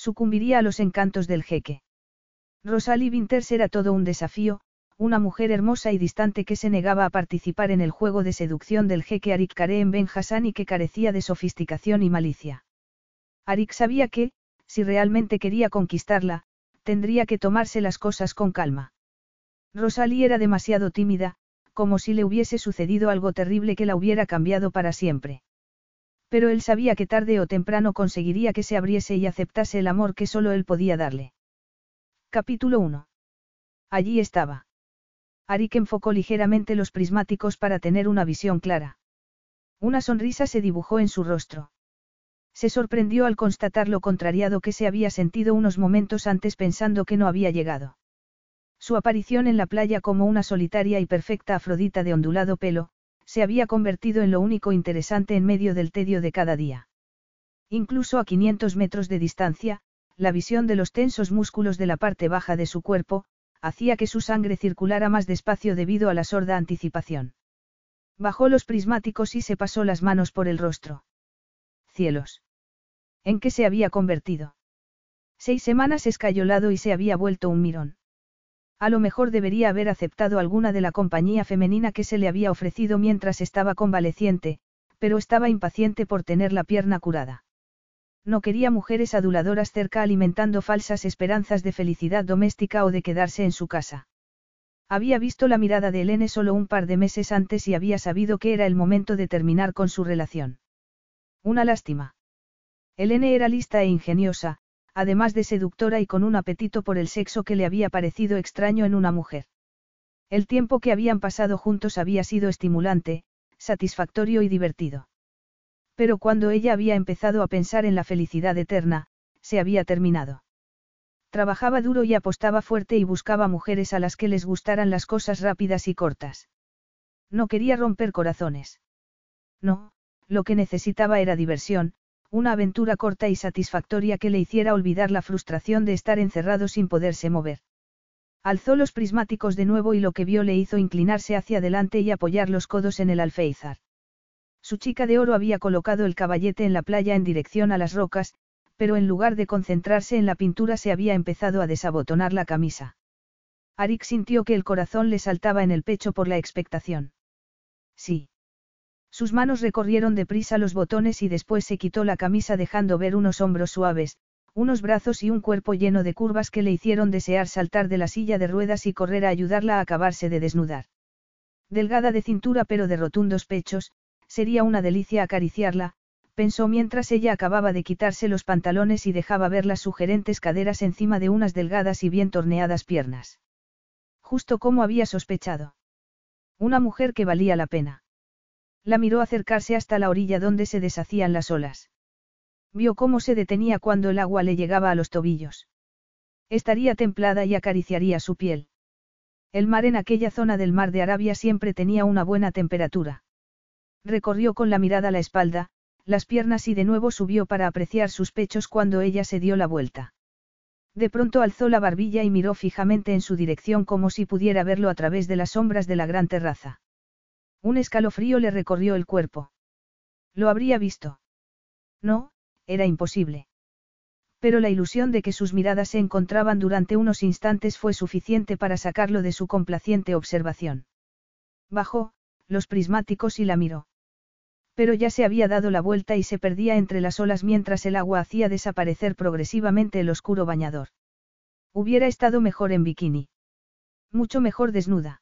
Sucumbiría a los encantos del jeque. Rosalie Winters era todo un desafío, una mujer hermosa y distante que se negaba a participar en el juego de seducción del jeque Arik Karem Ben Hassan y que carecía de sofisticación y malicia. Arik sabía que, si realmente quería conquistarla, tendría que tomarse las cosas con calma. Rosalie era demasiado tímida, como si le hubiese sucedido algo terrible que la hubiera cambiado para siempre. Pero él sabía que tarde o temprano conseguiría que se abriese y aceptase el amor que solo él podía darle. Capítulo 1. Allí estaba. Arik enfocó ligeramente los prismáticos para tener una visión clara. Una sonrisa se dibujó en su rostro. Se sorprendió al constatar lo contrariado que se había sentido unos momentos antes pensando que no había llegado. Su aparición en la playa como una solitaria y perfecta Afrodita de ondulado pelo, se había convertido en lo único interesante en medio del tedio de cada día. Incluso a 500 metros de distancia, la visión de los tensos músculos de la parte baja de su cuerpo, hacía que su sangre circulara más despacio debido a la sorda anticipación. Bajó los prismáticos y se pasó las manos por el rostro. Cielos. ¿En qué se había convertido? Seis semanas escayolado y se había vuelto un mirón. A lo mejor debería haber aceptado alguna de la compañía femenina que se le había ofrecido mientras estaba convaleciente, pero estaba impaciente por tener la pierna curada. No quería mujeres aduladoras cerca alimentando falsas esperanzas de felicidad doméstica o de quedarse en su casa. Había visto la mirada de Helene solo un par de meses antes y había sabido que era el momento de terminar con su relación. Una lástima. Helene era lista e ingeniosa, además de seductora y con un apetito por el sexo que le había parecido extraño en una mujer. El tiempo que habían pasado juntos había sido estimulante, satisfactorio y divertido. Pero cuando ella había empezado a pensar en la felicidad eterna, se había terminado. Trabajaba duro y apostaba fuerte y buscaba mujeres a las que les gustaran las cosas rápidas y cortas. No quería romper corazones. No, lo que necesitaba era diversión, una aventura corta y satisfactoria que le hiciera olvidar la frustración de estar encerrado sin poderse mover. Alzó los prismáticos de nuevo y lo que vio le hizo inclinarse hacia adelante y apoyar los codos en el alféizar. Su chica de oro había colocado el caballete en la playa en dirección a las rocas, pero en lugar de concentrarse en la pintura se había empezado a desabotonar la camisa. Arik sintió que el corazón le saltaba en el pecho por la expectación. Sí. Sus manos recorrieron deprisa los botones y después se quitó la camisa dejando ver unos hombros suaves, unos brazos y un cuerpo lleno de curvas que le hicieron desear saltar de la silla de ruedas y correr a ayudarla a acabarse de desnudar. Delgada de cintura pero de rotundos pechos, sería una delicia acariciarla, pensó mientras ella acababa de quitarse los pantalones y dejaba ver las sugerentes caderas encima de unas delgadas y bien torneadas piernas. Justo como había sospechado. Una mujer que valía la pena. La miró acercarse hasta la orilla donde se deshacían las olas. Vio cómo se detenía cuando el agua le llegaba a los tobillos. Estaría templada y acariciaría su piel. El mar en aquella zona del mar de Arabia siempre tenía una buena temperatura. Recorrió con la mirada la espalda, las piernas y de nuevo subió para apreciar sus pechos cuando ella se dio la vuelta. De pronto alzó la barbilla y miró fijamente en su dirección como si pudiera verlo a través de las sombras de la gran terraza. Un escalofrío le recorrió el cuerpo. ¿Lo habría visto? No, era imposible. Pero la ilusión de que sus miradas se encontraban durante unos instantes fue suficiente para sacarlo de su complaciente observación. Bajó, los prismáticos y la miró. Pero ya se había dado la vuelta y se perdía entre las olas mientras el agua hacía desaparecer progresivamente el oscuro bañador. Hubiera estado mejor en bikini. Mucho mejor desnuda.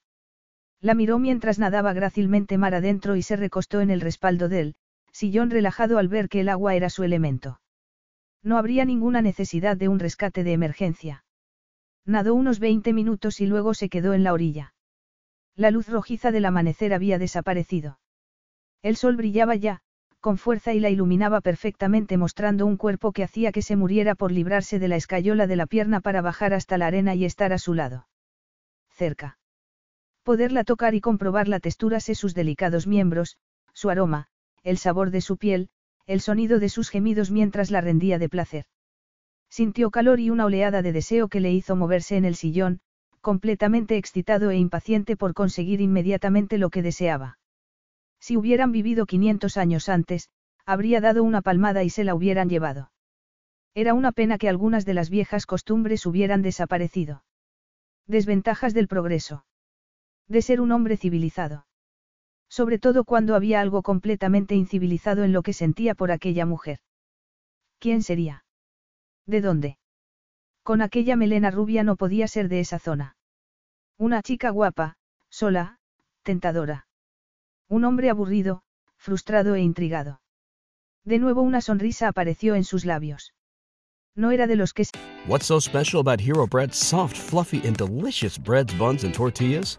La miró mientras nadaba grácilmente mar adentro y se recostó en el respaldo del sillón relajado al ver que el agua era su elemento. No habría ninguna necesidad de un rescate de emergencia. Nadó unos 20 minutos y luego se quedó en la orilla. La luz rojiza del amanecer había desaparecido. El sol brillaba ya, con fuerza y la iluminaba perfectamente mostrando un cuerpo que hacía que se muriera por librarse de la escayola de la pierna para bajar hasta la arena y estar a su lado. Cerca. Poderla tocar y comprobar la textura de sus delicados miembros, su aroma, el sabor de su piel, el sonido de sus gemidos mientras la rendía de placer. Sintió calor y una oleada de deseo que le hizo moverse en el sillón, completamente excitado e impaciente por conseguir inmediatamente lo que deseaba. Si hubieran vivido 500 años antes, habría dado una palmada y se la hubieran llevado. Era una pena que algunas de las viejas costumbres hubieran desaparecido. Desventajas del progreso. De ser un hombre civilizado. Sobre todo cuando había algo completamente incivilizado en lo que sentía por aquella mujer. ¿Quién sería? ¿De dónde? Con aquella melena rubia no podía ser de esa zona. Una chica guapa, sola, tentadora. Un hombre aburrido, frustrado e intrigado. De nuevo una sonrisa apareció en sus labios. No era de los que... What's so special about Hero Bread's soft, fluffy, and delicious breads, buns, and tortillas?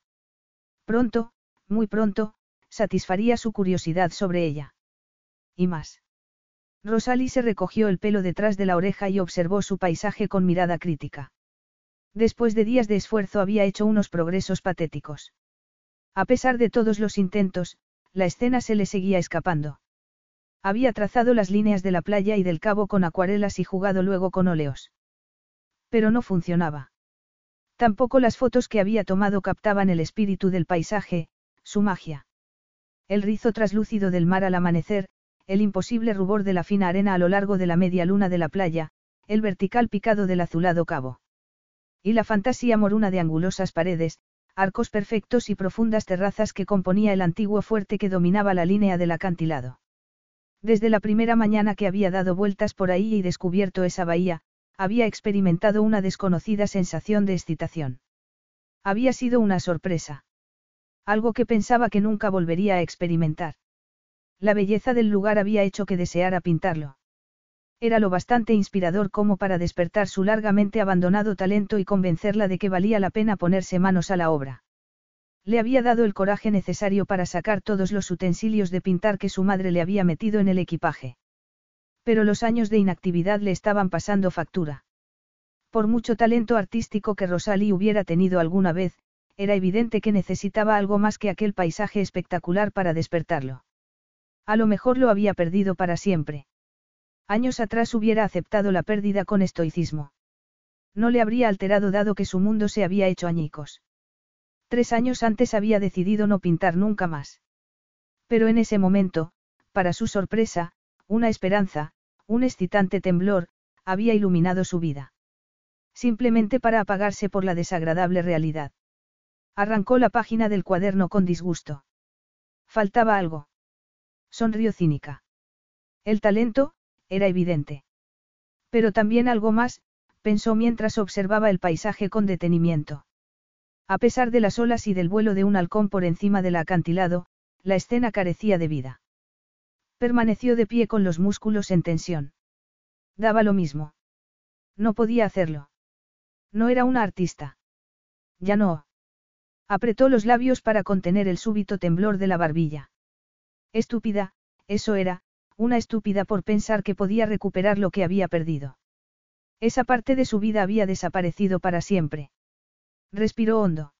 Pronto, muy pronto, satisfaría su curiosidad sobre ella. Y más. Rosalie se recogió el pelo detrás de la oreja y observó su paisaje con mirada crítica. Después de días de esfuerzo había hecho unos progresos patéticos. A pesar de todos los intentos, la escena se le seguía escapando. Había trazado las líneas de la playa y del cabo con acuarelas y jugado luego con óleos. Pero no funcionaba. Tampoco las fotos que había tomado captaban el espíritu del paisaje, su magia. El rizo traslúcido del mar al amanecer, el imposible rubor de la fina arena a lo largo de la media luna de la playa, el vertical picado del azulado cabo. Y la fantasía moruna de angulosas paredes, arcos perfectos y profundas terrazas que componía el antiguo fuerte que dominaba la línea del acantilado. Desde la primera mañana que había dado vueltas por ahí y descubierto esa bahía, había experimentado una desconocida sensación de excitación. Había sido una sorpresa. Algo que pensaba que nunca volvería a experimentar. La belleza del lugar había hecho que deseara pintarlo. Era lo bastante inspirador como para despertar su largamente abandonado talento y convencerla de que valía la pena ponerse manos a la obra. Le había dado el coraje necesario para sacar todos los utensilios de pintar que su madre le había metido en el equipaje. Pero los años de inactividad le estaban pasando factura. Por mucho talento artístico que Rosalie hubiera tenido alguna vez, era evidente que necesitaba algo más que aquel paisaje espectacular para despertarlo. A lo mejor lo había perdido para siempre. Años atrás hubiera aceptado la pérdida con estoicismo. No le habría alterado dado que su mundo se había hecho añicos. Tres años antes había decidido no pintar nunca más. Pero en ese momento, para su sorpresa, una esperanza, un excitante temblor, había iluminado su vida. Simplemente para apagarse por la desagradable realidad. Arrancó la página del cuaderno con disgusto. Faltaba algo. Sonrió cínica. El talento, era evidente. Pero también algo más, pensó mientras observaba el paisaje con detenimiento. A pesar de las olas y del vuelo de un halcón por encima del acantilado, la escena carecía de vida. Permaneció de pie con los músculos en tensión. Daba lo mismo. No podía hacerlo. No era una artista. Ya no. Apretó los labios para contener el súbito temblor de la barbilla. Estúpida, eso era, una estúpida por pensar que podía recuperar lo que había perdido. Esa parte de su vida había desaparecido para siempre. Respiró hondo.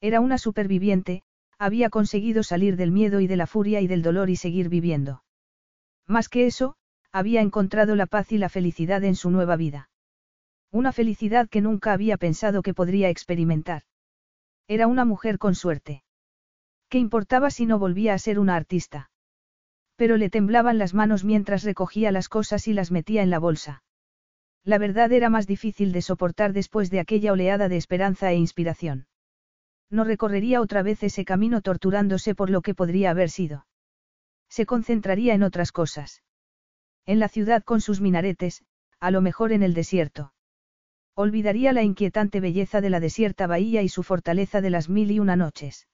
Era una superviviente, había conseguido salir del miedo y de la furia y del dolor y seguir viviendo. Más que eso, había encontrado la paz y la felicidad en su nueva vida. Una felicidad que nunca había pensado que podría experimentar. Era una mujer con suerte. ¿Qué importaba si no volvía a ser una artista? pero le temblaban las manos mientras recogía las cosas y las metía en la bolsa. La verdad era más difícil de soportar después de aquella oleada de esperanza e inspiración. No recorrería otra vez ese camino torturándose por lo que podría haber sido. Se concentraría en otras cosas. En la ciudad con sus minaretes, a lo mejor en el desierto. Olvidaría la inquietante belleza de la desierta bahía y su fortaleza de las mil y una noches.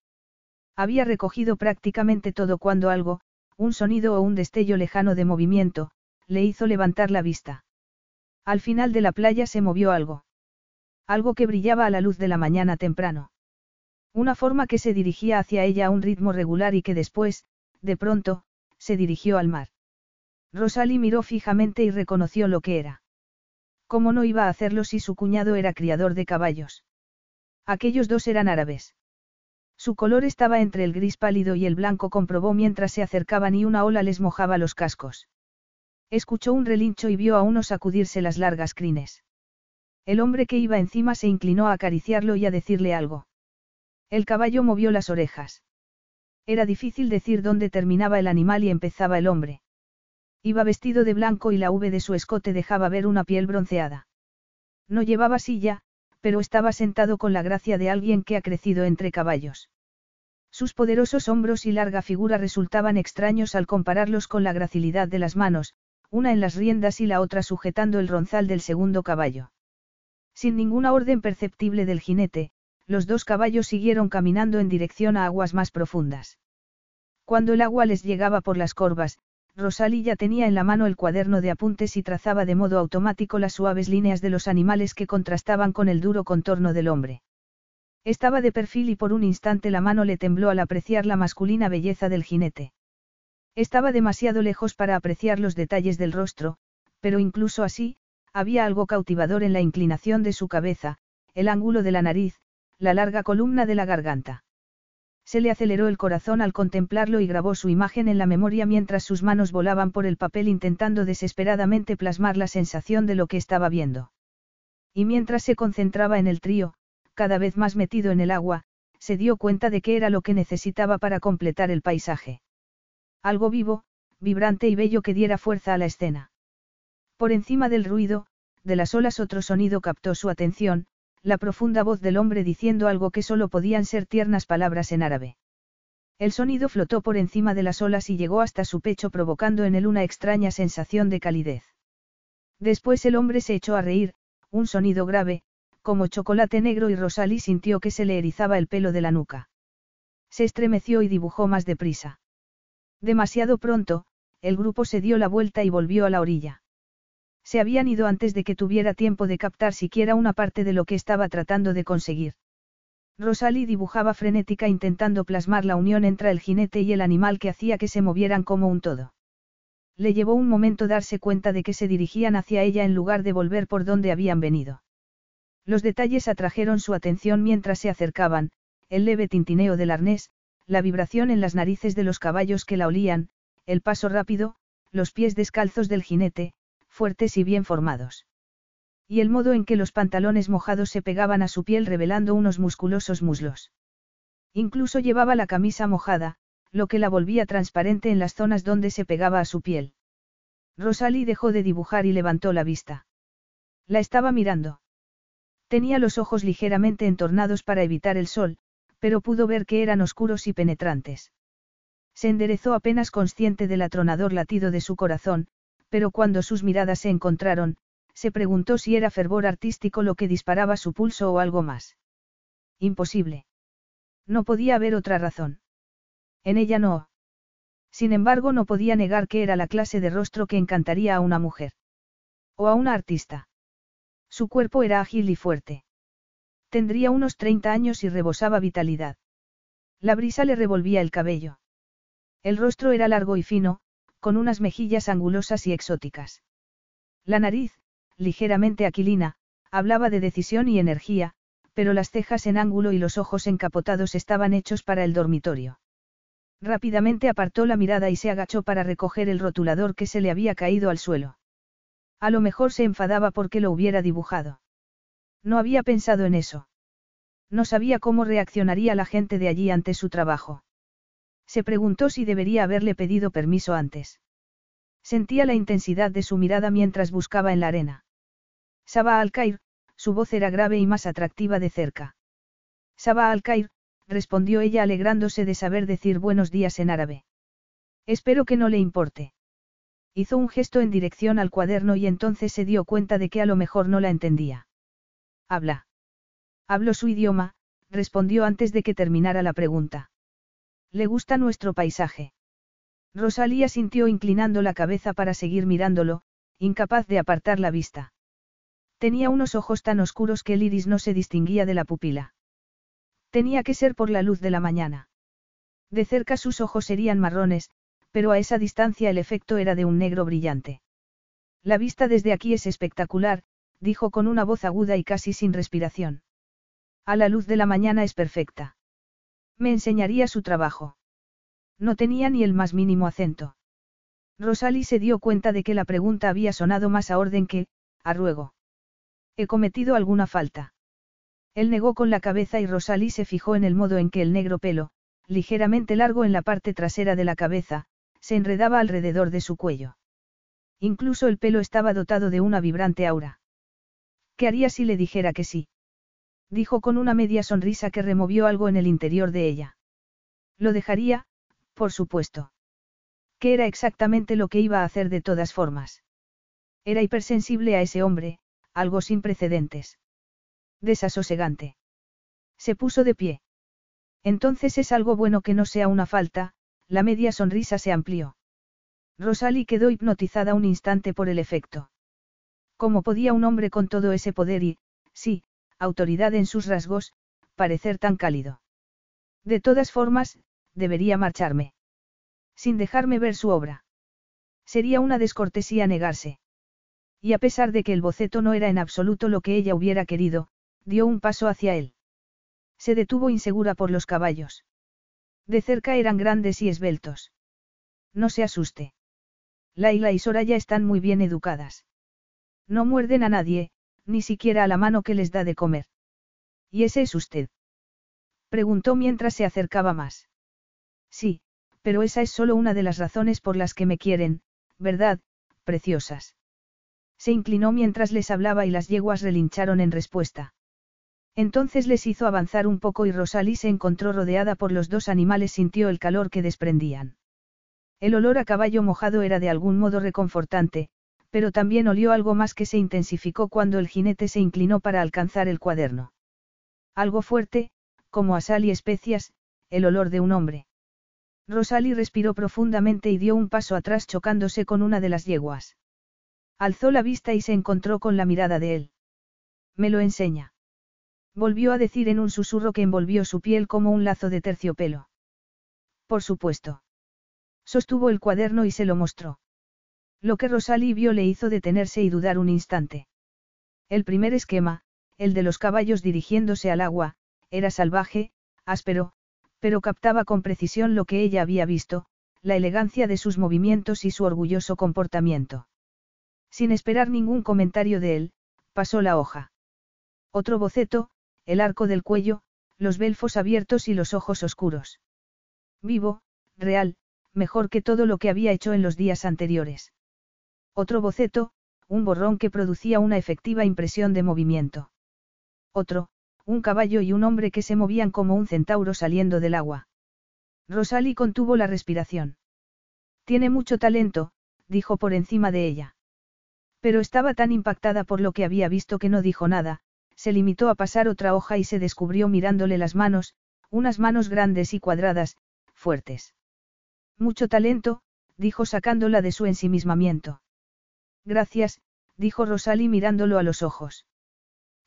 Había recogido prácticamente todo cuando algo, un sonido o un destello lejano de movimiento, le hizo levantar la vista. Al final de la playa se movió algo. Algo que brillaba a la luz de la mañana temprano. Una forma que se dirigía hacia ella a un ritmo regular y que después, de pronto, se dirigió al mar. Rosalie miró fijamente y reconoció lo que era. ¿Cómo no iba a hacerlo si su cuñado era criador de caballos? Aquellos dos eran árabes. Su color estaba entre el gris pálido y el blanco, comprobó mientras se acercaban y una ola les mojaba los cascos. Escuchó un relincho y vio a uno sacudirse las largas crines. El hombre que iba encima se inclinó a acariciarlo y a decirle algo. El caballo movió las orejas. Era difícil decir dónde terminaba el animal y empezaba el hombre. Iba vestido de blanco y la V de su escote dejaba ver una piel bronceada. No llevaba silla, pero estaba sentado con la gracia de alguien que ha crecido entre caballos. Sus poderosos hombros y larga figura resultaban extraños al compararlos con la gracilidad de las manos, una en las riendas y la otra sujetando el ronzal del segundo caballo. Sin ninguna orden perceptible del jinete, los dos caballos siguieron caminando en dirección a aguas más profundas. Cuando el agua les llegaba por las corvas, Rosalie ya tenía en la mano el cuaderno de apuntes y trazaba de modo automático las suaves líneas de los animales que contrastaban con el duro contorno del hombre. Estaba de perfil y por un instante la mano le tembló al apreciar la masculina belleza del jinete. Estaba demasiado lejos para apreciar los detalles del rostro, pero incluso así, había algo cautivador en la inclinación de su cabeza, el ángulo de la nariz, la larga columna de la garganta. Se le aceleró el corazón al contemplarlo y grabó su imagen en la memoria mientras sus manos volaban por el papel intentando desesperadamente plasmar la sensación de lo que estaba viendo. Y mientras se concentraba en el trío, cada vez más metido en el agua, se dio cuenta de que era lo que necesitaba para completar el paisaje. Algo vivo, vibrante y bello que diera fuerza a la escena. Por encima del ruido, de las olas otro sonido captó su atención, la profunda voz del hombre diciendo algo que solo podían ser tiernas palabras en árabe. El sonido flotó por encima de las olas y llegó hasta su pecho provocando en él una extraña sensación de calidez. Después el hombre se echó a reír, un sonido grave, como chocolate negro y Rosalie sintió que se le erizaba el pelo de la nuca. Se estremeció y dibujó más deprisa. Demasiado pronto, el grupo se dio la vuelta y volvió a la orilla. Se habían ido antes de que tuviera tiempo de captar siquiera una parte de lo que estaba tratando de conseguir. Rosalie dibujaba frenética intentando plasmar la unión entre el jinete y el animal que hacía que se movieran como un todo. Le llevó un momento darse cuenta de que se dirigían hacia ella en lugar de volver por donde habían venido. Los detalles atrajeron su atención mientras se acercaban, el leve tintineo del arnés, la vibración en las narices de los caballos que la olían, el paso rápido, los pies descalzos del jinete, fuertes y bien formados. Y el modo en que los pantalones mojados se pegaban a su piel revelando unos musculosos muslos. Incluso llevaba la camisa mojada, lo que la volvía transparente en las zonas donde se pegaba a su piel. Rosalie dejó de dibujar y levantó la vista. La estaba mirando. Tenía los ojos ligeramente entornados para evitar el sol, pero pudo ver que eran oscuros y penetrantes. Se enderezó apenas consciente del atronador latido de su corazón, pero cuando sus miradas se encontraron, se preguntó si era fervor artístico lo que disparaba su pulso o algo más. Imposible. No podía haber otra razón. En ella no. Sin embargo, no podía negar que era la clase de rostro que encantaría a una mujer. O a una artista. Su cuerpo era ágil y fuerte. Tendría unos 30 años y rebosaba vitalidad. La brisa le revolvía el cabello. El rostro era largo y fino, con unas mejillas angulosas y exóticas. La nariz, ligeramente aquilina, hablaba de decisión y energía, pero las cejas en ángulo y los ojos encapotados estaban hechos para el dormitorio. Rápidamente apartó la mirada y se agachó para recoger el rotulador que se le había caído al suelo. A lo mejor se enfadaba porque lo hubiera dibujado. No había pensado en eso. No sabía cómo reaccionaría la gente de allí ante su trabajo. Se preguntó si debería haberle pedido permiso antes. Sentía la intensidad de su mirada mientras buscaba en la arena. Saba al-Kair, su voz era grave y más atractiva de cerca. Saba al-Kair, respondió ella alegrándose de saber decir buenos días en árabe. Espero que no le importe. Hizo un gesto en dirección al cuaderno y entonces se dio cuenta de que a lo mejor no la entendía. Habla. Hablo su idioma, respondió antes de que terminara la pregunta. ¿Le gusta nuestro paisaje? Rosalía sintió inclinando la cabeza para seguir mirándolo, incapaz de apartar la vista. Tenía unos ojos tan oscuros que el iris no se distinguía de la pupila. Tenía que ser por la luz de la mañana. De cerca sus ojos serían marrones, pero a esa distancia el efecto era de un negro brillante. La vista desde aquí es espectacular, dijo con una voz aguda y casi sin respiración. A la luz de la mañana es perfecta. Me enseñaría su trabajo. No tenía ni el más mínimo acento. Rosalie se dio cuenta de que la pregunta había sonado más a orden que, a ruego. ¿He cometido alguna falta? Él negó con la cabeza y Rosalie se fijó en el modo en que el negro pelo, ligeramente largo en la parte trasera de la cabeza, se enredaba alrededor de su cuello. Incluso el pelo estaba dotado de una vibrante aura. ¿Qué haría si le dijera que sí? Dijo con una media sonrisa que removió algo en el interior de ella. Lo dejaría, por supuesto. ¿Qué era exactamente lo que iba a hacer de todas formas? Era hipersensible a ese hombre, algo sin precedentes. Desasosegante. Se puso de pie. Entonces es algo bueno que no sea una falta, la media sonrisa se amplió. Rosalie quedó hipnotizada un instante por el efecto. ¿Cómo podía un hombre con todo ese poder y, sí, autoridad en sus rasgos, parecer tan cálido? De todas formas, debería marcharme. Sin dejarme ver su obra. Sería una descortesía negarse. Y a pesar de que el boceto no era en absoluto lo que ella hubiera querido, dio un paso hacia él. Se detuvo insegura por los caballos. De cerca eran grandes y esbeltos. No se asuste. Laila y Soraya están muy bien educadas. No muerden a nadie, ni siquiera a la mano que les da de comer. ¿Y ese es usted? Preguntó mientras se acercaba más. Sí, pero esa es solo una de las razones por las que me quieren, ¿verdad, preciosas? Se inclinó mientras les hablaba y las yeguas relincharon en respuesta. Entonces les hizo avanzar un poco y Rosalie se encontró rodeada por los dos animales, sintió el calor que desprendían. El olor a caballo mojado era de algún modo reconfortante, pero también olió algo más que se intensificó cuando el jinete se inclinó para alcanzar el cuaderno. Algo fuerte, como a sal y especias, el olor de un hombre. Rosalie respiró profundamente y dio un paso atrás chocándose con una de las yeguas. Alzó la vista y se encontró con la mirada de él. Me lo enseña. Volvió a decir en un susurro que envolvió su piel como un lazo de terciopelo. Por supuesto. Sostuvo el cuaderno y se lo mostró. Lo que Rosalie vio le hizo detenerse y dudar un instante. El primer esquema, el de los caballos dirigiéndose al agua, era salvaje, áspero, pero captaba con precisión lo que ella había visto, la elegancia de sus movimientos y su orgulloso comportamiento. Sin esperar ningún comentario de él, pasó la hoja. Otro boceto, el arco del cuello, los belfos abiertos y los ojos oscuros. Vivo, real, mejor que todo lo que había hecho en los días anteriores. Otro boceto, un borrón que producía una efectiva impresión de movimiento. Otro, un caballo y un hombre que se movían como un centauro saliendo del agua. Rosalie contuvo la respiración. Tiene mucho talento, dijo por encima de ella. Pero estaba tan impactada por lo que había visto que no dijo nada, se limitó a pasar otra hoja y se descubrió mirándole las manos, unas manos grandes y cuadradas, fuertes. Mucho talento, dijo sacándola de su ensimismamiento. Gracias, dijo Rosalie mirándolo a los ojos.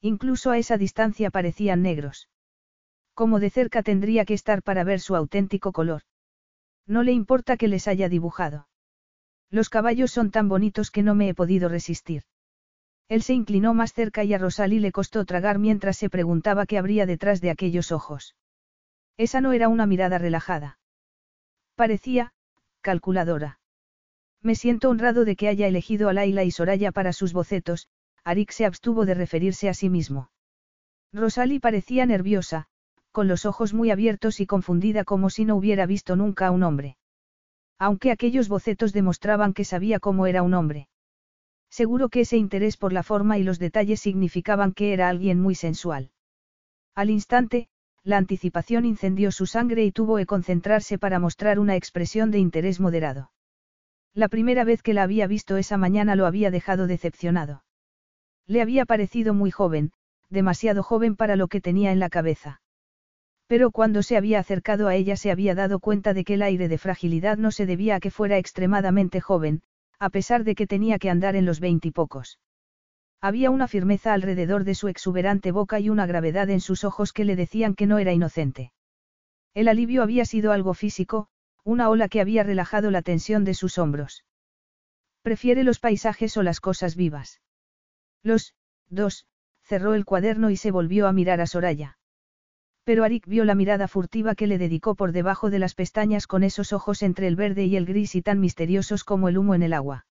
Incluso a esa distancia parecían negros. Como de cerca tendría que estar para ver su auténtico color. No le importa que les haya dibujado. Los caballos son tan bonitos que no me he podido resistir. Él se inclinó más cerca y a Rosalie le costó tragar mientras se preguntaba qué habría detrás de aquellos ojos. Esa no era una mirada relajada. Parecía, calculadora. Me siento honrado de que haya elegido a Laila y Soraya para sus bocetos, Arik se abstuvo de referirse a sí mismo. Rosalie parecía nerviosa, con los ojos muy abiertos y confundida como si no hubiera visto nunca a un hombre. Aunque aquellos bocetos demostraban que sabía cómo era un hombre. Seguro que ese interés por la forma y los detalles significaban que era alguien muy sensual. Al instante, la anticipación incendió su sangre y tuvo que concentrarse para mostrar una expresión de interés moderado. La primera vez que la había visto esa mañana lo había dejado decepcionado. Le había parecido muy joven, demasiado joven para lo que tenía en la cabeza. Pero cuando se había acercado a ella se había dado cuenta de que el aire de fragilidad no se debía a que fuera extremadamente joven, a pesar de que tenía que andar en los veintipocos. Había una firmeza alrededor de su exuberante boca y una gravedad en sus ojos que le decían que no era inocente. El alivio había sido algo físico, una ola que había relajado la tensión de sus hombros. Prefiere los paisajes o las cosas vivas. Los, dos, cerró el cuaderno y se volvió a mirar a Soraya. Pero Arik vio la mirada furtiva que le dedicó por debajo de las pestañas con esos ojos entre el verde y el gris y tan misteriosos como el humo en el agua.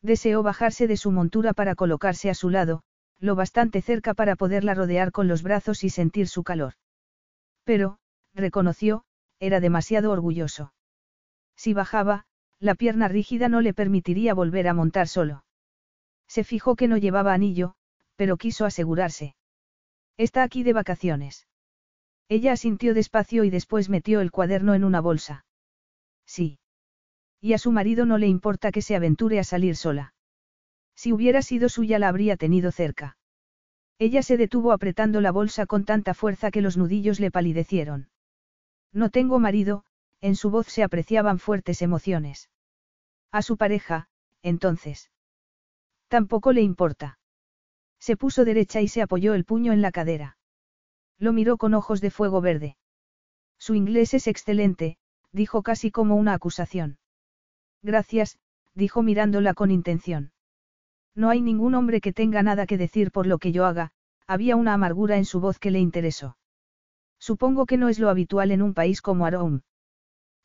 Deseó bajarse de su montura para colocarse a su lado, lo bastante cerca para poderla rodear con los brazos y sentir su calor. Pero, reconoció, era demasiado orgulloso. Si bajaba, la pierna rígida no le permitiría volver a montar solo. Se fijó que no llevaba anillo, pero quiso asegurarse. Está aquí de vacaciones. Ella asintió despacio y después metió el cuaderno en una bolsa. Sí. Y a su marido no le importa que se aventure a salir sola. Si hubiera sido suya la habría tenido cerca. Ella se detuvo apretando la bolsa con tanta fuerza que los nudillos le palidecieron. No tengo marido, en su voz se apreciaban fuertes emociones. A su pareja, entonces. Tampoco le importa. Se puso derecha y se apoyó el puño en la cadera. Lo miró con ojos de fuego verde. Su inglés es excelente, dijo casi como una acusación. Gracias, dijo mirándola con intención. No hay ningún hombre que tenga nada que decir por lo que yo haga, había una amargura en su voz que le interesó. Supongo que no es lo habitual en un país como Aroum.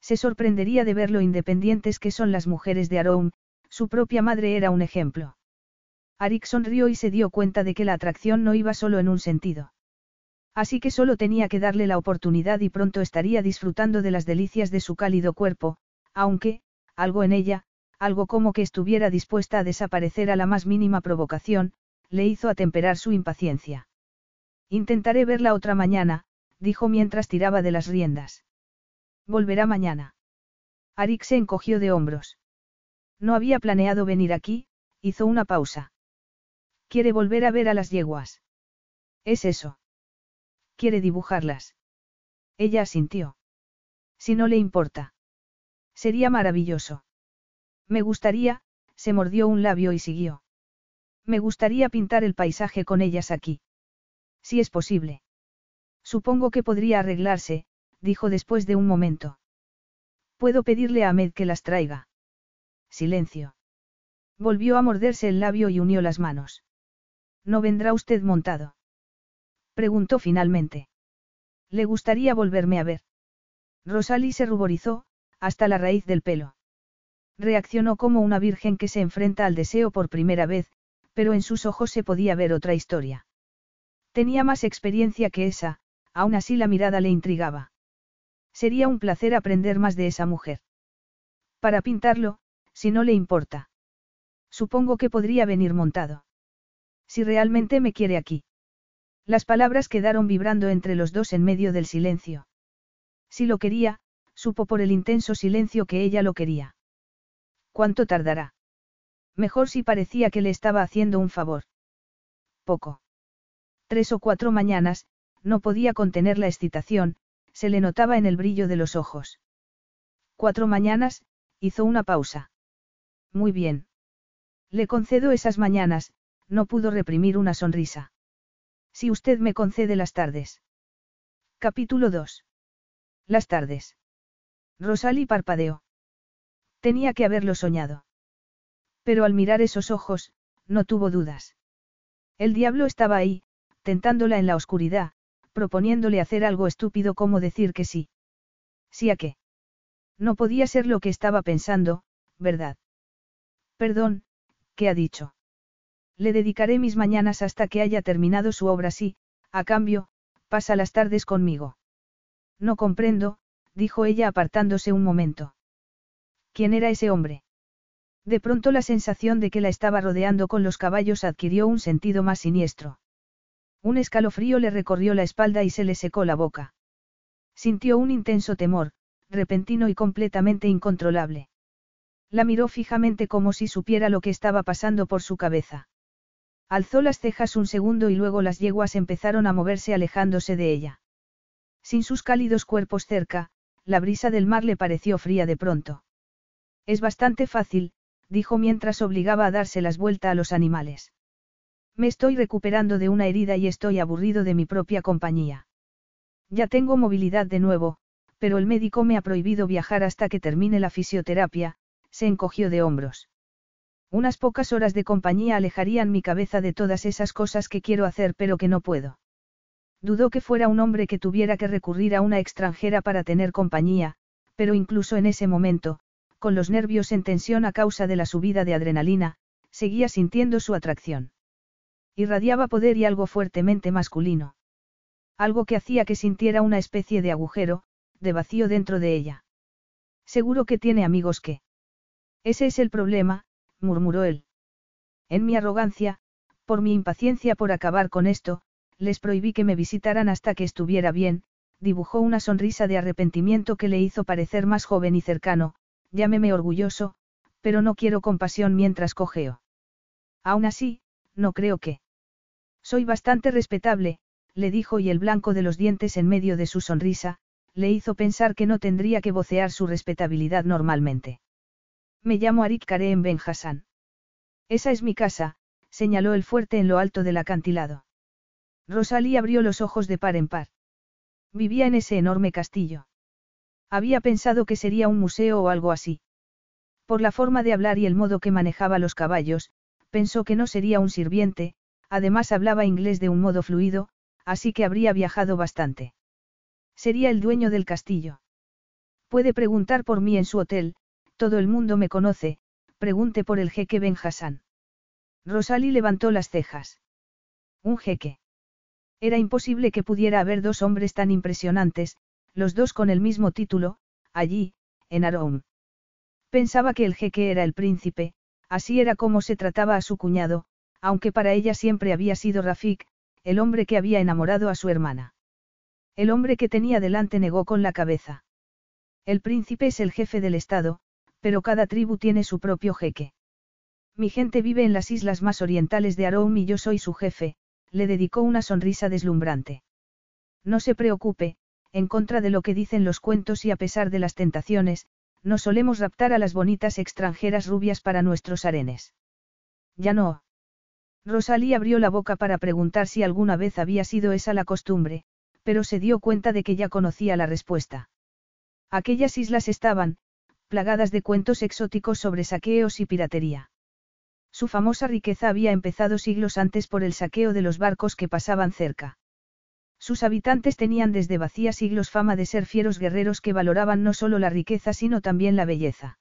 Se sorprendería de ver lo independientes que son las mujeres de Aroum, su propia madre era un ejemplo. Arik sonrió y se dio cuenta de que la atracción no iba solo en un sentido. Así que solo tenía que darle la oportunidad y pronto estaría disfrutando de las delicias de su cálido cuerpo, aunque, algo en ella, algo como que estuviera dispuesta a desaparecer a la más mínima provocación, le hizo atemperar su impaciencia. Intentaré verla otra mañana, dijo mientras tiraba de las riendas. Volverá mañana. Arik se encogió de hombros. No había planeado venir aquí, hizo una pausa. Quiere volver a ver a las yeguas. Es eso. Quiere dibujarlas. Ella asintió. Si no le importa. Sería maravilloso. Me gustaría, se mordió un labio y siguió. Me gustaría pintar el paisaje con ellas aquí. Si es posible. Supongo que podría arreglarse, dijo después de un momento. Puedo pedirle a Ahmed que las traiga. Silencio. Volvió a morderse el labio y unió las manos. ¿No vendrá usted montado? Preguntó finalmente. ¿Le gustaría volverme a ver? Rosalie se ruborizó, hasta la raíz del pelo. Reaccionó como una virgen que se enfrenta al deseo por primera vez, pero en sus ojos se podía ver otra historia. Tenía más experiencia que esa, aún así la mirada le intrigaba. Sería un placer aprender más de esa mujer. Para pintarlo, si no le importa. Supongo que podría venir montado. Si realmente me quiere aquí. Las palabras quedaron vibrando entre los dos en medio del silencio. Si lo quería, supo por el intenso silencio que ella lo quería. ¿Cuánto tardará? Mejor si parecía que le estaba haciendo un favor. Poco. Tres o cuatro mañanas, no podía contener la excitación, se le notaba en el brillo de los ojos. Cuatro mañanas, hizo una pausa. Muy bien. Le concedo esas mañanas, no pudo reprimir una sonrisa. Si usted me concede las tardes. Capítulo 2. Las tardes. Rosalie parpadeó. Tenía que haberlo soñado. Pero al mirar esos ojos, no tuvo dudas. El diablo estaba ahí, tentándola en la oscuridad, proponiéndole hacer algo estúpido como decir que sí. ¿Sí a qué? No podía ser lo que estaba pensando, ¿verdad? Perdón, ¿qué ha dicho? Le dedicaré mis mañanas hasta que haya terminado su obra sí, a cambio, pasa las tardes conmigo. No comprendo, dijo ella apartándose un momento. ¿Quién era ese hombre? De pronto la sensación de que la estaba rodeando con los caballos adquirió un sentido más siniestro. Un escalofrío le recorrió la espalda y se le secó la boca. Sintió un intenso temor, repentino y completamente incontrolable. La miró fijamente como si supiera lo que estaba pasando por su cabeza. Alzó las cejas un segundo y luego las yeguas empezaron a moverse alejándose de ella. Sin sus cálidos cuerpos cerca, la brisa del mar le pareció fría de pronto. Es bastante fácil, dijo mientras obligaba a darse las vueltas a los animales. Me estoy recuperando de una herida y estoy aburrido de mi propia compañía. Ya tengo movilidad de nuevo, pero el médico me ha prohibido viajar hasta que termine la fisioterapia, se encogió de hombros. Unas pocas horas de compañía alejarían mi cabeza de todas esas cosas que quiero hacer pero que no puedo. Dudó que fuera un hombre que tuviera que recurrir a una extranjera para tener compañía, pero incluso en ese momento, con los nervios en tensión a causa de la subida de adrenalina, seguía sintiendo su atracción. Irradiaba poder y algo fuertemente masculino. Algo que hacía que sintiera una especie de agujero, de vacío dentro de ella. Seguro que tiene amigos que. Ese es el problema, murmuró él. En mi arrogancia, por mi impaciencia por acabar con esto, les prohibí que me visitaran hasta que estuviera bien, dibujó una sonrisa de arrepentimiento que le hizo parecer más joven y cercano, llámeme orgulloso, pero no quiero compasión mientras cojeo. Aún así, no creo que. Soy bastante respetable, le dijo y el blanco de los dientes en medio de su sonrisa, le hizo pensar que no tendría que vocear su respetabilidad normalmente. Me llamo Arik Karem Ben Hassan. Esa es mi casa, señaló el fuerte en lo alto del acantilado. Rosalie abrió los ojos de par en par. Vivía en ese enorme castillo. Había pensado que sería un museo o algo así. Por la forma de hablar y el modo que manejaba los caballos, pensó que no sería un sirviente, además hablaba inglés de un modo fluido, así que habría viajado bastante. Sería el dueño del castillo. Puede preguntar por mí en su hotel, todo el mundo me conoce, pregunte por el jeque Ben Hassan. Rosalie levantó las cejas. Un jeque. Era imposible que pudiera haber dos hombres tan impresionantes, los dos con el mismo título, allí, en Aroum. Pensaba que el jeque era el príncipe, así era como se trataba a su cuñado, aunque para ella siempre había sido Rafik, el hombre que había enamorado a su hermana. El hombre que tenía delante negó con la cabeza. El príncipe es el jefe del Estado, pero cada tribu tiene su propio jeque. Mi gente vive en las islas más orientales de Aroum y yo soy su jefe, le dedicó una sonrisa deslumbrante. No se preocupe, en contra de lo que dicen los cuentos y a pesar de las tentaciones, no solemos raptar a las bonitas extranjeras rubias para nuestros arenes. Ya no. Rosalía abrió la boca para preguntar si alguna vez había sido esa la costumbre, pero se dio cuenta de que ya conocía la respuesta. Aquellas islas estaban, plagadas de cuentos exóticos sobre saqueos y piratería. Su famosa riqueza había empezado siglos antes por el saqueo de los barcos que pasaban cerca. Sus habitantes tenían desde vacía siglos fama de ser fieros guerreros que valoraban no solo la riqueza sino también la belleza.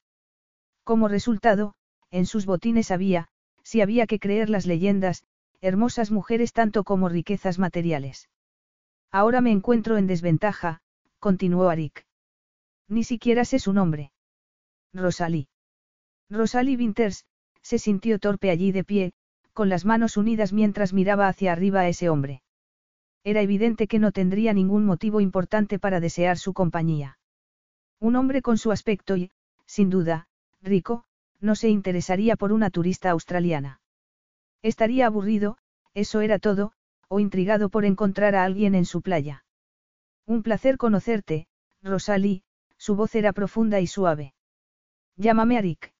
Como resultado, en sus botines había, si había que creer las leyendas, hermosas mujeres tanto como riquezas materiales. Ahora me encuentro en desventaja, continuó Arik. Ni siquiera sé su nombre. Rosalie. Rosalie Winters, se sintió torpe allí de pie, con las manos unidas mientras miraba hacia arriba a ese hombre. Era evidente que no tendría ningún motivo importante para desear su compañía. Un hombre con su aspecto y, sin duda, rico, no se interesaría por una turista australiana. Estaría aburrido, eso era todo, o intrigado por encontrar a alguien en su playa. Un placer conocerte, Rosalie, su voz era profunda y suave. Llámame Arik.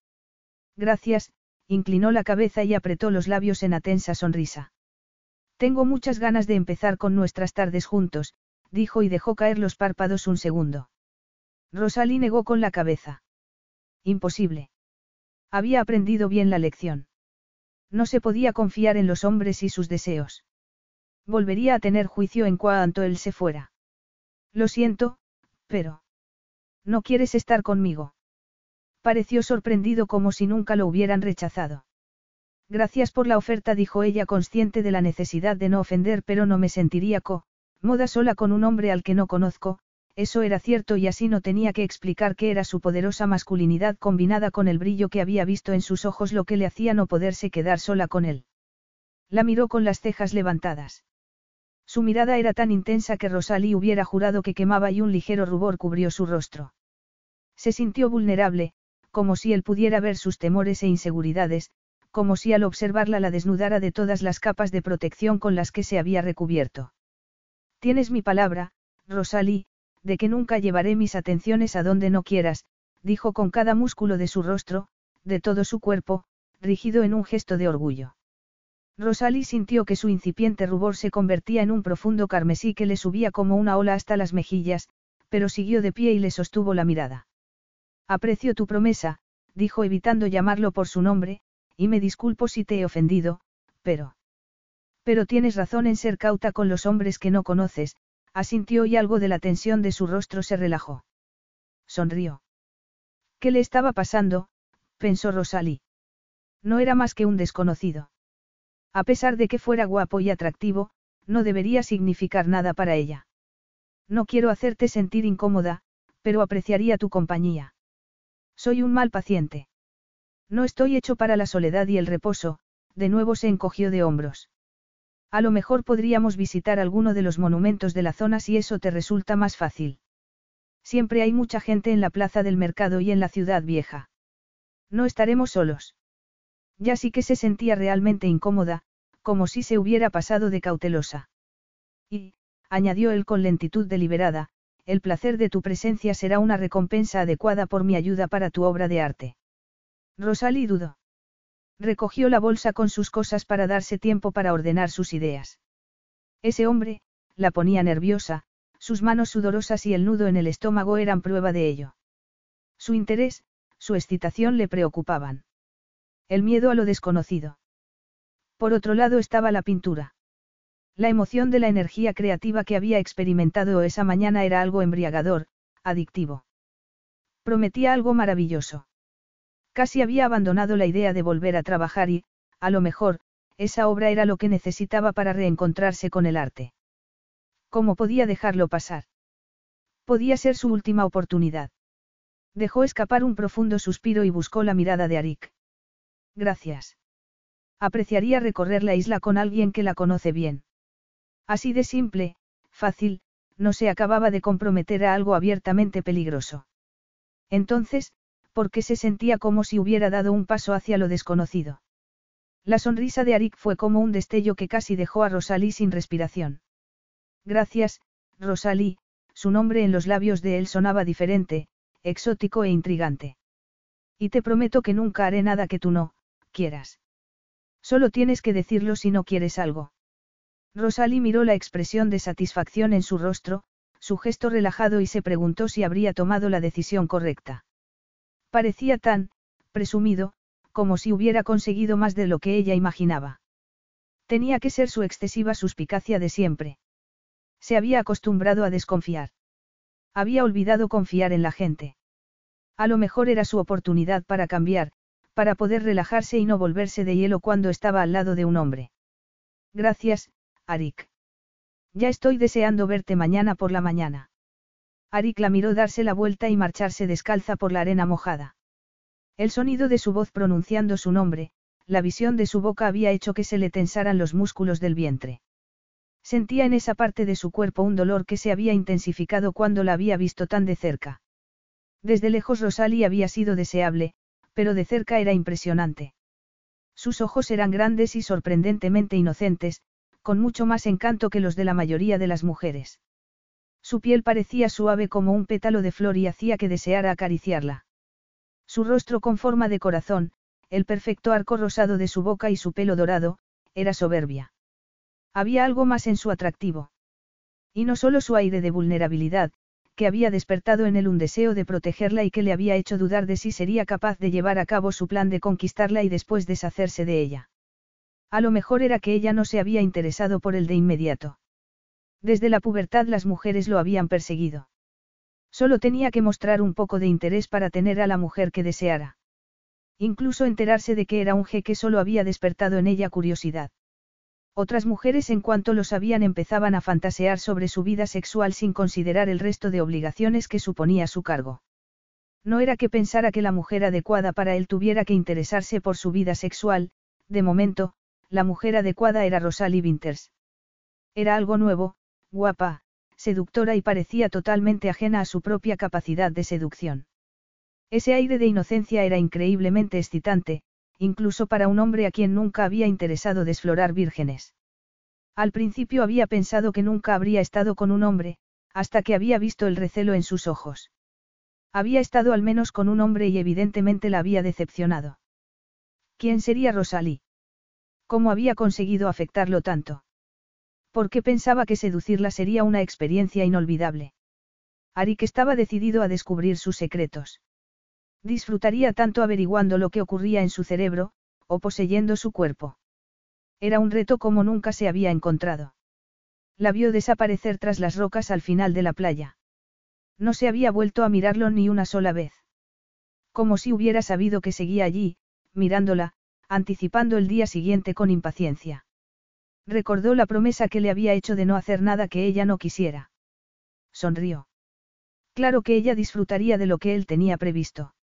Gracias, inclinó la cabeza y apretó los labios en atensa sonrisa. Tengo muchas ganas de empezar con nuestras tardes juntos, dijo y dejó caer los párpados un segundo. Rosalie negó con la cabeza. Imposible. Había aprendido bien la lección. No se podía confiar en los hombres y sus deseos. Volvería a tener juicio en cuanto él se fuera. Lo siento, pero... ¿No quieres estar conmigo? Pareció sorprendido como si nunca lo hubieran rechazado. Gracias por la oferta, dijo ella consciente de la necesidad de no ofender, pero no me sentiría co, moda sola con un hombre al que no conozco, eso era cierto y así no tenía que explicar qué era su poderosa masculinidad combinada con el brillo que había visto en sus ojos lo que le hacía no poderse quedar sola con él. La miró con las cejas levantadas. Su mirada era tan intensa que Rosalie hubiera jurado que quemaba y un ligero rubor cubrió su rostro. Se sintió vulnerable, como si él pudiera ver sus temores e inseguridades, como si al observarla la desnudara de todas las capas de protección con las que se había recubierto. Tienes mi palabra, Rosalie, de que nunca llevaré mis atenciones a donde no quieras, dijo con cada músculo de su rostro, de todo su cuerpo, rígido en un gesto de orgullo. Rosalie sintió que su incipiente rubor se convertía en un profundo carmesí que le subía como una ola hasta las mejillas, pero siguió de pie y le sostuvo la mirada. Aprecio tu promesa, dijo evitando llamarlo por su nombre, y me disculpo si te he ofendido, pero... Pero tienes razón en ser cauta con los hombres que no conoces, asintió y algo de la tensión de su rostro se relajó. Sonrió. ¿Qué le estaba pasando? pensó Rosalie. No era más que un desconocido. A pesar de que fuera guapo y atractivo, no debería significar nada para ella. No quiero hacerte sentir incómoda, pero apreciaría tu compañía. Soy un mal paciente. No estoy hecho para la soledad y el reposo, de nuevo se encogió de hombros. A lo mejor podríamos visitar alguno de los monumentos de la zona si eso te resulta más fácil. Siempre hay mucha gente en la plaza del mercado y en la ciudad vieja. No estaremos solos. Ya sí que se sentía realmente incómoda, como si se hubiera pasado de cautelosa. Y, añadió él con lentitud deliberada, el placer de tu presencia será una recompensa adecuada por mi ayuda para tu obra de arte. Rosalie dudó. Recogió la bolsa con sus cosas para darse tiempo para ordenar sus ideas. Ese hombre, la ponía nerviosa, sus manos sudorosas y el nudo en el estómago eran prueba de ello. Su interés, su excitación le preocupaban. El miedo a lo desconocido. Por otro lado estaba la pintura. La emoción de la energía creativa que había experimentado esa mañana era algo embriagador, adictivo. Prometía algo maravilloso. Casi había abandonado la idea de volver a trabajar y, a lo mejor, esa obra era lo que necesitaba para reencontrarse con el arte. ¿Cómo podía dejarlo pasar? Podía ser su última oportunidad. Dejó escapar un profundo suspiro y buscó la mirada de Arik. Gracias. Apreciaría recorrer la isla con alguien que la conoce bien. Así de simple, fácil, no se acababa de comprometer a algo abiertamente peligroso. Entonces, ¿por qué se sentía como si hubiera dado un paso hacia lo desconocido? La sonrisa de Arik fue como un destello que casi dejó a Rosalie sin respiración. Gracias, Rosalie, su nombre en los labios de él sonaba diferente, exótico e intrigante. Y te prometo que nunca haré nada que tú no, quieras. Solo tienes que decirlo si no quieres algo. Rosalie miró la expresión de satisfacción en su rostro, su gesto relajado y se preguntó si habría tomado la decisión correcta. Parecía tan, presumido, como si hubiera conseguido más de lo que ella imaginaba. Tenía que ser su excesiva suspicacia de siempre. Se había acostumbrado a desconfiar. Había olvidado confiar en la gente. A lo mejor era su oportunidad para cambiar, para poder relajarse y no volverse de hielo cuando estaba al lado de un hombre. Gracias, Arik. Ya estoy deseando verte mañana por la mañana. Arik la miró darse la vuelta y marcharse descalza por la arena mojada. El sonido de su voz pronunciando su nombre, la visión de su boca había hecho que se le tensaran los músculos del vientre. Sentía en esa parte de su cuerpo un dolor que se había intensificado cuando la había visto tan de cerca. Desde lejos Rosalie había sido deseable, pero de cerca era impresionante. Sus ojos eran grandes y sorprendentemente inocentes, con mucho más encanto que los de la mayoría de las mujeres. Su piel parecía suave como un pétalo de flor y hacía que deseara acariciarla. Su rostro con forma de corazón, el perfecto arco rosado de su boca y su pelo dorado, era soberbia. Había algo más en su atractivo. Y no solo su aire de vulnerabilidad, que había despertado en él un deseo de protegerla y que le había hecho dudar de si sería capaz de llevar a cabo su plan de conquistarla y después deshacerse de ella. A lo mejor era que ella no se había interesado por él de inmediato. Desde la pubertad las mujeres lo habían perseguido. Solo tenía que mostrar un poco de interés para tener a la mujer que deseara. Incluso enterarse de que era un jeque solo había despertado en ella curiosidad. Otras mujeres en cuanto lo sabían empezaban a fantasear sobre su vida sexual sin considerar el resto de obligaciones que suponía su cargo. No era que pensara que la mujer adecuada para él tuviera que interesarse por su vida sexual, de momento, la mujer adecuada era Rosalie Winters. Era algo nuevo, guapa, seductora y parecía totalmente ajena a su propia capacidad de seducción. Ese aire de inocencia era increíblemente excitante, incluso para un hombre a quien nunca había interesado desflorar vírgenes. Al principio había pensado que nunca habría estado con un hombre, hasta que había visto el recelo en sus ojos. Había estado al menos con un hombre y evidentemente la había decepcionado. ¿Quién sería Rosalie? ¿Cómo había conseguido afectarlo tanto? ¿Por qué pensaba que seducirla sería una experiencia inolvidable? Arik estaba decidido a descubrir sus secretos. Disfrutaría tanto averiguando lo que ocurría en su cerebro, o poseyendo su cuerpo. Era un reto como nunca se había encontrado. La vio desaparecer tras las rocas al final de la playa. No se había vuelto a mirarlo ni una sola vez. Como si hubiera sabido que seguía allí, mirándola, anticipando el día siguiente con impaciencia. Recordó la promesa que le había hecho de no hacer nada que ella no quisiera. Sonrió. Claro que ella disfrutaría de lo que él tenía previsto.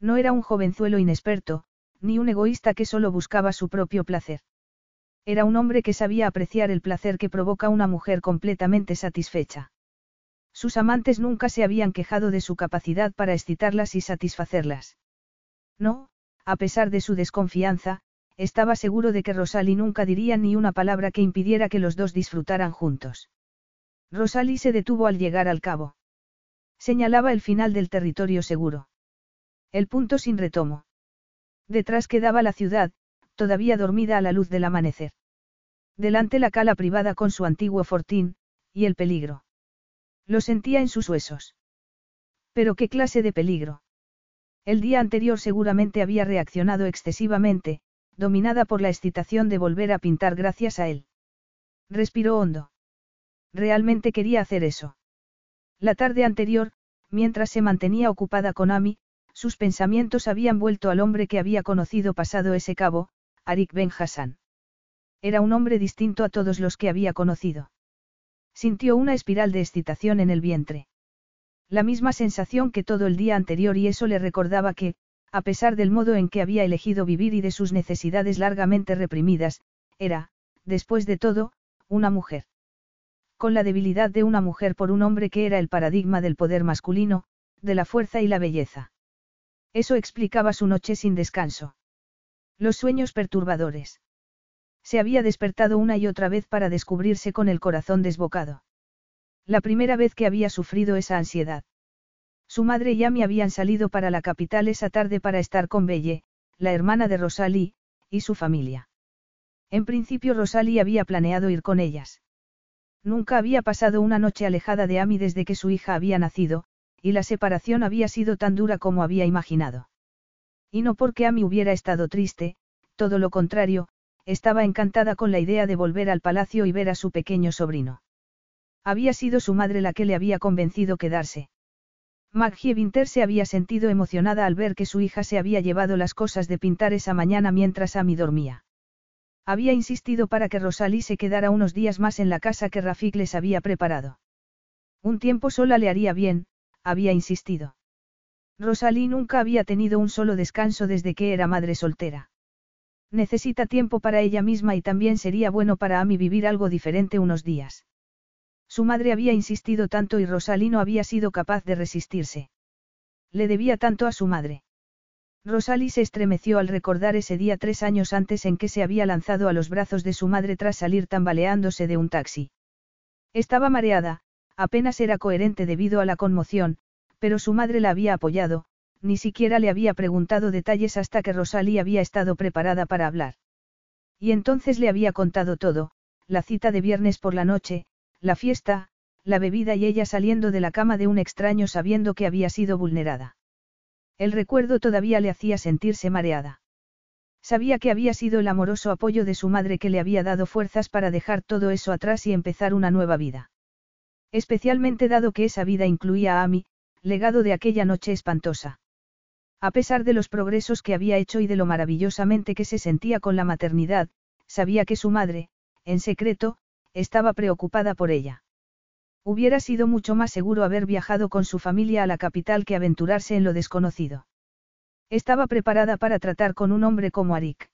No era un jovenzuelo inexperto, ni un egoísta que solo buscaba su propio placer. Era un hombre que sabía apreciar el placer que provoca una mujer completamente satisfecha. Sus amantes nunca se habían quejado de su capacidad para excitarlas y satisfacerlas. No, a pesar de su desconfianza, estaba seguro de que Rosalie nunca diría ni una palabra que impidiera que los dos disfrutaran juntos. Rosalie se detuvo al llegar al cabo. Señalaba el final del territorio seguro. El punto sin retomo. Detrás quedaba la ciudad, todavía dormida a la luz del amanecer. Delante la cala privada con su antiguo fortín, y el peligro. Lo sentía en sus huesos. Pero qué clase de peligro. El día anterior seguramente había reaccionado excesivamente, dominada por la excitación de volver a pintar gracias a él. Respiró hondo. Realmente quería hacer eso. La tarde anterior, mientras se mantenía ocupada con Ami, sus pensamientos habían vuelto al hombre que había conocido pasado ese cabo, Arik Ben Hassan. Era un hombre distinto a todos los que había conocido. Sintió una espiral de excitación en el vientre. La misma sensación que todo el día anterior y eso le recordaba que, a pesar del modo en que había elegido vivir y de sus necesidades largamente reprimidas, era, después de todo, una mujer. Con la debilidad de una mujer por un hombre que era el paradigma del poder masculino, de la fuerza y la belleza. Eso explicaba su noche sin descanso. Los sueños perturbadores. Se había despertado una y otra vez para descubrirse con el corazón desbocado. La primera vez que había sufrido esa ansiedad. Su madre y Amy habían salido para la capital esa tarde para estar con Belle, la hermana de Rosalie, y su familia. En principio Rosalie había planeado ir con ellas. Nunca había pasado una noche alejada de Amy desde que su hija había nacido, y la separación había sido tan dura como había imaginado. Y no porque Amy hubiera estado triste, todo lo contrario, estaba encantada con la idea de volver al palacio y ver a su pequeño sobrino. Había sido su madre la que le había convencido quedarse. Maggie Winter se había sentido emocionada al ver que su hija se había llevado las cosas de pintar esa mañana mientras Amy dormía. Había insistido para que Rosalie se quedara unos días más en la casa que Rafik les había preparado. Un tiempo sola le haría bien, había insistido. Rosalie nunca había tenido un solo descanso desde que era madre soltera. Necesita tiempo para ella misma y también sería bueno para Amy vivir algo diferente unos días. Su madre había insistido tanto y Rosalie no había sido capaz de resistirse. Le debía tanto a su madre. Rosalie se estremeció al recordar ese día tres años antes en que se había lanzado a los brazos de su madre tras salir tambaleándose de un taxi. Estaba mareada, apenas era coherente debido a la conmoción, pero su madre la había apoyado, ni siquiera le había preguntado detalles hasta que Rosalie había estado preparada para hablar. Y entonces le había contado todo, la cita de viernes por la noche, la fiesta, la bebida y ella saliendo de la cama de un extraño sabiendo que había sido vulnerada. El recuerdo todavía le hacía sentirse mareada. Sabía que había sido el amoroso apoyo de su madre que le había dado fuerzas para dejar todo eso atrás y empezar una nueva vida. Especialmente dado que esa vida incluía a Amy, legado de aquella noche espantosa. A pesar de los progresos que había hecho y de lo maravillosamente que se sentía con la maternidad, sabía que su madre, en secreto, estaba preocupada por ella. Hubiera sido mucho más seguro haber viajado con su familia a la capital que aventurarse en lo desconocido. Estaba preparada para tratar con un hombre como Arik.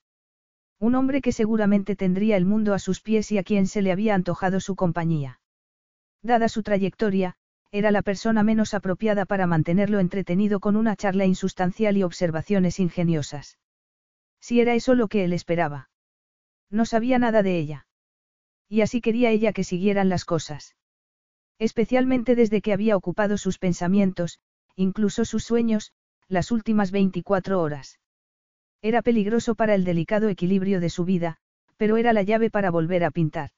Un hombre que seguramente tendría el mundo a sus pies y a quien se le había antojado su compañía. Dada su trayectoria, era la persona menos apropiada para mantenerlo entretenido con una charla insustancial y observaciones ingeniosas. Si era eso lo que él esperaba. No sabía nada de ella. Y así quería ella que siguieran las cosas. Especialmente desde que había ocupado sus pensamientos, incluso sus sueños, las últimas 24 horas. Era peligroso para el delicado equilibrio de su vida, pero era la llave para volver a pintar.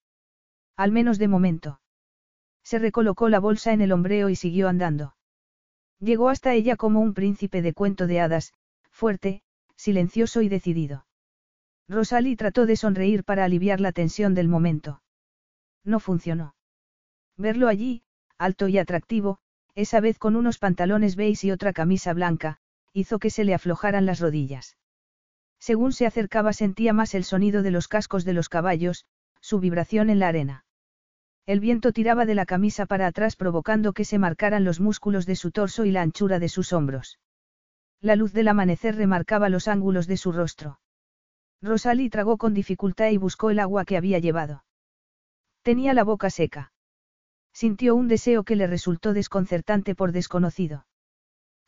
Al menos de momento. Se recolocó la bolsa en el hombreo y siguió andando. Llegó hasta ella como un príncipe de cuento de hadas, fuerte, silencioso y decidido. Rosalie trató de sonreír para aliviar la tensión del momento. No funcionó. Verlo allí, alto y atractivo, esa vez con unos pantalones beige y otra camisa blanca, hizo que se le aflojaran las rodillas. Según se acercaba sentía más el sonido de los cascos de los caballos, su vibración en la arena. El viento tiraba de la camisa para atrás provocando que se marcaran los músculos de su torso y la anchura de sus hombros. La luz del amanecer remarcaba los ángulos de su rostro. Rosalie tragó con dificultad y buscó el agua que había llevado. Tenía la boca seca. Sintió un deseo que le resultó desconcertante por desconocido.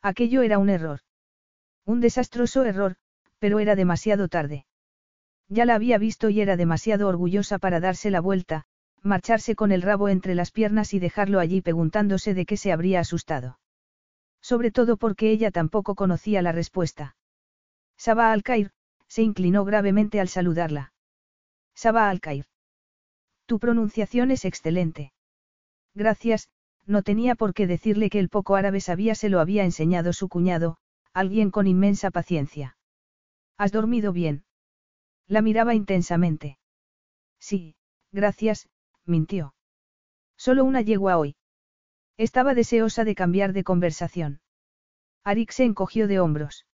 Aquello era un error. Un desastroso error, pero era demasiado tarde. Ya la había visto y era demasiado orgullosa para darse la vuelta, marcharse con el rabo entre las piernas y dejarlo allí preguntándose de qué se habría asustado. Sobre todo porque ella tampoco conocía la respuesta. Saba al-Kair, se inclinó gravemente al saludarla. Saba al-Kair. Tu pronunciación es excelente. Gracias, no tenía por qué decirle que el poco árabe sabía se lo había enseñado su cuñado, alguien con inmensa paciencia. ¿Has dormido bien? La miraba intensamente. Sí, gracias, mintió. Solo una yegua hoy. Estaba deseosa de cambiar de conversación. Arik se encogió de hombros.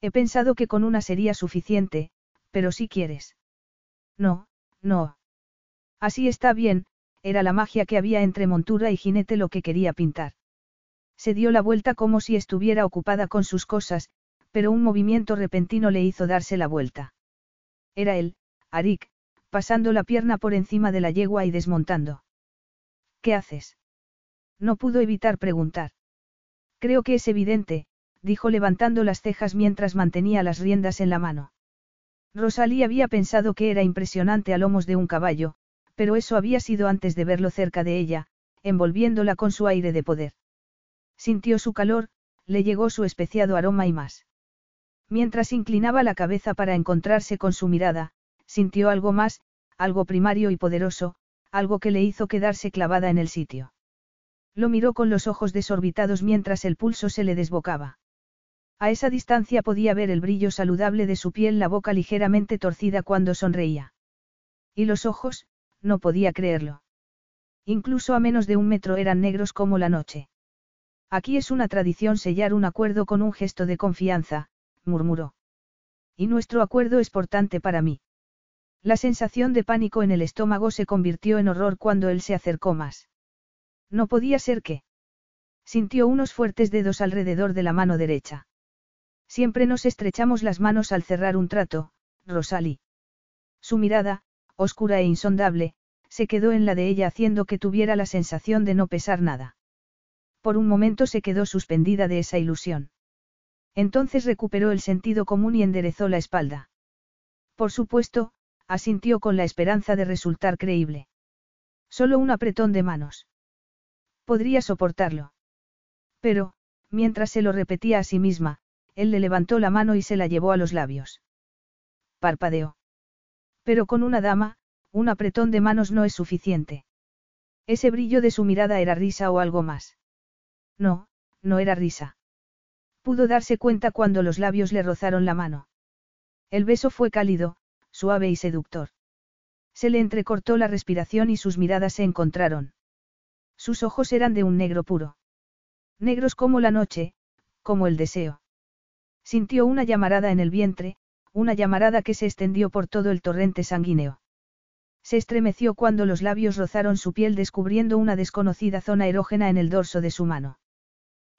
He pensado que con una sería suficiente, pero si quieres. No, no. Así está bien, era la magia que había entre montura y jinete lo que quería pintar. Se dio la vuelta como si estuviera ocupada con sus cosas, pero un movimiento repentino le hizo darse la vuelta. Era él, Arik, pasando la pierna por encima de la yegua y desmontando. ¿Qué haces? No pudo evitar preguntar. Creo que es evidente, dijo levantando las cejas mientras mantenía las riendas en la mano. Rosalí había pensado que era impresionante a lomos de un caballo, pero eso había sido antes de verlo cerca de ella, envolviéndola con su aire de poder. Sintió su calor, le llegó su especiado aroma y más. Mientras inclinaba la cabeza para encontrarse con su mirada, sintió algo más, algo primario y poderoso, algo que le hizo quedarse clavada en el sitio. Lo miró con los ojos desorbitados mientras el pulso se le desbocaba. A esa distancia podía ver el brillo saludable de su piel, la boca ligeramente torcida cuando sonreía. Y los ojos, no podía creerlo. Incluso a menos de un metro eran negros como la noche. Aquí es una tradición sellar un acuerdo con un gesto de confianza, murmuró. Y nuestro acuerdo es portante para mí. La sensación de pánico en el estómago se convirtió en horror cuando él se acercó más. No podía ser que. Sintió unos fuertes dedos alrededor de la mano derecha. Siempre nos estrechamos las manos al cerrar un trato, Rosalie. Su mirada, oscura e insondable, se quedó en la de ella haciendo que tuviera la sensación de no pesar nada. Por un momento se quedó suspendida de esa ilusión. Entonces recuperó el sentido común y enderezó la espalda. Por supuesto, asintió con la esperanza de resultar creíble. Solo un apretón de manos. Podría soportarlo. Pero, mientras se lo repetía a sí misma, él le levantó la mano y se la llevó a los labios. Parpadeó. Pero con una dama, un apretón de manos no es suficiente. Ese brillo de su mirada era risa o algo más. No, no era risa. Pudo darse cuenta cuando los labios le rozaron la mano. El beso fue cálido, suave y seductor. Se le entrecortó la respiración y sus miradas se encontraron. Sus ojos eran de un negro puro. Negros como la noche, como el deseo. Sintió una llamarada en el vientre, una llamarada que se extendió por todo el torrente sanguíneo. Se estremeció cuando los labios rozaron su piel descubriendo una desconocida zona erógena en el dorso de su mano.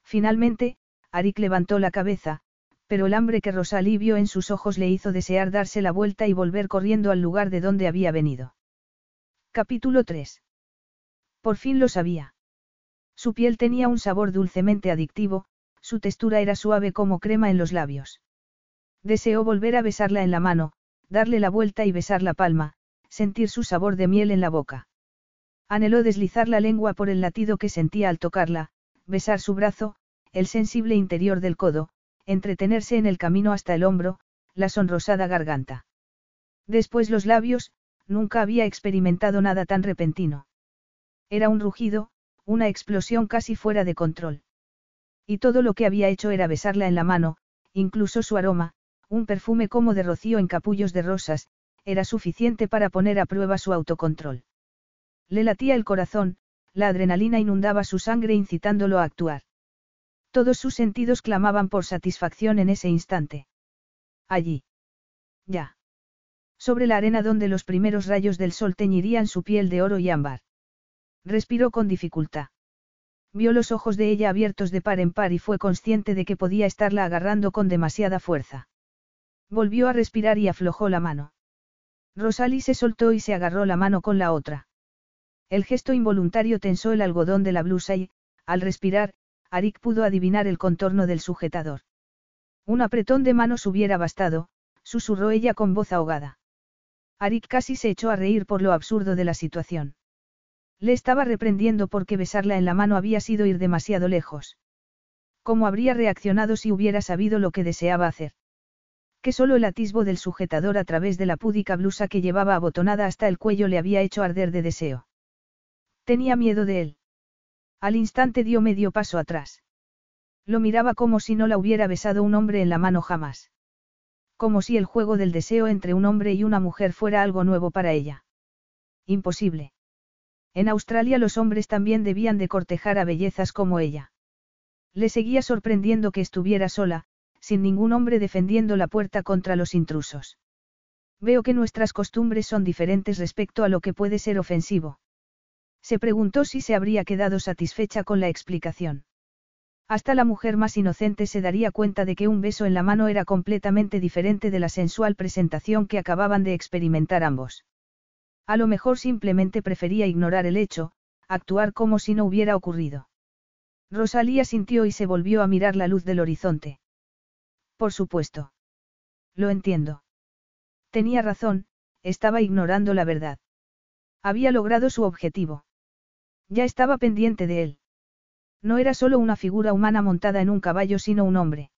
Finalmente, Arik levantó la cabeza, pero el hambre que Rosalí vio en sus ojos le hizo desear darse la vuelta y volver corriendo al lugar de donde había venido. Capítulo 3. Por fin lo sabía. Su piel tenía un sabor dulcemente adictivo, su textura era suave como crema en los labios. Deseó volver a besarla en la mano, darle la vuelta y besar la palma, sentir su sabor de miel en la boca. Anheló deslizar la lengua por el latido que sentía al tocarla, besar su brazo, el sensible interior del codo, entretenerse en el camino hasta el hombro, la sonrosada garganta. Después los labios, nunca había experimentado nada tan repentino. Era un rugido, una explosión casi fuera de control. Y todo lo que había hecho era besarla en la mano, incluso su aroma, un perfume como de rocío en capullos de rosas, era suficiente para poner a prueba su autocontrol. Le latía el corazón, la adrenalina inundaba su sangre incitándolo a actuar. Todos sus sentidos clamaban por satisfacción en ese instante. Allí. Ya. Sobre la arena donde los primeros rayos del sol teñirían su piel de oro y ámbar. Respiró con dificultad. Vio los ojos de ella abiertos de par en par y fue consciente de que podía estarla agarrando con demasiada fuerza. Volvió a respirar y aflojó la mano. Rosalie se soltó y se agarró la mano con la otra. El gesto involuntario tensó el algodón de la blusa y, al respirar, Arik pudo adivinar el contorno del sujetador. Un apretón de manos hubiera bastado, susurró ella con voz ahogada. Arik casi se echó a reír por lo absurdo de la situación. Le estaba reprendiendo porque besarla en la mano había sido ir demasiado lejos. ¿Cómo habría reaccionado si hubiera sabido lo que deseaba hacer? Que solo el atisbo del sujetador a través de la púdica blusa que llevaba abotonada hasta el cuello le había hecho arder de deseo. Tenía miedo de él. Al instante dio medio paso atrás. Lo miraba como si no la hubiera besado un hombre en la mano jamás. Como si el juego del deseo entre un hombre y una mujer fuera algo nuevo para ella. Imposible. En Australia los hombres también debían de cortejar a bellezas como ella. Le seguía sorprendiendo que estuviera sola, sin ningún hombre defendiendo la puerta contra los intrusos. Veo que nuestras costumbres son diferentes respecto a lo que puede ser ofensivo. Se preguntó si se habría quedado satisfecha con la explicación. Hasta la mujer más inocente se daría cuenta de que un beso en la mano era completamente diferente de la sensual presentación que acababan de experimentar ambos. A lo mejor simplemente prefería ignorar el hecho, actuar como si no hubiera ocurrido. Rosalía sintió y se volvió a mirar la luz del horizonte. Por supuesto. Lo entiendo. Tenía razón, estaba ignorando la verdad. Había logrado su objetivo. Ya estaba pendiente de él. No era solo una figura humana montada en un caballo, sino un hombre.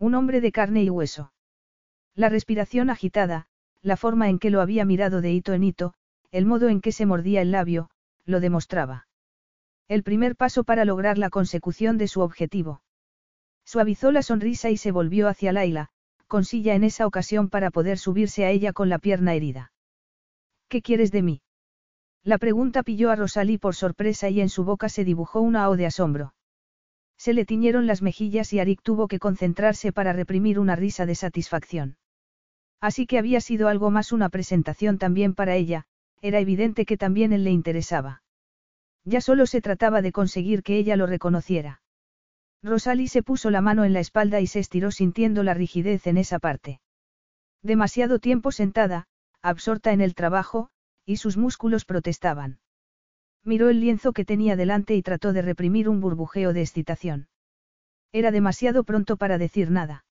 Un hombre de carne y hueso. La respiración agitada, la forma en que lo había mirado de hito en hito, el modo en que se mordía el labio, lo demostraba. El primer paso para lograr la consecución de su objetivo. Suavizó la sonrisa y se volvió hacia Laila, con silla en esa ocasión para poder subirse a ella con la pierna herida. ¿Qué quieres de mí? La pregunta pilló a Rosalí por sorpresa y en su boca se dibujó una O de asombro. Se le tiñeron las mejillas y Arik tuvo que concentrarse para reprimir una risa de satisfacción. Así que había sido algo más una presentación también para ella, era evidente que también él le interesaba. Ya solo se trataba de conseguir que ella lo reconociera. Rosalie se puso la mano en la espalda y se estiró sintiendo la rigidez en esa parte. Demasiado tiempo sentada, absorta en el trabajo, y sus músculos protestaban. Miró el lienzo que tenía delante y trató de reprimir un burbujeo de excitación. Era demasiado pronto para decir nada.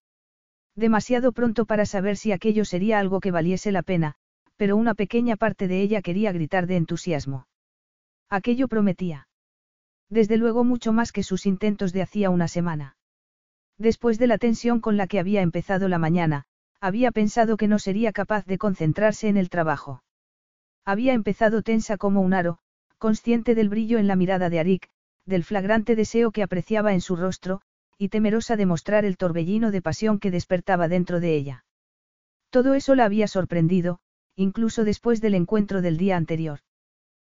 Demasiado pronto para saber si aquello sería algo que valiese la pena, pero una pequeña parte de ella quería gritar de entusiasmo. Aquello prometía. Desde luego mucho más que sus intentos de hacía una semana. Después de la tensión con la que había empezado la mañana, había pensado que no sería capaz de concentrarse en el trabajo. Había empezado tensa como un aro, consciente del brillo en la mirada de Arik, del flagrante deseo que apreciaba en su rostro, y temerosa de mostrar el torbellino de pasión que despertaba dentro de ella. Todo eso la había sorprendido, incluso después del encuentro del día anterior.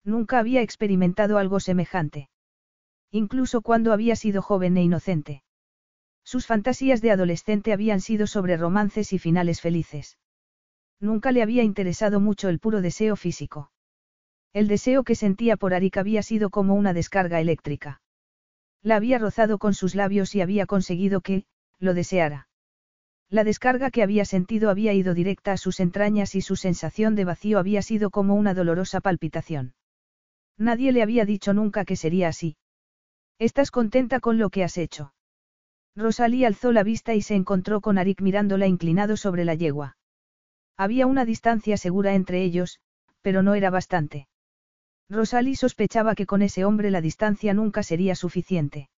Nunca había experimentado algo semejante. Incluso cuando había sido joven e inocente. Sus fantasías de adolescente habían sido sobre romances y finales felices. Nunca le había interesado mucho el puro deseo físico. El deseo que sentía por Arik había sido como una descarga eléctrica. La había rozado con sus labios y había conseguido que, lo deseara. La descarga que había sentido había ido directa a sus entrañas y su sensación de vacío había sido como una dolorosa palpitación. Nadie le había dicho nunca que sería así. ¿Estás contenta con lo que has hecho? Rosalía alzó la vista y se encontró con Arik mirándola inclinado sobre la yegua. Había una distancia segura entre ellos, pero no era bastante. Rosalie sospechaba que con ese hombre la distancia nunca sería suficiente.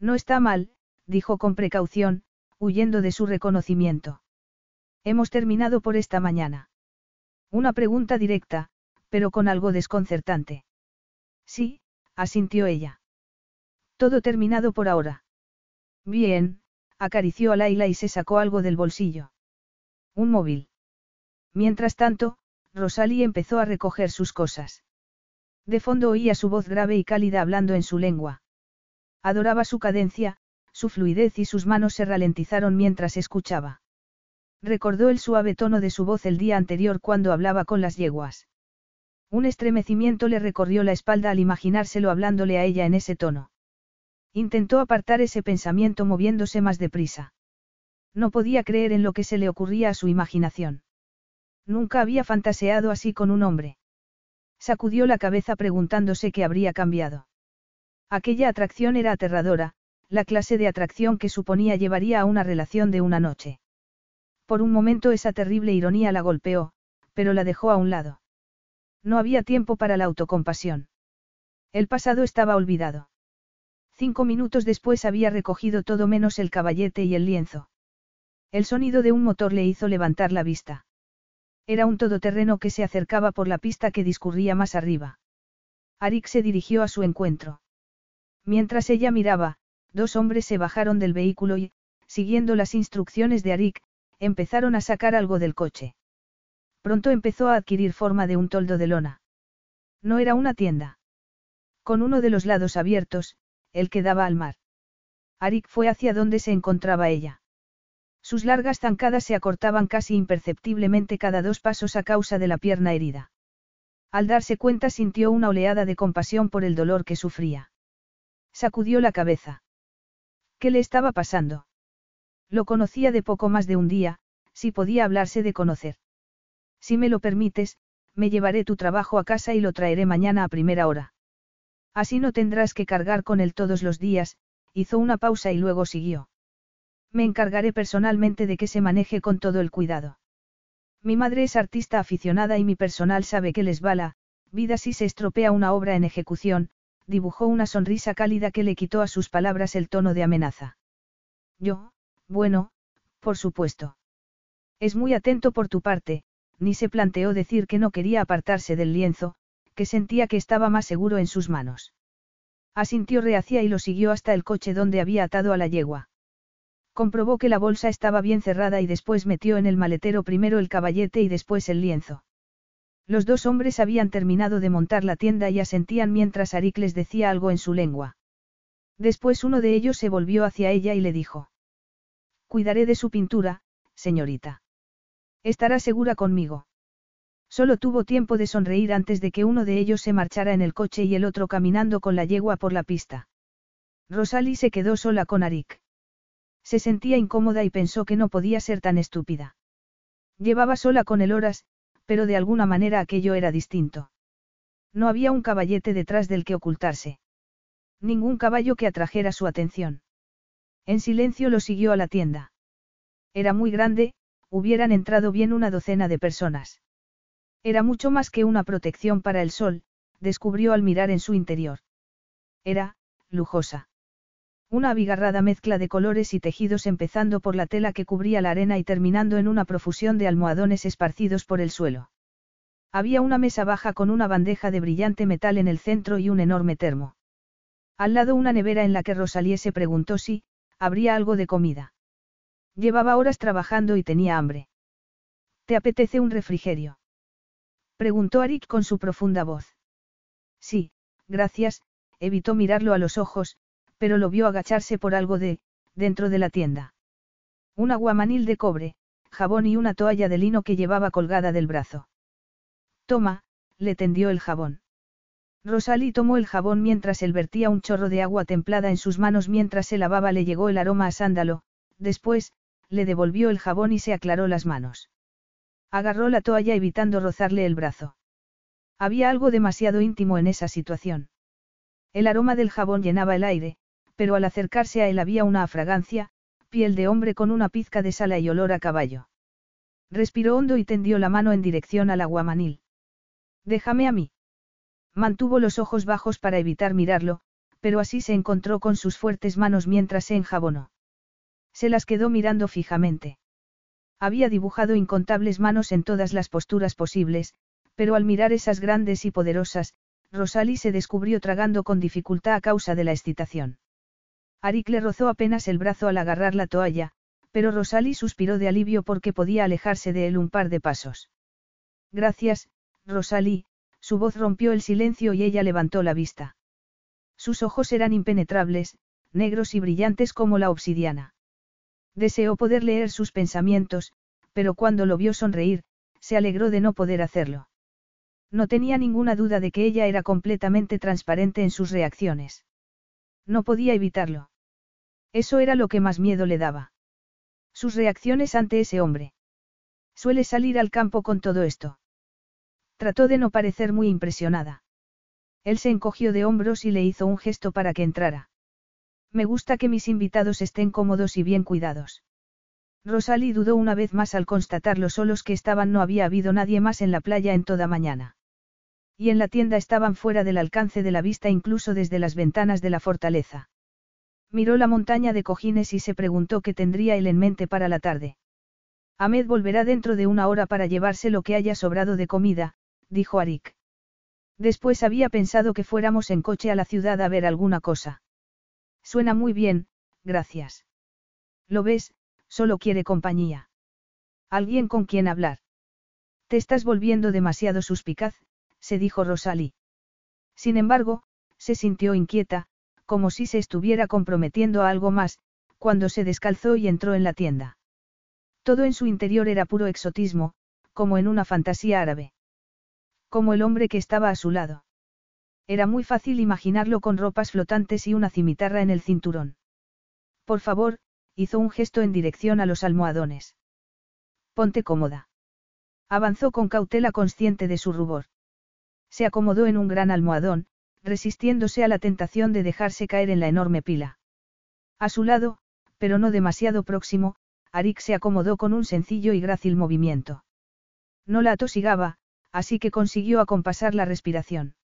No está mal, dijo con precaución, huyendo de su reconocimiento. Hemos terminado por esta mañana. Una pregunta directa, pero con algo desconcertante. Sí, asintió ella. Todo terminado por ahora. Bien, acarició a Laila y se sacó algo del bolsillo. Un móvil. Mientras tanto, Rosalie empezó a recoger sus cosas. De fondo oía su voz grave y cálida hablando en su lengua. Adoraba su cadencia, su fluidez y sus manos se ralentizaron mientras escuchaba. Recordó el suave tono de su voz el día anterior cuando hablaba con las yeguas. Un estremecimiento le recorrió la espalda al imaginárselo hablándole a ella en ese tono. Intentó apartar ese pensamiento moviéndose más deprisa. No podía creer en lo que se le ocurría a su imaginación. Nunca había fantaseado así con un hombre. Sacudió la cabeza preguntándose qué habría cambiado. Aquella atracción era aterradora, la clase de atracción que suponía llevaría a una relación de una noche. Por un momento esa terrible ironía la golpeó, pero la dejó a un lado. No había tiempo para la autocompasión. El pasado estaba olvidado. Cinco minutos después había recogido todo menos el caballete y el lienzo. El sonido de un motor le hizo levantar la vista. Era un todoterreno que se acercaba por la pista que discurría más arriba. Arik se dirigió a su encuentro. Mientras ella miraba, dos hombres se bajaron del vehículo y, siguiendo las instrucciones de Arik, empezaron a sacar algo del coche. Pronto empezó a adquirir forma de un toldo de lona. No era una tienda. Con uno de los lados abiertos, el que daba al mar. Arik fue hacia donde se encontraba ella. Sus largas zancadas se acortaban casi imperceptiblemente cada dos pasos a causa de la pierna herida. Al darse cuenta sintió una oleada de compasión por el dolor que sufría. Sacudió la cabeza. ¿Qué le estaba pasando? Lo conocía de poco más de un día, si podía hablarse de conocer. Si me lo permites, me llevaré tu trabajo a casa y lo traeré mañana a primera hora. Así no tendrás que cargar con él todos los días, hizo una pausa y luego siguió. Me encargaré personalmente de que se maneje con todo el cuidado. Mi madre es artista aficionada y mi personal sabe que les bala, vida si se estropea una obra en ejecución, dibujó una sonrisa cálida que le quitó a sus palabras el tono de amenaza. Yo, bueno, por supuesto. Es muy atento por tu parte, ni se planteó decir que no quería apartarse del lienzo, que sentía que estaba más seguro en sus manos. Asintió reacia y lo siguió hasta el coche donde había atado a la yegua. Comprobó que la bolsa estaba bien cerrada y después metió en el maletero primero el caballete y después el lienzo. Los dos hombres habían terminado de montar la tienda y asentían mientras Arik les decía algo en su lengua. Después uno de ellos se volvió hacia ella y le dijo. Cuidaré de su pintura, señorita. Estará segura conmigo. Solo tuvo tiempo de sonreír antes de que uno de ellos se marchara en el coche y el otro caminando con la yegua por la pista. Rosalie se quedó sola con Arik. Se sentía incómoda y pensó que no podía ser tan estúpida. Llevaba sola con el horas, pero de alguna manera aquello era distinto. No había un caballete detrás del que ocultarse. Ningún caballo que atrajera su atención. En silencio lo siguió a la tienda. Era muy grande, hubieran entrado bien una docena de personas. Era mucho más que una protección para el sol, descubrió al mirar en su interior. Era, lujosa. Una abigarrada mezcla de colores y tejidos empezando por la tela que cubría la arena y terminando en una profusión de almohadones esparcidos por el suelo. Había una mesa baja con una bandeja de brillante metal en el centro y un enorme termo. Al lado una nevera en la que Rosalie se preguntó si, habría algo de comida. Llevaba horas trabajando y tenía hambre. ¿Te apetece un refrigerio? Preguntó Arik con su profunda voz. Sí, gracias, evitó mirarlo a los ojos, pero lo vio agacharse por algo de, dentro de la tienda. Un aguamanil de cobre, jabón y una toalla de lino que llevaba colgada del brazo. Toma, le tendió el jabón. Rosalie tomó el jabón mientras él vertía un chorro de agua templada en sus manos mientras se lavaba le llegó el aroma a sándalo, después, le devolvió el jabón y se aclaró las manos. Agarró la toalla evitando rozarle el brazo. Había algo demasiado íntimo en esa situación. El aroma del jabón llenaba el aire, pero al acercarse a él había una fragancia, piel de hombre con una pizca de sala y olor a caballo. Respiró hondo y tendió la mano en dirección al aguamanil. Déjame a mí. Mantuvo los ojos bajos para evitar mirarlo, pero así se encontró con sus fuertes manos mientras se enjabonó. Se las quedó mirando fijamente. Había dibujado incontables manos en todas las posturas posibles, pero al mirar esas grandes y poderosas, Rosalie se descubrió tragando con dificultad a causa de la excitación. Arik le rozó apenas el brazo al agarrar la toalla, pero Rosalie suspiró de alivio porque podía alejarse de él un par de pasos. Gracias, Rosalie, su voz rompió el silencio y ella levantó la vista. Sus ojos eran impenetrables, negros y brillantes como la obsidiana. Deseó poder leer sus pensamientos, pero cuando lo vio sonreír, se alegró de no poder hacerlo. No tenía ninguna duda de que ella era completamente transparente en sus reacciones. No podía evitarlo. Eso era lo que más miedo le daba. Sus reacciones ante ese hombre. Suele salir al campo con todo esto. Trató de no parecer muy impresionada. Él se encogió de hombros y le hizo un gesto para que entrara. Me gusta que mis invitados estén cómodos y bien cuidados. Rosalie dudó una vez más al constatar lo solos que estaban, no había habido nadie más en la playa en toda mañana. Y en la tienda estaban fuera del alcance de la vista incluso desde las ventanas de la fortaleza. Miró la montaña de cojines y se preguntó qué tendría él en mente para la tarde. Ahmed volverá dentro de una hora para llevarse lo que haya sobrado de comida, dijo Arik. Después había pensado que fuéramos en coche a la ciudad a ver alguna cosa. Suena muy bien, gracias. Lo ves, solo quiere compañía. Alguien con quien hablar. Te estás volviendo demasiado suspicaz, se dijo Rosalie. Sin embargo, se sintió inquieta, como si se estuviera comprometiendo a algo más, cuando se descalzó y entró en la tienda. Todo en su interior era puro exotismo, como en una fantasía árabe. Como el hombre que estaba a su lado. Era muy fácil imaginarlo con ropas flotantes y una cimitarra en el cinturón. Por favor, hizo un gesto en dirección a los almohadones. Ponte cómoda. Avanzó con cautela consciente de su rubor. Se acomodó en un gran almohadón, resistiéndose a la tentación de dejarse caer en la enorme pila. A su lado, pero no demasiado próximo, Arik se acomodó con un sencillo y grácil movimiento. No la atosigaba, así que consiguió acompasar la respiración.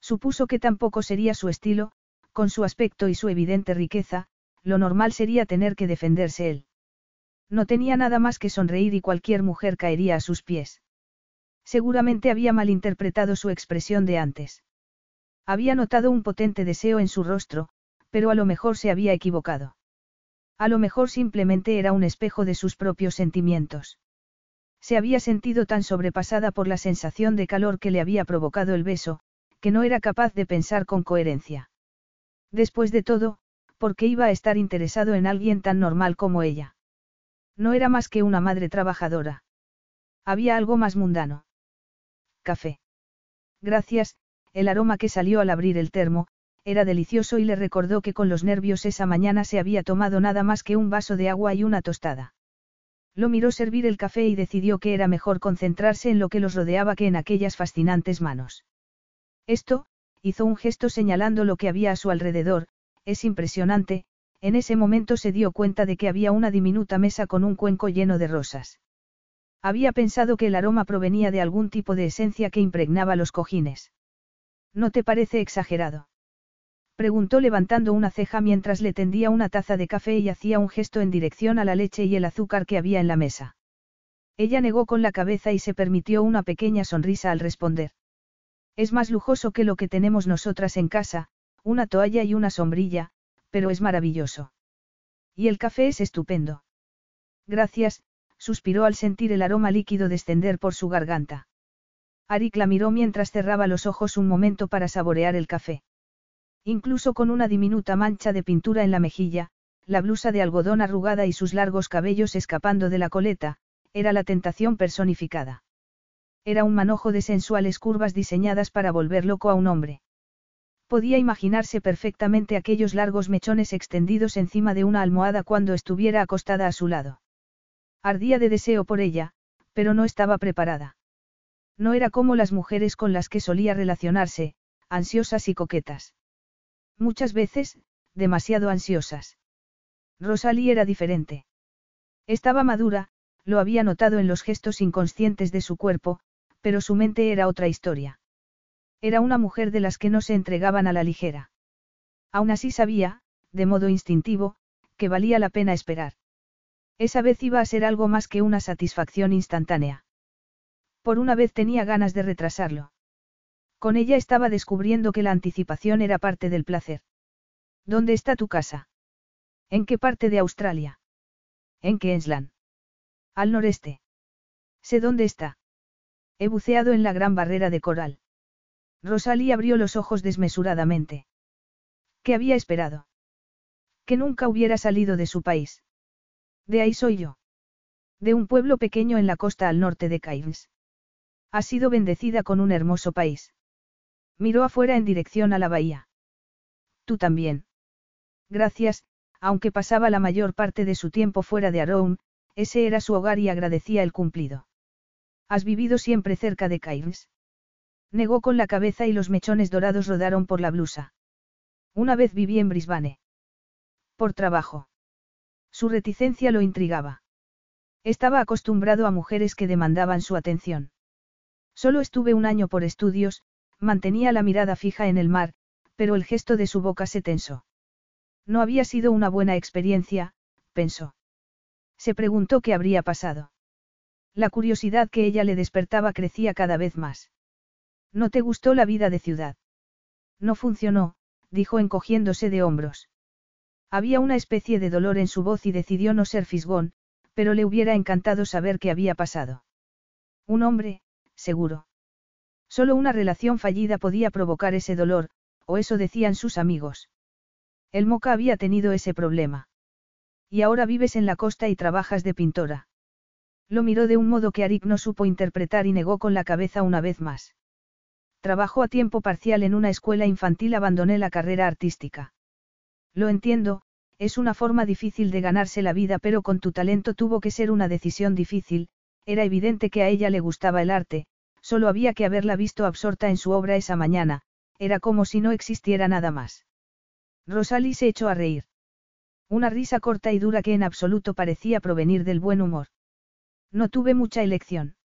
Supuso que tampoco sería su estilo, con su aspecto y su evidente riqueza, lo normal sería tener que defenderse él. No tenía nada más que sonreír y cualquier mujer caería a sus pies. Seguramente había malinterpretado su expresión de antes. Había notado un potente deseo en su rostro, pero a lo mejor se había equivocado. A lo mejor simplemente era un espejo de sus propios sentimientos. Se había sentido tan sobrepasada por la sensación de calor que le había provocado el beso, que no era capaz de pensar con coherencia. Después de todo, ¿por qué iba a estar interesado en alguien tan normal como ella? No era más que una madre trabajadora. Había algo más mundano. Café. Gracias, el aroma que salió al abrir el termo, era delicioso y le recordó que con los nervios esa mañana se había tomado nada más que un vaso de agua y una tostada. Lo miró servir el café y decidió que era mejor concentrarse en lo que los rodeaba que en aquellas fascinantes manos. Esto, hizo un gesto señalando lo que había a su alrededor, es impresionante, en ese momento se dio cuenta de que había una diminuta mesa con un cuenco lleno de rosas. Había pensado que el aroma provenía de algún tipo de esencia que impregnaba los cojines. ¿No te parece exagerado? Preguntó levantando una ceja mientras le tendía una taza de café y hacía un gesto en dirección a la leche y el azúcar que había en la mesa. Ella negó con la cabeza y se permitió una pequeña sonrisa al responder. Es más lujoso que lo que tenemos nosotras en casa, una toalla y una sombrilla, pero es maravilloso. Y el café es estupendo. Gracias, suspiró al sentir el aroma líquido descender por su garganta. Arik la miró mientras cerraba los ojos un momento para saborear el café. Incluso con una diminuta mancha de pintura en la mejilla, la blusa de algodón arrugada y sus largos cabellos escapando de la coleta, era la tentación personificada. Era un manojo de sensuales curvas diseñadas para volver loco a un hombre. Podía imaginarse perfectamente aquellos largos mechones extendidos encima de una almohada cuando estuviera acostada a su lado. Ardía de deseo por ella, pero no estaba preparada. No era como las mujeres con las que solía relacionarse, ansiosas y coquetas. Muchas veces, demasiado ansiosas. Rosalie era diferente. Estaba madura, lo había notado en los gestos inconscientes de su cuerpo, pero su mente era otra historia. Era una mujer de las que no se entregaban a la ligera. Aún así sabía, de modo instintivo, que valía la pena esperar. Esa vez iba a ser algo más que una satisfacción instantánea. Por una vez tenía ganas de retrasarlo. Con ella estaba descubriendo que la anticipación era parte del placer. ¿Dónde está tu casa? ¿En qué parte de Australia? ¿En Queensland? Al noreste. Sé dónde está. He buceado en la gran barrera de coral. Rosalie abrió los ojos desmesuradamente. ¿Qué había esperado? Que nunca hubiera salido de su país. De ahí soy yo. De un pueblo pequeño en la costa al norte de Cairns. Ha sido bendecida con un hermoso país. Miró afuera en dirección a la bahía. Tú también. Gracias, aunque pasaba la mayor parte de su tiempo fuera de Aroun, ese era su hogar y agradecía el cumplido. ¿Has vivido siempre cerca de Cairns? Negó con la cabeza y los mechones dorados rodaron por la blusa. Una vez viví en Brisbane. Por trabajo. Su reticencia lo intrigaba. Estaba acostumbrado a mujeres que demandaban su atención. Solo estuve un año por estudios, mantenía la mirada fija en el mar, pero el gesto de su boca se tensó. No había sido una buena experiencia, pensó. Se preguntó qué habría pasado. La curiosidad que ella le despertaba crecía cada vez más. ¿No te gustó la vida de ciudad? No funcionó, dijo encogiéndose de hombros. Había una especie de dolor en su voz y decidió no ser fisgón, pero le hubiera encantado saber qué había pasado. Un hombre, seguro. Solo una relación fallida podía provocar ese dolor, o eso decían sus amigos. El Moca había tenido ese problema. Y ahora vives en la costa y trabajas de pintora. Lo miró de un modo que Arik no supo interpretar y negó con la cabeza una vez más. Trabajo a tiempo parcial en una escuela infantil, abandoné la carrera artística. Lo entiendo, es una forma difícil de ganarse la vida, pero con tu talento tuvo que ser una decisión difícil, era evidente que a ella le gustaba el arte, solo había que haberla visto absorta en su obra esa mañana, era como si no existiera nada más. Rosalie se echó a reír. Una risa corta y dura que en absoluto parecía provenir del buen humor. No tuve mucha elección.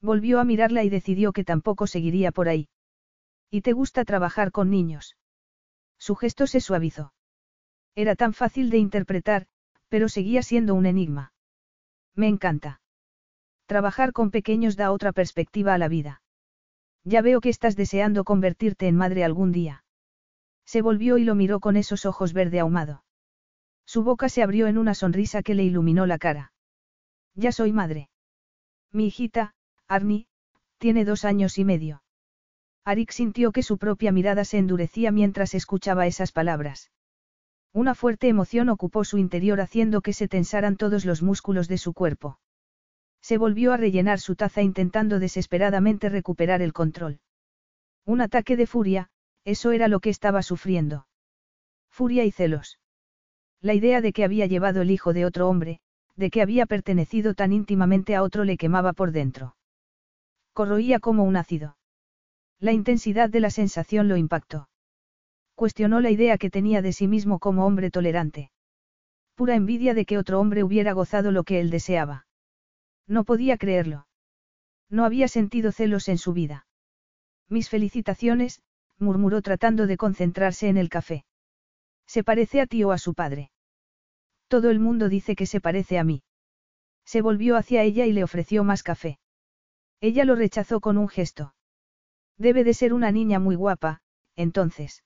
Volvió a mirarla y decidió que tampoco seguiría por ahí. ¿Y te gusta trabajar con niños? Su gesto se suavizó. Era tan fácil de interpretar, pero seguía siendo un enigma. Me encanta. Trabajar con pequeños da otra perspectiva a la vida. Ya veo que estás deseando convertirte en madre algún día. Se volvió y lo miró con esos ojos verde ahumado. Su boca se abrió en una sonrisa que le iluminó la cara. Ya soy madre. Mi hijita, Arnie, tiene dos años y medio. Arik sintió que su propia mirada se endurecía mientras escuchaba esas palabras. Una fuerte emoción ocupó su interior haciendo que se tensaran todos los músculos de su cuerpo. Se volvió a rellenar su taza intentando desesperadamente recuperar el control. Un ataque de furia, eso era lo que estaba sufriendo. Furia y celos. La idea de que había llevado el hijo de otro hombre, de que había pertenecido tan íntimamente a otro le quemaba por dentro. Corroía como un ácido. La intensidad de la sensación lo impactó. Cuestionó la idea que tenía de sí mismo como hombre tolerante. Pura envidia de que otro hombre hubiera gozado lo que él deseaba. No podía creerlo. No había sentido celos en su vida. Mis felicitaciones, murmuró tratando de concentrarse en el café. Se parece a ti o a su padre. Todo el mundo dice que se parece a mí. Se volvió hacia ella y le ofreció más café. Ella lo rechazó con un gesto. Debe de ser una niña muy guapa, entonces.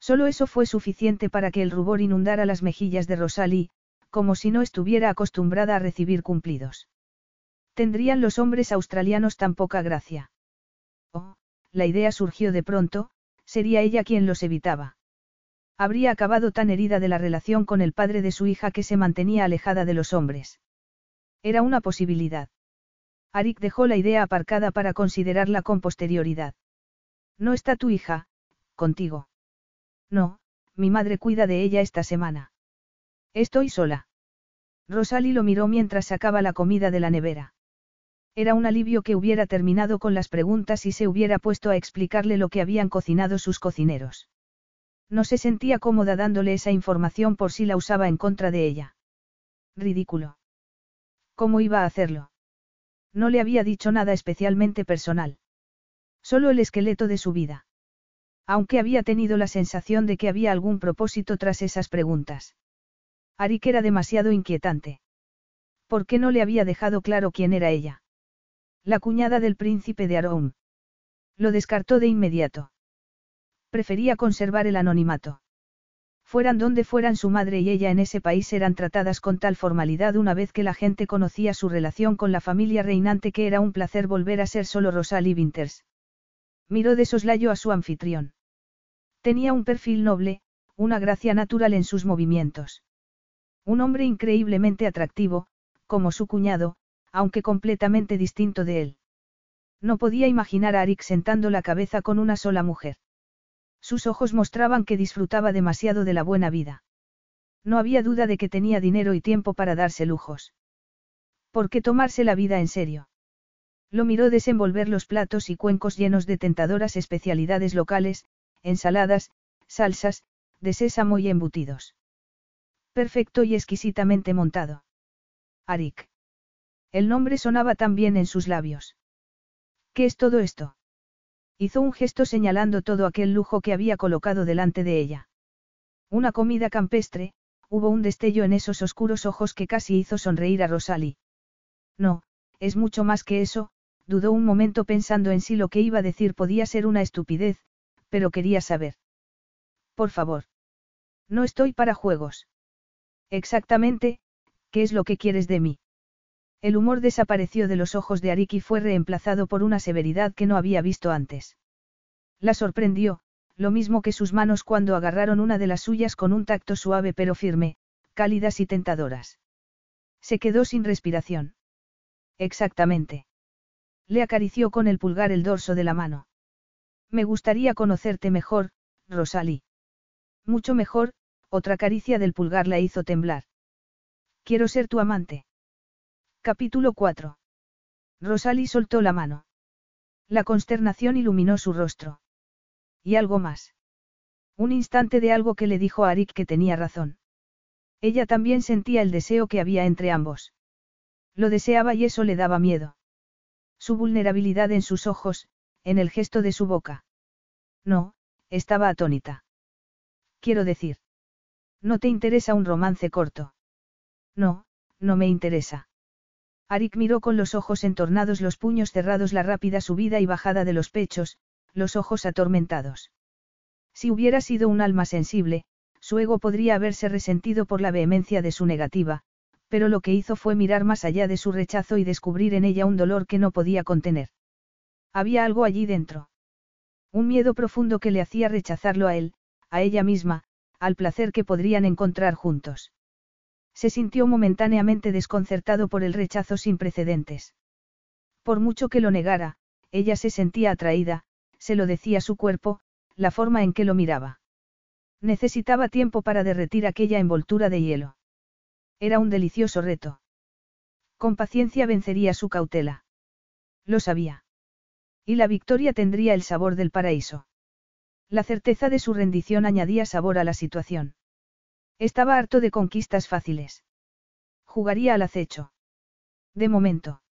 Solo eso fue suficiente para que el rubor inundara las mejillas de Rosalie, como si no estuviera acostumbrada a recibir cumplidos. ¿Tendrían los hombres australianos tan poca gracia? Oh, la idea surgió de pronto, sería ella quien los evitaba. Habría acabado tan herida de la relación con el padre de su hija que se mantenía alejada de los hombres. Era una posibilidad. Arik dejó la idea aparcada para considerarla con posterioridad. No está tu hija, contigo. No, mi madre cuida de ella esta semana. Estoy sola. Rosalie lo miró mientras sacaba la comida de la nevera. Era un alivio que hubiera terminado con las preguntas y se hubiera puesto a explicarle lo que habían cocinado sus cocineros. No se sentía cómoda dándole esa información por si la usaba en contra de ella. Ridículo. ¿Cómo iba a hacerlo? No le había dicho nada especialmente personal. Solo el esqueleto de su vida. Aunque había tenido la sensación de que había algún propósito tras esas preguntas. Arik era demasiado inquietante. ¿Por qué no le había dejado claro quién era ella? La cuñada del príncipe de Aroum. Lo descartó de inmediato. Prefería conservar el anonimato. Fueran donde fueran su madre y ella en ese país eran tratadas con tal formalidad una vez que la gente conocía su relación con la familia reinante que era un placer volver a ser solo Rosalie Winters. Miró de soslayo a su anfitrión. Tenía un perfil noble, una gracia natural en sus movimientos. Un hombre increíblemente atractivo, como su cuñado, aunque completamente distinto de él. No podía imaginar a Arik sentando la cabeza con una sola mujer. Sus ojos mostraban que disfrutaba demasiado de la buena vida. No había duda de que tenía dinero y tiempo para darse lujos. ¿Por qué tomarse la vida en serio? Lo miró desenvolver los platos y cuencos llenos de tentadoras especialidades locales, ensaladas, salsas, de sésamo y embutidos. Perfecto y exquisitamente montado. Arik. El nombre sonaba tan bien en sus labios. ¿Qué es todo esto? Hizo un gesto señalando todo aquel lujo que había colocado delante de ella. Una comida campestre, hubo un destello en esos oscuros ojos que casi hizo sonreír a Rosalie. No, es mucho más que eso, dudó un momento pensando en si lo que iba a decir podía ser una estupidez, pero quería saber. Por favor. No estoy para juegos. Exactamente, ¿qué es lo que quieres de mí? El humor desapareció de los ojos de Arik y fue reemplazado por una severidad que no había visto antes. La sorprendió, lo mismo que sus manos cuando agarraron una de las suyas con un tacto suave pero firme, cálidas y tentadoras. Se quedó sin respiración. Exactamente. Le acarició con el pulgar el dorso de la mano. Me gustaría conocerte mejor, Rosalie. Mucho mejor, otra caricia del pulgar la hizo temblar. Quiero ser tu amante. Capítulo 4. Rosalie soltó la mano. La consternación iluminó su rostro. Y algo más. Un instante de algo que le dijo a Arik que tenía razón. Ella también sentía el deseo que había entre ambos. Lo deseaba y eso le daba miedo. Su vulnerabilidad en sus ojos, en el gesto de su boca. No, estaba atónita. Quiero decir. ¿No te interesa un romance corto? No, no me interesa. Arik miró con los ojos entornados, los puños cerrados, la rápida subida y bajada de los pechos, los ojos atormentados. Si hubiera sido un alma sensible, su ego podría haberse resentido por la vehemencia de su negativa, pero lo que hizo fue mirar más allá de su rechazo y descubrir en ella un dolor que no podía contener. Había algo allí dentro. Un miedo profundo que le hacía rechazarlo a él, a ella misma, al placer que podrían encontrar juntos. Se sintió momentáneamente desconcertado por el rechazo sin precedentes. Por mucho que lo negara, ella se sentía atraída, se lo decía su cuerpo, la forma en que lo miraba. Necesitaba tiempo para derretir aquella envoltura de hielo. Era un delicioso reto. Con paciencia vencería su cautela. Lo sabía. Y la victoria tendría el sabor del paraíso. La certeza de su rendición añadía sabor a la situación. Estaba harto de conquistas fáciles. Jugaría al acecho. De momento.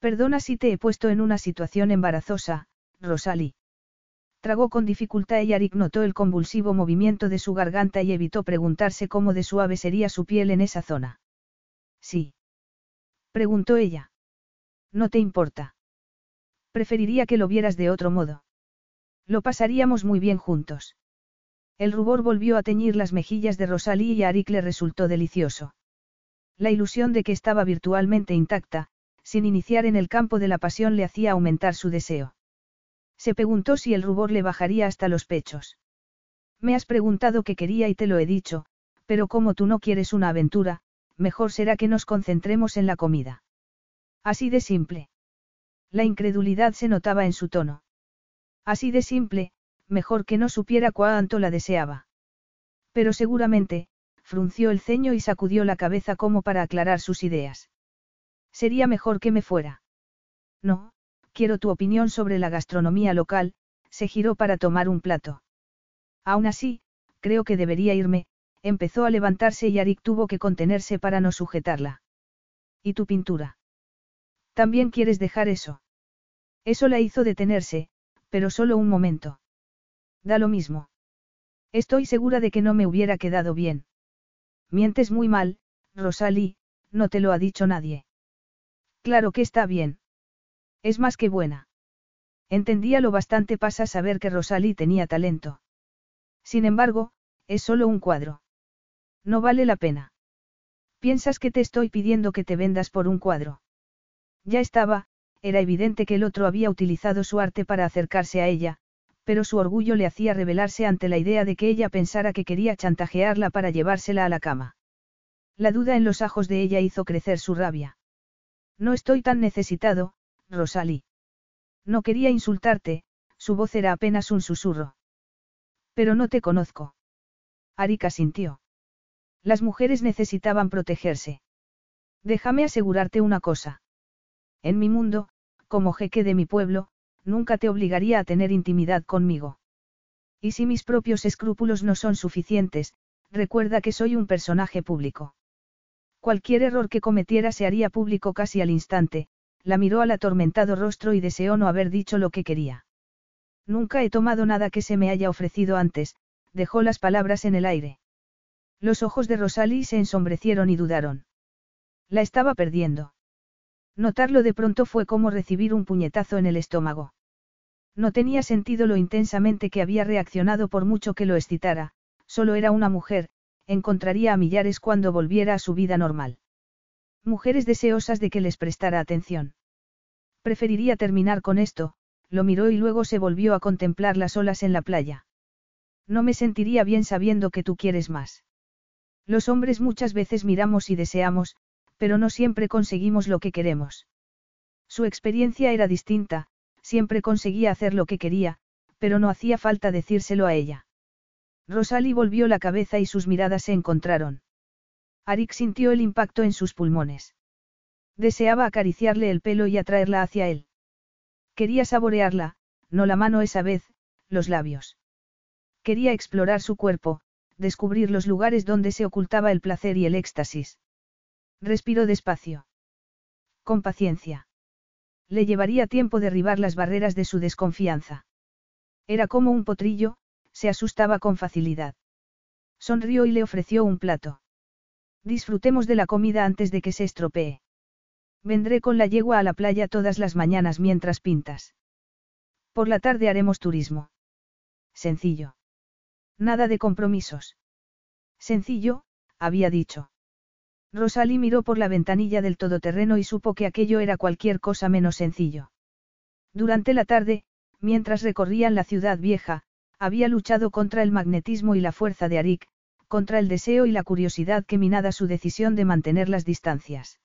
Perdona si te he puesto en una situación embarazosa, Rosalie. Tragó con dificultad y Arik notó el convulsivo movimiento de su garganta y evitó preguntarse cómo de suave sería su piel en esa zona. Sí. Preguntó ella. No te importa. Preferiría que lo vieras de otro modo. Lo pasaríamos muy bien juntos. El rubor volvió a teñir las mejillas de Rosalí y a Arik le resultó delicioso. La ilusión de que estaba virtualmente intacta, sin iniciar en el campo de la pasión le hacía aumentar su deseo. Se preguntó si el rubor le bajaría hasta los pechos. Me has preguntado qué quería y te lo he dicho, pero como tú no quieres una aventura, mejor será que nos concentremos en la comida. Así de simple. La incredulidad se notaba en su tono. Así de simple, mejor que no supiera cuánto la deseaba. Pero seguramente, frunció el ceño y sacudió la cabeza como para aclarar sus ideas. Sería mejor que me fuera. No, quiero tu opinión sobre la gastronomía local, se giró para tomar un plato. Aún así, creo que debería irme, empezó a levantarse y Arik tuvo que contenerse para no sujetarla. ¿Y tu pintura? ¿También quieres dejar eso? Eso la hizo detenerse, pero solo un momento. Da lo mismo. Estoy segura de que no me hubiera quedado bien. Mientes muy mal, Rosalie, no te lo ha dicho nadie. Claro que está bien. Es más que buena. Entendía lo bastante para saber que Rosalie tenía talento. Sin embargo, es solo un cuadro. No vale la pena. Piensas que te estoy pidiendo que te vendas por un cuadro. Ya estaba, era evidente que el otro había utilizado su arte para acercarse a ella, pero su orgullo le hacía rebelarse ante la idea de que ella pensara que quería chantajearla para llevársela a la cama. La duda en los ojos de ella hizo crecer su rabia. No estoy tan necesitado, Rosalie. No quería insultarte, su voz era apenas un susurro. Pero no te conozco. Arika sintió. Las mujeres necesitaban protegerse. Déjame asegurarte una cosa. En mi mundo, como jeque de mi pueblo, nunca te obligaría a tener intimidad conmigo. Y si mis propios escrúpulos no son suficientes, recuerda que soy un personaje público. Cualquier error que cometiera se haría público casi al instante, la miró al atormentado rostro y deseó no haber dicho lo que quería. Nunca he tomado nada que se me haya ofrecido antes, dejó las palabras en el aire. Los ojos de Rosalie se ensombrecieron y dudaron. La estaba perdiendo. Notarlo de pronto fue como recibir un puñetazo en el estómago. No tenía sentido lo intensamente que había reaccionado por mucho que lo excitara, solo era una mujer, encontraría a millares cuando volviera a su vida normal. Mujeres deseosas de que les prestara atención. Preferiría terminar con esto, lo miró y luego se volvió a contemplar las olas en la playa. No me sentiría bien sabiendo que tú quieres más. Los hombres muchas veces miramos y deseamos, pero no siempre conseguimos lo que queremos. Su experiencia era distinta, siempre conseguía hacer lo que quería, pero no hacía falta decírselo a ella. Rosalie volvió la cabeza y sus miradas se encontraron. Arik sintió el impacto en sus pulmones. Deseaba acariciarle el pelo y atraerla hacia él. Quería saborearla, no la mano esa vez, los labios. Quería explorar su cuerpo, descubrir los lugares donde se ocultaba el placer y el éxtasis. Respiró despacio. Con paciencia. Le llevaría tiempo derribar las barreras de su desconfianza. Era como un potrillo, se asustaba con facilidad. Sonrió y le ofreció un plato. Disfrutemos de la comida antes de que se estropee. Vendré con la yegua a la playa todas las mañanas mientras pintas. Por la tarde haremos turismo. Sencillo. Nada de compromisos. Sencillo, había dicho. Rosalie miró por la ventanilla del todoterreno y supo que aquello era cualquier cosa menos sencillo. Durante la tarde, mientras recorrían la ciudad vieja, había luchado contra el magnetismo y la fuerza de Arik, contra el deseo y la curiosidad que minada su decisión de mantener las distancias.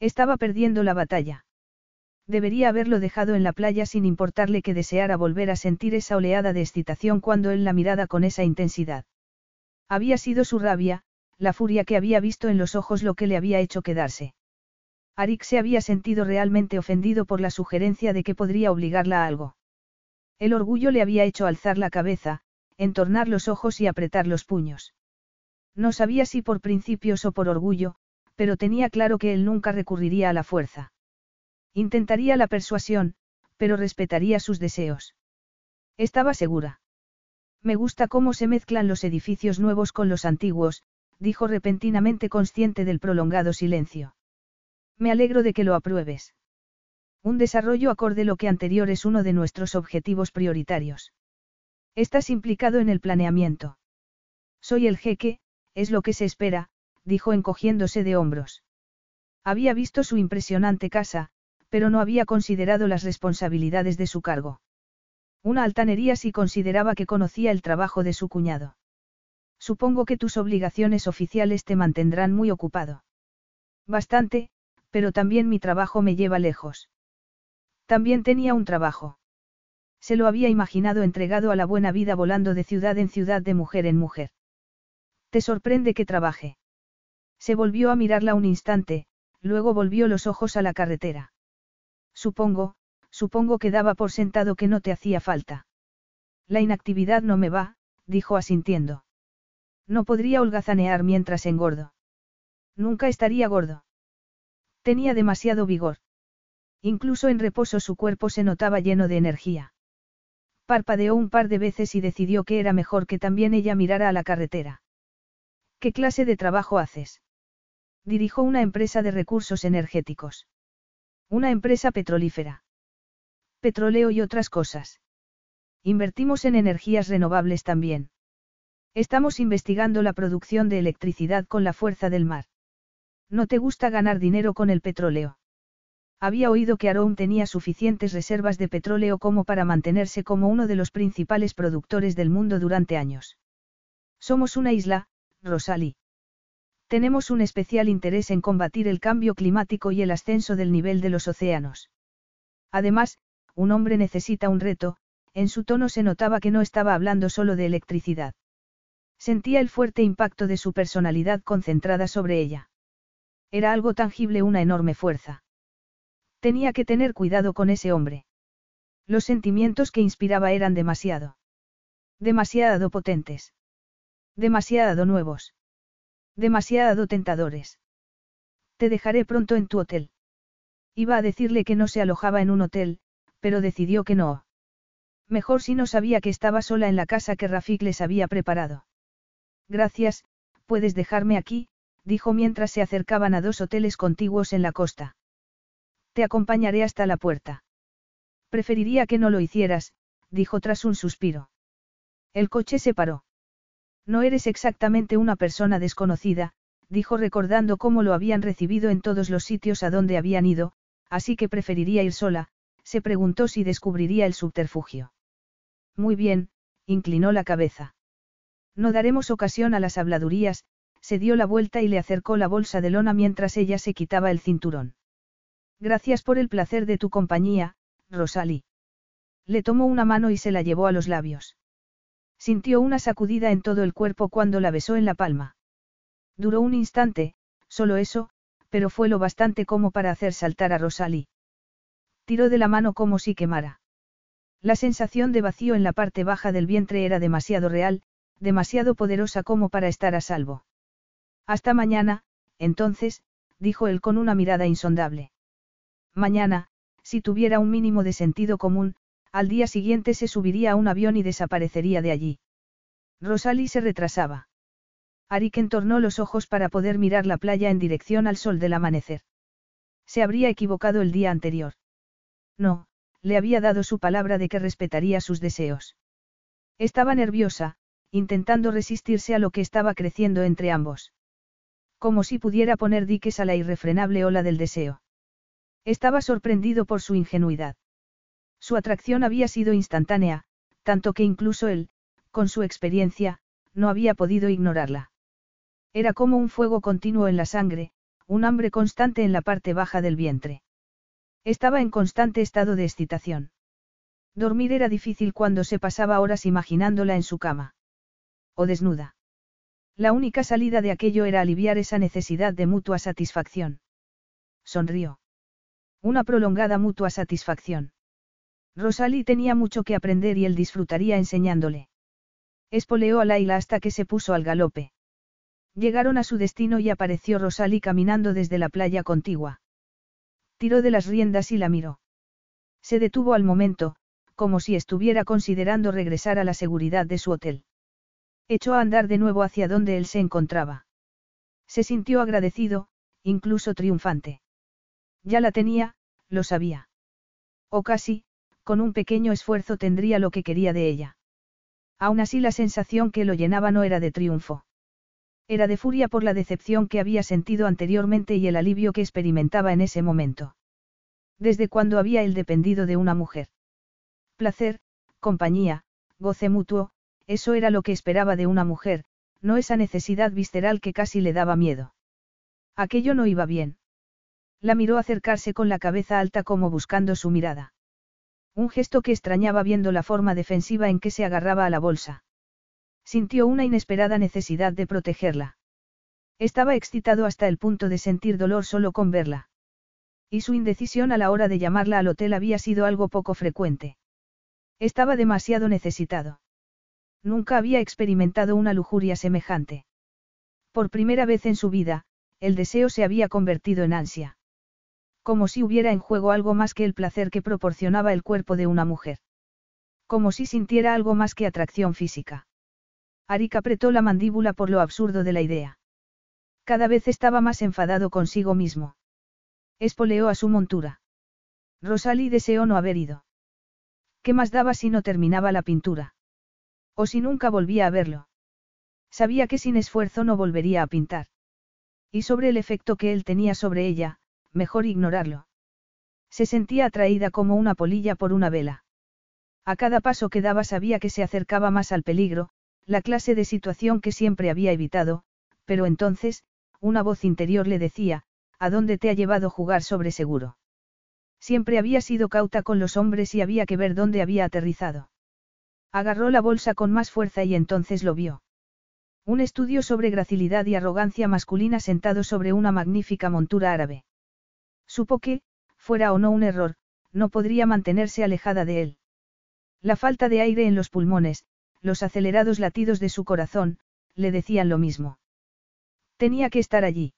Estaba perdiendo la batalla. Debería haberlo dejado en la playa sin importarle que deseara volver a sentir esa oleada de excitación cuando él la mirada con esa intensidad. Había sido su rabia, la furia que había visto en los ojos lo que le había hecho quedarse. Arik se había sentido realmente ofendido por la sugerencia de que podría obligarla a algo. El orgullo le había hecho alzar la cabeza, entornar los ojos y apretar los puños. No sabía si por principios o por orgullo, pero tenía claro que él nunca recurriría a la fuerza. Intentaría la persuasión, pero respetaría sus deseos. Estaba segura. Me gusta cómo se mezclan los edificios nuevos con los antiguos, dijo repentinamente consciente del prolongado silencio. Me alegro de que lo apruebes. Un desarrollo acorde lo que anterior es uno de nuestros objetivos prioritarios. Estás implicado en el planeamiento. Soy el jeque, es lo que se espera, dijo encogiéndose de hombros. Había visto su impresionante casa, pero no había considerado las responsabilidades de su cargo. Una altanería si consideraba que conocía el trabajo de su cuñado. Supongo que tus obligaciones oficiales te mantendrán muy ocupado. Bastante, pero también mi trabajo me lleva lejos. También tenía un trabajo. Se lo había imaginado entregado a la buena vida volando de ciudad en ciudad de mujer en mujer. ¿Te sorprende que trabaje? Se volvió a mirarla un instante, luego volvió los ojos a la carretera. Supongo, supongo que daba por sentado que no te hacía falta. La inactividad no me va, dijo asintiendo. No podría holgazanear mientras engordo. Nunca estaría gordo. Tenía demasiado vigor. Incluso en reposo su cuerpo se notaba lleno de energía. Parpadeó un par de veces y decidió que era mejor que también ella mirara a la carretera. ¿Qué clase de trabajo haces? Dirijo una empresa de recursos energéticos. Una empresa petrolífera. Petróleo y otras cosas. Invertimos en energías renovables también. Estamos investigando la producción de electricidad con la fuerza del mar. ¿No te gusta ganar dinero con el petróleo? Había oído que Aroum tenía suficientes reservas de petróleo como para mantenerse como uno de los principales productores del mundo durante años. Somos una isla, Rosalie. Tenemos un especial interés en combatir el cambio climático y el ascenso del nivel de los océanos. Además, un hombre necesita un reto, en su tono se notaba que no estaba hablando solo de electricidad. Sentía el fuerte impacto de su personalidad concentrada sobre ella. Era algo tangible, una enorme fuerza. Tenía que tener cuidado con ese hombre. Los sentimientos que inspiraba eran demasiado. Demasiado potentes. Demasiado nuevos. Demasiado tentadores. Te dejaré pronto en tu hotel. Iba a decirle que no se alojaba en un hotel, pero decidió que no. Mejor si no sabía que estaba sola en la casa que Rafik les había preparado. Gracias, puedes dejarme aquí, dijo mientras se acercaban a dos hoteles contiguos en la costa. Te acompañaré hasta la puerta. Preferiría que no lo hicieras, dijo tras un suspiro. El coche se paró. No eres exactamente una persona desconocida, dijo recordando cómo lo habían recibido en todos los sitios a donde habían ido, así que preferiría ir sola, se preguntó si descubriría el subterfugio. Muy bien, inclinó la cabeza. No daremos ocasión a las habladurías, se dio la vuelta y le acercó la bolsa de lona mientras ella se quitaba el cinturón. Gracias por el placer de tu compañía, Rosalie. Le tomó una mano y se la llevó a los labios. Sintió una sacudida en todo el cuerpo cuando la besó en la palma. Duró un instante, solo eso, pero fue lo bastante como para hacer saltar a Rosalie. Tiró de la mano como si quemara. La sensación de vacío en la parte baja del vientre era demasiado real, demasiado poderosa como para estar a salvo. Hasta mañana, entonces, dijo él con una mirada insondable. Mañana, si tuviera un mínimo de sentido común, al día siguiente se subiría a un avión y desaparecería de allí. Rosalie se retrasaba. Arik entornó los ojos para poder mirar la playa en dirección al sol del amanecer. Se habría equivocado el día anterior. No, le había dado su palabra de que respetaría sus deseos. Estaba nerviosa, intentando resistirse a lo que estaba creciendo entre ambos. Como si pudiera poner diques a la irrefrenable ola del deseo. Estaba sorprendido por su ingenuidad. Su atracción había sido instantánea, tanto que incluso él, con su experiencia, no había podido ignorarla. Era como un fuego continuo en la sangre, un hambre constante en la parte baja del vientre. Estaba en constante estado de excitación. Dormir era difícil cuando se pasaba horas imaginándola en su cama. O desnuda. La única salida de aquello era aliviar esa necesidad de mutua satisfacción. Sonrió. Una prolongada mutua satisfacción. Rosalie tenía mucho que aprender y él disfrutaría enseñándole. Espoleó a Laila hasta que se puso al galope. Llegaron a su destino y apareció Rosalie caminando desde la playa contigua. Tiró de las riendas y la miró. Se detuvo al momento, como si estuviera considerando regresar a la seguridad de su hotel. Echó a andar de nuevo hacia donde él se encontraba. Se sintió agradecido, incluso triunfante. Ya la tenía, lo sabía. O casi, con un pequeño esfuerzo tendría lo que quería de ella. Aún así la sensación que lo llenaba no era de triunfo. Era de furia por la decepción que había sentido anteriormente y el alivio que experimentaba en ese momento. Desde cuando había él dependido de una mujer. Placer, compañía, goce mutuo, eso era lo que esperaba de una mujer, no esa necesidad visceral que casi le daba miedo. Aquello no iba bien. La miró acercarse con la cabeza alta como buscando su mirada. Un gesto que extrañaba viendo la forma defensiva en que se agarraba a la bolsa. Sintió una inesperada necesidad de protegerla. Estaba excitado hasta el punto de sentir dolor solo con verla. Y su indecisión a la hora de llamarla al hotel había sido algo poco frecuente. Estaba demasiado necesitado. Nunca había experimentado una lujuria semejante. Por primera vez en su vida, el deseo se había convertido en ansia. Como si hubiera en juego algo más que el placer que proporcionaba el cuerpo de una mujer. Como si sintiera algo más que atracción física. Arik apretó la mandíbula por lo absurdo de la idea. Cada vez estaba más enfadado consigo mismo. Espoleó a su montura. Rosalie deseó no haber ido. ¿Qué más daba si no terminaba la pintura? O si nunca volvía a verlo. Sabía que sin esfuerzo no volvería a pintar. Y sobre el efecto que él tenía sobre ella, mejor ignorarlo. Se sentía atraída como una polilla por una vela. A cada paso que daba sabía que se acercaba más al peligro, la clase de situación que siempre había evitado, pero entonces, una voz interior le decía, ¿a dónde te ha llevado jugar sobre seguro? Siempre había sido cauta con los hombres y había que ver dónde había aterrizado. Agarró la bolsa con más fuerza y entonces lo vio. Un estudio sobre gracilidad y arrogancia masculina sentado sobre una magnífica montura árabe. Supo que, fuera o no un error, no podría mantenerse alejada de él. La falta de aire en los pulmones, los acelerados latidos de su corazón, le decían lo mismo. Tenía que estar allí.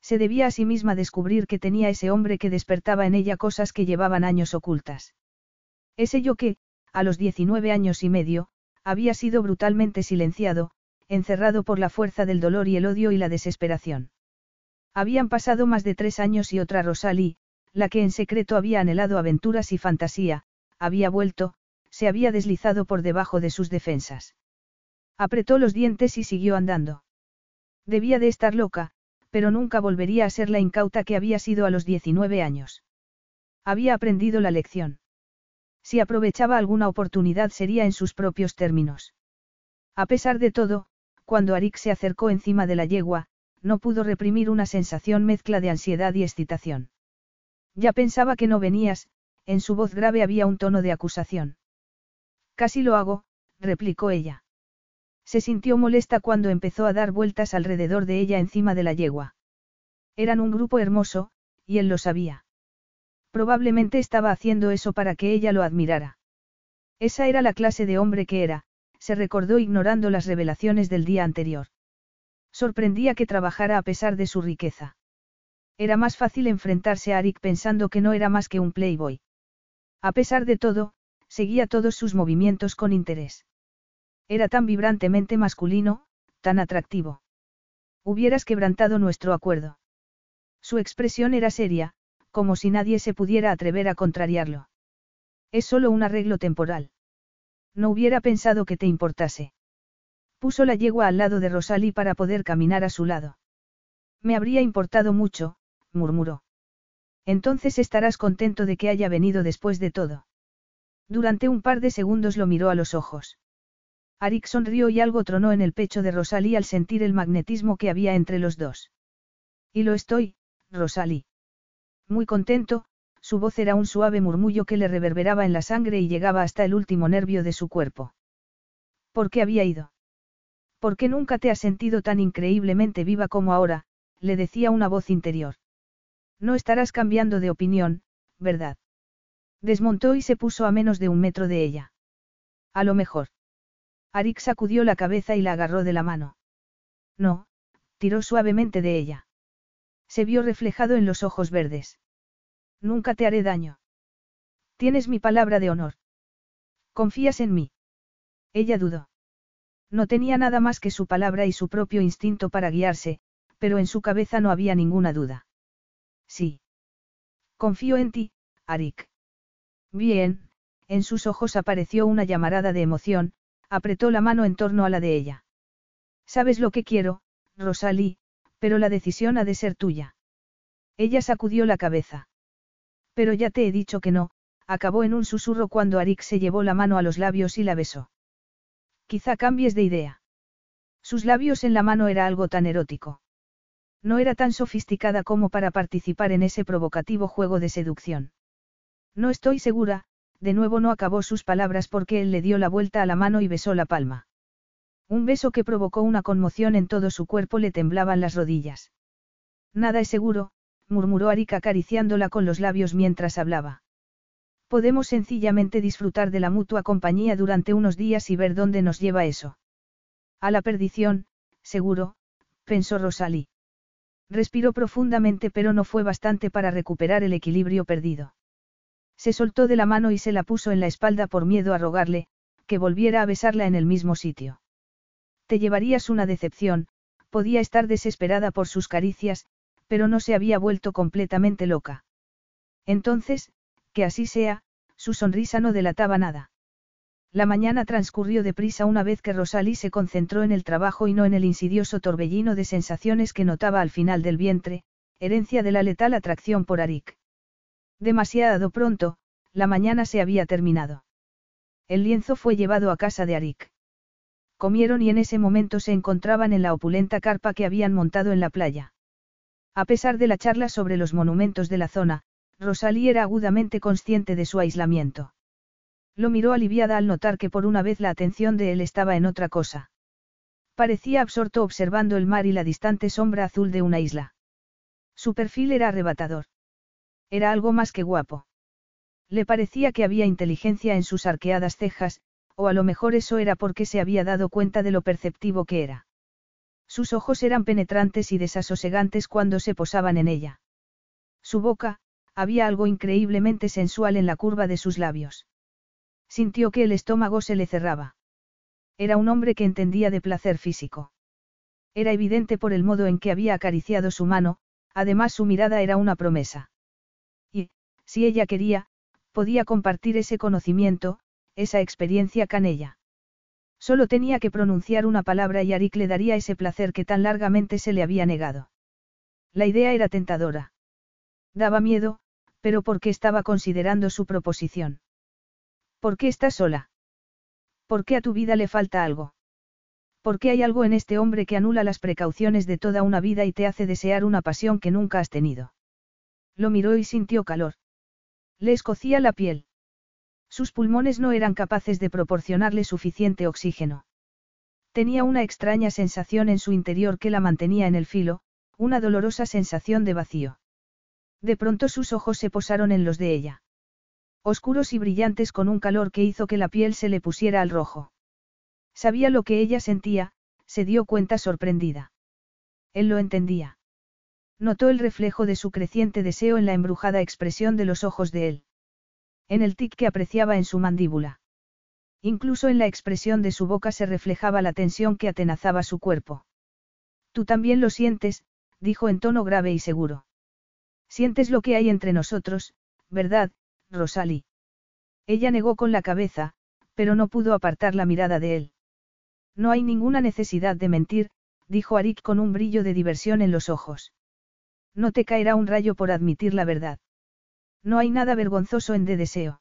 Se debía a sí misma descubrir que tenía ese hombre que despertaba en ella cosas que llevaban años ocultas. Ese yo que, a los 19 años y medio, había sido brutalmente silenciado, encerrado por la fuerza del dolor y el odio y la desesperación. Habían pasado más de tres años y otra Rosalie, la que en secreto había anhelado aventuras y fantasía, había vuelto, se había deslizado por debajo de sus defensas. Apretó los dientes y siguió andando. Debía de estar loca, pero nunca volvería a ser la incauta que había sido a los 19 años. Había aprendido la lección. Si aprovechaba alguna oportunidad sería en sus propios términos. A pesar de todo, cuando Arik se acercó encima de la yegua, no pudo reprimir una sensación mezcla de ansiedad y excitación. Ya pensaba que no venías, en su voz grave había un tono de acusación. Casi lo hago, replicó ella. Se sintió molesta cuando empezó a dar vueltas alrededor de ella encima de la yegua. Eran un grupo hermoso, y él lo sabía. Probablemente estaba haciendo eso para que ella lo admirara. Esa era la clase de hombre que era, se recordó ignorando las revelaciones del día anterior. Sorprendía que trabajara a pesar de su riqueza. Era más fácil enfrentarse a Arik pensando que no era más que un playboy. A pesar de todo, seguía todos sus movimientos con interés. Era tan vibrantemente masculino, tan atractivo. Hubieras quebrantado nuestro acuerdo. Su expresión era seria, como si nadie se pudiera atrever a contrariarlo. Es solo un arreglo temporal. No hubiera pensado que te importase. Puso la yegua al lado de Rosalie para poder caminar a su lado. Me habría importado mucho, murmuró. Entonces estarás contento de que haya venido después de todo. Durante un par de segundos lo miró a los ojos. Arik sonrió y algo tronó en el pecho de Rosalie al sentir el magnetismo que había entre los dos. Y lo estoy, Rosalie. Muy contento, su voz era un suave murmullo que le reverberaba en la sangre y llegaba hasta el último nervio de su cuerpo. ¿Por qué había ido? ¿Por qué nunca te has sentido tan increíblemente viva como ahora? le decía una voz interior. No estarás cambiando de opinión, ¿verdad? Desmontó y se puso a menos de un metro de ella. A lo mejor. Arik sacudió la cabeza y la agarró de la mano. No, tiró suavemente de ella. Se vio reflejado en los ojos verdes. Nunca te haré daño. Tienes mi palabra de honor. ¿Confías en mí? Ella dudó. No tenía nada más que su palabra y su propio instinto para guiarse, pero en su cabeza no había ninguna duda. Sí. Confío en ti, Arik. Bien, en sus ojos apareció una llamarada de emoción, apretó la mano en torno a la de ella. Sabes lo que quiero, Rosalie, pero la decisión ha de ser tuya. Ella sacudió la cabeza. Pero ya te he dicho que no, acabó en un susurro cuando Arik se llevó la mano a los labios y la besó. Quizá cambies de idea. Sus labios en la mano era algo tan erótico. No era tan sofisticada como para participar en ese provocativo juego de seducción. No estoy segura, de nuevo no acabó sus palabras porque él le dio la vuelta a la mano y besó la palma. Un beso que provocó una conmoción en todo su cuerpo le temblaban las rodillas. Nada es seguro, murmuró Arik acariciándola con los labios mientras hablaba. Podemos sencillamente disfrutar de la mutua compañía durante unos días y ver dónde nos lleva eso. A la perdición, seguro, pensó Rosalie. Respiró profundamente pero no fue bastante para recuperar el equilibrio perdido. Se soltó de la mano y se la puso en la espalda por miedo a rogarle, que volviera a besarla en el mismo sitio. Te llevarías una decepción, podía estar desesperada por sus caricias, pero no se había vuelto completamente loca. Entonces, que así sea, su sonrisa no delataba nada. La mañana transcurrió deprisa una vez que Rosalie se concentró en el trabajo y no en el insidioso torbellino de sensaciones que notaba al final del vientre, herencia de la letal atracción por Arik. Demasiado pronto, la mañana se había terminado. El lienzo fue llevado a casa de Arik. Comieron y en ese momento se encontraban en la opulenta carpa que habían montado en la playa. A pesar de la charla sobre los monumentos de la zona, Rosalie era agudamente consciente de su aislamiento. Lo miró aliviada al notar que por una vez la atención de él estaba en otra cosa. Parecía absorto observando el mar y la distante sombra azul de una isla. Su perfil era arrebatador. Era algo más que guapo. Le parecía que había inteligencia en sus arqueadas cejas, o a lo mejor eso era porque se había dado cuenta de lo perceptivo que era. Sus ojos eran penetrantes y desasosegantes cuando se posaban en ella. Su boca, había algo increíblemente sensual en la curva de sus labios. Sintió que el estómago se le cerraba. Era un hombre que entendía de placer físico. Era evidente por el modo en que había acariciado su mano, además su mirada era una promesa. Y, si ella quería, podía compartir ese conocimiento, esa experiencia canella. Solo tenía que pronunciar una palabra y Arik le daría ese placer que tan largamente se le había negado. La idea era tentadora. Daba miedo, pero porque estaba considerando su proposición. ¿Por qué estás sola? ¿Por qué a tu vida le falta algo? ¿Por qué hay algo en este hombre que anula las precauciones de toda una vida y te hace desear una pasión que nunca has tenido? Lo miró y sintió calor. Le escocía la piel. Sus pulmones no eran capaces de proporcionarle suficiente oxígeno. Tenía una extraña sensación en su interior que la mantenía en el filo, una dolorosa sensación de vacío. De pronto sus ojos se posaron en los de ella. Oscuros y brillantes con un calor que hizo que la piel se le pusiera al rojo. Sabía lo que ella sentía, se dio cuenta sorprendida. Él lo entendía. Notó el reflejo de su creciente deseo en la embrujada expresión de los ojos de él. En el tic que apreciaba en su mandíbula. Incluso en la expresión de su boca se reflejaba la tensión que atenazaba su cuerpo. Tú también lo sientes, dijo en tono grave y seguro. Sientes lo que hay entre nosotros, ¿verdad, Rosalie? Ella negó con la cabeza, pero no pudo apartar la mirada de él. No hay ninguna necesidad de mentir, dijo Arik con un brillo de diversión en los ojos. No te caerá un rayo por admitir la verdad. No hay nada vergonzoso en de deseo.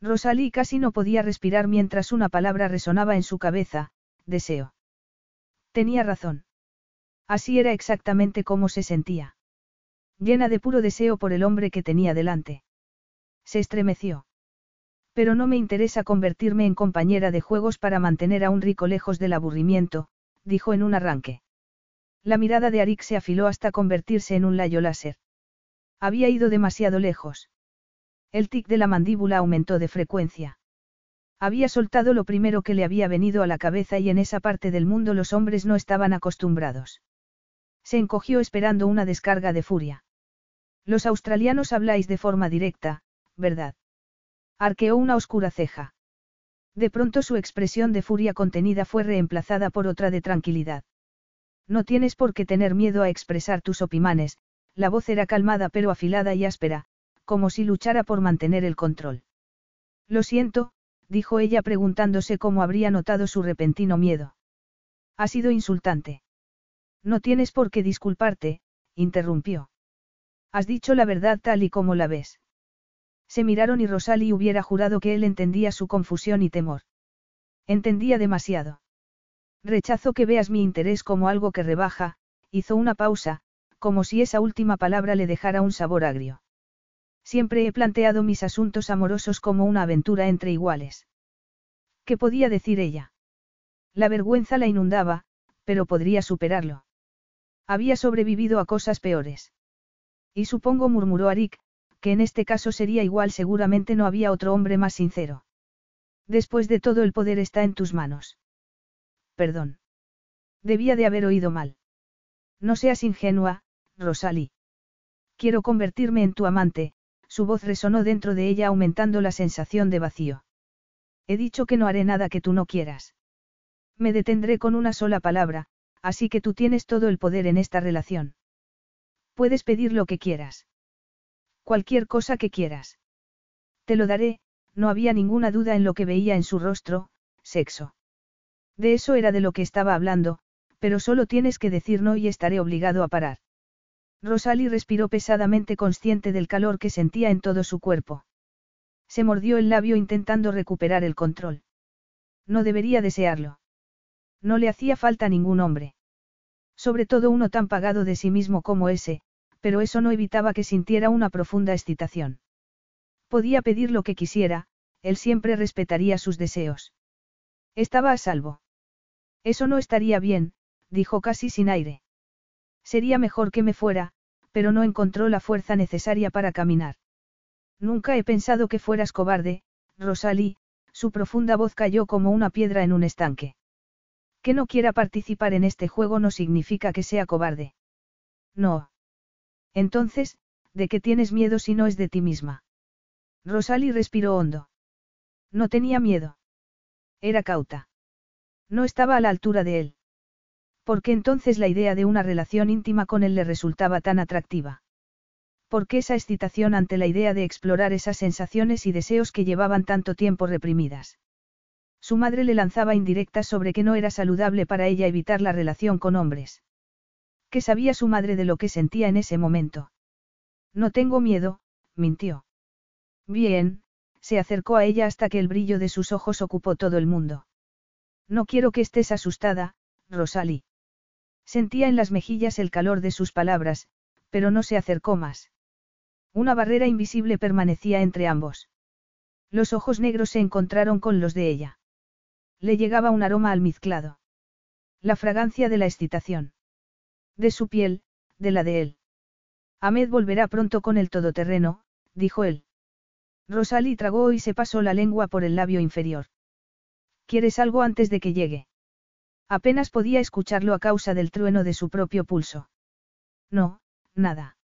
Rosalie casi no podía respirar mientras una palabra resonaba en su cabeza, deseo. Tenía razón. Así era exactamente como se sentía llena de puro deseo por el hombre que tenía delante. Se estremeció. Pero no me interesa convertirme en compañera de juegos para mantener a un rico lejos del aburrimiento, dijo en un arranque. La mirada de Arik se afiló hasta convertirse en un layo láser. Había ido demasiado lejos. El tic de la mandíbula aumentó de frecuencia. Había soltado lo primero que le había venido a la cabeza y en esa parte del mundo los hombres no estaban acostumbrados. Se encogió esperando una descarga de furia. Los australianos habláis de forma directa, ¿verdad? Arqueó una oscura ceja. De pronto su expresión de furia contenida fue reemplazada por otra de tranquilidad. No tienes por qué tener miedo a expresar tus opimanes, la voz era calmada pero afilada y áspera, como si luchara por mantener el control. Lo siento, dijo ella preguntándose cómo habría notado su repentino miedo. Ha sido insultante. No tienes por qué disculparte, interrumpió. Has dicho la verdad tal y como la ves. Se miraron y Rosalie hubiera jurado que él entendía su confusión y temor. Entendía demasiado. Rechazo que veas mi interés como algo que rebaja, hizo una pausa, como si esa última palabra le dejara un sabor agrio. Siempre he planteado mis asuntos amorosos como una aventura entre iguales. ¿Qué podía decir ella? La vergüenza la inundaba, pero podría superarlo. Había sobrevivido a cosas peores. Y supongo, murmuró Arik, que en este caso sería igual, seguramente no había otro hombre más sincero. Después de todo el poder está en tus manos. Perdón. Debía de haber oído mal. No seas ingenua, Rosalie. Quiero convertirme en tu amante, su voz resonó dentro de ella aumentando la sensación de vacío. He dicho que no haré nada que tú no quieras. Me detendré con una sola palabra, así que tú tienes todo el poder en esta relación. Puedes pedir lo que quieras. Cualquier cosa que quieras. Te lo daré, no había ninguna duda en lo que veía en su rostro, sexo. De eso era de lo que estaba hablando, pero solo tienes que decir no y estaré obligado a parar. Rosalie respiró pesadamente consciente del calor que sentía en todo su cuerpo. Se mordió el labio intentando recuperar el control. No debería desearlo. No le hacía falta ningún hombre. Sobre todo uno tan pagado de sí mismo como ese, pero eso no evitaba que sintiera una profunda excitación. Podía pedir lo que quisiera, él siempre respetaría sus deseos. Estaba a salvo. Eso no estaría bien, dijo casi sin aire. Sería mejor que me fuera, pero no encontró la fuerza necesaria para caminar. Nunca he pensado que fueras cobarde, Rosalie, su profunda voz cayó como una piedra en un estanque. Que no quiera participar en este juego no significa que sea cobarde. No. Entonces, ¿de qué tienes miedo si no es de ti misma? Rosalie respiró hondo. No tenía miedo. Era cauta. No estaba a la altura de él. Porque entonces la idea de una relación íntima con él le resultaba tan atractiva? ¿Por qué esa excitación ante la idea de explorar esas sensaciones y deseos que llevaban tanto tiempo reprimidas? Su madre le lanzaba indirectas sobre que no era saludable para ella evitar la relación con hombres. ¿Qué sabía su madre de lo que sentía en ese momento? No tengo miedo, mintió. Bien, se acercó a ella hasta que el brillo de sus ojos ocupó todo el mundo. No quiero que estés asustada, Rosalie. Sentía en las mejillas el calor de sus palabras, pero no se acercó más. Una barrera invisible permanecía entre ambos. Los ojos negros se encontraron con los de ella. Le llegaba un aroma almizclado. La fragancia de la excitación. De su piel, de la de él. Ahmed volverá pronto con el todoterreno, dijo él. Rosalie tragó y se pasó la lengua por el labio inferior. ¿Quieres algo antes de que llegue? Apenas podía escucharlo a causa del trueno de su propio pulso. No, nada.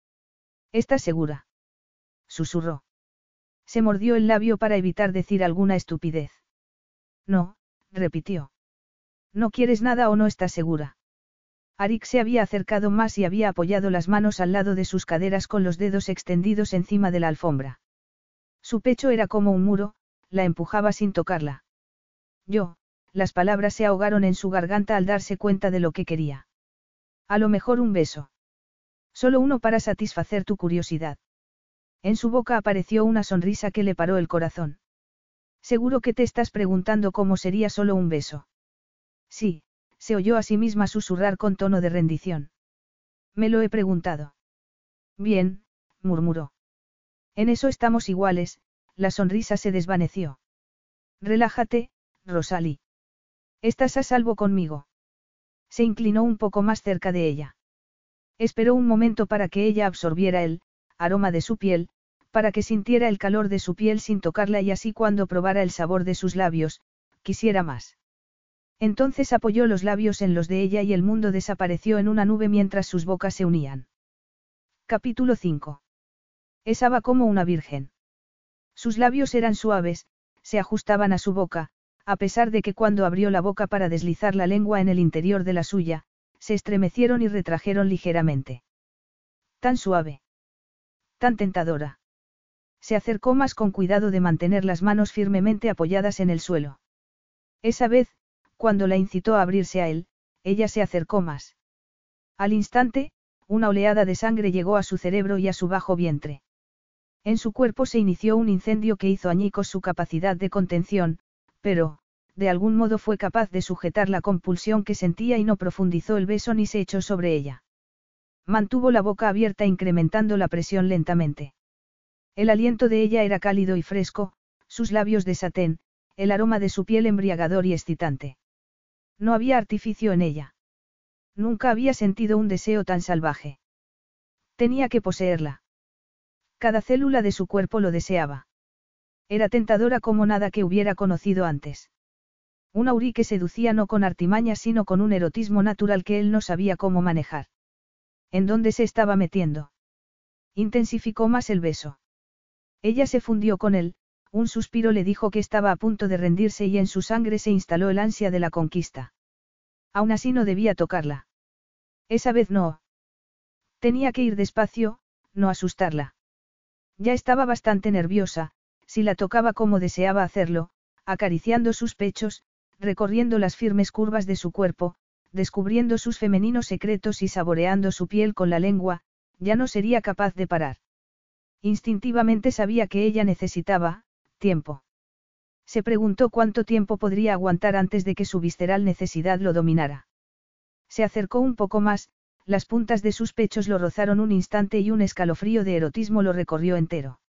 ¿Estás segura? Susurró. Se mordió el labio para evitar decir alguna estupidez. No, repitió. ¿No quieres nada o no estás segura? Arik se había acercado más y había apoyado las manos al lado de sus caderas con los dedos extendidos encima de la alfombra. Su pecho era como un muro, la empujaba sin tocarla. Yo, las palabras se ahogaron en su garganta al darse cuenta de lo que quería. A lo mejor un beso. Solo uno para satisfacer tu curiosidad. En su boca apareció una sonrisa que le paró el corazón. Seguro que te estás preguntando cómo sería solo un beso. Sí, se oyó a sí misma susurrar con tono de rendición. Me lo he preguntado. Bien, murmuró. En eso estamos iguales, la sonrisa se desvaneció. Relájate, Rosalie. Estás a salvo conmigo. Se inclinó un poco más cerca de ella. Esperó un momento para que ella absorbiera el aroma de su piel, para que sintiera el calor de su piel sin tocarla y así cuando probara el sabor de sus labios, quisiera más. Entonces apoyó los labios en los de ella y el mundo desapareció en una nube mientras sus bocas se unían. Capítulo 5. Esaba como una virgen. Sus labios eran suaves, se ajustaban a su boca, a pesar de que cuando abrió la boca para deslizar la lengua en el interior de la suya, se estremecieron y retrajeron ligeramente. Tan suave. Tan tentadora. Se acercó más con cuidado de mantener las manos firmemente apoyadas en el suelo. Esa vez, cuando la incitó a abrirse a él, ella se acercó más. Al instante, una oleada de sangre llegó a su cerebro y a su bajo vientre. En su cuerpo se inició un incendio que hizo añicos su capacidad de contención, pero, de algún modo fue capaz de sujetar la compulsión que sentía y no profundizó el beso ni se echó sobre ella. Mantuvo la boca abierta incrementando la presión lentamente. El aliento de ella era cálido y fresco, sus labios de satén, el aroma de su piel embriagador y excitante. No había artificio en ella. Nunca había sentido un deseo tan salvaje. Tenía que poseerla. Cada célula de su cuerpo lo deseaba. Era tentadora como nada que hubiera conocido antes. Un aurí que seducía no con artimaña sino con un erotismo natural que él no sabía cómo manejar. ¿En dónde se estaba metiendo? Intensificó más el beso. Ella se fundió con él, un suspiro le dijo que estaba a punto de rendirse y en su sangre se instaló el ansia de la conquista. Aún así no debía tocarla. Esa vez no. Tenía que ir despacio, no asustarla. Ya estaba bastante nerviosa, si la tocaba como deseaba hacerlo, acariciando sus pechos, recorriendo las firmes curvas de su cuerpo, descubriendo sus femeninos secretos y saboreando su piel con la lengua, ya no sería capaz de parar. Instintivamente sabía que ella necesitaba, tiempo. Se preguntó cuánto tiempo podría aguantar antes de que su visceral necesidad lo dominara. Se acercó un poco más, las puntas de sus pechos lo rozaron un instante y un escalofrío de erotismo lo recorrió entero.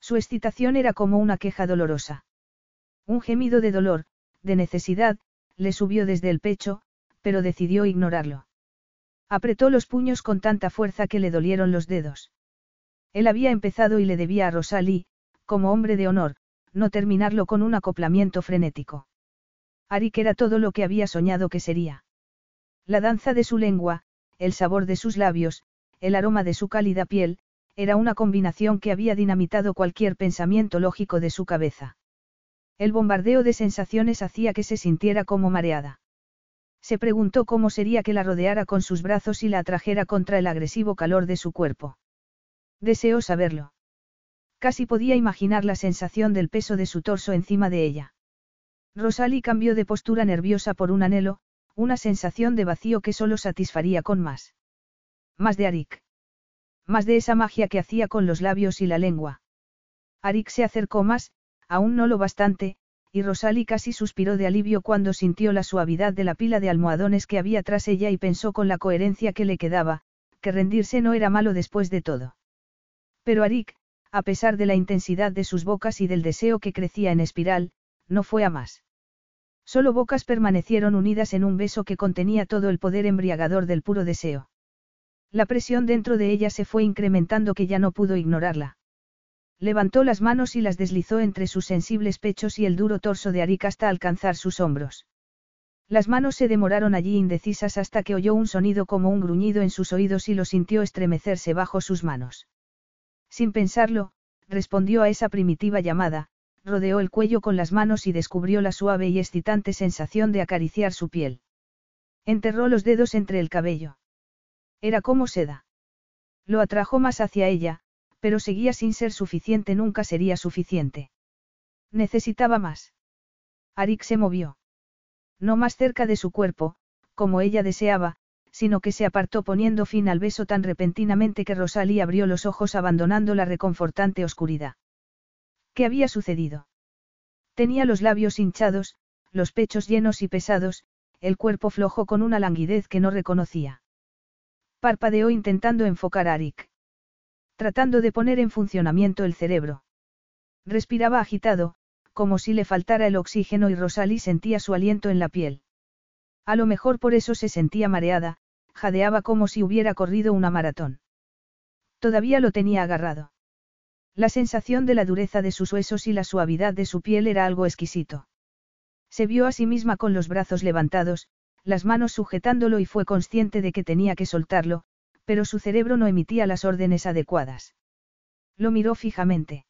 Su excitación era como una queja dolorosa. Un gemido de dolor, de necesidad, le subió desde el pecho, pero decidió ignorarlo. Apretó los puños con tanta fuerza que le dolieron los dedos. Él había empezado y le debía a Rosalie, como hombre de honor, no terminarlo con un acoplamiento frenético. Arik era todo lo que había soñado que sería. La danza de su lengua, el sabor de sus labios, el aroma de su cálida piel, era una combinación que había dinamitado cualquier pensamiento lógico de su cabeza. El bombardeo de sensaciones hacía que se sintiera como mareada. Se preguntó cómo sería que la rodeara con sus brazos y la atrajera contra el agresivo calor de su cuerpo. Deseó saberlo. Casi podía imaginar la sensación del peso de su torso encima de ella. Rosalie cambió de postura nerviosa por un anhelo, una sensación de vacío que solo satisfaría con más. Más de Arik. Más de esa magia que hacía con los labios y la lengua. Arik se acercó más, aún no lo bastante, y Rosalie casi suspiró de alivio cuando sintió la suavidad de la pila de almohadones que había tras ella y pensó con la coherencia que le quedaba, que rendirse no era malo después de todo. Pero Arik, a pesar de la intensidad de sus bocas y del deseo que crecía en espiral, no fue a más. Solo bocas permanecieron unidas en un beso que contenía todo el poder embriagador del puro deseo. La presión dentro de ella se fue incrementando que ya no pudo ignorarla. Levantó las manos y las deslizó entre sus sensibles pechos y el duro torso de Arik hasta alcanzar sus hombros. Las manos se demoraron allí indecisas hasta que oyó un sonido como un gruñido en sus oídos y lo sintió estremecerse bajo sus manos. Sin pensarlo, respondió a esa primitiva llamada, rodeó el cuello con las manos y descubrió la suave y excitante sensación de acariciar su piel. Enterró los dedos entre el cabello. Era como seda. Lo atrajo más hacia ella, pero seguía sin ser suficiente, nunca sería suficiente. Necesitaba más. Arik se movió. No más cerca de su cuerpo, como ella deseaba, sino que se apartó poniendo fin al beso tan repentinamente que Rosalie abrió los ojos abandonando la reconfortante oscuridad. ¿Qué había sucedido? Tenía los labios hinchados, los pechos llenos y pesados, el cuerpo flojo con una languidez que no reconocía. Parpadeó intentando enfocar a Arik. Tratando de poner en funcionamiento el cerebro. Respiraba agitado, como si le faltara el oxígeno y Rosalie sentía su aliento en la piel. A lo mejor por eso se sentía mareada, jadeaba como si hubiera corrido una maratón. Todavía lo tenía agarrado. La sensación de la dureza de sus huesos y la suavidad de su piel era algo exquisito. Se vio a sí misma con los brazos levantados, las manos sujetándolo y fue consciente de que tenía que soltarlo, pero su cerebro no emitía las órdenes adecuadas. Lo miró fijamente.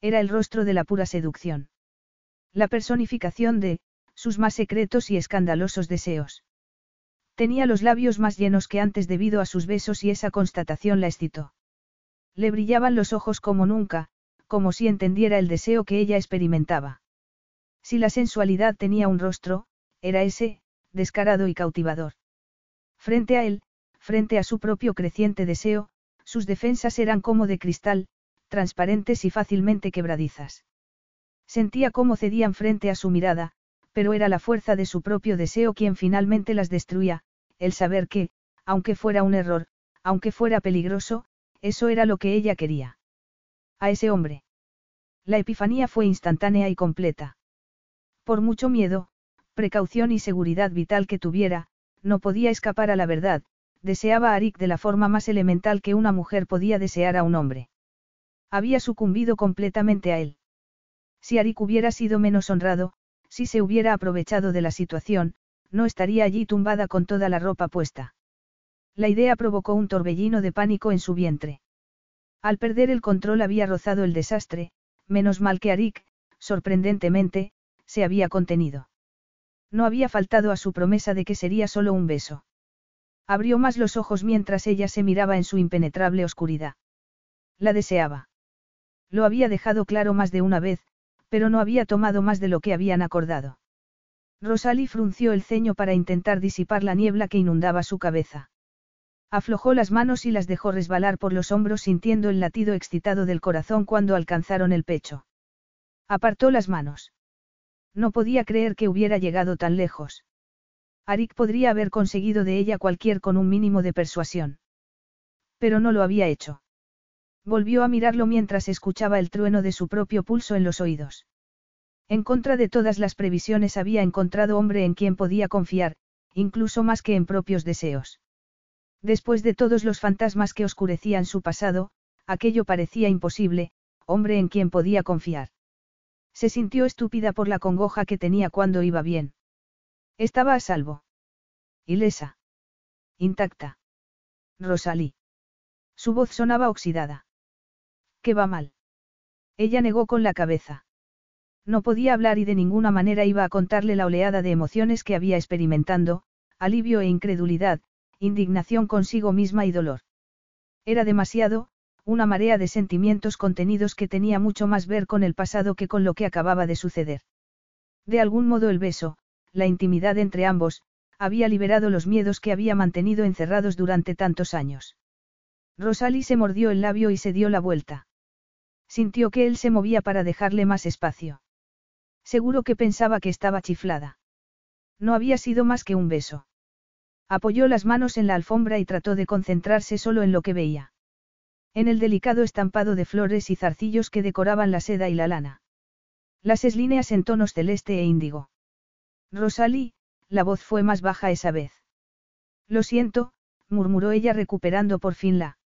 Era el rostro de la pura seducción. La personificación de, sus más secretos y escandalosos deseos. Tenía los labios más llenos que antes debido a sus besos y esa constatación la excitó. Le brillaban los ojos como nunca, como si entendiera el deseo que ella experimentaba. Si la sensualidad tenía un rostro, era ese, descarado y cautivador. Frente a él, frente a su propio creciente deseo, sus defensas eran como de cristal, transparentes y fácilmente quebradizas. Sentía cómo cedían frente a su mirada, pero era la fuerza de su propio deseo quien finalmente las destruía, el saber que, aunque fuera un error, aunque fuera peligroso, eso era lo que ella quería. A ese hombre. La epifanía fue instantánea y completa. Por mucho miedo, precaución y seguridad vital que tuviera, no podía escapar a la verdad, deseaba a Arik de la forma más elemental que una mujer podía desear a un hombre. Había sucumbido completamente a él. Si Arik hubiera sido menos honrado, si se hubiera aprovechado de la situación, no estaría allí tumbada con toda la ropa puesta. La idea provocó un torbellino de pánico en su vientre. Al perder el control había rozado el desastre, menos mal que Arik, sorprendentemente, se había contenido. No había faltado a su promesa de que sería solo un beso. Abrió más los ojos mientras ella se miraba en su impenetrable oscuridad. La deseaba. Lo había dejado claro más de una vez, pero no había tomado más de lo que habían acordado. Rosalie frunció el ceño para intentar disipar la niebla que inundaba su cabeza. Aflojó las manos y las dejó resbalar por los hombros sintiendo el latido excitado del corazón cuando alcanzaron el pecho. Apartó las manos. No podía creer que hubiera llegado tan lejos. Arik podría haber conseguido de ella cualquier con un mínimo de persuasión. Pero no lo había hecho. Volvió a mirarlo mientras escuchaba el trueno de su propio pulso en los oídos. En contra de todas las previsiones había encontrado hombre en quien podía confiar, incluso más que en propios deseos. Después de todos los fantasmas que oscurecían su pasado, aquello parecía imposible, hombre en quien podía confiar. Se sintió estúpida por la congoja que tenía cuando iba bien. Estaba a salvo. Ilesa. Intacta. Rosalí. Su voz sonaba oxidada. ¿Qué va mal? Ella negó con la cabeza. No podía hablar y de ninguna manera iba a contarle la oleada de emociones que había experimentando, alivio e incredulidad, indignación consigo misma y dolor. Era demasiado, una marea de sentimientos contenidos que tenía mucho más ver con el pasado que con lo que acababa de suceder. De algún modo el beso, la intimidad entre ambos, había liberado los miedos que había mantenido encerrados durante tantos años. Rosalie se mordió el labio y se dio la vuelta. Sintió que él se movía para dejarle más espacio. Seguro que pensaba que estaba chiflada. No había sido más que un beso. Apoyó las manos en la alfombra y trató de concentrarse solo en lo que veía. En el delicado estampado de flores y zarcillos que decoraban la seda y la lana. Las líneas en tonos celeste e índigo. Rosalie, la voz fue más baja esa vez. Lo siento, murmuró ella recuperando por fin la.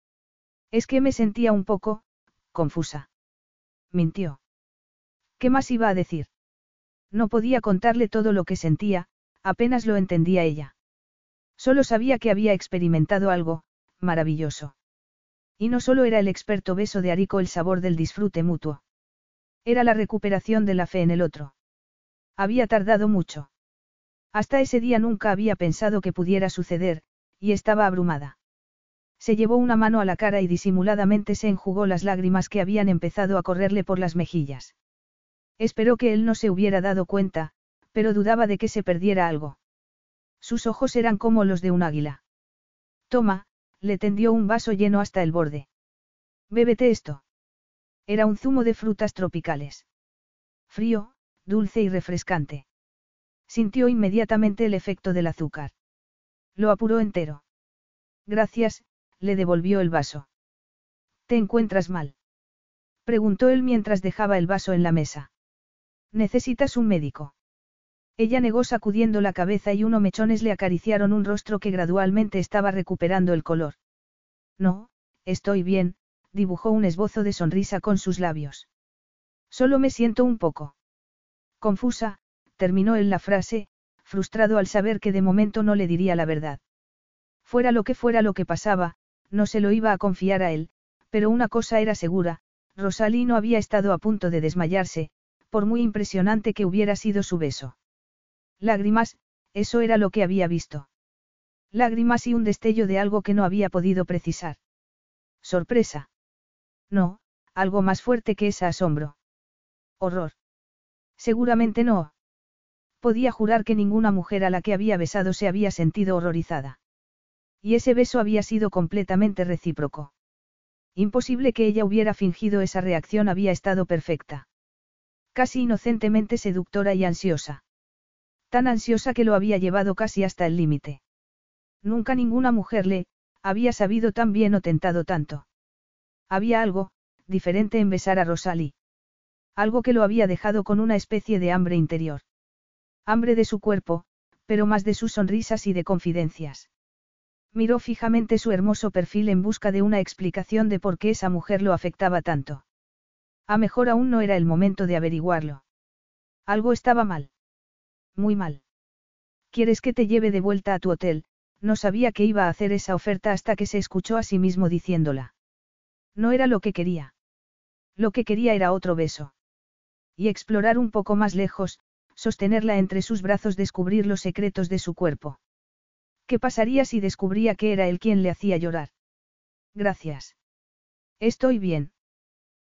Es que me sentía un poco, confusa. Mintió. ¿Qué más iba a decir? No podía contarle todo lo que sentía, apenas lo entendía ella. Solo sabía que había experimentado algo, maravilloso. Y no solo era el experto beso de Arico el sabor del disfrute mutuo. Era la recuperación de la fe en el otro. Había tardado mucho. Hasta ese día nunca había pensado que pudiera suceder, y estaba abrumada. Se llevó una mano a la cara y disimuladamente se enjugó las lágrimas que habían empezado a correrle por las mejillas. Esperó que él no se hubiera dado cuenta, pero dudaba de que se perdiera algo. Sus ojos eran como los de un águila. Toma, le tendió un vaso lleno hasta el borde. Bébete esto. Era un zumo de frutas tropicales. Frío, dulce y refrescante. Sintió inmediatamente el efecto del azúcar. Lo apuró entero. Gracias, le devolvió el vaso. ¿Te encuentras mal? Preguntó él mientras dejaba el vaso en la mesa. ¿Necesitas un médico? Ella negó sacudiendo la cabeza y unos mechones le acariciaron un rostro que gradualmente estaba recuperando el color. No, estoy bien, dibujó un esbozo de sonrisa con sus labios. Solo me siento un poco. Confusa, terminó él la frase, frustrado al saber que de momento no le diría la verdad. Fuera lo que fuera lo que pasaba, no se lo iba a confiar a él, pero una cosa era segura, Rosalí no había estado a punto de desmayarse, por muy impresionante que hubiera sido su beso. Lágrimas, eso era lo que había visto. Lágrimas y un destello de algo que no había podido precisar. Sorpresa. No, algo más fuerte que ese asombro. Horror. Seguramente no. Podía jurar que ninguna mujer a la que había besado se había sentido horrorizada. Y ese beso había sido completamente recíproco. Imposible que ella hubiera fingido esa reacción había estado perfecta. Casi inocentemente seductora y ansiosa. Tan ansiosa que lo había llevado casi hasta el límite. Nunca ninguna mujer le, había sabido tan bien o tentado tanto. Había algo, diferente en besar a Rosalie. Algo que lo había dejado con una especie de hambre interior. Hambre de su cuerpo, pero más de sus sonrisas y de confidencias. Miró fijamente su hermoso perfil en busca de una explicación de por qué esa mujer lo afectaba tanto. A mejor aún no era el momento de averiguarlo. Algo estaba mal. Muy mal. ¿Quieres que te lleve de vuelta a tu hotel? No sabía que iba a hacer esa oferta hasta que se escuchó a sí mismo diciéndola. No era lo que quería. Lo que quería era otro beso. Y explorar un poco más lejos, sostenerla entre sus brazos, descubrir los secretos de su cuerpo. ¿Qué pasaría si descubría que era él quien le hacía llorar? Gracias. Estoy bien.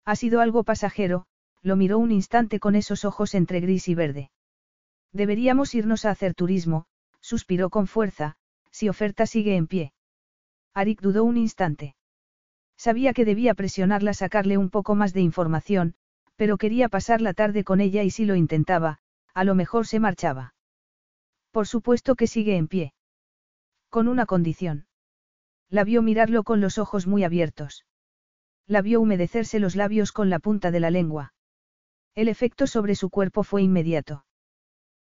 Ha sido algo pasajero, lo miró un instante con esos ojos entre gris y verde. Deberíamos irnos a hacer turismo, suspiró con fuerza, si oferta sigue en pie. Arik dudó un instante. Sabía que debía presionarla a sacarle un poco más de información, pero quería pasar la tarde con ella y si lo intentaba, a lo mejor se marchaba. Por supuesto que sigue en pie. Con una condición. La vio mirarlo con los ojos muy abiertos. La vio humedecerse los labios con la punta de la lengua. El efecto sobre su cuerpo fue inmediato.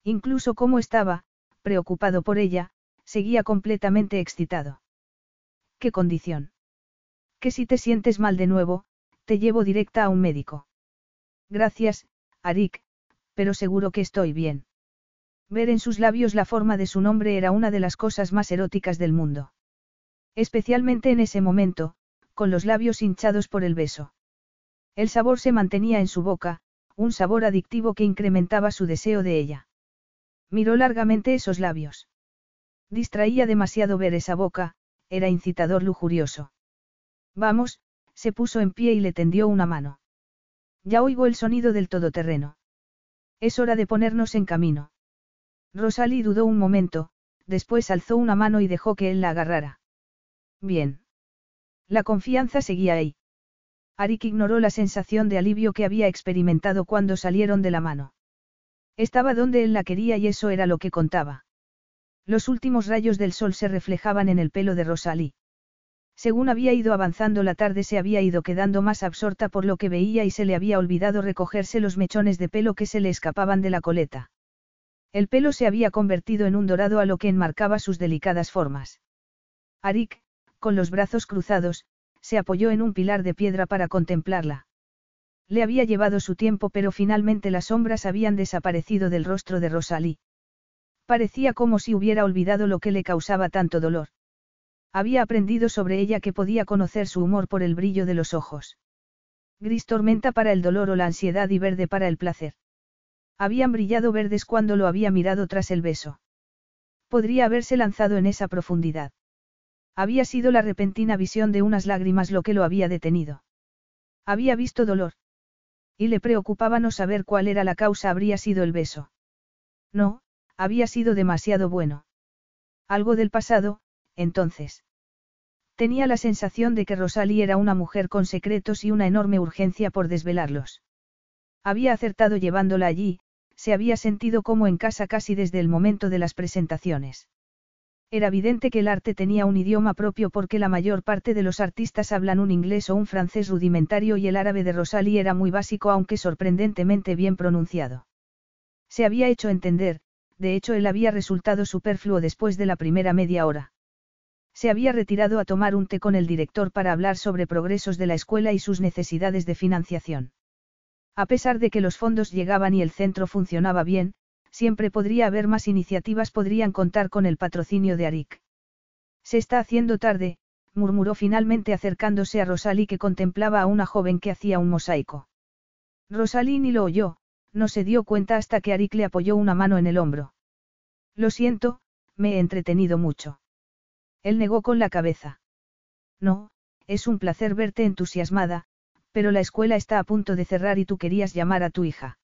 Incluso como estaba, preocupado por ella, seguía completamente excitado. ¿Qué condición? Que si te sientes mal de nuevo, te llevo directa a un médico. Gracias, Arik, pero seguro que estoy bien. Ver en sus labios la forma de su nombre era una de las cosas más eróticas del mundo. Especialmente en ese momento, con los labios hinchados por el beso. El sabor se mantenía en su boca, un sabor adictivo que incrementaba su deseo de ella. Miró largamente esos labios. Distraía demasiado ver esa boca, era incitador lujurioso. Vamos, se puso en pie y le tendió una mano. Ya oigo el sonido del todoterreno. Es hora de ponernos en camino. Rosalie dudó un momento, después alzó una mano y dejó que él la agarrara. Bien. La confianza seguía ahí. Arik ignoró la sensación de alivio que había experimentado cuando salieron de la mano. Estaba donde él la quería y eso era lo que contaba. Los últimos rayos del sol se reflejaban en el pelo de Rosalie. Según había ido avanzando la tarde se había ido quedando más absorta por lo que veía y se le había olvidado recogerse los mechones de pelo que se le escapaban de la coleta. El pelo se había convertido en un dorado a lo que enmarcaba sus delicadas formas. Arik, con los brazos cruzados, se apoyó en un pilar de piedra para contemplarla. Le había llevado su tiempo pero finalmente las sombras habían desaparecido del rostro de Rosalie. Parecía como si hubiera olvidado lo que le causaba tanto dolor. Había aprendido sobre ella que podía conocer su humor por el brillo de los ojos. Gris tormenta para el dolor o la ansiedad y verde para el placer. Habían brillado verdes cuando lo había mirado tras el beso. Podría haberse lanzado en esa profundidad. Había sido la repentina visión de unas lágrimas lo que lo había detenido. Había visto dolor. Y le preocupaba no saber cuál era la causa habría sido el beso. No, había sido demasiado bueno. Algo del pasado, entonces. Tenía la sensación de que Rosalie era una mujer con secretos y una enorme urgencia por desvelarlos. Había acertado llevándola allí, se había sentido como en casa casi desde el momento de las presentaciones. Era evidente que el arte tenía un idioma propio porque la mayor parte de los artistas hablan un inglés o un francés rudimentario y el árabe de Rosalie era muy básico aunque sorprendentemente bien pronunciado. Se había hecho entender, de hecho él había resultado superfluo después de la primera media hora. Se había retirado a tomar un té con el director para hablar sobre progresos de la escuela y sus necesidades de financiación. A pesar de que los fondos llegaban y el centro funcionaba bien, siempre podría haber más iniciativas, podrían contar con el patrocinio de Arik. Se está haciendo tarde, murmuró finalmente acercándose a Rosalie que contemplaba a una joven que hacía un mosaico. Rosalie ni lo oyó, no se dio cuenta hasta que Arik le apoyó una mano en el hombro. Lo siento, me he entretenido mucho. Él negó con la cabeza. No, es un placer verte entusiasmada, pero la escuela está a punto de cerrar y tú querías llamar a tu hija.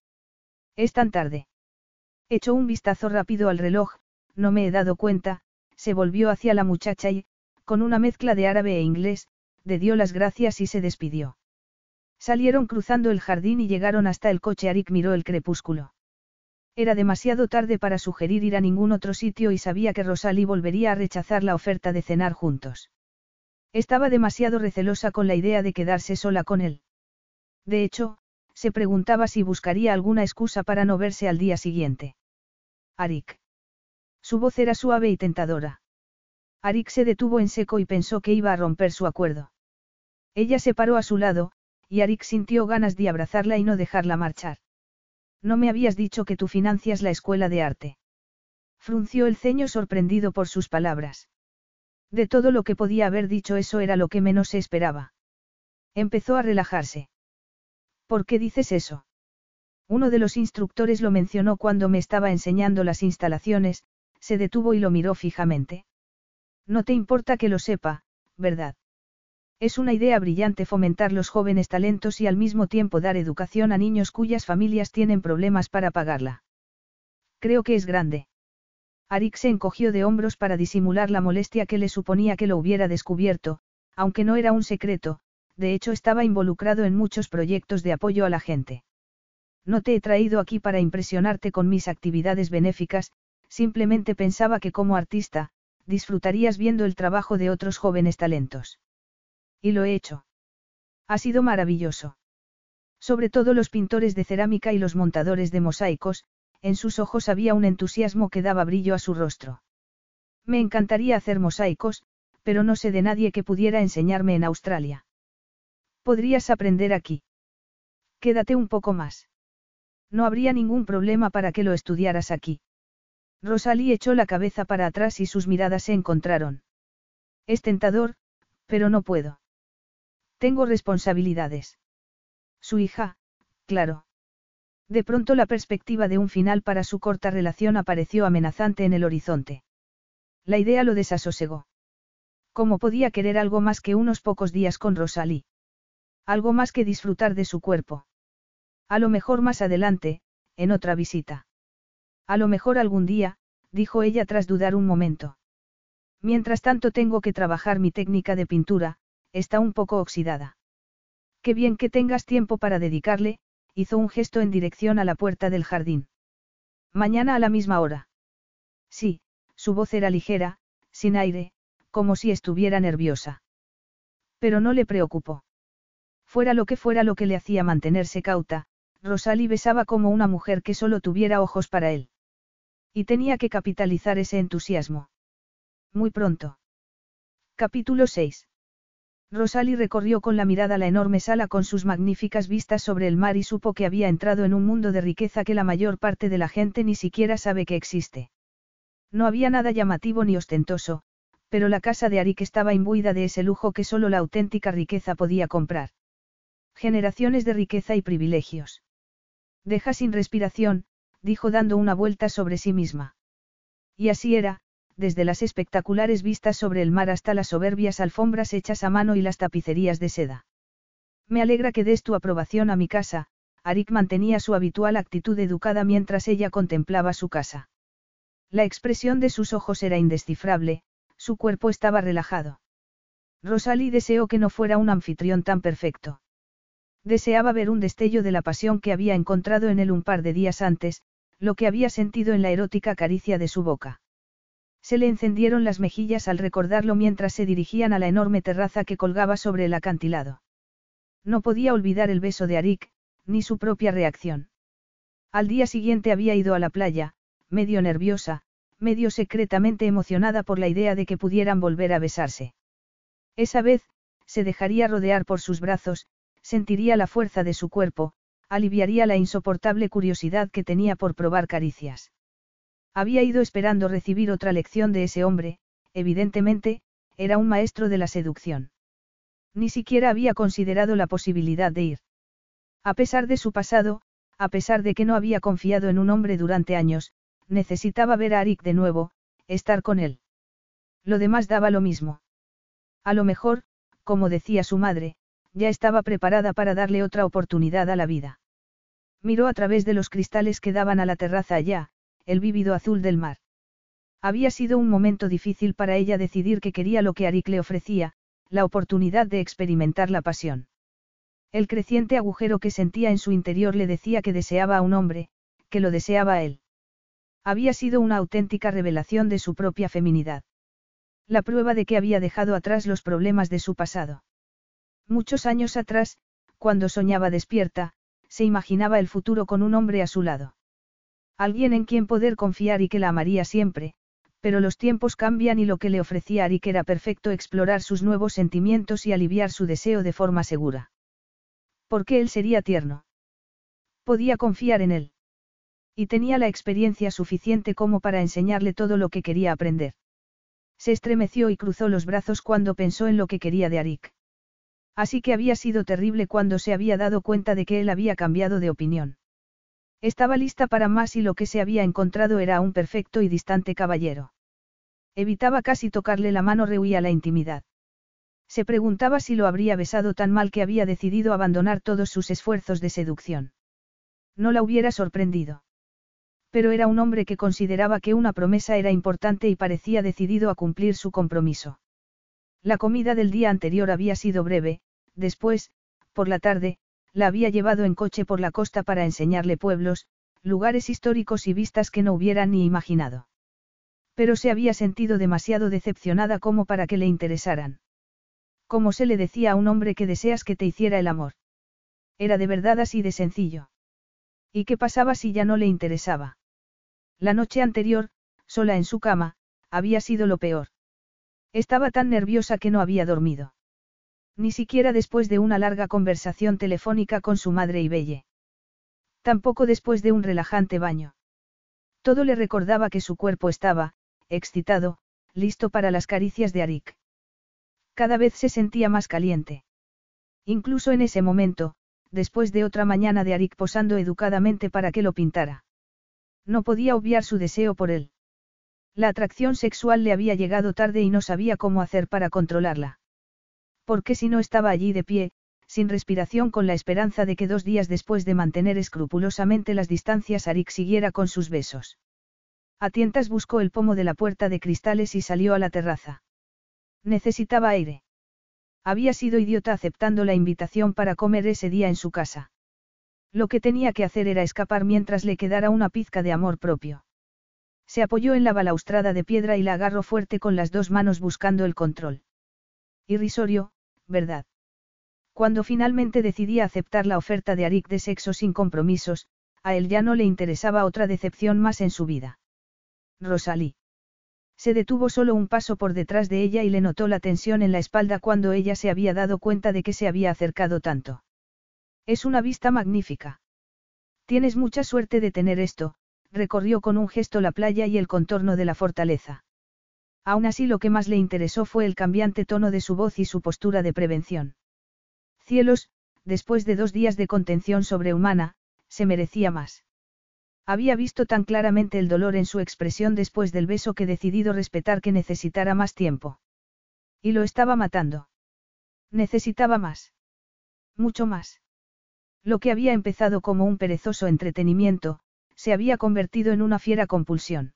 Es tan tarde. Echó un vistazo rápido al reloj, no me he dado cuenta, se volvió hacia la muchacha y, con una mezcla de árabe e inglés, le dio las gracias y se despidió. Salieron cruzando el jardín y llegaron hasta el coche. Arik miró el crepúsculo. Era demasiado tarde para sugerir ir a ningún otro sitio y sabía que Rosalie volvería a rechazar la oferta de cenar juntos. Estaba demasiado recelosa con la idea de quedarse sola con él. De hecho, se preguntaba si buscaría alguna excusa para no verse al día siguiente. Arik. Su voz era suave y tentadora. Arik se detuvo en seco y pensó que iba a romper su acuerdo. Ella se paró a su lado, y Arik sintió ganas de abrazarla y no dejarla marchar. No me habías dicho que tú financias la escuela de arte. Frunció el ceño sorprendido por sus palabras. De todo lo que podía haber dicho eso era lo que menos se esperaba. Empezó a relajarse. ¿Por qué dices eso? Uno de los instructores lo mencionó cuando me estaba enseñando las instalaciones, se detuvo y lo miró fijamente. No te importa que lo sepa, ¿verdad? Es una idea brillante fomentar los jóvenes talentos y al mismo tiempo dar educación a niños cuyas familias tienen problemas para pagarla. Creo que es grande. Arik se encogió de hombros para disimular la molestia que le suponía que lo hubiera descubierto, aunque no era un secreto, de hecho estaba involucrado en muchos proyectos de apoyo a la gente. No te he traído aquí para impresionarte con mis actividades benéficas, simplemente pensaba que como artista, disfrutarías viendo el trabajo de otros jóvenes talentos. Y lo he hecho. Ha sido maravilloso. Sobre todo los pintores de cerámica y los montadores de mosaicos, en sus ojos había un entusiasmo que daba brillo a su rostro. Me encantaría hacer mosaicos, pero no sé de nadie que pudiera enseñarme en Australia. Podrías aprender aquí. Quédate un poco más. No habría ningún problema para que lo estudiaras aquí. Rosalie echó la cabeza para atrás y sus miradas se encontraron. Es tentador, pero no puedo. Tengo responsabilidades. Su hija, claro. De pronto la perspectiva de un final para su corta relación apareció amenazante en el horizonte. La idea lo desasosegó. ¿Cómo podía querer algo más que unos pocos días con Rosalie? Algo más que disfrutar de su cuerpo. A lo mejor más adelante, en otra visita. A lo mejor algún día, dijo ella tras dudar un momento. Mientras tanto tengo que trabajar mi técnica de pintura, está un poco oxidada. Qué bien que tengas tiempo para dedicarle, hizo un gesto en dirección a la puerta del jardín. Mañana a la misma hora. Sí, su voz era ligera, sin aire, como si estuviera nerviosa. Pero no le preocupó. Fuera lo que fuera lo que le hacía mantenerse cauta, Rosalie besaba como una mujer que solo tuviera ojos para él. Y tenía que capitalizar ese entusiasmo. Muy pronto. Capítulo 6. Rosalie recorrió con la mirada la enorme sala con sus magníficas vistas sobre el mar y supo que había entrado en un mundo de riqueza que la mayor parte de la gente ni siquiera sabe que existe. No había nada llamativo ni ostentoso, pero la casa de Arik estaba imbuida de ese lujo que solo la auténtica riqueza podía comprar. Generaciones de riqueza y privilegios. Deja sin respiración, dijo dando una vuelta sobre sí misma. Y así era, desde las espectaculares vistas sobre el mar hasta las soberbias alfombras hechas a mano y las tapicerías de seda. Me alegra que des tu aprobación a mi casa, Arik mantenía su habitual actitud educada mientras ella contemplaba su casa. La expresión de sus ojos era indescifrable, su cuerpo estaba relajado. Rosalie deseó que no fuera un anfitrión tan perfecto. Deseaba ver un destello de la pasión que había encontrado en él un par de días antes, lo que había sentido en la erótica caricia de su boca. Se le encendieron las mejillas al recordarlo mientras se dirigían a la enorme terraza que colgaba sobre el acantilado. No podía olvidar el beso de Arik, ni su propia reacción. Al día siguiente había ido a la playa, medio nerviosa, medio secretamente emocionada por la idea de que pudieran volver a besarse. Esa vez, se dejaría rodear por sus brazos, sentiría la fuerza de su cuerpo, aliviaría la insoportable curiosidad que tenía por probar caricias. Había ido esperando recibir otra lección de ese hombre, evidentemente, era un maestro de la seducción. Ni siquiera había considerado la posibilidad de ir. A pesar de su pasado, a pesar de que no había confiado en un hombre durante años, necesitaba ver a Arik de nuevo, estar con él. Lo demás daba lo mismo. A lo mejor, como decía su madre, ya estaba preparada para darle otra oportunidad a la vida. Miró a través de los cristales que daban a la terraza allá, el vívido azul del mar. Había sido un momento difícil para ella decidir que quería lo que Arik le ofrecía, la oportunidad de experimentar la pasión. El creciente agujero que sentía en su interior le decía que deseaba a un hombre, que lo deseaba a él. Había sido una auténtica revelación de su propia feminidad. La prueba de que había dejado atrás los problemas de su pasado. Muchos años atrás, cuando soñaba despierta, se imaginaba el futuro con un hombre a su lado. Alguien en quien poder confiar y que la amaría siempre, pero los tiempos cambian y lo que le ofrecía Arik era perfecto explorar sus nuevos sentimientos y aliviar su deseo de forma segura. Porque él sería tierno. Podía confiar en él. Y tenía la experiencia suficiente como para enseñarle todo lo que quería aprender. Se estremeció y cruzó los brazos cuando pensó en lo que quería de Arik. Así que había sido terrible cuando se había dado cuenta de que él había cambiado de opinión. Estaba lista para más y lo que se había encontrado era un perfecto y distante caballero. Evitaba casi tocarle la mano, rehuía la intimidad. Se preguntaba si lo habría besado tan mal que había decidido abandonar todos sus esfuerzos de seducción. No la hubiera sorprendido. Pero era un hombre que consideraba que una promesa era importante y parecía decidido a cumplir su compromiso. La comida del día anterior había sido breve, después, por la tarde, la había llevado en coche por la costa para enseñarle pueblos, lugares históricos y vistas que no hubiera ni imaginado. Pero se había sentido demasiado decepcionada como para que le interesaran. Como se le decía a un hombre que deseas que te hiciera el amor. Era de verdad así de sencillo. ¿Y qué pasaba si ya no le interesaba? La noche anterior, sola en su cama, había sido lo peor. Estaba tan nerviosa que no había dormido. Ni siquiera después de una larga conversación telefónica con su madre y Belle. Tampoco después de un relajante baño. Todo le recordaba que su cuerpo estaba, excitado, listo para las caricias de Arik. Cada vez se sentía más caliente. Incluso en ese momento, después de otra mañana de Arik posando educadamente para que lo pintara. No podía obviar su deseo por él. La atracción sexual le había llegado tarde y no sabía cómo hacer para controlarla. Porque si no estaba allí de pie, sin respiración con la esperanza de que dos días después de mantener escrupulosamente las distancias Arik siguiera con sus besos. A tientas buscó el pomo de la puerta de cristales y salió a la terraza. Necesitaba aire. Había sido idiota aceptando la invitación para comer ese día en su casa. Lo que tenía que hacer era escapar mientras le quedara una pizca de amor propio. Se apoyó en la balaustrada de piedra y la agarró fuerte con las dos manos buscando el control. Irrisorio, ¿verdad? Cuando finalmente decidía aceptar la oferta de Arik de sexo sin compromisos, a él ya no le interesaba otra decepción más en su vida. Rosalí. Se detuvo solo un paso por detrás de ella y le notó la tensión en la espalda cuando ella se había dado cuenta de que se había acercado tanto. Es una vista magnífica. Tienes mucha suerte de tener esto, recorrió con un gesto la playa y el contorno de la fortaleza. Aún así lo que más le interesó fue el cambiante tono de su voz y su postura de prevención. Cielos, después de dos días de contención sobrehumana, se merecía más. Había visto tan claramente el dolor en su expresión después del beso que decidido respetar que necesitara más tiempo. Y lo estaba matando. Necesitaba más. Mucho más. Lo que había empezado como un perezoso entretenimiento, se había convertido en una fiera compulsión.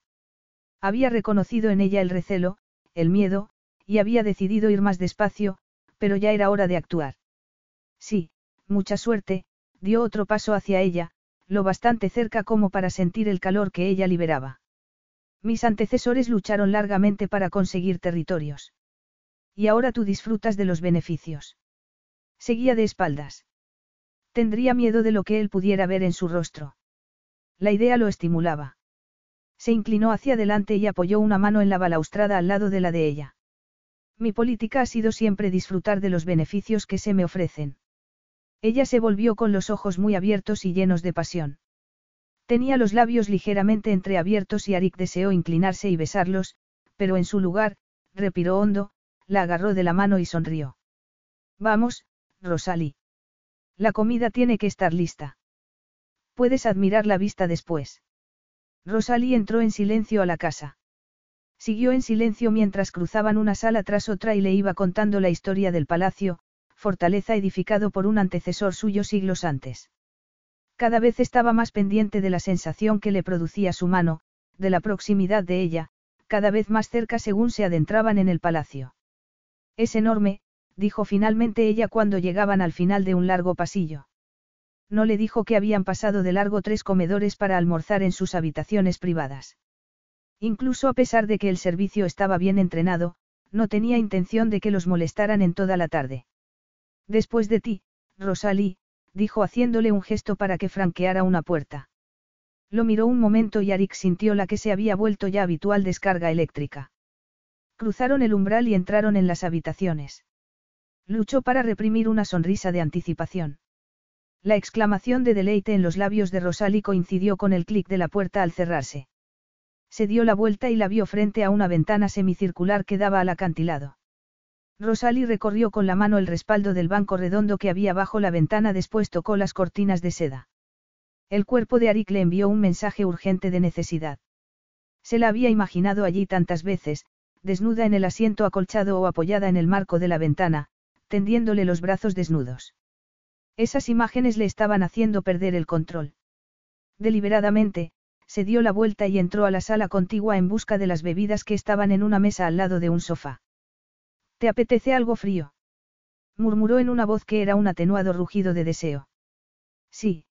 Había reconocido en ella el recelo, el miedo, y había decidido ir más despacio, pero ya era hora de actuar. Sí, mucha suerte, dio otro paso hacia ella, lo bastante cerca como para sentir el calor que ella liberaba. Mis antecesores lucharon largamente para conseguir territorios. Y ahora tú disfrutas de los beneficios. Seguía de espaldas. Tendría miedo de lo que él pudiera ver en su rostro. La idea lo estimulaba. Se inclinó hacia adelante y apoyó una mano en la balaustrada al lado de la de ella. Mi política ha sido siempre disfrutar de los beneficios que se me ofrecen. Ella se volvió con los ojos muy abiertos y llenos de pasión. Tenía los labios ligeramente entreabiertos y Arik deseó inclinarse y besarlos, pero en su lugar, respiró hondo, la agarró de la mano y sonrió. Vamos, Rosalie. La comida tiene que estar lista. Puedes admirar la vista después. Rosalie entró en silencio a la casa. Siguió en silencio mientras cruzaban una sala tras otra y le iba contando la historia del palacio, fortaleza edificado por un antecesor suyo siglos antes. Cada vez estaba más pendiente de la sensación que le producía su mano, de la proximidad de ella, cada vez más cerca según se adentraban en el palacio. Es enorme, dijo finalmente ella cuando llegaban al final de un largo pasillo no le dijo que habían pasado de largo tres comedores para almorzar en sus habitaciones privadas. Incluso a pesar de que el servicio estaba bien entrenado, no tenía intención de que los molestaran en toda la tarde. Después de ti, Rosalie, dijo haciéndole un gesto para que franqueara una puerta. Lo miró un momento y Arik sintió la que se había vuelto ya habitual descarga eléctrica. Cruzaron el umbral y entraron en las habitaciones. Luchó para reprimir una sonrisa de anticipación. La exclamación de deleite en los labios de Rosalie coincidió con el clic de la puerta al cerrarse. Se dio la vuelta y la vio frente a una ventana semicircular que daba al acantilado. Rosalie recorrió con la mano el respaldo del banco redondo que había bajo la ventana, después tocó las cortinas de seda. El cuerpo de Arik le envió un mensaje urgente de necesidad. Se la había imaginado allí tantas veces, desnuda en el asiento acolchado o apoyada en el marco de la ventana, tendiéndole los brazos desnudos. Esas imágenes le estaban haciendo perder el control. Deliberadamente, se dio la vuelta y entró a la sala contigua en busca de las bebidas que estaban en una mesa al lado de un sofá. ¿Te apetece algo frío? murmuró en una voz que era un atenuado rugido de deseo. Sí,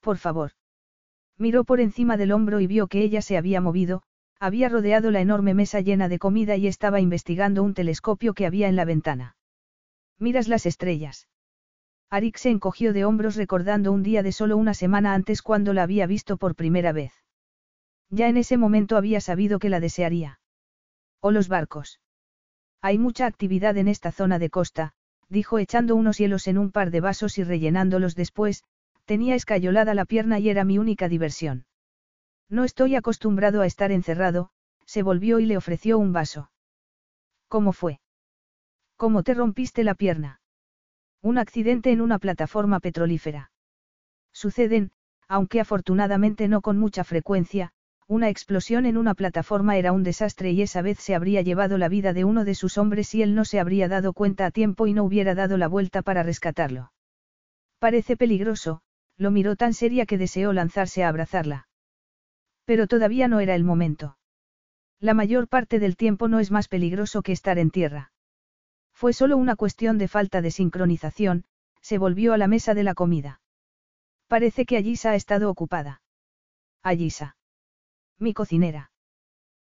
por favor. Miró por encima del hombro y vio que ella se había movido, había rodeado la enorme mesa llena de comida y estaba investigando un telescopio que había en la ventana. Miras las estrellas. Arik se encogió de hombros recordando un día de solo una semana antes cuando la había visto por primera vez. Ya en ese momento había sabido que la desearía. O los barcos. Hay mucha actividad en esta zona de costa, dijo echando unos hielos en un par de vasos y rellenándolos después, Tenía escayolada la pierna y era mi única diversión. No estoy acostumbrado a estar encerrado, se volvió y le ofreció un vaso. ¿Cómo fue? ¿Cómo te rompiste la pierna? Un accidente en una plataforma petrolífera. Suceden, aunque afortunadamente no con mucha frecuencia, una explosión en una plataforma era un desastre y esa vez se habría llevado la vida de uno de sus hombres si él no se habría dado cuenta a tiempo y no hubiera dado la vuelta para rescatarlo. Parece peligroso, lo miró tan seria que deseó lanzarse a abrazarla. Pero todavía no era el momento. La mayor parte del tiempo no es más peligroso que estar en tierra. Fue solo una cuestión de falta de sincronización, se volvió a la mesa de la comida. Parece que Ayisa ha estado ocupada. Ayisa. Mi cocinera.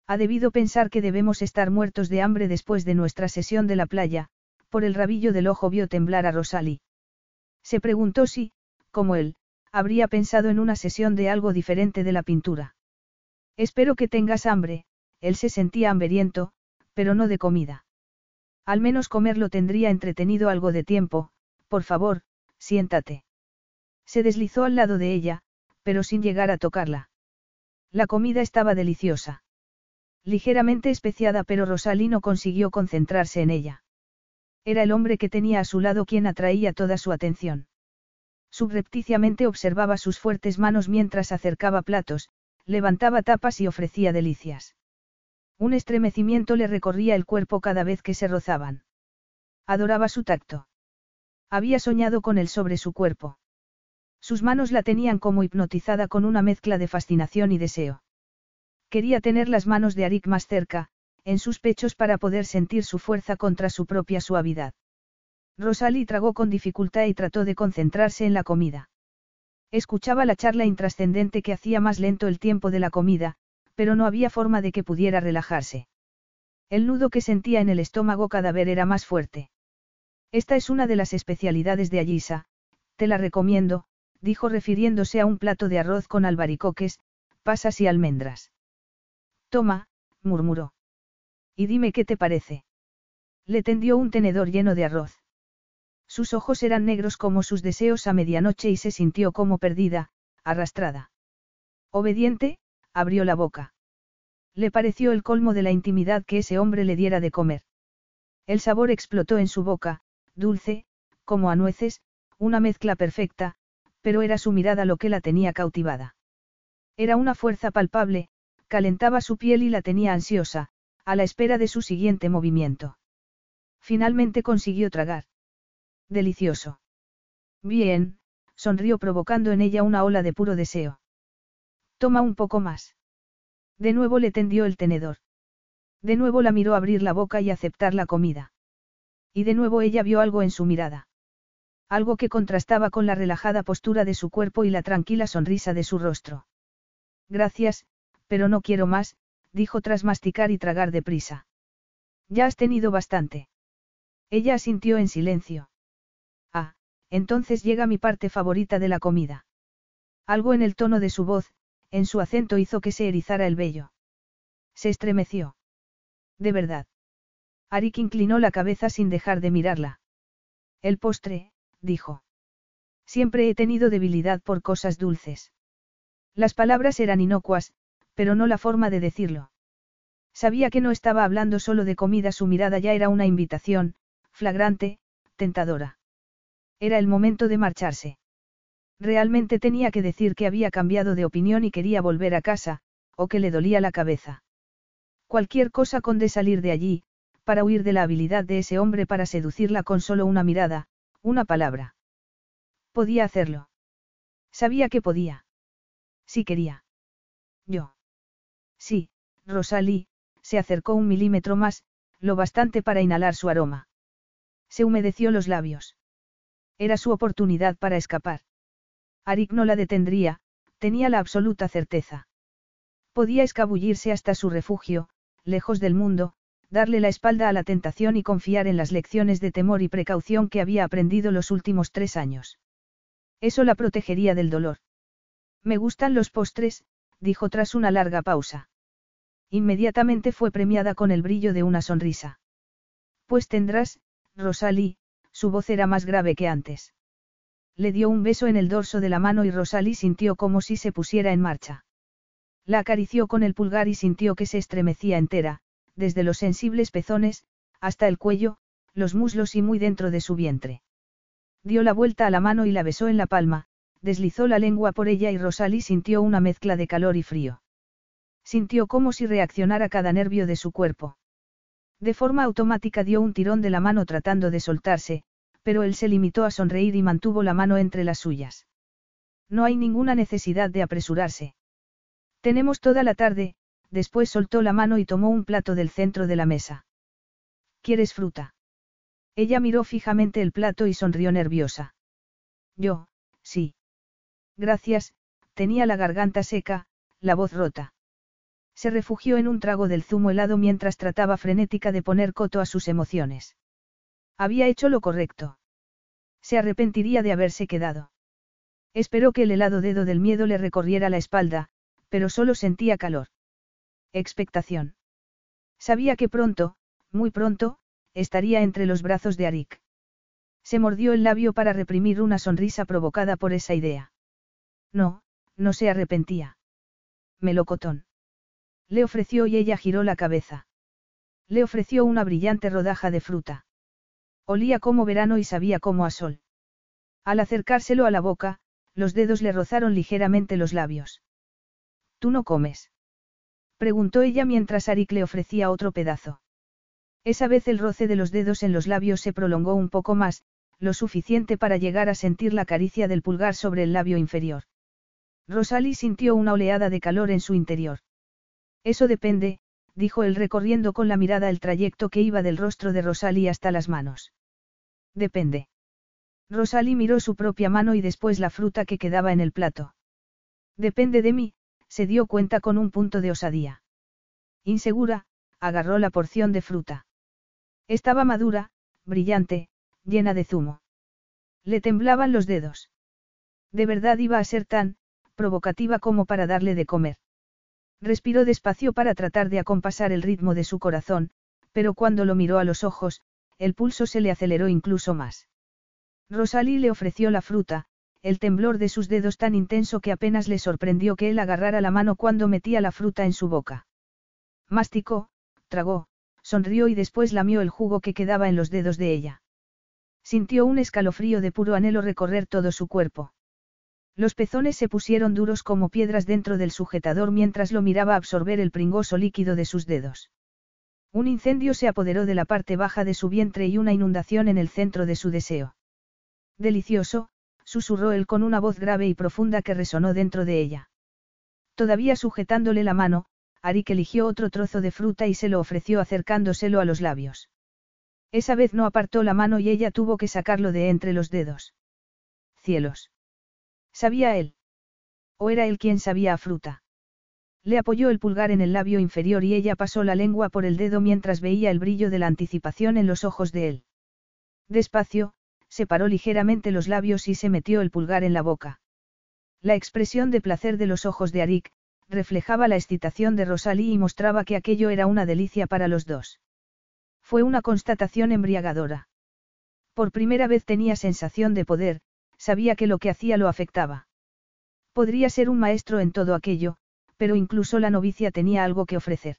Ha debido pensar que debemos estar muertos de hambre después de nuestra sesión de la playa, por el rabillo del ojo vio temblar a Rosalie. Se preguntó si, como él, habría pensado en una sesión de algo diferente de la pintura. Espero que tengas hambre, él se sentía hambriento, pero no de comida. Al menos comerlo tendría entretenido algo de tiempo, por favor, siéntate. Se deslizó al lado de ella, pero sin llegar a tocarla. La comida estaba deliciosa. Ligeramente especiada pero Rosalino consiguió concentrarse en ella. Era el hombre que tenía a su lado quien atraía toda su atención. Subrepticiamente observaba sus fuertes manos mientras acercaba platos, levantaba tapas y ofrecía delicias. Un estremecimiento le recorría el cuerpo cada vez que se rozaban. Adoraba su tacto. Había soñado con él sobre su cuerpo. Sus manos la tenían como hipnotizada con una mezcla de fascinación y deseo. Quería tener las manos de Arik más cerca, en sus pechos para poder sentir su fuerza contra su propia suavidad. Rosalie tragó con dificultad y trató de concentrarse en la comida. Escuchaba la charla intrascendente que hacía más lento el tiempo de la comida, pero no había forma de que pudiera relajarse. El nudo que sentía en el estómago cada vez era más fuerte. Esta es una de las especialidades de Ayisa, te la recomiendo, dijo refiriéndose a un plato de arroz con albaricoques, pasas y almendras. Toma, murmuró. Y dime qué te parece. Le tendió un tenedor lleno de arroz. Sus ojos eran negros como sus deseos a medianoche y se sintió como perdida, arrastrada. Obediente, abrió la boca. Le pareció el colmo de la intimidad que ese hombre le diera de comer. El sabor explotó en su boca, dulce, como a nueces, una mezcla perfecta, pero era su mirada lo que la tenía cautivada. Era una fuerza palpable, calentaba su piel y la tenía ansiosa, a la espera de su siguiente movimiento. Finalmente consiguió tragar. Delicioso. Bien, sonrió provocando en ella una ola de puro deseo. Toma un poco más. De nuevo le tendió el tenedor. De nuevo la miró abrir la boca y aceptar la comida. Y de nuevo ella vio algo en su mirada. Algo que contrastaba con la relajada postura de su cuerpo y la tranquila sonrisa de su rostro. Gracias, pero no quiero más, dijo tras masticar y tragar deprisa. Ya has tenido bastante. Ella asintió en silencio. entonces llega mi parte favorita de la comida. Algo en el tono de su voz, en su acento hizo que se erizara el vello. Se estremeció. De verdad. Arik inclinó la cabeza sin dejar de mirarla. El postre, dijo. Siempre he tenido debilidad por cosas dulces. Las palabras eran inocuas, pero no la forma de decirlo. Sabía que no estaba hablando solo de comida, su mirada ya era una invitación, flagrante, tentadora. Era el momento de marcharse. Realmente tenía que decir que había cambiado de opinión y quería volver a casa, o que le dolía la cabeza. Cualquier cosa con de salir de allí, para huir de la habilidad de ese hombre para seducirla con solo una mirada, una palabra. Podía hacerlo. Sabía que podía. Sí quería. Yo. Sí, Rosalie, se acercó un milímetro más, lo bastante para inhalar su aroma. Se humedeció los labios. Era su oportunidad para escapar. Arik no la detendría, tenía la absoluta certeza. Podía escabullirse hasta su refugio, lejos del mundo, darle la espalda a la tentación y confiar en las lecciones de temor y precaución que había aprendido los últimos tres años. Eso la protegería del dolor. Me gustan los postres, dijo tras una larga pausa. Inmediatamente fue premiada con el brillo de una sonrisa. Pues tendrás, Rosalie, su voz era más grave que antes. Le dio un beso en el dorso de la mano y Rosalie sintió como si se pusiera en marcha. La acarició con el pulgar y sintió que se estremecía entera, desde los sensibles pezones, hasta el cuello, los muslos y muy dentro de su vientre. Dio la vuelta a la mano y la besó en la palma, deslizó la lengua por ella y Rosalie sintió una mezcla de calor y frío. Sintió como si reaccionara cada nervio de su cuerpo. De forma automática dio un tirón de la mano tratando de soltarse, pero él se limitó a sonreír y mantuvo la mano entre las suyas. No hay ninguna necesidad de apresurarse. Tenemos toda la tarde, después soltó la mano y tomó un plato del centro de la mesa. ¿Quieres fruta? Ella miró fijamente el plato y sonrió nerviosa. Yo, sí. Gracias, tenía la garganta seca, la voz rota. Se refugió en un trago del zumo helado mientras trataba frenética de poner coto a sus emociones. Había hecho lo correcto. Se arrepentiría de haberse quedado. Esperó que el helado dedo del miedo le recorriera la espalda, pero solo sentía calor. Expectación. Sabía que pronto, muy pronto, estaría entre los brazos de Arik. Se mordió el labio para reprimir una sonrisa provocada por esa idea. No, no se arrepentía. Melocotón. Le ofreció y ella giró la cabeza. Le ofreció una brillante rodaja de fruta. Olía como verano y sabía como a sol. Al acercárselo a la boca, los dedos le rozaron ligeramente los labios. ¿Tú no comes? Preguntó ella mientras Arik le ofrecía otro pedazo. Esa vez el roce de los dedos en los labios se prolongó un poco más, lo suficiente para llegar a sentir la caricia del pulgar sobre el labio inferior. Rosalie sintió una oleada de calor en su interior. Eso depende, dijo él recorriendo con la mirada el trayecto que iba del rostro de Rosalie hasta las manos. Depende. Rosalie miró su propia mano y después la fruta que quedaba en el plato. Depende de mí, se dio cuenta con un punto de osadía. Insegura, agarró la porción de fruta. Estaba madura, brillante, llena de zumo. Le temblaban los dedos. De verdad iba a ser tan, provocativa como para darle de comer. Respiró despacio para tratar de acompasar el ritmo de su corazón, pero cuando lo miró a los ojos, el pulso se le aceleró incluso más. Rosalie le ofreció la fruta, el temblor de sus dedos tan intenso que apenas le sorprendió que él agarrara la mano cuando metía la fruta en su boca. Masticó, tragó, sonrió y después lamió el jugo que quedaba en los dedos de ella. Sintió un escalofrío de puro anhelo recorrer todo su cuerpo. Los pezones se pusieron duros como piedras dentro del sujetador mientras lo miraba absorber el pringoso líquido de sus dedos. Un incendio se apoderó de la parte baja de su vientre y una inundación en el centro de su deseo. Delicioso, susurró él con una voz grave y profunda que resonó dentro de ella. Todavía sujetándole la mano, Arik eligió otro trozo de fruta y se lo ofreció acercándoselo a los labios. Esa vez no apartó la mano y ella tuvo que sacarlo de entre los dedos. Cielos. ¿Sabía él? ¿O era él quien sabía a fruta? Le apoyó el pulgar en el labio inferior y ella pasó la lengua por el dedo mientras veía el brillo de la anticipación en los ojos de él. Despacio, separó ligeramente los labios y se metió el pulgar en la boca. La expresión de placer de los ojos de Arik, reflejaba la excitación de Rosalie y mostraba que aquello era una delicia para los dos. Fue una constatación embriagadora. Por primera vez tenía sensación de poder, sabía que lo que hacía lo afectaba. Podría ser un maestro en todo aquello, pero incluso la novicia tenía algo que ofrecer.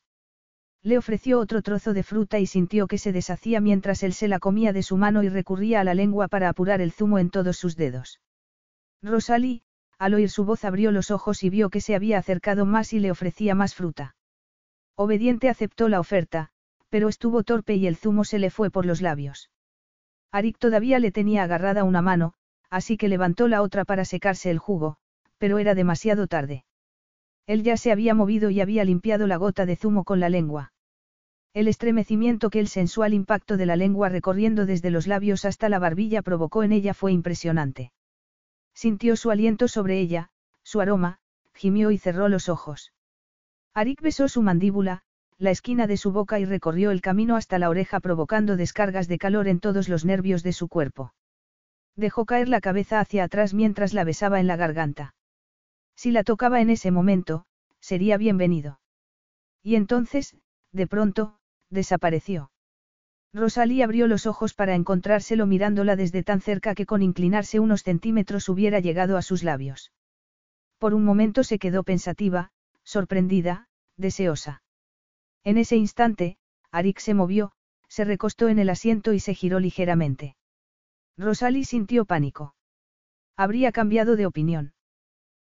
Le ofreció otro trozo de fruta y sintió que se deshacía mientras él se la comía de su mano y recurría a la lengua para apurar el zumo en todos sus dedos. Rosalie, al oír su voz abrió los ojos y vio que se había acercado más y le ofrecía más fruta. Obediente aceptó la oferta, pero estuvo torpe y el zumo se le fue por los labios. Arik todavía le tenía agarrada una mano, así que levantó la otra para secarse el jugo, pero era demasiado tarde. Él ya se había movido y había limpiado la gota de zumo con la lengua. El estremecimiento que el sensual impacto de la lengua recorriendo desde los labios hasta la barbilla provocó en ella fue impresionante. Sintió su aliento sobre ella, su aroma, gimió y cerró los ojos. Arik besó su mandíbula, la esquina de su boca y recorrió el camino hasta la oreja provocando descargas de calor en todos los nervios de su cuerpo. Dejó caer la cabeza hacia atrás mientras la besaba en la garganta. Si la tocaba en ese momento, sería bienvenido. Y entonces, de pronto, desapareció. Rosalía abrió los ojos para encontrárselo mirándola desde tan cerca que con inclinarse unos centímetros hubiera llegado a sus labios. Por un momento se quedó pensativa, sorprendida, deseosa. En ese instante, Arik se movió, se recostó en el asiento y se giró ligeramente. Rosalie sintió pánico. Habría cambiado de opinión.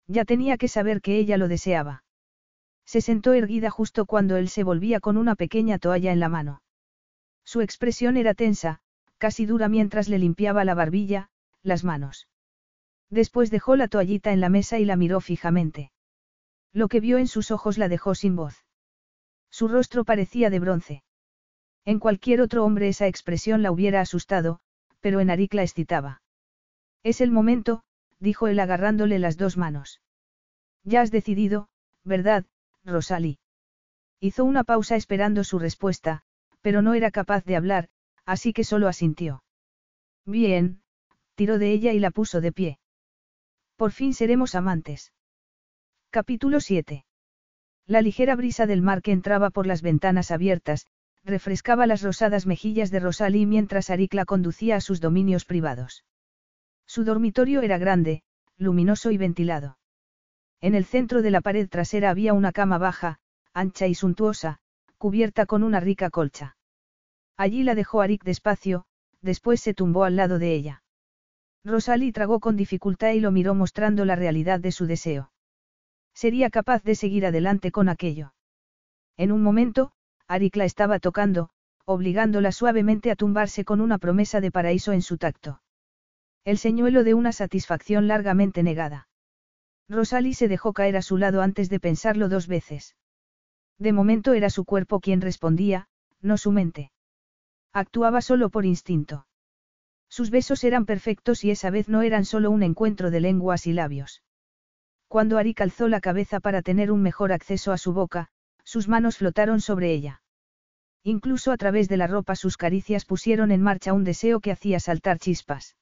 Ya tenía que saber que ella lo deseaba. Se sentó erguida justo cuando él se volvía con una pequeña toalla en la mano. Su expresión era tensa, casi dura mientras le limpiaba la barbilla, las manos. Después dejó la toallita en la mesa y la miró fijamente. Lo que vio en sus ojos la dejó sin voz. Su rostro parecía de bronce. En cualquier otro hombre esa expresión la hubiera asustado, pero en Arik la excitaba. Es el momento, dijo él agarrándole las dos manos. Ya has decidido, ¿verdad, Rosalie? Hizo una pausa esperando su respuesta, pero no era capaz de hablar, así que solo asintió. Bien, tiró de ella y la puso de pie. Por fin seremos amantes. Capítulo 7. La ligera brisa del mar que entraba por las ventanas abiertas, refrescaba las rosadas mejillas de Rosalie mientras Arik la conducía a sus dominios privados. Su dormitorio era grande, luminoso y ventilado. En el centro de la pared trasera había una cama baja, ancha y suntuosa, cubierta con una rica colcha. Allí la dejó Arik despacio, después se tumbó al lado de ella. Rosalie tragó con dificultad y lo miró mostrando la realidad de su deseo. Sería capaz de seguir adelante con aquello. En un momento, Arik la estaba tocando, obligándola suavemente a tumbarse con una promesa de paraíso en su tacto. El señuelo de una satisfacción largamente negada. Rosalie se dejó caer a su lado antes de pensarlo dos veces. De momento era su cuerpo quien respondía, no su mente. Actuaba solo por instinto. Sus besos eran perfectos y esa vez no eran solo un encuentro de lenguas y labios. Cuando Ari calzó la cabeza para tener un mejor acceso a su boca, sus manos flotaron sobre ella. Incluso a través de la ropa sus caricias pusieron en marcha un deseo que hacía saltar chispas.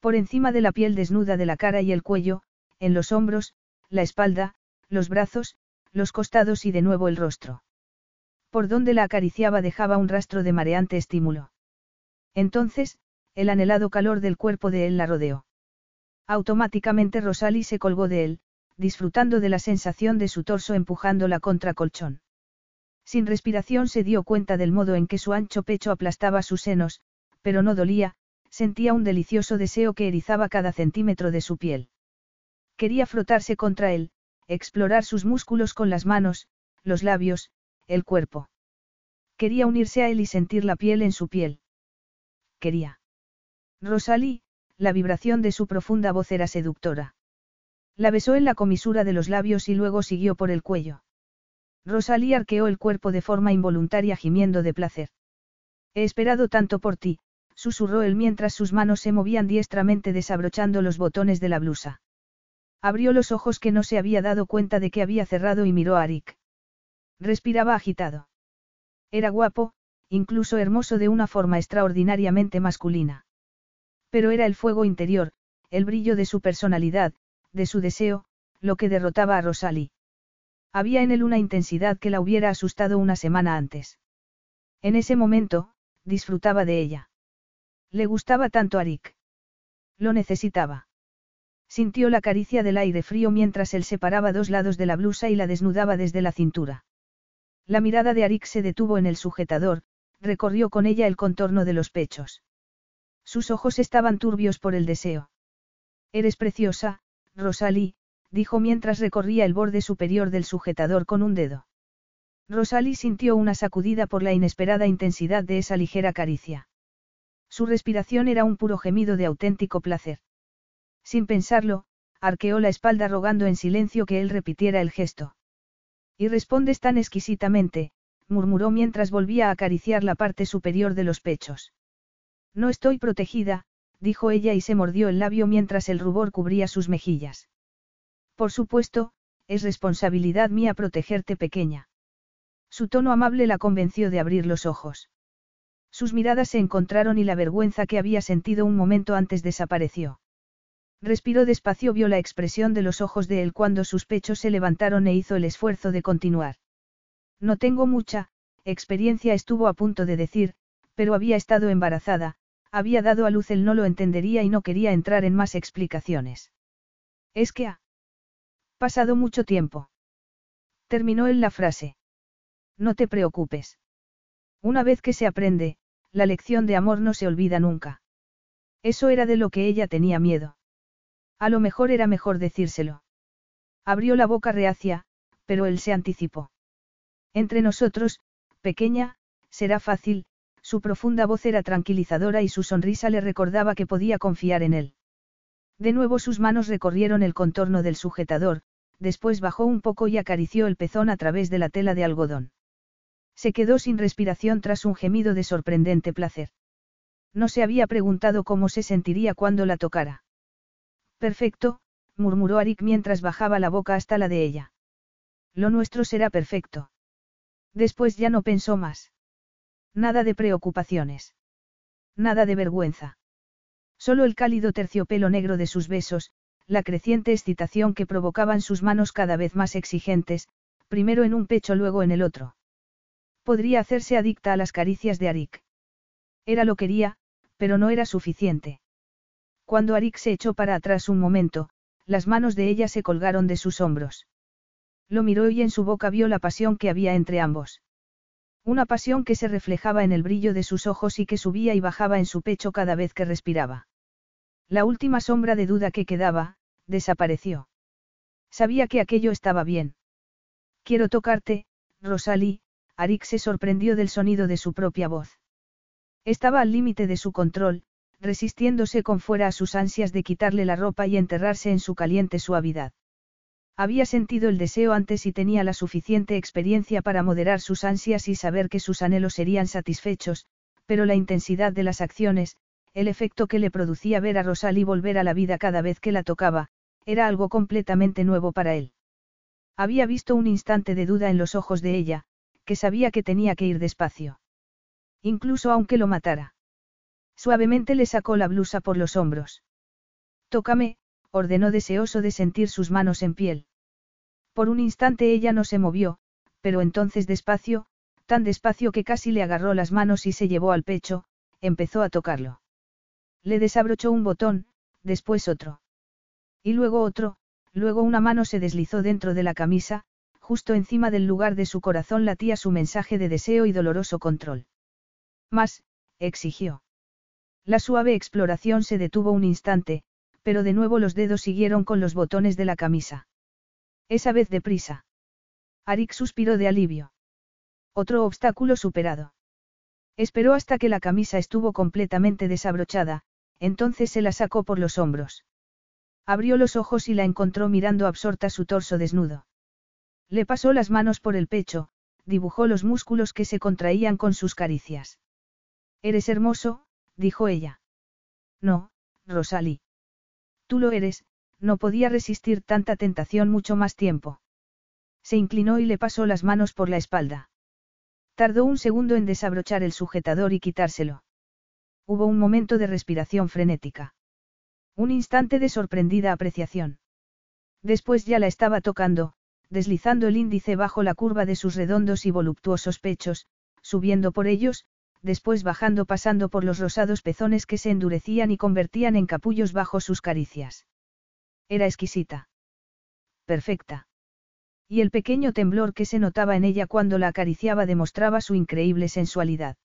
Por encima de la piel desnuda de la cara y el cuello, en los hombros, la espalda, los brazos, los costados y de nuevo el rostro. Por donde la acariciaba dejaba un rastro de mareante estímulo. Entonces, el anhelado calor del cuerpo de él la rodeó. Automáticamente Rosalie se colgó de él, disfrutando de la sensación de su torso empujándola contra colchón. Sin respiración se dio cuenta del modo en que su ancho pecho aplastaba sus senos, pero no dolía, sentía un delicioso deseo que erizaba cada centímetro de su piel. Quería frotarse contra él, explorar sus músculos con las manos, los labios, el cuerpo. Quería unirse a él y sentir la piel en su piel. Quería. Rosalie, la vibración de su profunda voz era seductora. La besó en la comisura de los labios y luego siguió por el cuello. Rosalía arqueó el cuerpo de forma involuntaria gimiendo de placer. He esperado tanto por ti, susurró él mientras sus manos se movían diestramente desabrochando los botones de la blusa. Abrió los ojos que no se había dado cuenta de que había cerrado y miró a Arik. Respiraba agitado. Era guapo, incluso hermoso de una forma extraordinariamente masculina. Pero era el fuego interior, el brillo de su personalidad, de su deseo, lo que derrotaba a Rosalie. Había en él una intensidad que la hubiera asustado una semana antes. En ese momento, disfrutaba de ella. Le gustaba tanto a Rick. Lo necesitaba. Sintió la caricia del aire frío mientras él separaba dos lados de la blusa y la desnudaba desde la cintura. La mirada de Arik se detuvo en el sujetador, recorrió con ella el contorno de los pechos. Sus ojos estaban turbios por el deseo. Eres preciosa, Rosalie, dijo mientras recorría el borde superior del sujetador con un dedo. Rosalie sintió una sacudida por la inesperada intensidad de esa ligera caricia. Su respiración era un puro gemido de auténtico placer. Sin pensarlo, arqueó la espalda rogando en silencio que él repitiera el gesto. Y respondes tan exquisitamente, murmuró mientras volvía a acariciar la parte superior de los pechos. No estoy protegida, dijo ella y se mordió el labio mientras el rubor cubría sus mejillas. Por supuesto, es responsabilidad mía protegerte pequeña. Su tono amable la convenció de abrir los ojos. Sus miradas se encontraron y la vergüenza que había sentido un momento antes desapareció. Respiró despacio, vio la expresión de los ojos de él cuando sus pechos se levantaron e hizo el esfuerzo de continuar. No tengo mucha, experiencia estuvo a punto de decir, pero había estado embarazada, había dado a luz él no lo entendería y no quería entrar en más explicaciones. Es que ha Pasado mucho tiempo. Terminó él la frase. No te preocupes. Una vez que se aprende, la lección de amor no se olvida nunca. Eso era de lo que ella tenía miedo. A lo mejor era mejor decírselo. Abrió la boca reacia, pero él se anticipó. Entre nosotros, pequeña, será fácil, su profunda voz era tranquilizadora y su sonrisa le recordaba que podía confiar en él. De nuevo sus manos recorrieron el contorno del sujetador, después bajó un poco y acarició el pezón a través de la tela de algodón. Se quedó sin respiración tras un gemido de sorprendente placer. No se había preguntado cómo se sentiría cuando la tocara. Perfecto, murmuró Arik mientras bajaba la boca hasta la de ella. Lo nuestro será perfecto. Después ya no pensó más. Nada de preocupaciones. Nada de vergüenza. Solo el cálido terciopelo negro de sus besos, la creciente excitación que provocaban sus manos cada vez más exigentes, primero en un pecho luego en el otro. Podría hacerse adicta a las caricias de Arik. Era lo quería, pero no era suficiente. Cuando Arik se echó para atrás un momento, las manos de ella se colgaron de sus hombros. Lo miró y en su boca vio la pasión que había entre ambos. Una pasión que se reflejaba en el brillo de sus ojos y que subía y bajaba en su pecho cada vez que respiraba. La última sombra de duda que quedaba, desapareció. Sabía que aquello estaba bien. Quiero tocarte, Rosalie, Arik se sorprendió del sonido de su propia voz. Estaba al límite de su control, resistiéndose con fuera a sus ansias de quitarle la ropa y enterrarse en su caliente suavidad. Había sentido el deseo antes y tenía la suficiente experiencia para moderar sus ansias y saber que sus anhelos serían satisfechos, pero la intensidad de las acciones, el efecto que le producía ver a Rosalie volver a la vida cada vez que la tocaba, era algo completamente nuevo para él. Había visto un instante de duda en los ojos de ella, que sabía que tenía que ir despacio. Incluso aunque lo matara. Suavemente le sacó la blusa por los hombros. Tócame, ordenó deseoso de sentir sus manos en piel. Por un instante ella no se movió, pero entonces despacio, tan despacio que casi le agarró las manos y se llevó al pecho, empezó a tocarlo. Le desabrochó un botón, después otro. Y luego otro, luego una mano se deslizó dentro de la camisa, justo encima del lugar de su corazón latía su mensaje de deseo y doloroso control. Más, exigió. La suave exploración se detuvo un instante, pero de nuevo los dedos siguieron con los botones de la camisa. Esa vez deprisa. Arik suspiró de alivio. Otro obstáculo superado. Esperó hasta que la camisa estuvo completamente desabrochada, entonces se la sacó por los hombros. Abrió los ojos y la encontró mirando absorta su torso desnudo. Le pasó las manos por el pecho, dibujó los músculos que se contraían con sus caricias. Eres hermoso, dijo ella. No, Rosalie. Tú lo eres, no podía resistir tanta tentación mucho más tiempo. Se inclinó y le pasó las manos por la espalda. Tardó un segundo en desabrochar el sujetador y quitárselo. Hubo un momento de respiración frenética. Un instante de sorprendida apreciación. Después ya la estaba tocando, deslizando el índice bajo la curva de sus redondos y voluptuosos pechos, subiendo por ellos, después bajando pasando por los rosados pezones que se endurecían y convertían en capullos bajo sus caricias. Era exquisita. Perfecta. Y el pequeño temblor que se notaba en ella cuando la acariciaba demostraba su increíble sensualidad.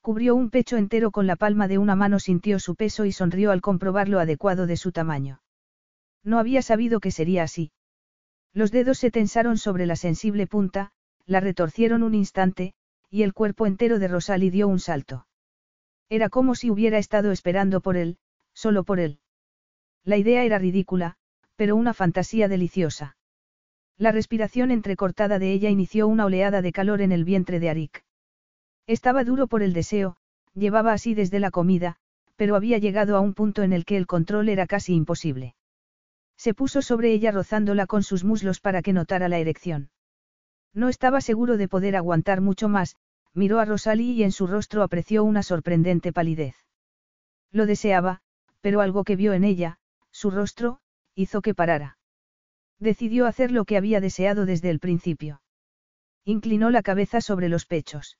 Cubrió un pecho entero con la palma de una mano, sintió su peso y sonrió al comprobar lo adecuado de su tamaño. No había sabido que sería así. Los dedos se tensaron sobre la sensible punta, la retorcieron un instante, y el cuerpo entero de Rosalie dio un salto. Era como si hubiera estado esperando por él, solo por él. La idea era ridícula, pero una fantasía deliciosa. La respiración entrecortada de ella inició una oleada de calor en el vientre de Arik. Estaba duro por el deseo, llevaba así desde la comida, pero había llegado a un punto en el que el control era casi imposible. Se puso sobre ella rozándola con sus muslos para que notara la erección. No estaba seguro de poder aguantar mucho más, miró a Rosalie y en su rostro apreció una sorprendente palidez. Lo deseaba, pero algo que vio en ella, su rostro, hizo que parara. Decidió hacer lo que había deseado desde el principio. Inclinó la cabeza sobre los pechos.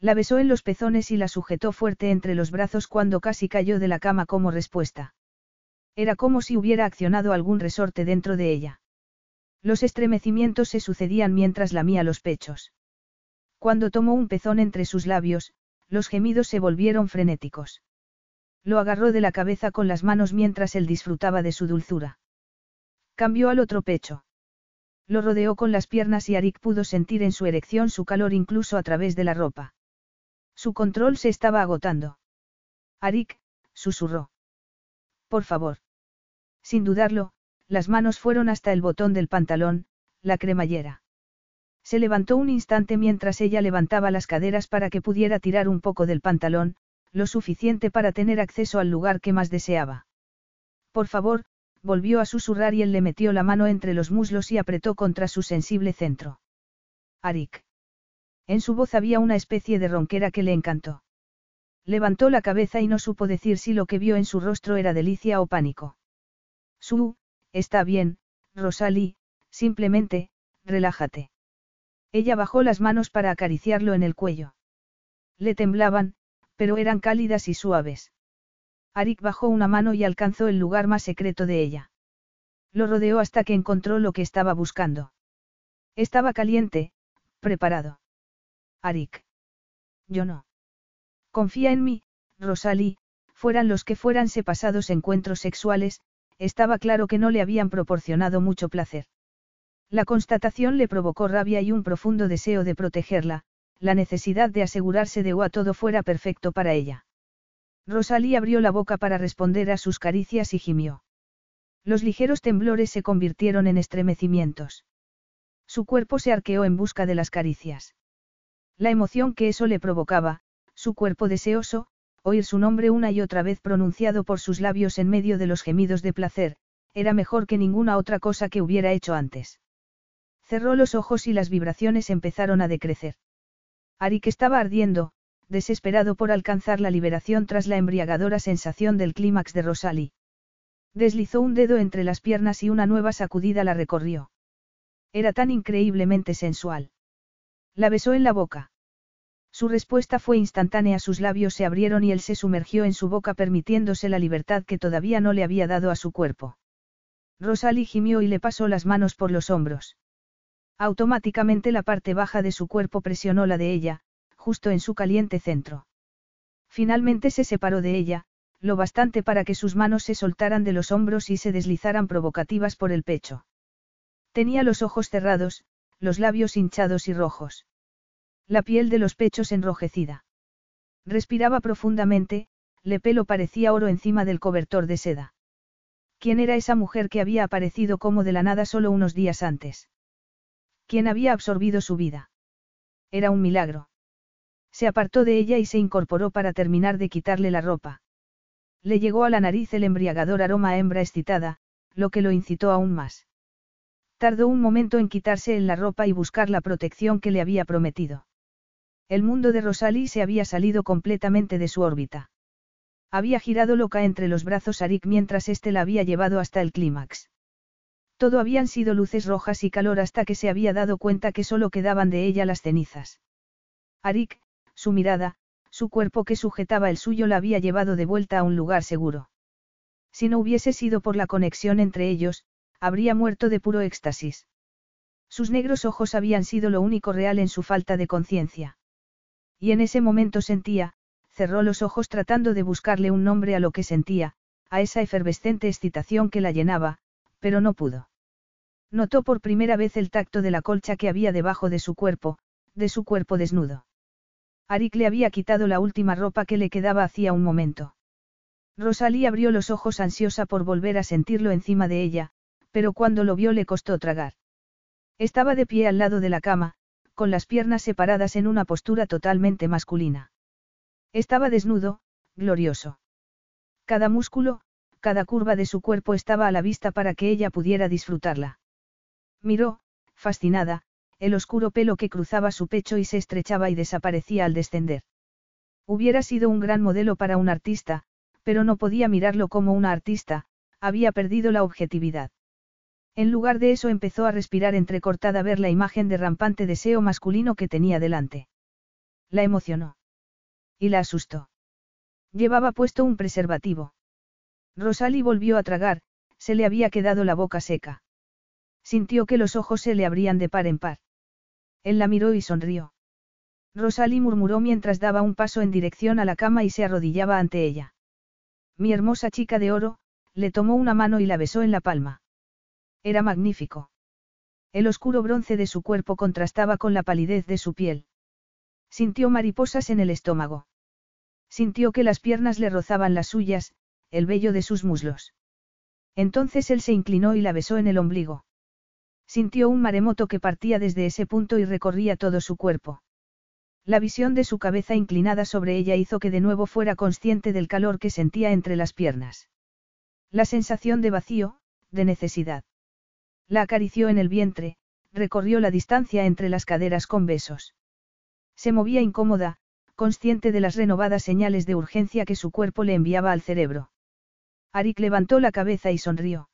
La besó en los pezones y la sujetó fuerte entre los brazos cuando casi cayó de la cama como respuesta. Era como si hubiera accionado algún resorte dentro de ella. Los estremecimientos se sucedían mientras lamía los pechos. Cuando tomó un pezón entre sus labios, los gemidos se volvieron frenéticos. Lo agarró de la cabeza con las manos mientras él disfrutaba de su dulzura. Cambió al otro pecho. Lo rodeó con las piernas y Arik pudo sentir en su erección su calor incluso a través de la ropa. Su control se estaba agotando. Arik, susurró. Por favor. Sin dudarlo, las manos fueron hasta el botón del pantalón, la cremallera. Se levantó un instante mientras ella levantaba las caderas para que pudiera tirar un poco del pantalón, lo suficiente para tener acceso al lugar que más deseaba. Por favor, volvió a susurrar y él le metió la mano entre los muslos y apretó contra su sensible centro. Arik. En su voz había una especie de ronquera que le encantó. Levantó la cabeza y no supo decir si lo que vio en su rostro era delicia o pánico. Su, está bien, Rosalie, simplemente, relájate. Ella bajó las manos para acariciarlo en el cuello. Le temblaban, pero eran cálidas y suaves. Arik bajó una mano y alcanzó el lugar más secreto de ella. Lo rodeó hasta que encontró lo que estaba buscando. Estaba caliente, preparado. Arik. Yo no. Confía en mí, Rosalie, fueran los que fueran pasados encuentros sexuales, estaba claro que no le habían proporcionado mucho placer. La constatación le provocó rabia y un profundo deseo de protegerla, la necesidad de asegurarse de que todo fuera perfecto para ella. Rosalie abrió la boca para responder a sus caricias y gimió. Los ligeros temblores se convirtieron en estremecimientos. Su cuerpo se arqueó en busca de las caricias. La emoción que eso le provocaba, su cuerpo deseoso, oír su nombre una y otra vez pronunciado por sus labios en medio de los gemidos de placer, era mejor que ninguna otra cosa que hubiera hecho antes. Cerró los ojos y las vibraciones empezaron a decrecer. Arik estaba ardiendo, desesperado por alcanzar la liberación tras la embriagadora sensación del clímax de Rosalie. Deslizó un dedo entre las piernas y una nueva sacudida la recorrió. Era tan increíblemente sensual. La besó en la boca. Su respuesta fue instantánea, sus labios se abrieron y él se sumergió en su boca permitiéndose la libertad que todavía no le había dado a su cuerpo. Rosalie gimió y le pasó las manos por los hombros. Automáticamente la parte baja de su cuerpo presionó la de ella, justo en su caliente centro. Finalmente se separó de ella, lo bastante para que sus manos se soltaran de los hombros y se deslizaran provocativas por el pecho. Tenía los ojos cerrados, los labios hinchados y rojos. La piel de los pechos enrojecida. Respiraba profundamente, le pelo parecía oro encima del cobertor de seda. ¿Quién era esa mujer que había aparecido como de la nada solo unos días antes? ¿Quién había absorbido su vida? Era un milagro. Se apartó de ella y se incorporó para terminar de quitarle la ropa. Le llegó a la nariz el embriagador aroma a hembra excitada, lo que lo incitó aún más. Tardó un momento en quitarse en la ropa y buscar la protección que le había prometido. El mundo de Rosalie se había salido completamente de su órbita. Había girado loca entre los brazos a Rick mientras éste la había llevado hasta el clímax. Todo habían sido luces rojas y calor hasta que se había dado cuenta que solo quedaban de ella las cenizas. Arik, su mirada, su cuerpo que sujetaba el suyo la había llevado de vuelta a un lugar seguro. Si no hubiese sido por la conexión entre ellos, habría muerto de puro éxtasis. Sus negros ojos habían sido lo único real en su falta de conciencia. Y en ese momento sentía, cerró los ojos tratando de buscarle un nombre a lo que sentía, a esa efervescente excitación que la llenaba, pero no pudo. Notó por primera vez el tacto de la colcha que había debajo de su cuerpo, de su cuerpo desnudo. Arik le había quitado la última ropa que le quedaba hacía un momento. Rosalie abrió los ojos ansiosa por volver a sentirlo encima de ella, pero cuando lo vio le costó tragar. Estaba de pie al lado de la cama, con las piernas separadas en una postura totalmente masculina. Estaba desnudo, glorioso. Cada músculo, cada curva de su cuerpo estaba a la vista para que ella pudiera disfrutarla. Miró, fascinada, el oscuro pelo que cruzaba su pecho y se estrechaba y desaparecía al descender. Hubiera sido un gran modelo para un artista, pero no podía mirarlo como una artista, había perdido la objetividad. En lugar de eso empezó a respirar entrecortada ver la imagen de rampante deseo masculino que tenía delante. La emocionó. Y la asustó. Llevaba puesto un preservativo. Rosalie volvió a tragar, se le había quedado la boca seca. Sintió que los ojos se le abrían de par en par. Él la miró y sonrió. Rosalie murmuró mientras daba un paso en dirección a la cama y se arrodillaba ante ella. Mi hermosa chica de oro, le tomó una mano y la besó en la palma. Era magnífico. El oscuro bronce de su cuerpo contrastaba con la palidez de su piel. Sintió mariposas en el estómago. Sintió que las piernas le rozaban las suyas, el vello de sus muslos. Entonces él se inclinó y la besó en el ombligo. Sintió un maremoto que partía desde ese punto y recorría todo su cuerpo. La visión de su cabeza inclinada sobre ella hizo que de nuevo fuera consciente del calor que sentía entre las piernas. La sensación de vacío, de necesidad. La acarició en el vientre, recorrió la distancia entre las caderas con besos. Se movía incómoda, consciente de las renovadas señales de urgencia que su cuerpo le enviaba al cerebro. Arik levantó la cabeza y sonrió.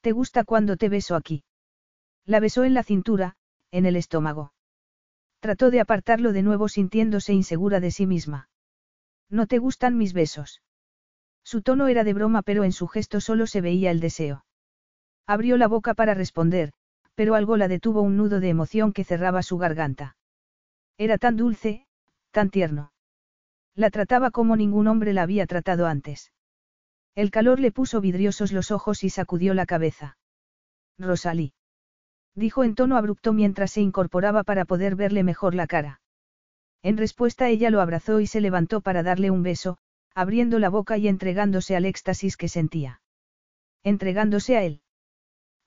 ¿Te gusta cuando te beso aquí? La besó en la cintura, en el estómago. Trató de apartarlo de nuevo sintiéndose insegura de sí misma. ¿No te gustan mis besos? Su tono era de broma pero en su gesto solo se veía el deseo. Abrió la boca para responder, pero algo la detuvo un nudo de emoción que cerraba su garganta. Era tan dulce, tan tierno. La trataba como ningún hombre la había tratado antes. El calor le puso vidriosos los ojos y sacudió la cabeza. Rosalí. Dijo en tono abrupto mientras se incorporaba para poder verle mejor la cara. En respuesta ella lo abrazó y se levantó para darle un beso, abriendo la boca y entregándose al éxtasis que sentía. Entregándose a él.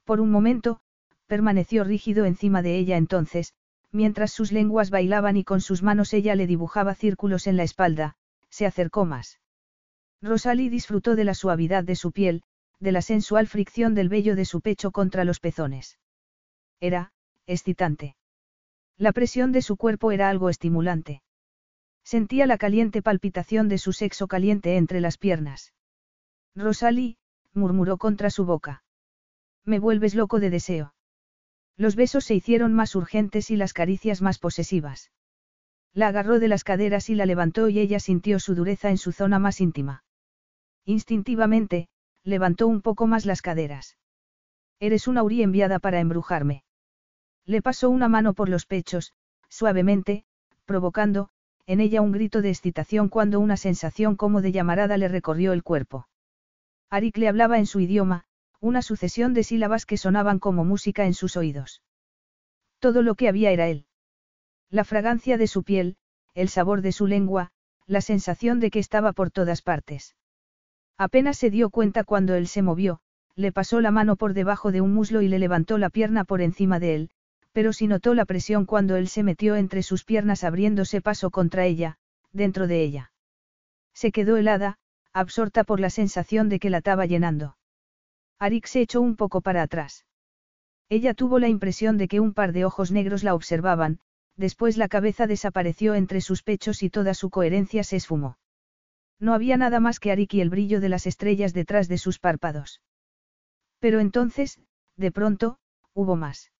Por un momento, permaneció rígido encima de ella entonces, mientras sus lenguas bailaban y con sus manos ella le dibujaba círculos en la espalda, se acercó más. Rosalie disfrutó de la suavidad de su piel, de la sensual fricción del vello de su pecho contra los pezones. Era, excitante. La presión de su cuerpo era algo estimulante. Sentía la caliente palpitación de su sexo caliente entre las piernas. Rosalie, murmuró contra su boca. Me vuelves loco de deseo. Los besos se hicieron más urgentes y las caricias más posesivas. La agarró de las caderas y la levantó y ella sintió su dureza en su zona más íntima. Instintivamente, levantó un poco más las caderas. Eres una urí enviada para embrujarme. Le pasó una mano por los pechos, suavemente, provocando, en ella un grito de excitación cuando una sensación como de llamarada le recorrió el cuerpo. Arik le hablaba en su idioma, una sucesión de sílabas que sonaban como música en sus oídos. Todo lo que había era él. La fragancia de su piel, el sabor de su lengua, la sensación de que estaba por todas partes. Apenas se dio cuenta cuando él se movió, le pasó la mano por debajo de un muslo y le levantó la pierna por encima de él, pero sí notó la presión cuando él se metió entre sus piernas abriéndose paso contra ella, dentro de ella. Se quedó helada, absorta por la sensación de que la estaba llenando. Arik se echó un poco para atrás. Ella tuvo la impresión de que un par de ojos negros la observaban, después la cabeza desapareció entre sus pechos y toda su coherencia se esfumó. No había nada más que Arik y el brillo de las estrellas detrás de sus párpados. Pero entonces, de pronto, hubo más.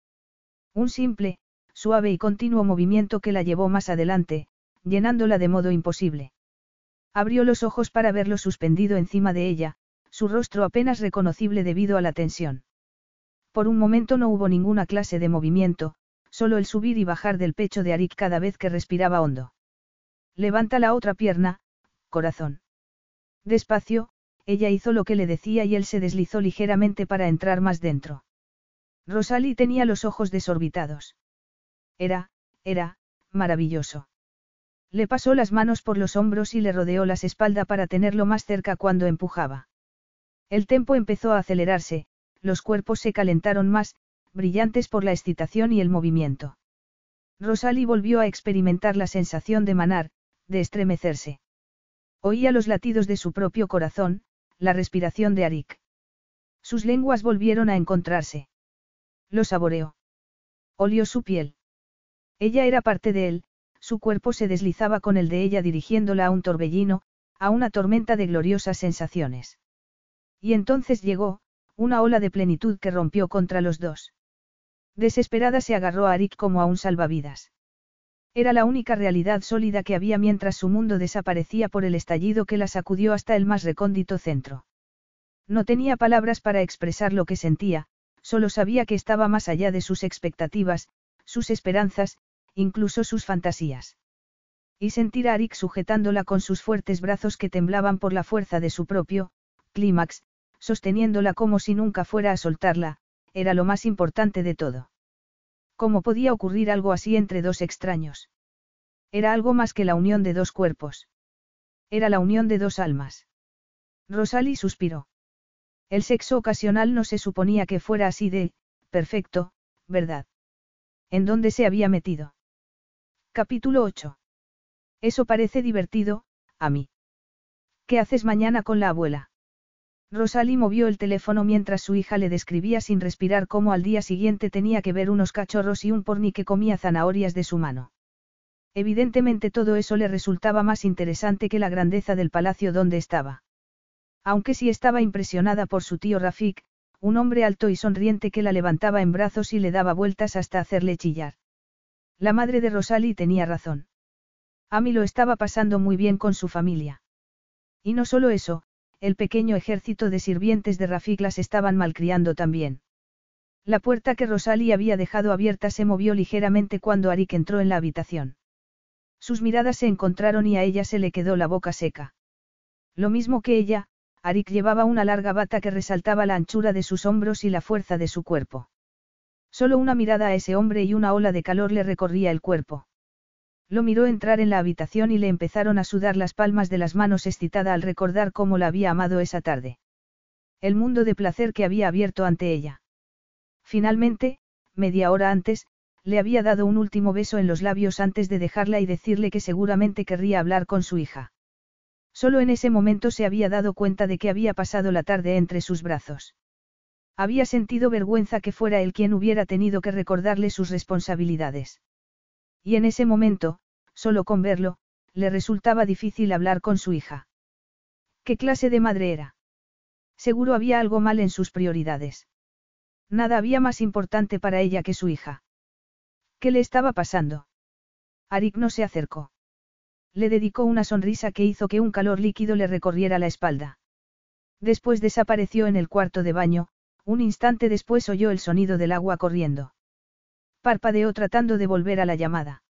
Un simple, suave y continuo movimiento que la llevó más adelante, llenándola de modo imposible. Abrió los ojos para verlo suspendido encima de ella, su rostro apenas reconocible debido a la tensión. Por un momento no hubo ninguna clase de movimiento, solo el subir y bajar del pecho de Arik cada vez que respiraba hondo. Levanta la otra pierna, corazón. Despacio, ella hizo lo que le decía y él se deslizó ligeramente para entrar más dentro. Rosalie tenía los ojos desorbitados. Era, era, maravilloso. Le pasó las manos por los hombros y le rodeó las espaldas para tenerlo más cerca cuando empujaba. El tempo empezó a acelerarse, los cuerpos se calentaron más, brillantes por la excitación y el movimiento. Rosalie volvió a experimentar la sensación de manar, de estremecerse. Oía los latidos de su propio corazón, la respiración de Arik. Sus lenguas volvieron a encontrarse. Lo saboreó. Olió su piel. Ella era parte de él, su cuerpo se deslizaba con el de ella dirigiéndola a un torbellino, a una tormenta de gloriosas sensaciones. Y entonces llegó, una ola de plenitud que rompió contra los dos. Desesperada se agarró a Arik como a un salvavidas. Era la única realidad sólida que había mientras su mundo desaparecía por el estallido que la sacudió hasta el más recóndito centro. No tenía palabras para expresar lo que sentía, solo sabía que estaba más allá de sus expectativas, sus esperanzas, incluso sus fantasías. Y sentir a Arik sujetándola con sus fuertes brazos que temblaban por la fuerza de su propio, clímax, sosteniéndola como si nunca fuera a soltarla, era lo más importante de todo. ¿Cómo podía ocurrir algo así entre dos extraños? Era algo más que la unión de dos cuerpos. Era la unión de dos almas. Rosalie suspiró. El sexo ocasional no se suponía que fuera así de, perfecto, ¿verdad? ¿En dónde se había metido? Capítulo 8. Eso parece divertido, a mí. ¿Qué haces mañana con la abuela? Rosalie movió el teléfono mientras su hija le describía sin respirar cómo al día siguiente tenía que ver unos cachorros y un porni que comía zanahorias de su mano. Evidentemente todo eso le resultaba más interesante que la grandeza del palacio donde estaba. Aunque sí estaba impresionada por su tío Rafik, un hombre alto y sonriente que la levantaba en brazos y le daba vueltas hasta hacerle chillar. La madre de Rosalie tenía razón. Ami lo estaba pasando muy bien con su familia. Y no solo eso, el pequeño ejército de sirvientes de Rafik las estaban malcriando también. La puerta que Rosalie había dejado abierta se movió ligeramente cuando Arik entró en la habitación. Sus miradas se encontraron y a ella se le quedó la boca seca. Lo mismo que ella, Arik llevaba una larga bata que resaltaba la anchura de sus hombros y la fuerza de su cuerpo. Solo una mirada a ese hombre y una ola de calor le recorría el cuerpo. Lo miró entrar en la habitación y le empezaron a sudar las palmas de las manos excitada al recordar cómo la había amado esa tarde. El mundo de placer que había abierto ante ella. Finalmente, media hora antes, le había dado un último beso en los labios antes de dejarla y decirle que seguramente querría hablar con su hija. Solo en ese momento se había dado cuenta de que había pasado la tarde entre sus brazos. Había sentido vergüenza que fuera él quien hubiera tenido que recordarle sus responsabilidades. Y en ese momento, solo con verlo, le resultaba difícil hablar con su hija. ¿Qué clase de madre era? Seguro había algo mal en sus prioridades. Nada había más importante para ella que su hija. ¿Qué le estaba pasando? Arik no se acercó. Le dedicó una sonrisa que hizo que un calor líquido le recorriera la espalda. Después desapareció en el cuarto de baño, un instante después oyó el sonido del agua corriendo. Parpadeó tratando de volver a la llamada.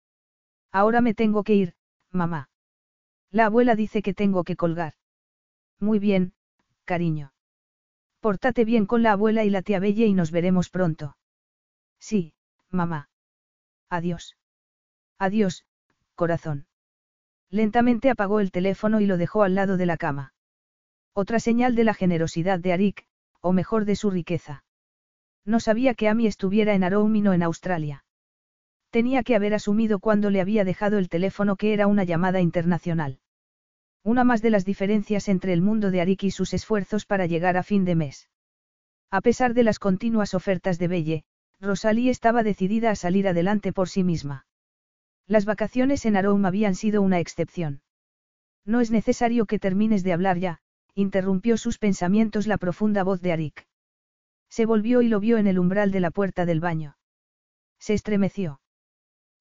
Ahora me tengo que ir, mamá. La abuela dice que tengo que colgar. Muy bien, cariño. Pórtate bien con la abuela y la tía Belle y nos veremos pronto. Sí, mamá. Adiós. Adiós, corazón. Lentamente apagó el teléfono y lo dejó al lado de la cama. Otra señal de la generosidad de Arik, o mejor de su riqueza. No sabía que Amy estuviera en Aroum y no en Australia. Tenía que haber asumido cuando le había dejado el teléfono que era una llamada internacional. Una más de las diferencias entre el mundo de Arik y sus esfuerzos para llegar a fin de mes. A pesar de las continuas ofertas de Belle, Rosalie estaba decidida a salir adelante por sí misma. Las vacaciones en Aroum habían sido una excepción. No es necesario que termines de hablar ya, interrumpió sus pensamientos la profunda voz de Arik. Se volvió y lo vio en el umbral de la puerta del baño. Se estremeció.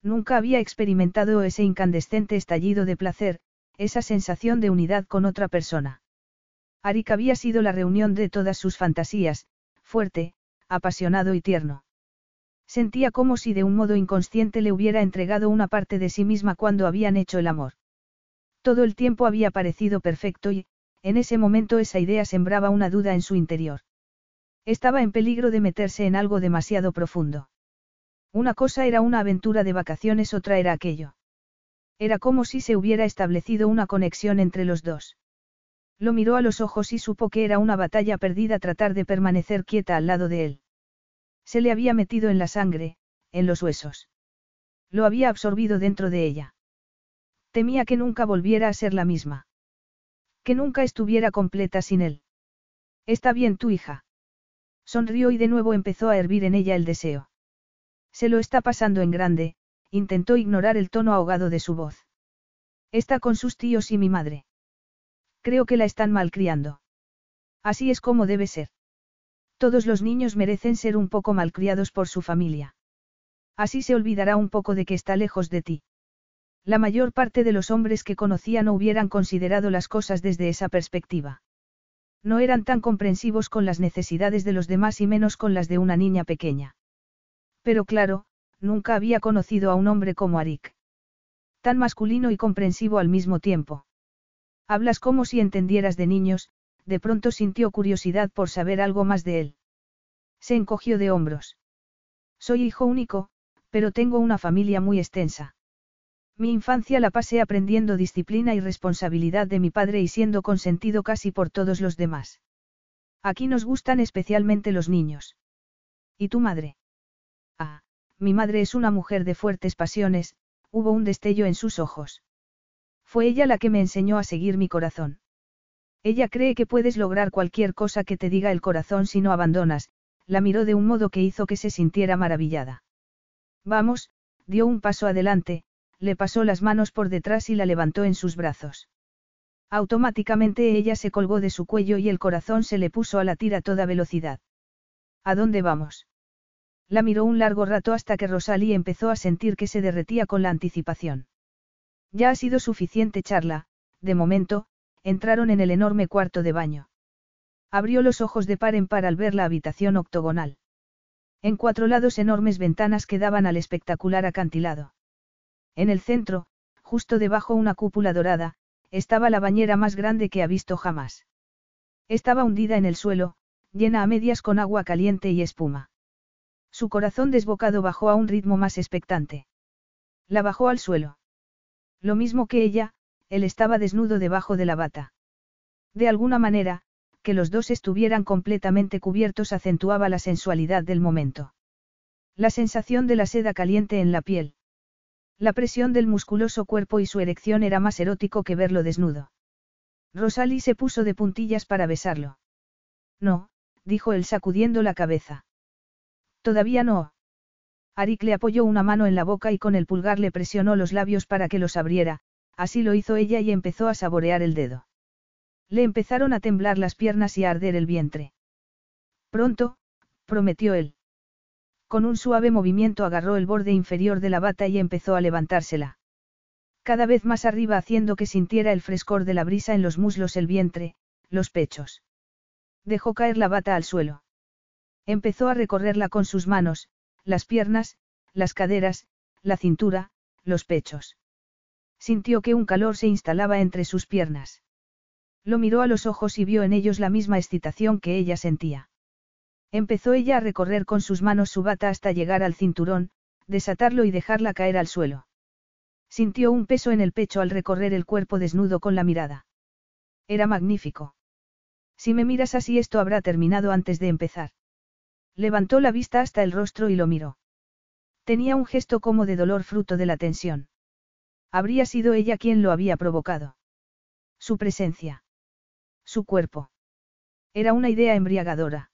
Nunca había experimentado ese incandescente estallido de placer, esa sensación de unidad con otra persona. Arik había sido la reunión de todas sus fantasías, fuerte, apasionado y tierno. Sentía como si de un modo inconsciente le hubiera entregado una parte de sí misma cuando habían hecho el amor. Todo el tiempo había parecido perfecto y, en ese momento esa idea sembraba una duda en su interior. Estaba en peligro de meterse en algo demasiado profundo. Una cosa era una aventura de vacaciones, otra era aquello. Era como si se hubiera establecido una conexión entre los dos. Lo miró a los ojos y supo que era una batalla perdida tratar de permanecer quieta al lado de él. Se le había metido en la sangre, en los huesos. Lo había absorbido dentro de ella. Temía que nunca volviera a ser la misma. Que nunca estuviera completa sin él. Está bien tu hija. Sonrió y de nuevo empezó a hervir en ella el deseo. Se lo está pasando en grande, intentó ignorar el tono ahogado de su voz. Está con sus tíos y mi madre. Creo que la están malcriando. Así es como debe ser. Todos los niños merecen ser un poco malcriados por su familia. Así se olvidará un poco de que está lejos de ti. La mayor parte de los hombres que conocía no hubieran considerado las cosas desde esa perspectiva. No eran tan comprensivos con las necesidades de los demás y menos con las de una niña pequeña. Pero claro, nunca había conocido a un hombre como Arik. Tan masculino y comprensivo al mismo tiempo. Hablas como si entendieras de niños, de pronto sintió curiosidad por saber algo más de él. Se encogió de hombros. Soy hijo único, pero tengo una familia muy extensa. Mi infancia la pasé aprendiendo disciplina y responsabilidad de mi padre y siendo consentido casi por todos los demás. Aquí nos gustan especialmente los niños. ¿Y tu madre? Ah, mi madre es una mujer de fuertes pasiones, hubo un destello en sus ojos. Fue ella la que me enseñó a seguir mi corazón. Ella cree que puedes lograr cualquier cosa que te diga el corazón si no abandonas, la miró de un modo que hizo que se sintiera maravillada. Vamos, dio un paso adelante, le pasó las manos por detrás y la levantó en sus brazos. Automáticamente ella se colgó de su cuello y el corazón se le puso a latir a toda velocidad. ¿A dónde vamos? La miró un largo rato hasta que Rosalie empezó a sentir que se derretía con la anticipación. Ya ha sido suficiente charla, de momento, entraron en el enorme cuarto de baño. Abrió los ojos de par en par al ver la habitación octogonal. En cuatro lados enormes ventanas que daban al espectacular acantilado. En el centro, justo debajo una cúpula dorada, estaba la bañera más grande que ha visto jamás. Estaba hundida en el suelo, llena a medias con agua caliente y espuma. Su corazón desbocado bajó a un ritmo más expectante. La bajó al suelo. Lo mismo que ella, él estaba desnudo debajo de la bata. De alguna manera, que los dos estuvieran completamente cubiertos acentuaba la sensualidad del momento. La sensación de la seda caliente en la piel. La presión del musculoso cuerpo y su erección era más erótico que verlo desnudo. Rosalie se puso de puntillas para besarlo. No, dijo él sacudiendo la cabeza. Todavía no. Arik le apoyó una mano en la boca y con el pulgar le presionó los labios para que los abriera, así lo hizo ella y empezó a saborear el dedo. Le empezaron a temblar las piernas y a arder el vientre. Pronto, prometió él. Con un suave movimiento agarró el borde inferior de la bata y empezó a levantársela. Cada vez más arriba haciendo que sintiera el frescor de la brisa en los muslos, el vientre, los pechos. Dejó caer la bata al suelo. Empezó a recorrerla con sus manos, las piernas, las caderas, la cintura, los pechos. Sintió que un calor se instalaba entre sus piernas. Lo miró a los ojos y vio en ellos la misma excitación que ella sentía. Empezó ella a recorrer con sus manos su bata hasta llegar al cinturón, desatarlo y dejarla caer al suelo. Sintió un peso en el pecho al recorrer el cuerpo desnudo con la mirada. Era magnífico. Si me miras así esto habrá terminado antes de empezar. Levantó la vista hasta el rostro y lo miró. Tenía un gesto como de dolor fruto de la tensión. Habría sido ella quien lo había provocado. Su presencia. Su cuerpo. Era una idea embriagadora.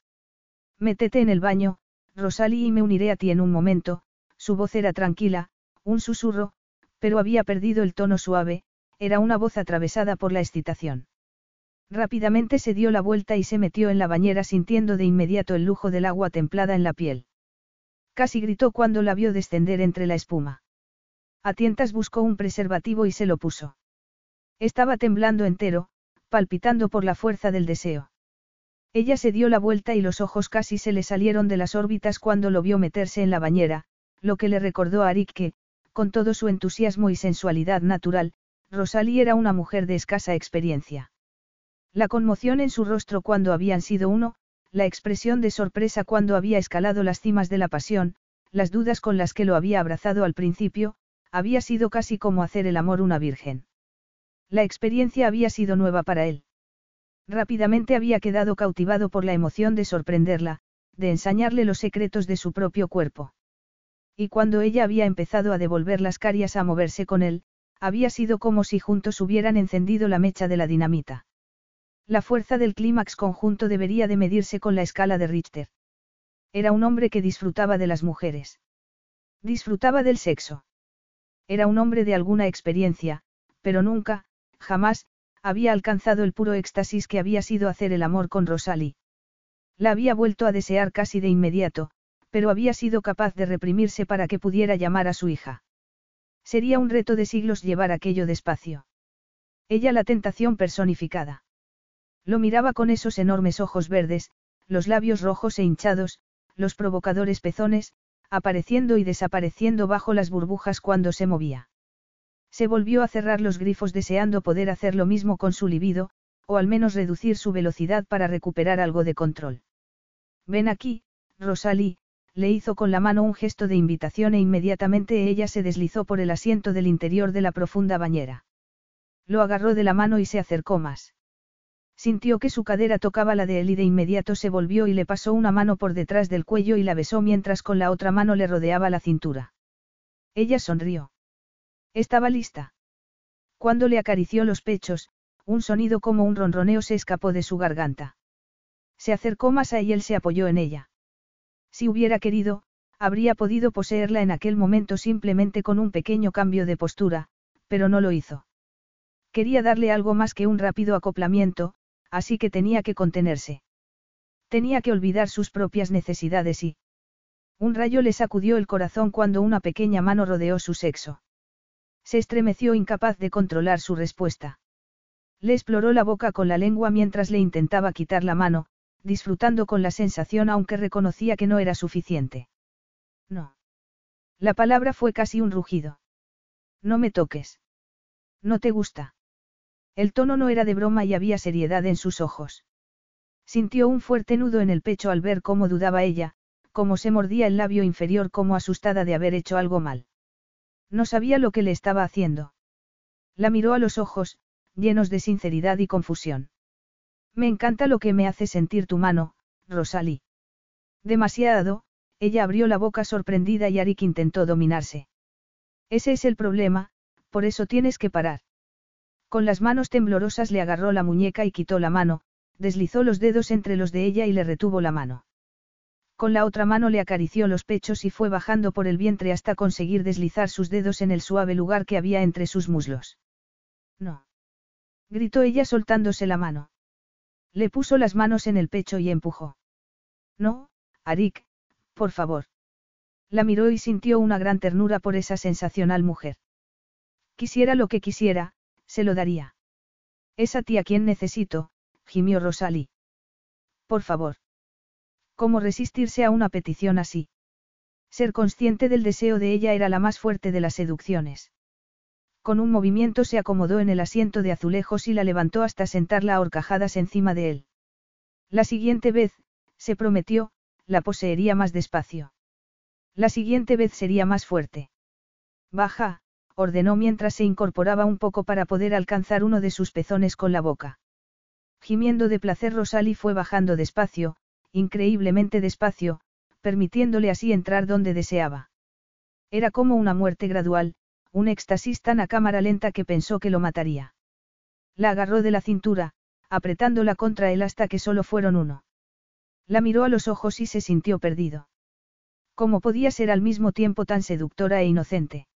Métete en el baño, Rosalie y me uniré a ti en un momento, su voz era tranquila, un susurro, pero había perdido el tono suave, era una voz atravesada por la excitación. Rápidamente se dio la vuelta y se metió en la bañera sintiendo de inmediato el lujo del agua templada en la piel. Casi gritó cuando la vio descender entre la espuma. A tientas buscó un preservativo y se lo puso. Estaba temblando entero, palpitando por la fuerza del deseo. Ella se dio la vuelta y los ojos casi se le salieron de las órbitas cuando lo vio meterse en la bañera, lo que le recordó a Arik que, con todo su entusiasmo y sensualidad natural, Rosalie era una mujer de escasa experiencia. La conmoción en su rostro cuando habían sido uno, la expresión de sorpresa cuando había escalado las cimas de la pasión, las dudas con las que lo había abrazado al principio, había sido casi como hacer el amor una virgen. La experiencia había sido nueva para él. Rápidamente había quedado cautivado por la emoción de sorprenderla, de ensañarle los secretos de su propio cuerpo. Y cuando ella había empezado a devolver las carias a moverse con él, había sido como si juntos hubieran encendido la mecha de la dinamita. La fuerza del clímax conjunto debería de medirse con la escala de Richter. Era un hombre que disfrutaba de las mujeres. Disfrutaba del sexo. Era un hombre de alguna experiencia, pero nunca, jamás, había alcanzado el puro éxtasis que había sido hacer el amor con Rosalie. La había vuelto a desear casi de inmediato, pero había sido capaz de reprimirse para que pudiera llamar a su hija. Sería un reto de siglos llevar aquello despacio. Ella la tentación personificada. Lo miraba con esos enormes ojos verdes, los labios rojos e hinchados, los provocadores pezones, apareciendo y desapareciendo bajo las burbujas cuando se movía. Se volvió a cerrar los grifos deseando poder hacer lo mismo con su libido, o al menos reducir su velocidad para recuperar algo de control. Ven aquí, Rosalie, le hizo con la mano un gesto de invitación e inmediatamente ella se deslizó por el asiento del interior de la profunda bañera. Lo agarró de la mano y se acercó más. Sintió que su cadera tocaba la de él y de inmediato se volvió y le pasó una mano por detrás del cuello y la besó mientras con la otra mano le rodeaba la cintura. Ella sonrió. Estaba lista. Cuando le acarició los pechos, un sonido como un ronroneo se escapó de su garganta. Se acercó más a y él se apoyó en ella. Si hubiera querido, habría podido poseerla en aquel momento simplemente con un pequeño cambio de postura, pero no lo hizo. Quería darle algo más que un rápido acoplamiento, así que tenía que contenerse. Tenía que olvidar sus propias necesidades y... Un rayo le sacudió el corazón cuando una pequeña mano rodeó su sexo. Se estremeció incapaz de controlar su respuesta. Le exploró la boca con la lengua mientras le intentaba quitar la mano, disfrutando con la sensación aunque reconocía que no era suficiente. No. La palabra fue casi un rugido. No me toques. No te gusta. El tono no era de broma y había seriedad en sus ojos. Sintió un fuerte nudo en el pecho al ver cómo dudaba ella, cómo se mordía el labio inferior como asustada de haber hecho algo mal. No sabía lo que le estaba haciendo. La miró a los ojos, llenos de sinceridad y confusión. Me encanta lo que me hace sentir tu mano, Rosalie. Demasiado, ella abrió la boca sorprendida y Arik intentó dominarse. Ese es el problema, por eso tienes que parar. Con las manos temblorosas le agarró la muñeca y quitó la mano, deslizó los dedos entre los de ella y le retuvo la mano. Con la otra mano le acarició los pechos y fue bajando por el vientre hasta conseguir deslizar sus dedos en el suave lugar que había entre sus muslos. No. Gritó ella soltándose la mano. Le puso las manos en el pecho y empujó. No, Arik, por favor. La miró y sintió una gran ternura por esa sensacional mujer. Quisiera lo que quisiera, se lo daría. Es a ti a quien necesito, gimió Rosalie. Por favor. ¿Cómo resistirse a una petición así? Ser consciente del deseo de ella era la más fuerte de las seducciones. Con un movimiento se acomodó en el asiento de azulejos y la levantó hasta sentarla a horcajadas encima de él. La siguiente vez, se prometió, la poseería más despacio. La siguiente vez sería más fuerte. Baja, ordenó mientras se incorporaba un poco para poder alcanzar uno de sus pezones con la boca. Gimiendo de placer Rosalie fue bajando despacio, increíblemente despacio, permitiéndole así entrar donde deseaba. Era como una muerte gradual, un éxtasis tan a cámara lenta que pensó que lo mataría. La agarró de la cintura, apretándola contra él hasta que solo fueron uno. La miró a los ojos y se sintió perdido. ¿Cómo podía ser al mismo tiempo tan seductora e inocente?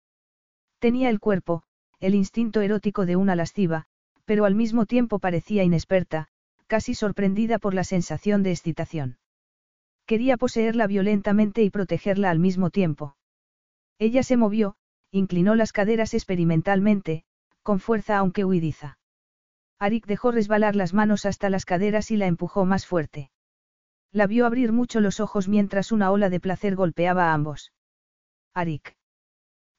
Tenía el cuerpo, el instinto erótico de una lasciva, pero al mismo tiempo parecía inexperta, casi sorprendida por la sensación de excitación. Quería poseerla violentamente y protegerla al mismo tiempo. Ella se movió, inclinó las caderas experimentalmente, con fuerza aunque huidiza. Arik dejó resbalar las manos hasta las caderas y la empujó más fuerte. La vio abrir mucho los ojos mientras una ola de placer golpeaba a ambos. Arik.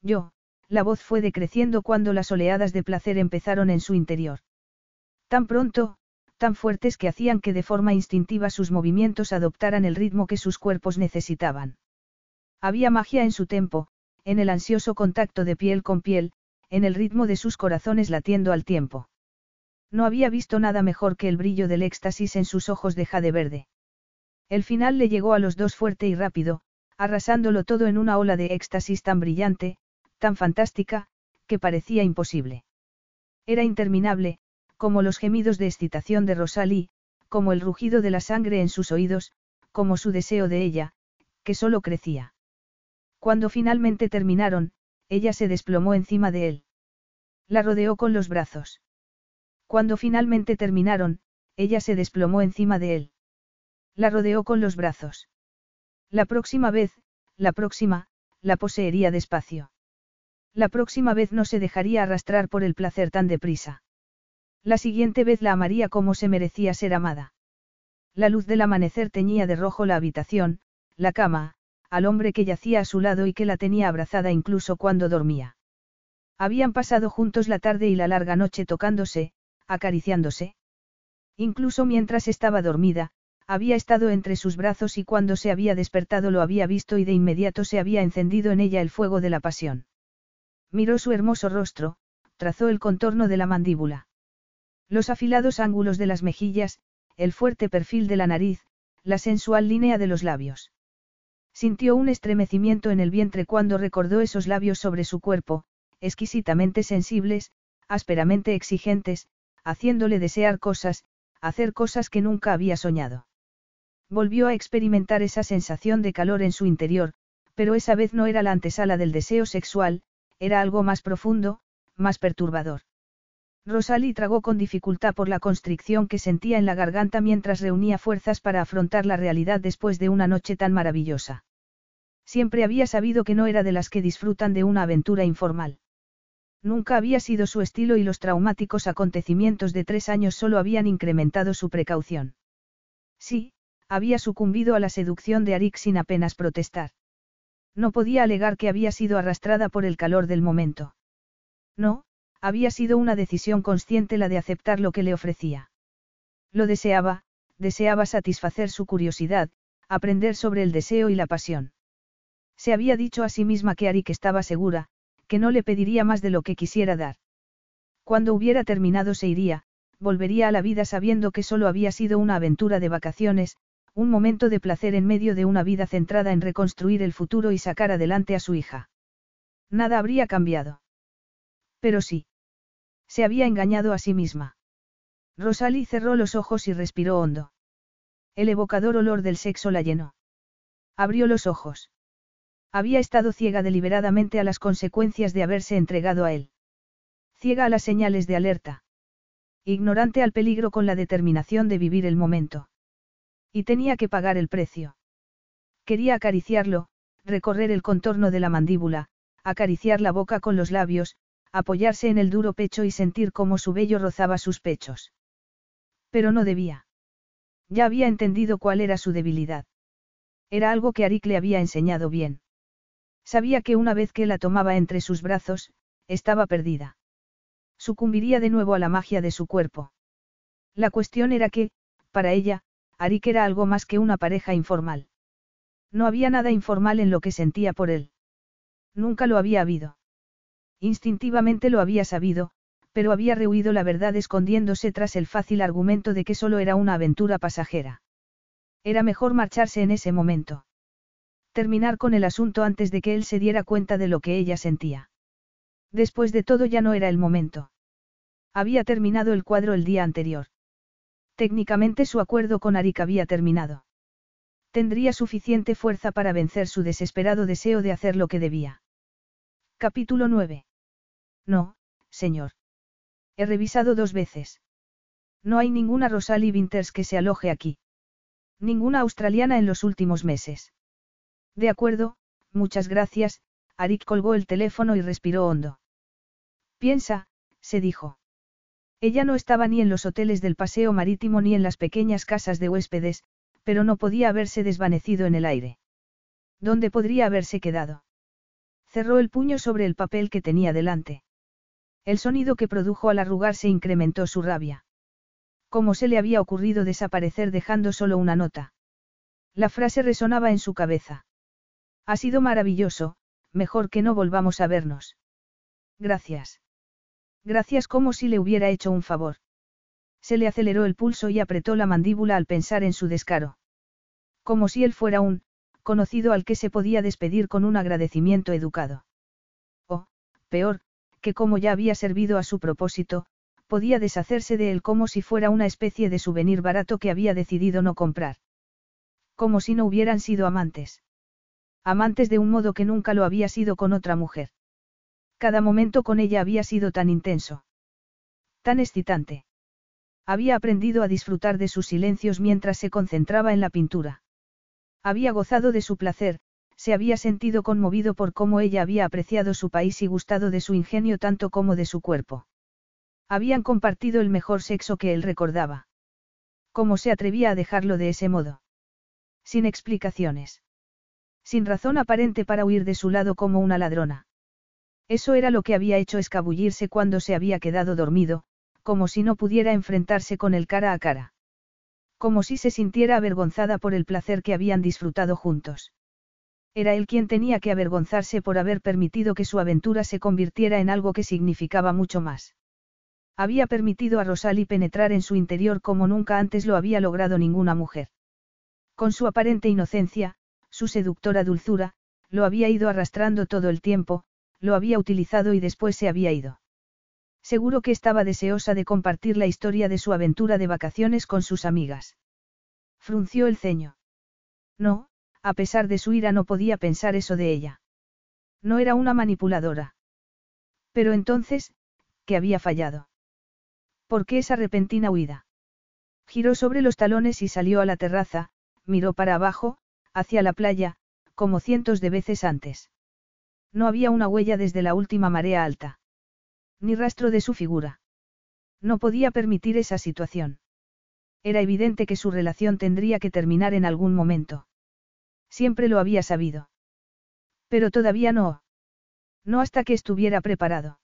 Yo, la voz fue decreciendo cuando las oleadas de placer empezaron en su interior. Tan pronto, tan fuertes que hacían que de forma instintiva sus movimientos adoptaran el ritmo que sus cuerpos necesitaban. Había magia en su tempo, en el ansioso contacto de piel con piel, en el ritmo de sus corazones latiendo al tiempo. No había visto nada mejor que el brillo del éxtasis en sus ojos de jade verde. El final le llegó a los dos fuerte y rápido, arrasándolo todo en una ola de éxtasis tan brillante, tan fantástica, que parecía imposible. Era interminable, como los gemidos de excitación de Rosalie, como el rugido de la sangre en sus oídos, como su deseo de ella, que solo crecía. Cuando finalmente terminaron, ella se desplomó encima de él. La rodeó con los brazos. Cuando finalmente terminaron, ella se desplomó encima de él. La rodeó con los brazos. La próxima vez, la próxima, la poseería despacio. La próxima vez no se dejaría arrastrar por el placer tan deprisa. La siguiente vez la amaría como se merecía ser amada. La luz del amanecer teñía de rojo la habitación, la cama, al hombre que yacía a su lado y que la tenía abrazada incluso cuando dormía. Habían pasado juntos la tarde y la larga noche tocándose, acariciándose. Incluso mientras estaba dormida, había estado entre sus brazos y cuando se había despertado lo había visto y de inmediato se había encendido en ella el fuego de la pasión. Miró su hermoso rostro, trazó el contorno de la mandíbula. Los afilados ángulos de las mejillas, el fuerte perfil de la nariz, la sensual línea de los labios. Sintió un estremecimiento en el vientre cuando recordó esos labios sobre su cuerpo, exquisitamente sensibles, ásperamente exigentes, haciéndole desear cosas, hacer cosas que nunca había soñado. Volvió a experimentar esa sensación de calor en su interior, pero esa vez no era la antesala del deseo sexual, era algo más profundo, más perturbador. Rosalie tragó con dificultad por la constricción que sentía en la garganta mientras reunía fuerzas para afrontar la realidad después de una noche tan maravillosa. Siempre había sabido que no era de las que disfrutan de una aventura informal. Nunca había sido su estilo y los traumáticos acontecimientos de tres años solo habían incrementado su precaución. Sí, había sucumbido a la seducción de Arik sin apenas protestar. No podía alegar que había sido arrastrada por el calor del momento. No, había sido una decisión consciente la de aceptar lo que le ofrecía. Lo deseaba, deseaba satisfacer su curiosidad, aprender sobre el deseo y la pasión. Se había dicho a sí misma que Arik estaba segura, que no le pediría más de lo que quisiera dar. Cuando hubiera terminado se iría, volvería a la vida sabiendo que solo había sido una aventura de vacaciones, un momento de placer en medio de una vida centrada en reconstruir el futuro y sacar adelante a su hija. Nada habría cambiado. Pero sí. Se había engañado a sí misma. Rosalie cerró los ojos y respiró hondo. El evocador olor del sexo la llenó. Abrió los ojos. Había estado ciega deliberadamente a las consecuencias de haberse entregado a él. Ciega a las señales de alerta. Ignorante al peligro con la determinación de vivir el momento. Y tenía que pagar el precio. Quería acariciarlo, recorrer el contorno de la mandíbula, acariciar la boca con los labios, apoyarse en el duro pecho y sentir cómo su vello rozaba sus pechos. Pero no debía. Ya había entendido cuál era su debilidad. Era algo que Arik le había enseñado bien. Sabía que una vez que la tomaba entre sus brazos, estaba perdida. Sucumbiría de nuevo a la magia de su cuerpo. La cuestión era que, para ella, Arik era algo más que una pareja informal. No había nada informal en lo que sentía por él. Nunca lo había habido. Instintivamente lo había sabido, pero había rehuido la verdad escondiéndose tras el fácil argumento de que solo era una aventura pasajera. Era mejor marcharse en ese momento. Terminar con el asunto antes de que él se diera cuenta de lo que ella sentía. Después de todo ya no era el momento. Había terminado el cuadro el día anterior. Técnicamente su acuerdo con Arik había terminado. Tendría suficiente fuerza para vencer su desesperado deseo de hacer lo que debía. Capítulo 9. No, señor. He revisado dos veces. No hay ninguna Rosalie Winters que se aloje aquí. Ninguna australiana en los últimos meses. De acuerdo, muchas gracias, Arik colgó el teléfono y respiró hondo. Piensa, se dijo. Ella no estaba ni en los hoteles del paseo marítimo ni en las pequeñas casas de huéspedes, pero no podía haberse desvanecido en el aire. ¿Dónde podría haberse quedado? Cerró el puño sobre el papel que tenía delante. El sonido que produjo al arrugarse incrementó su rabia. ¿Cómo se le había ocurrido desaparecer dejando solo una nota? La frase resonaba en su cabeza. Ha sido maravilloso, mejor que no volvamos a vernos. Gracias. Gracias como si le hubiera hecho un favor. Se le aceleró el pulso y apretó la mandíbula al pensar en su descaro. Como si él fuera un, conocido al que se podía despedir con un agradecimiento educado. O, peor, que como ya había servido a su propósito, podía deshacerse de él como si fuera una especie de souvenir barato que había decidido no comprar. Como si no hubieran sido amantes. Amantes de un modo que nunca lo había sido con otra mujer. Cada momento con ella había sido tan intenso. Tan excitante. Había aprendido a disfrutar de sus silencios mientras se concentraba en la pintura. Había gozado de su placer, se había sentido conmovido por cómo ella había apreciado su país y gustado de su ingenio tanto como de su cuerpo. Habían compartido el mejor sexo que él recordaba. ¿Cómo se atrevía a dejarlo de ese modo? Sin explicaciones. Sin razón aparente para huir de su lado como una ladrona. Eso era lo que había hecho escabullirse cuando se había quedado dormido, como si no pudiera enfrentarse con él cara a cara. Como si se sintiera avergonzada por el placer que habían disfrutado juntos. Era él quien tenía que avergonzarse por haber permitido que su aventura se convirtiera en algo que significaba mucho más. Había permitido a Rosalie penetrar en su interior como nunca antes lo había logrado ninguna mujer. Con su aparente inocencia, su seductora dulzura, lo había ido arrastrando todo el tiempo, lo había utilizado y después se había ido. Seguro que estaba deseosa de compartir la historia de su aventura de vacaciones con sus amigas. Frunció el ceño. No, a pesar de su ira no podía pensar eso de ella. No era una manipuladora. Pero entonces, ¿qué había fallado? ¿Por qué esa repentina huida? Giró sobre los talones y salió a la terraza, miró para abajo, hacia la playa, como cientos de veces antes. No había una huella desde la última marea alta. Ni rastro de su figura. No podía permitir esa situación. Era evidente que su relación tendría que terminar en algún momento. Siempre lo había sabido. Pero todavía no. No hasta que estuviera preparado.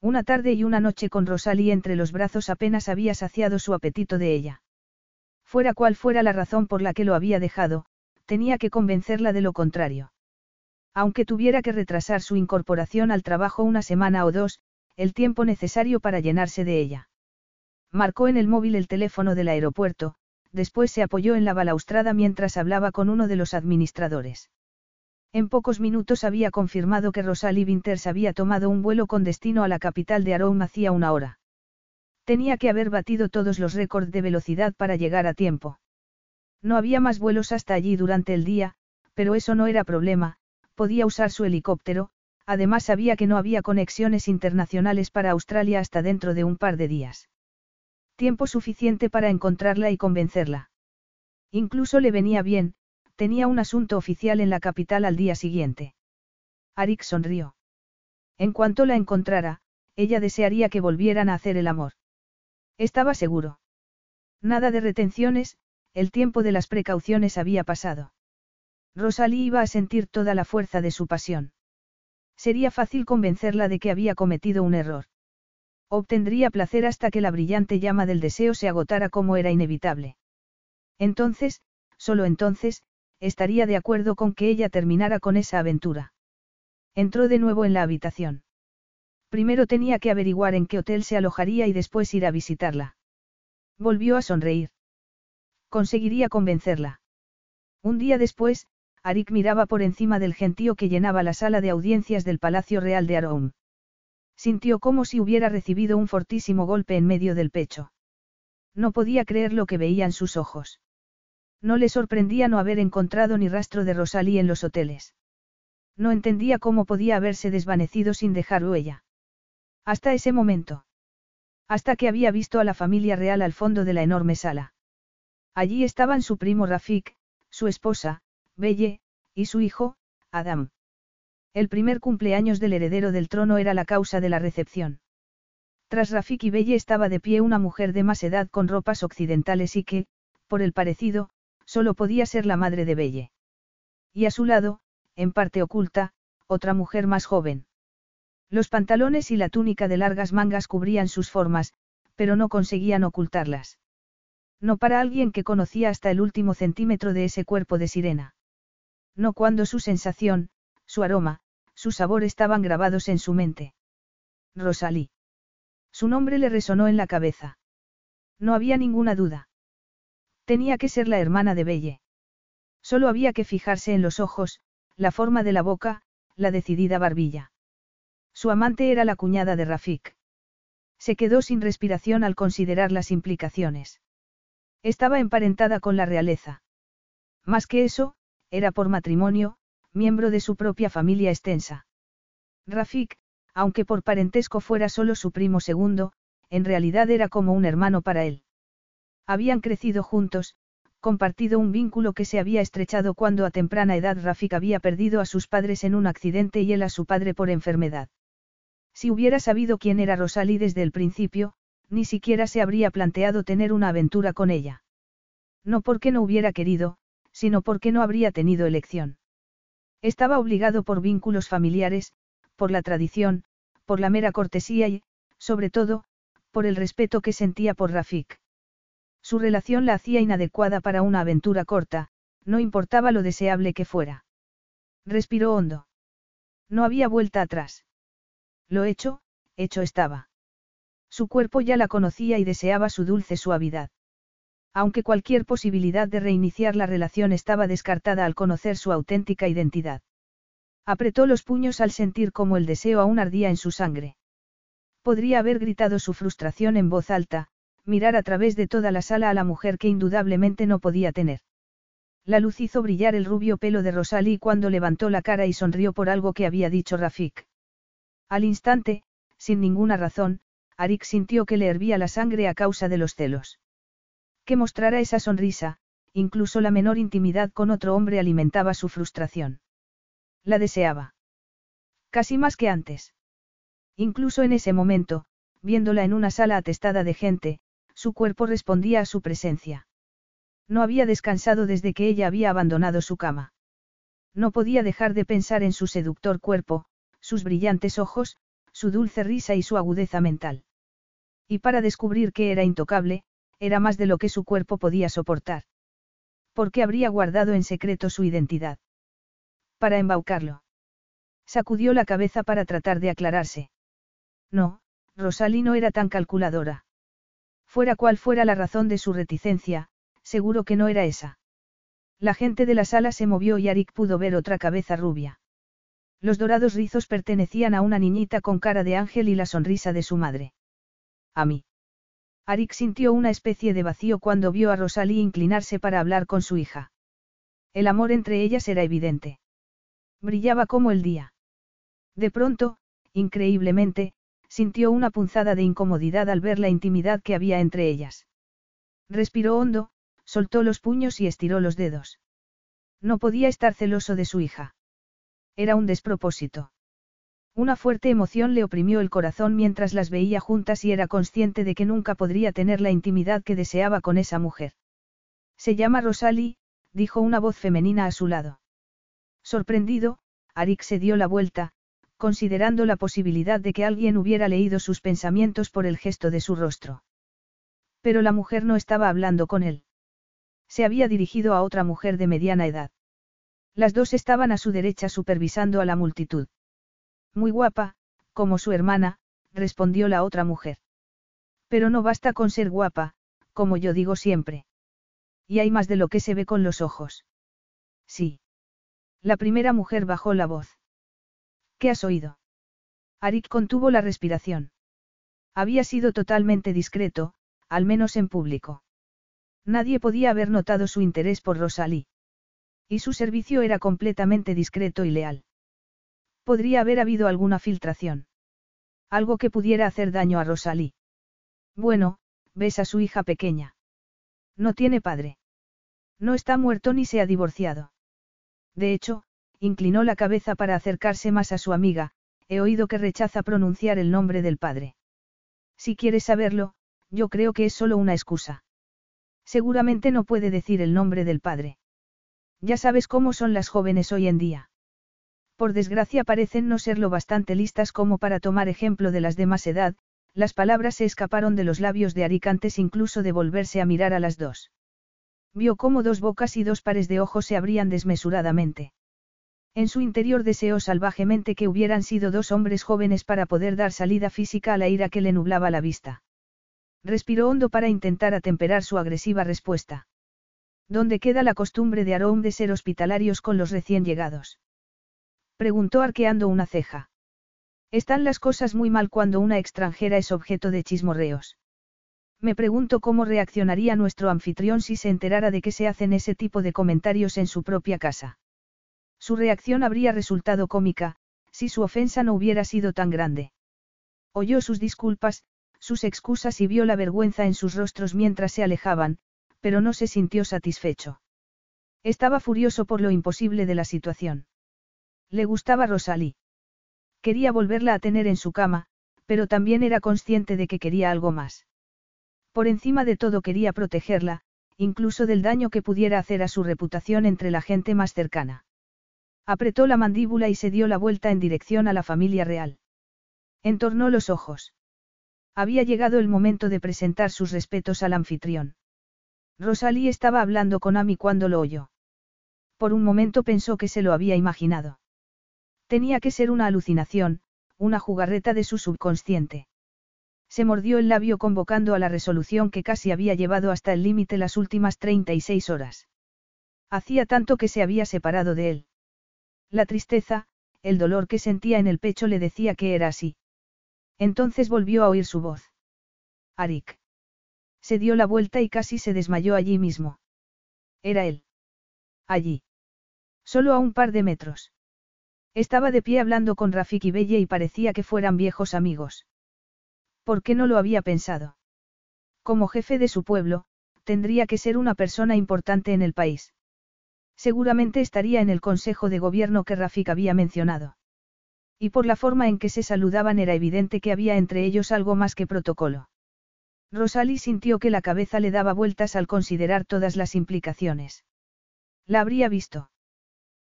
Una tarde y una noche con Rosalie entre los brazos apenas había saciado su apetito de ella. Fuera cual fuera la razón por la que lo había dejado, tenía que convencerla de lo contrario. Aunque tuviera que retrasar su incorporación al trabajo una semana o dos, el tiempo necesario para llenarse de ella. Marcó en el móvil el teléfono del aeropuerto, después se apoyó en la balaustrada mientras hablaba con uno de los administradores. En pocos minutos había confirmado que Rosalie Winters había tomado un vuelo con destino a la capital de Arome hacía una hora. Tenía que haber batido todos los récords de velocidad para llegar a tiempo. No había más vuelos hasta allí durante el día, pero eso no era problema, podía usar su helicóptero, además sabía que no había conexiones internacionales para Australia hasta dentro de un par de días. Tiempo suficiente para encontrarla y convencerla. Incluso le venía bien, tenía un asunto oficial en la capital al día siguiente. Arik sonrió. En cuanto la encontrara, ella desearía que volvieran a hacer el amor. Estaba seguro. Nada de retenciones, el tiempo de las precauciones había pasado. Rosalie iba a sentir toda la fuerza de su pasión. Sería fácil convencerla de que había cometido un error. Obtendría placer hasta que la brillante llama del deseo se agotara como era inevitable. Entonces, solo entonces, estaría de acuerdo con que ella terminara con esa aventura. Entró de nuevo en la habitación. Primero tenía que averiguar en qué hotel se alojaría y después ir a visitarla. Volvió a sonreír. Conseguiría convencerla. Un día después, Arik miraba por encima del gentío que llenaba la sala de audiencias del Palacio Real de Aroum. Sintió como si hubiera recibido un fortísimo golpe en medio del pecho. No podía creer lo que veía en sus ojos. No le sorprendía no haber encontrado ni rastro de Rosalie en los hoteles. No entendía cómo podía haberse desvanecido sin dejar huella. Hasta ese momento. Hasta que había visto a la familia real al fondo de la enorme sala. Allí estaban su primo Rafik, su esposa, Belle, y su hijo, Adam. El primer cumpleaños del heredero del trono era la causa de la recepción. Tras Rafik y Belle estaba de pie una mujer de más edad con ropas occidentales y que, por el parecido, solo podía ser la madre de Belle. Y a su lado, en parte oculta, otra mujer más joven. Los pantalones y la túnica de largas mangas cubrían sus formas, pero no conseguían ocultarlas. No para alguien que conocía hasta el último centímetro de ese cuerpo de sirena. No cuando su sensación, su aroma, su sabor estaban grabados en su mente. Rosalí. Su nombre le resonó en la cabeza. No había ninguna duda. Tenía que ser la hermana de Belle. Solo había que fijarse en los ojos, la forma de la boca, la decidida barbilla. Su amante era la cuñada de Rafik. Se quedó sin respiración al considerar las implicaciones. Estaba emparentada con la realeza. Más que eso, era por matrimonio, miembro de su propia familia extensa. Rafik, aunque por parentesco fuera solo su primo segundo, en realidad era como un hermano para él. Habían crecido juntos, compartido un vínculo que se había estrechado cuando a temprana edad Rafik había perdido a sus padres en un accidente y él a su padre por enfermedad. Si hubiera sabido quién era Rosalie desde el principio, ni siquiera se habría planteado tener una aventura con ella. No porque no hubiera querido, sino porque no habría tenido elección. Estaba obligado por vínculos familiares, por la tradición, por la mera cortesía y, sobre todo, por el respeto que sentía por Rafik. Su relación la hacía inadecuada para una aventura corta, no importaba lo deseable que fuera. Respiró hondo. No había vuelta atrás. Lo hecho, hecho estaba. Su cuerpo ya la conocía y deseaba su dulce suavidad. Aunque cualquier posibilidad de reiniciar la relación estaba descartada al conocer su auténtica identidad. Apretó los puños al sentir cómo el deseo aún ardía en su sangre. Podría haber gritado su frustración en voz alta, mirar a través de toda la sala a la mujer que indudablemente no podía tener. La luz hizo brillar el rubio pelo de Rosalie cuando levantó la cara y sonrió por algo que había dicho Rafik. Al instante, sin ninguna razón, Arik sintió que le hervía la sangre a causa de los celos. Que mostrara esa sonrisa, incluso la menor intimidad con otro hombre alimentaba su frustración. La deseaba. Casi más que antes. Incluso en ese momento, viéndola en una sala atestada de gente, su cuerpo respondía a su presencia. No había descansado desde que ella había abandonado su cama. No podía dejar de pensar en su seductor cuerpo, sus brillantes ojos, su dulce risa y su agudeza mental. Y para descubrir que era intocable, era más de lo que su cuerpo podía soportar. ¿Por qué habría guardado en secreto su identidad? Para embaucarlo. Sacudió la cabeza para tratar de aclararse. No, Rosalie no era tan calculadora. Fuera cual fuera la razón de su reticencia, seguro que no era esa. La gente de la sala se movió y Arik pudo ver otra cabeza rubia. Los dorados rizos pertenecían a una niñita con cara de ángel y la sonrisa de su madre. A mí. Arik sintió una especie de vacío cuando vio a Rosalie inclinarse para hablar con su hija. El amor entre ellas era evidente. Brillaba como el día. De pronto, increíblemente, sintió una punzada de incomodidad al ver la intimidad que había entre ellas. Respiró hondo, soltó los puños y estiró los dedos. No podía estar celoso de su hija. Era un despropósito. Una fuerte emoción le oprimió el corazón mientras las veía juntas y era consciente de que nunca podría tener la intimidad que deseaba con esa mujer. Se llama Rosalie, dijo una voz femenina a su lado. Sorprendido, Arik se dio la vuelta, considerando la posibilidad de que alguien hubiera leído sus pensamientos por el gesto de su rostro. Pero la mujer no estaba hablando con él. Se había dirigido a otra mujer de mediana edad. Las dos estaban a su derecha supervisando a la multitud. Muy guapa, como su hermana, respondió la otra mujer. Pero no basta con ser guapa, como yo digo siempre. Y hay más de lo que se ve con los ojos. Sí. La primera mujer bajó la voz. ¿Qué has oído? Arik contuvo la respiración. Había sido totalmente discreto, al menos en público. Nadie podía haber notado su interés por Rosalie. Y su servicio era completamente discreto y leal. Podría haber habido alguna filtración. Algo que pudiera hacer daño a Rosalí. Bueno, ves a su hija pequeña. No tiene padre. No está muerto ni se ha divorciado. De hecho, inclinó la cabeza para acercarse más a su amiga, he oído que rechaza pronunciar el nombre del padre. Si quieres saberlo, yo creo que es solo una excusa. Seguramente no puede decir el nombre del padre. Ya sabes cómo son las jóvenes hoy en día. Por desgracia parecen no ser lo bastante listas como para tomar ejemplo de las de más edad, las palabras se escaparon de los labios de Arik antes incluso de volverse a mirar a las dos. Vio cómo dos bocas y dos pares de ojos se abrían desmesuradamente. En su interior deseó salvajemente que hubieran sido dos hombres jóvenes para poder dar salida física a la ira que le nublaba la vista. Respiró hondo para intentar atemperar su agresiva respuesta. ¿Dónde queda la costumbre de Aroum de ser hospitalarios con los recién llegados? Preguntó arqueando una ceja. Están las cosas muy mal cuando una extranjera es objeto de chismorreos. Me pregunto cómo reaccionaría nuestro anfitrión si se enterara de que se hacen ese tipo de comentarios en su propia casa. Su reacción habría resultado cómica, si su ofensa no hubiera sido tan grande. Oyó sus disculpas, sus excusas y vio la vergüenza en sus rostros mientras se alejaban, pero no se sintió satisfecho. Estaba furioso por lo imposible de la situación. Le gustaba Rosalie. Quería volverla a tener en su cama, pero también era consciente de que quería algo más. Por encima de todo quería protegerla, incluso del daño que pudiera hacer a su reputación entre la gente más cercana. Apretó la mandíbula y se dio la vuelta en dirección a la familia real. Entornó los ojos. Había llegado el momento de presentar sus respetos al anfitrión. Rosalie estaba hablando con Amy cuando lo oyó. Por un momento pensó que se lo había imaginado. Tenía que ser una alucinación, una jugarreta de su subconsciente. Se mordió el labio convocando a la resolución que casi había llevado hasta el límite las últimas 36 horas. Hacía tanto que se había separado de él. La tristeza, el dolor que sentía en el pecho le decía que era así. Entonces volvió a oír su voz. Arik. Se dio la vuelta y casi se desmayó allí mismo. Era él. Allí. Solo a un par de metros. Estaba de pie hablando con Rafik y Belle y parecía que fueran viejos amigos. ¿Por qué no lo había pensado? Como jefe de su pueblo, tendría que ser una persona importante en el país. Seguramente estaría en el consejo de gobierno que Rafik había mencionado. Y por la forma en que se saludaban era evidente que había entre ellos algo más que protocolo. Rosalie sintió que la cabeza le daba vueltas al considerar todas las implicaciones. La habría visto.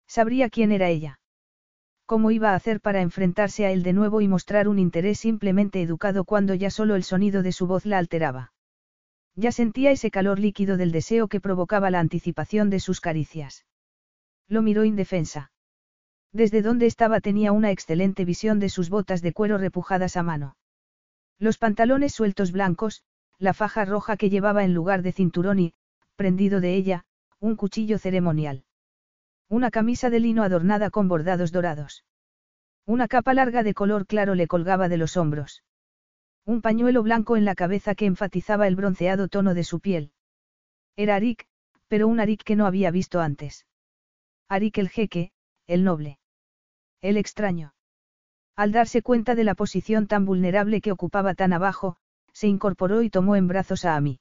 Sabría quién era ella. ¿Cómo iba a hacer para enfrentarse a él de nuevo y mostrar un interés simplemente educado cuando ya solo el sonido de su voz la alteraba? Ya sentía ese calor líquido del deseo que provocaba la anticipación de sus caricias. Lo miró indefensa. Desde donde estaba tenía una excelente visión de sus botas de cuero repujadas a mano. Los pantalones sueltos blancos, la faja roja que llevaba en lugar de cinturón y, prendido de ella, un cuchillo ceremonial. Una camisa de lino adornada con bordados dorados. Una capa larga de color claro le colgaba de los hombros. Un pañuelo blanco en la cabeza que enfatizaba el bronceado tono de su piel. Era Arik, pero un Arik que no había visto antes. Arik el jeque, el noble. El extraño. Al darse cuenta de la posición tan vulnerable que ocupaba tan abajo, se incorporó y tomó en brazos a Amy.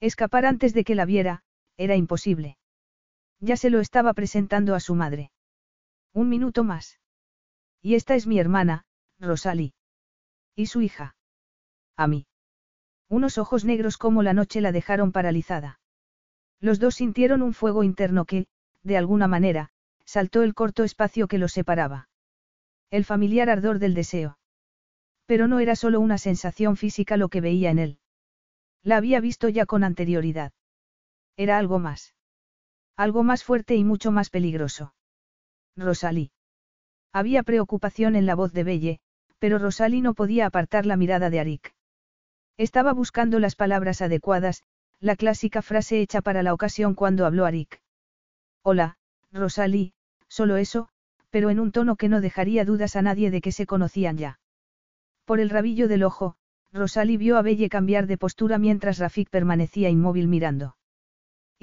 Escapar antes de que la viera, era imposible. Ya se lo estaba presentando a su madre. Un minuto más. Y esta es mi hermana, Rosalie. Y su hija. Amy. Unos ojos negros como la noche la dejaron paralizada. Los dos sintieron un fuego interno que, de alguna manera, saltó el corto espacio que los separaba. El familiar ardor del deseo. Pero no era solo una sensación física lo que veía en él. La había visto ya con anterioridad. Era algo más. Algo más fuerte y mucho más peligroso. Rosalí. Había preocupación en la voz de Belle, pero Rosalí no podía apartar la mirada de Arik. Estaba buscando las palabras adecuadas, la clásica frase hecha para la ocasión cuando habló Arik. Hola, Rosalí, solo eso, pero en un tono que no dejaría dudas a nadie de que se conocían ya. Por el rabillo del ojo, Rosalie vio a Belle cambiar de postura mientras Rafik permanecía inmóvil mirando.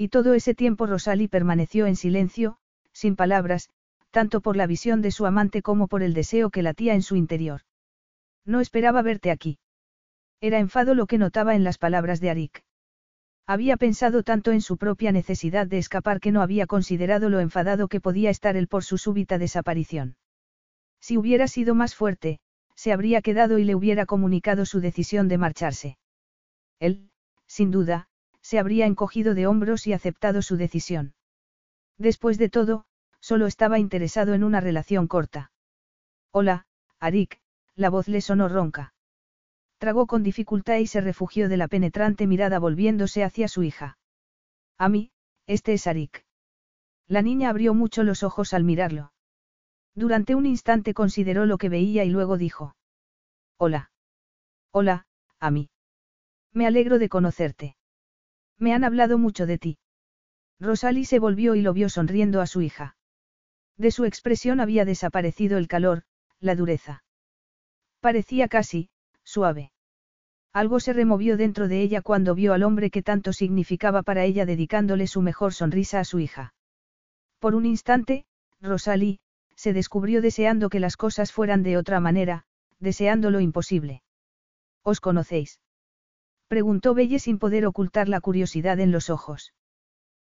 Y todo ese tiempo Rosalie permaneció en silencio, sin palabras, tanto por la visión de su amante como por el deseo que latía en su interior. No esperaba verte aquí. Era enfado lo que notaba en las palabras de Arik. Había pensado tanto en su propia necesidad de escapar que no había considerado lo enfadado que podía estar él por su súbita desaparición. Si hubiera sido más fuerte, se habría quedado y le hubiera comunicado su decisión de marcharse. Él, sin duda, se habría encogido de hombros y aceptado su decisión. Después de todo, solo estaba interesado en una relación corta. Hola, Arik, la voz le sonó ronca. Tragó con dificultad y se refugió de la penetrante mirada volviéndose hacia su hija. A mí, este es Arik. La niña abrió mucho los ojos al mirarlo. Durante un instante consideró lo que veía y luego dijo. Hola. Hola, a mí. Me alegro de conocerte. Me han hablado mucho de ti. Rosalie se volvió y lo vio sonriendo a su hija. De su expresión había desaparecido el calor, la dureza. Parecía casi, suave. Algo se removió dentro de ella cuando vio al hombre que tanto significaba para ella dedicándole su mejor sonrisa a su hija. Por un instante, Rosalie, se descubrió deseando que las cosas fueran de otra manera, deseando lo imposible. ¿Os conocéis? Preguntó Belle sin poder ocultar la curiosidad en los ojos.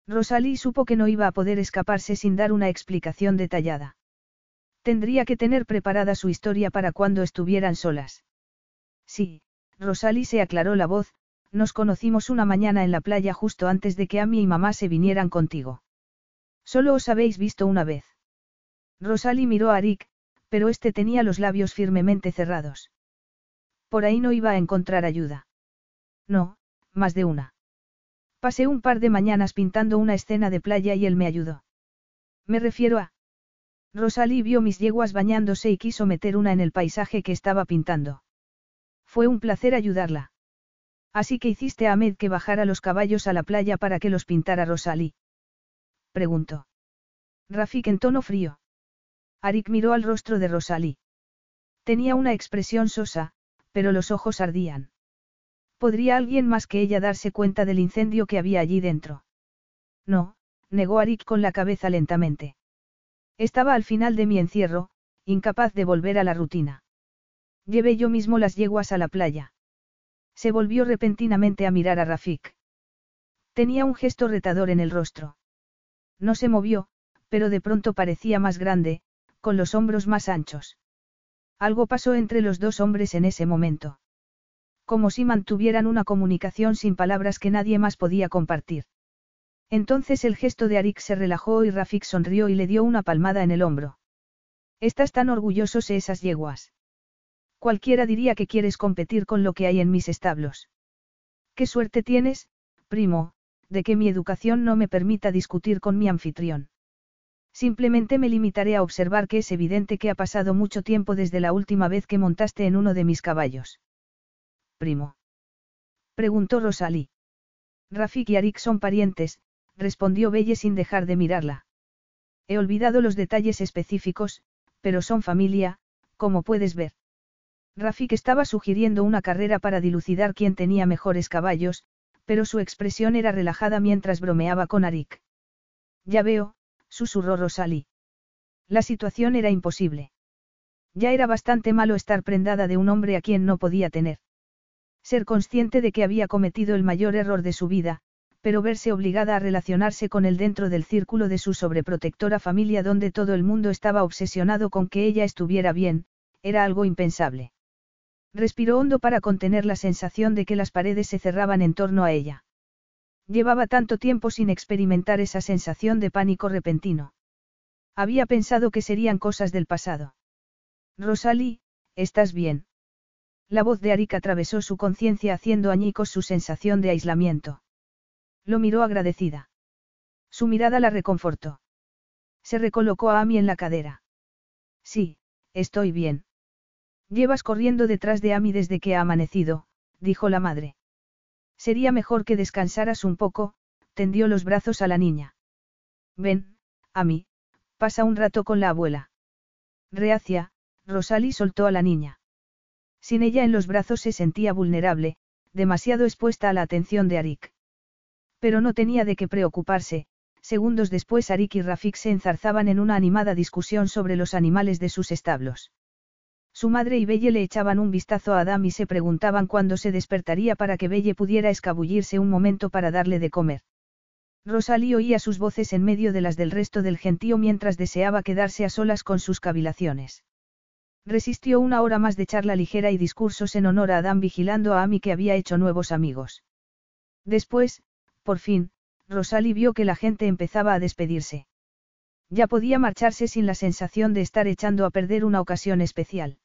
Rosalie supo que no iba a poder escaparse sin dar una explicación detallada. Tendría que tener preparada su historia para cuando estuvieran solas. Sí, Rosalie se aclaró la voz, nos conocimos una mañana en la playa justo antes de que Amy y mamá se vinieran contigo. Solo os habéis visto una vez. Rosalie miró a Rick, pero este tenía los labios firmemente cerrados. Por ahí no iba a encontrar ayuda. No, más de una. Pasé un par de mañanas pintando una escena de playa y él me ayudó. Me refiero a... Rosalie vio mis yeguas bañándose y quiso meter una en el paisaje que estaba pintando. Fue un placer ayudarla. Así que hiciste a Ahmed que bajara los caballos a la playa para que los pintara Rosalie. Preguntó. Rafik en tono frío. Arik miró al rostro de Rosalie. Tenía una expresión sosa, pero los ojos ardían. ¿Podría alguien más que ella darse cuenta del incendio que había allí dentro? No, negó Arik con la cabeza lentamente. Estaba al final de mi encierro, incapaz de volver a la rutina. Llevé yo mismo las yeguas a la playa. Se volvió repentinamente a mirar a Rafik. Tenía un gesto retador en el rostro. No se movió, pero de pronto parecía más grande, con los hombros más anchos. Algo pasó entre los dos hombres en ese momento como si mantuvieran una comunicación sin palabras que nadie más podía compartir. Entonces el gesto de Arik se relajó y Rafik sonrió y le dio una palmada en el hombro. Estás tan orgullosos de esas yeguas. Cualquiera diría que quieres competir con lo que hay en mis establos. Qué suerte tienes, primo, de que mi educación no me permita discutir con mi anfitrión. Simplemente me limitaré a observar que es evidente que ha pasado mucho tiempo desde la última vez que montaste en uno de mis caballos primo? Preguntó Rosalie. Rafik y Arik son parientes, respondió Belle sin dejar de mirarla. He olvidado los detalles específicos, pero son familia, como puedes ver. Rafik estaba sugiriendo una carrera para dilucidar quién tenía mejores caballos, pero su expresión era relajada mientras bromeaba con Arik. Ya veo, susurró Rosalie. La situación era imposible. Ya era bastante malo estar prendada de un hombre a quien no podía tener. Ser consciente de que había cometido el mayor error de su vida, pero verse obligada a relacionarse con él dentro del círculo de su sobreprotectora familia donde todo el mundo estaba obsesionado con que ella estuviera bien, era algo impensable. Respiró hondo para contener la sensación de que las paredes se cerraban en torno a ella. Llevaba tanto tiempo sin experimentar esa sensación de pánico repentino. Había pensado que serían cosas del pasado. Rosalie, ¿estás bien? La voz de Arik atravesó su conciencia haciendo añicos su sensación de aislamiento. Lo miró agradecida. Su mirada la reconfortó. Se recolocó a Amy en la cadera. Sí, estoy bien. Llevas corriendo detrás de Amy desde que ha amanecido, dijo la madre. Sería mejor que descansaras un poco, tendió los brazos a la niña. Ven, Amy, pasa un rato con la abuela. Reacia, Rosalie soltó a la niña. Sin ella en los brazos se sentía vulnerable, demasiado expuesta a la atención de Arik. Pero no tenía de qué preocuparse, segundos después Arik y Rafik se enzarzaban en una animada discusión sobre los animales de sus establos. Su madre y Belle le echaban un vistazo a Adam y se preguntaban cuándo se despertaría para que Belle pudiera escabullirse un momento para darle de comer. Rosalie oía sus voces en medio de las del resto del gentío mientras deseaba quedarse a solas con sus cavilaciones. Resistió una hora más de charla ligera y discursos en honor a Adam vigilando a Amy que había hecho nuevos amigos. Después, por fin, Rosalie vio que la gente empezaba a despedirse. Ya podía marcharse sin la sensación de estar echando a perder una ocasión especial.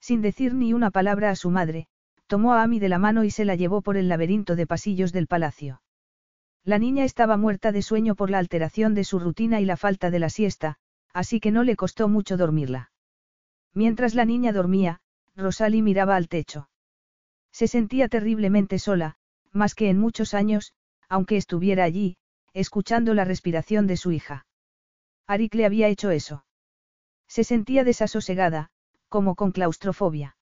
Sin decir ni una palabra a su madre, tomó a Amy de la mano y se la llevó por el laberinto de pasillos del palacio. La niña estaba muerta de sueño por la alteración de su rutina y la falta de la siesta, así que no le costó mucho dormirla. Mientras la niña dormía, Rosalie miraba al techo. Se sentía terriblemente sola, más que en muchos años, aunque estuviera allí, escuchando la respiración de su hija. Arik le había hecho eso. Se sentía desasosegada, como con claustrofobia.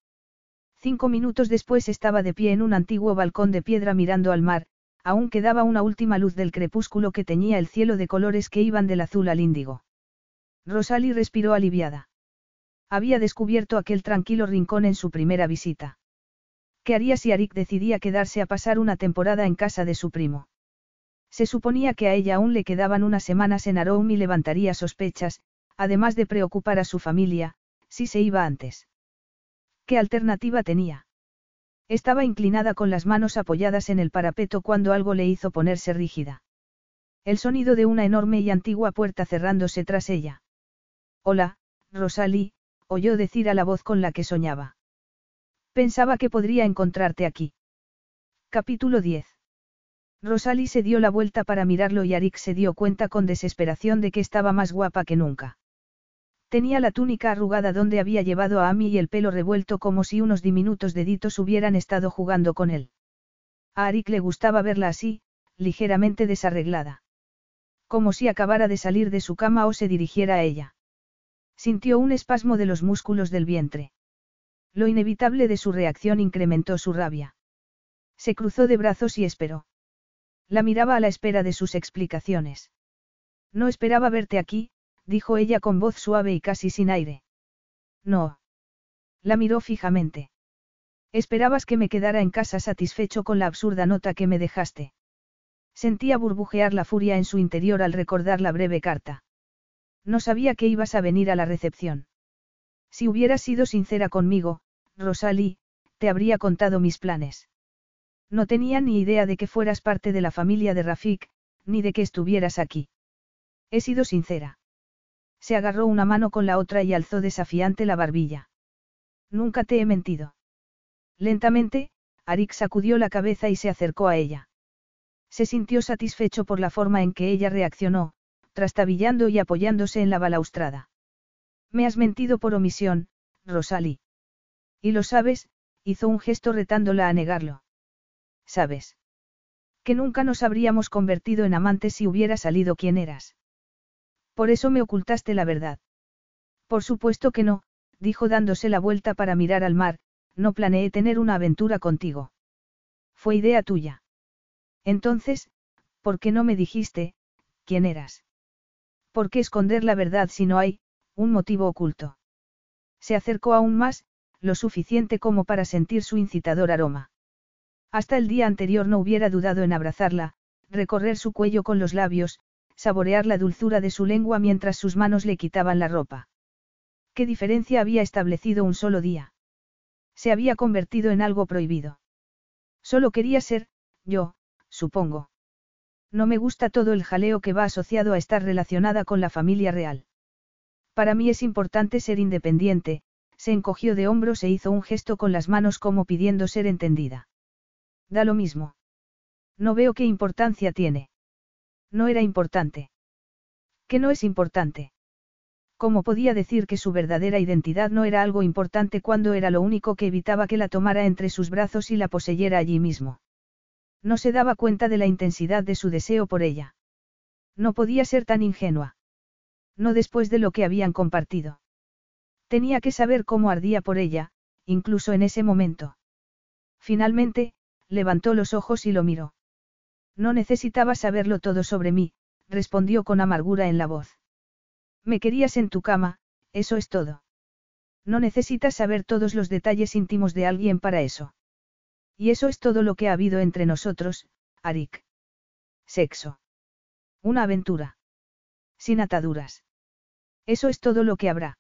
Cinco minutos después estaba de pie en un antiguo balcón de piedra mirando al mar, aún quedaba una última luz del crepúsculo que teñía el cielo de colores que iban del azul al índigo. Rosalie respiró aliviada. Había descubierto aquel tranquilo rincón en su primera visita. ¿Qué haría si Arik decidía quedarse a pasar una temporada en casa de su primo? Se suponía que a ella aún le quedaban unas semanas en Aroum y levantaría sospechas, además de preocupar a su familia, si se iba antes. ¿Qué alternativa tenía? Estaba inclinada con las manos apoyadas en el parapeto cuando algo le hizo ponerse rígida. El sonido de una enorme y antigua puerta cerrándose tras ella. Hola, Rosalie, oyó decir a la voz con la que soñaba. Pensaba que podría encontrarte aquí. Capítulo 10. Rosalie se dio la vuelta para mirarlo y Arik se dio cuenta con desesperación de que estaba más guapa que nunca. Tenía la túnica arrugada donde había llevado a Amy y el pelo revuelto como si unos diminutos deditos hubieran estado jugando con él. A Arik le gustaba verla así, ligeramente desarreglada. Como si acabara de salir de su cama o se dirigiera a ella. Sintió un espasmo de los músculos del vientre. Lo inevitable de su reacción incrementó su rabia. Se cruzó de brazos y esperó. La miraba a la espera de sus explicaciones. No esperaba verte aquí, dijo ella con voz suave y casi sin aire. No. La miró fijamente. Esperabas que me quedara en casa satisfecho con la absurda nota que me dejaste. Sentía burbujear la furia en su interior al recordar la breve carta. No sabía que ibas a venir a la recepción. Si hubieras sido sincera conmigo, Rosalie, te habría contado mis planes. No tenía ni idea de que fueras parte de la familia de Rafik, ni de que estuvieras aquí. He sido sincera. Se agarró una mano con la otra y alzó desafiante la barbilla. Nunca te he mentido. Lentamente, Arik sacudió la cabeza y se acercó a ella. Se sintió satisfecho por la forma en que ella reaccionó, trastabillando y apoyándose en la balaustrada. Me has mentido por omisión, Rosalie. Y lo sabes, hizo un gesto retándola a negarlo. ¿Sabes? Que nunca nos habríamos convertido en amantes si hubiera salido quien eras. Por eso me ocultaste la verdad. Por supuesto que no, dijo dándose la vuelta para mirar al mar, no planeé tener una aventura contigo. Fue idea tuya. Entonces, ¿por qué no me dijiste, quién eras? ¿Por qué esconder la verdad si no hay, un motivo oculto? Se acercó aún más, lo suficiente como para sentir su incitador aroma. Hasta el día anterior no hubiera dudado en abrazarla, recorrer su cuello con los labios, saborear la dulzura de su lengua mientras sus manos le quitaban la ropa. ¿Qué diferencia había establecido un solo día? Se había convertido en algo prohibido. Solo quería ser, yo, supongo. No me gusta todo el jaleo que va asociado a estar relacionada con la familia real. Para mí es importante ser independiente, se encogió de hombros e hizo un gesto con las manos como pidiendo ser entendida. Da lo mismo. No veo qué importancia tiene. No era importante. ¿Qué no es importante? ¿Cómo podía decir que su verdadera identidad no era algo importante cuando era lo único que evitaba que la tomara entre sus brazos y la poseyera allí mismo? No se daba cuenta de la intensidad de su deseo por ella. No podía ser tan ingenua. No después de lo que habían compartido. Tenía que saber cómo ardía por ella, incluso en ese momento. Finalmente, levantó los ojos y lo miró. No necesitaba saberlo todo sobre mí, respondió con amargura en la voz. Me querías en tu cama, eso es todo. No necesitas saber todos los detalles íntimos de alguien para eso. Y eso es todo lo que ha habido entre nosotros, Arik. Sexo. Una aventura. Sin ataduras. Eso es todo lo que habrá.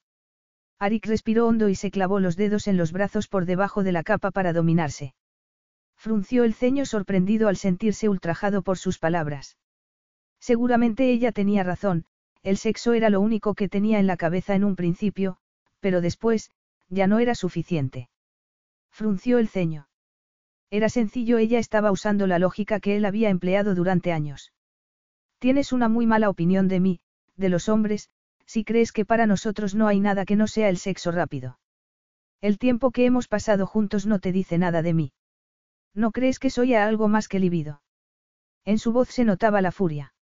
Arik respiró hondo y se clavó los dedos en los brazos por debajo de la capa para dominarse. Frunció el ceño sorprendido al sentirse ultrajado por sus palabras. Seguramente ella tenía razón, el sexo era lo único que tenía en la cabeza en un principio, pero después, ya no era suficiente. Frunció el ceño. Era sencillo, ella estaba usando la lógica que él había empleado durante años. Tienes una muy mala opinión de mí, de los hombres, si crees que para nosotros no hay nada que no sea el sexo rápido. El tiempo que hemos pasado juntos no te dice nada de mí. ¿No crees que soy algo más que libido? En su voz se notaba la furia.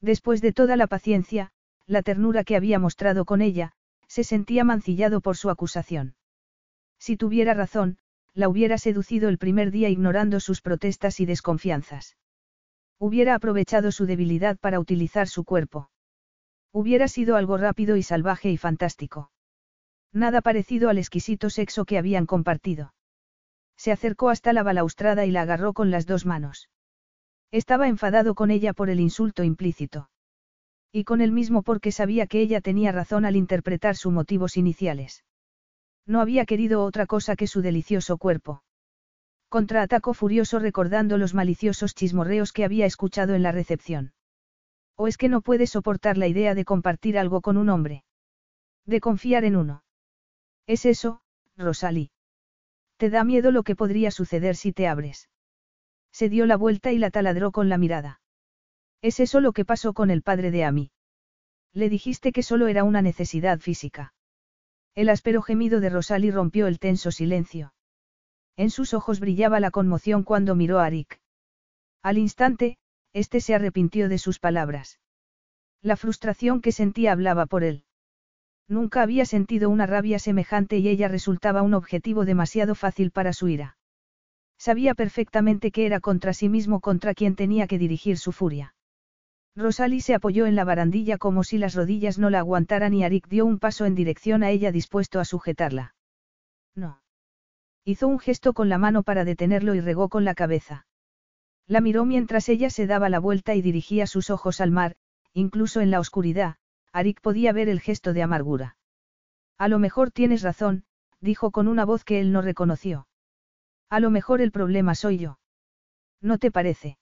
Después de toda la paciencia, la ternura que había mostrado con ella, se sentía mancillado por su acusación. Si tuviera razón, la hubiera seducido el primer día ignorando sus protestas y desconfianzas. Hubiera aprovechado su debilidad para utilizar su cuerpo. Hubiera sido algo rápido y salvaje y fantástico. Nada parecido al exquisito sexo que habían compartido. Se acercó hasta la balaustrada y la agarró con las dos manos. Estaba enfadado con ella por el insulto implícito. Y con él mismo porque sabía que ella tenía razón al interpretar sus motivos iniciales. No había querido otra cosa que su delicioso cuerpo. Contraatacó furioso recordando los maliciosos chismorreos que había escuchado en la recepción. ¿O es que no puede soportar la idea de compartir algo con un hombre? De confiar en uno. Es eso, Rosalie. Te da miedo lo que podría suceder si te abres. Se dio la vuelta y la taladró con la mirada. Es eso lo que pasó con el padre de Amy. Le dijiste que solo era una necesidad física. El áspero gemido de Rosalie rompió el tenso silencio. En sus ojos brillaba la conmoción cuando miró a Arik. Al instante, este se arrepintió de sus palabras. La frustración que sentía hablaba por él. Nunca había sentido una rabia semejante y ella resultaba un objetivo demasiado fácil para su ira. Sabía perfectamente que era contra sí mismo contra quien tenía que dirigir su furia. Rosalie se apoyó en la barandilla como si las rodillas no la aguantaran y Arik dio un paso en dirección a ella dispuesto a sujetarla. No. Hizo un gesto con la mano para detenerlo y regó con la cabeza. La miró mientras ella se daba la vuelta y dirigía sus ojos al mar, incluso en la oscuridad, Arik podía ver el gesto de amargura. A lo mejor tienes razón, dijo con una voz que él no reconoció. A lo mejor el problema soy yo. ¿No te parece?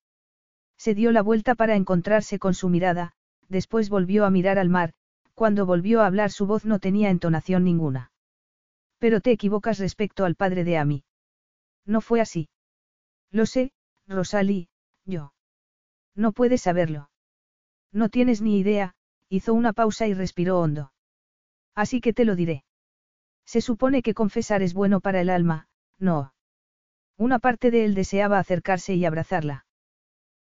Se dio la vuelta para encontrarse con su mirada, después volvió a mirar al mar, cuando volvió a hablar su voz no tenía entonación ninguna. Pero te equivocas respecto al padre de Amy. No fue así. Lo sé, Rosalie, yo. No puedes saberlo. No tienes ni idea, hizo una pausa y respiró hondo. Así que te lo diré. Se supone que confesar es bueno para el alma, no. Una parte de él deseaba acercarse y abrazarla.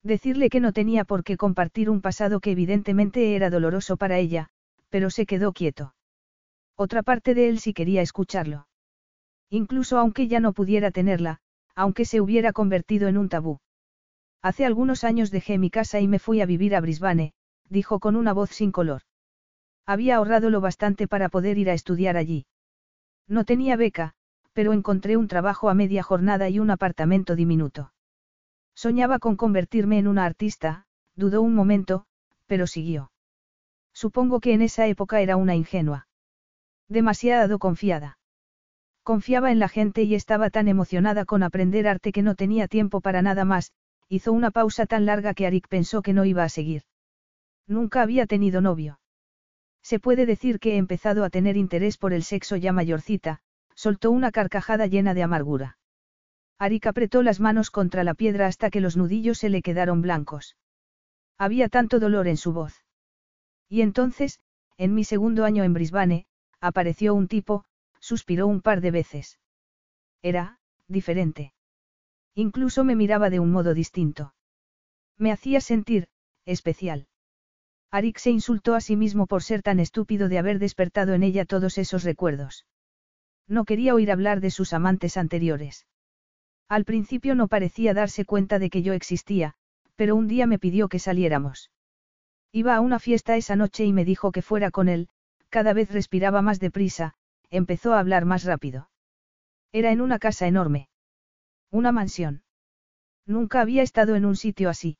Decirle que no tenía por qué compartir un pasado que evidentemente era doloroso para ella, pero se quedó quieto. Otra parte de él sí quería escucharlo. Incluso aunque ya no pudiera tenerla, aunque se hubiera convertido en un tabú. Hace algunos años dejé mi casa y me fui a vivir a Brisbane, dijo con una voz sin color. Había ahorrado lo bastante para poder ir a estudiar allí. No tenía beca, pero encontré un trabajo a media jornada y un apartamento diminuto. Soñaba con convertirme en una artista, dudó un momento, pero siguió. Supongo que en esa época era una ingenua. Demasiado confiada. Confiaba en la gente y estaba tan emocionada con aprender arte que no tenía tiempo para nada más, hizo una pausa tan larga que Arik pensó que no iba a seguir. Nunca había tenido novio. Se puede decir que he empezado a tener interés por el sexo ya mayorcita, soltó una carcajada llena de amargura. Arik apretó las manos contra la piedra hasta que los nudillos se le quedaron blancos. Había tanto dolor en su voz. Y entonces, en mi segundo año en Brisbane, apareció un tipo, suspiró un par de veces. Era, diferente. Incluso me miraba de un modo distinto. Me hacía sentir, especial. Arik se insultó a sí mismo por ser tan estúpido de haber despertado en ella todos esos recuerdos. No quería oír hablar de sus amantes anteriores. Al principio no parecía darse cuenta de que yo existía, pero un día me pidió que saliéramos. Iba a una fiesta esa noche y me dijo que fuera con él, cada vez respiraba más deprisa, empezó a hablar más rápido. Era en una casa enorme. Una mansión. Nunca había estado en un sitio así.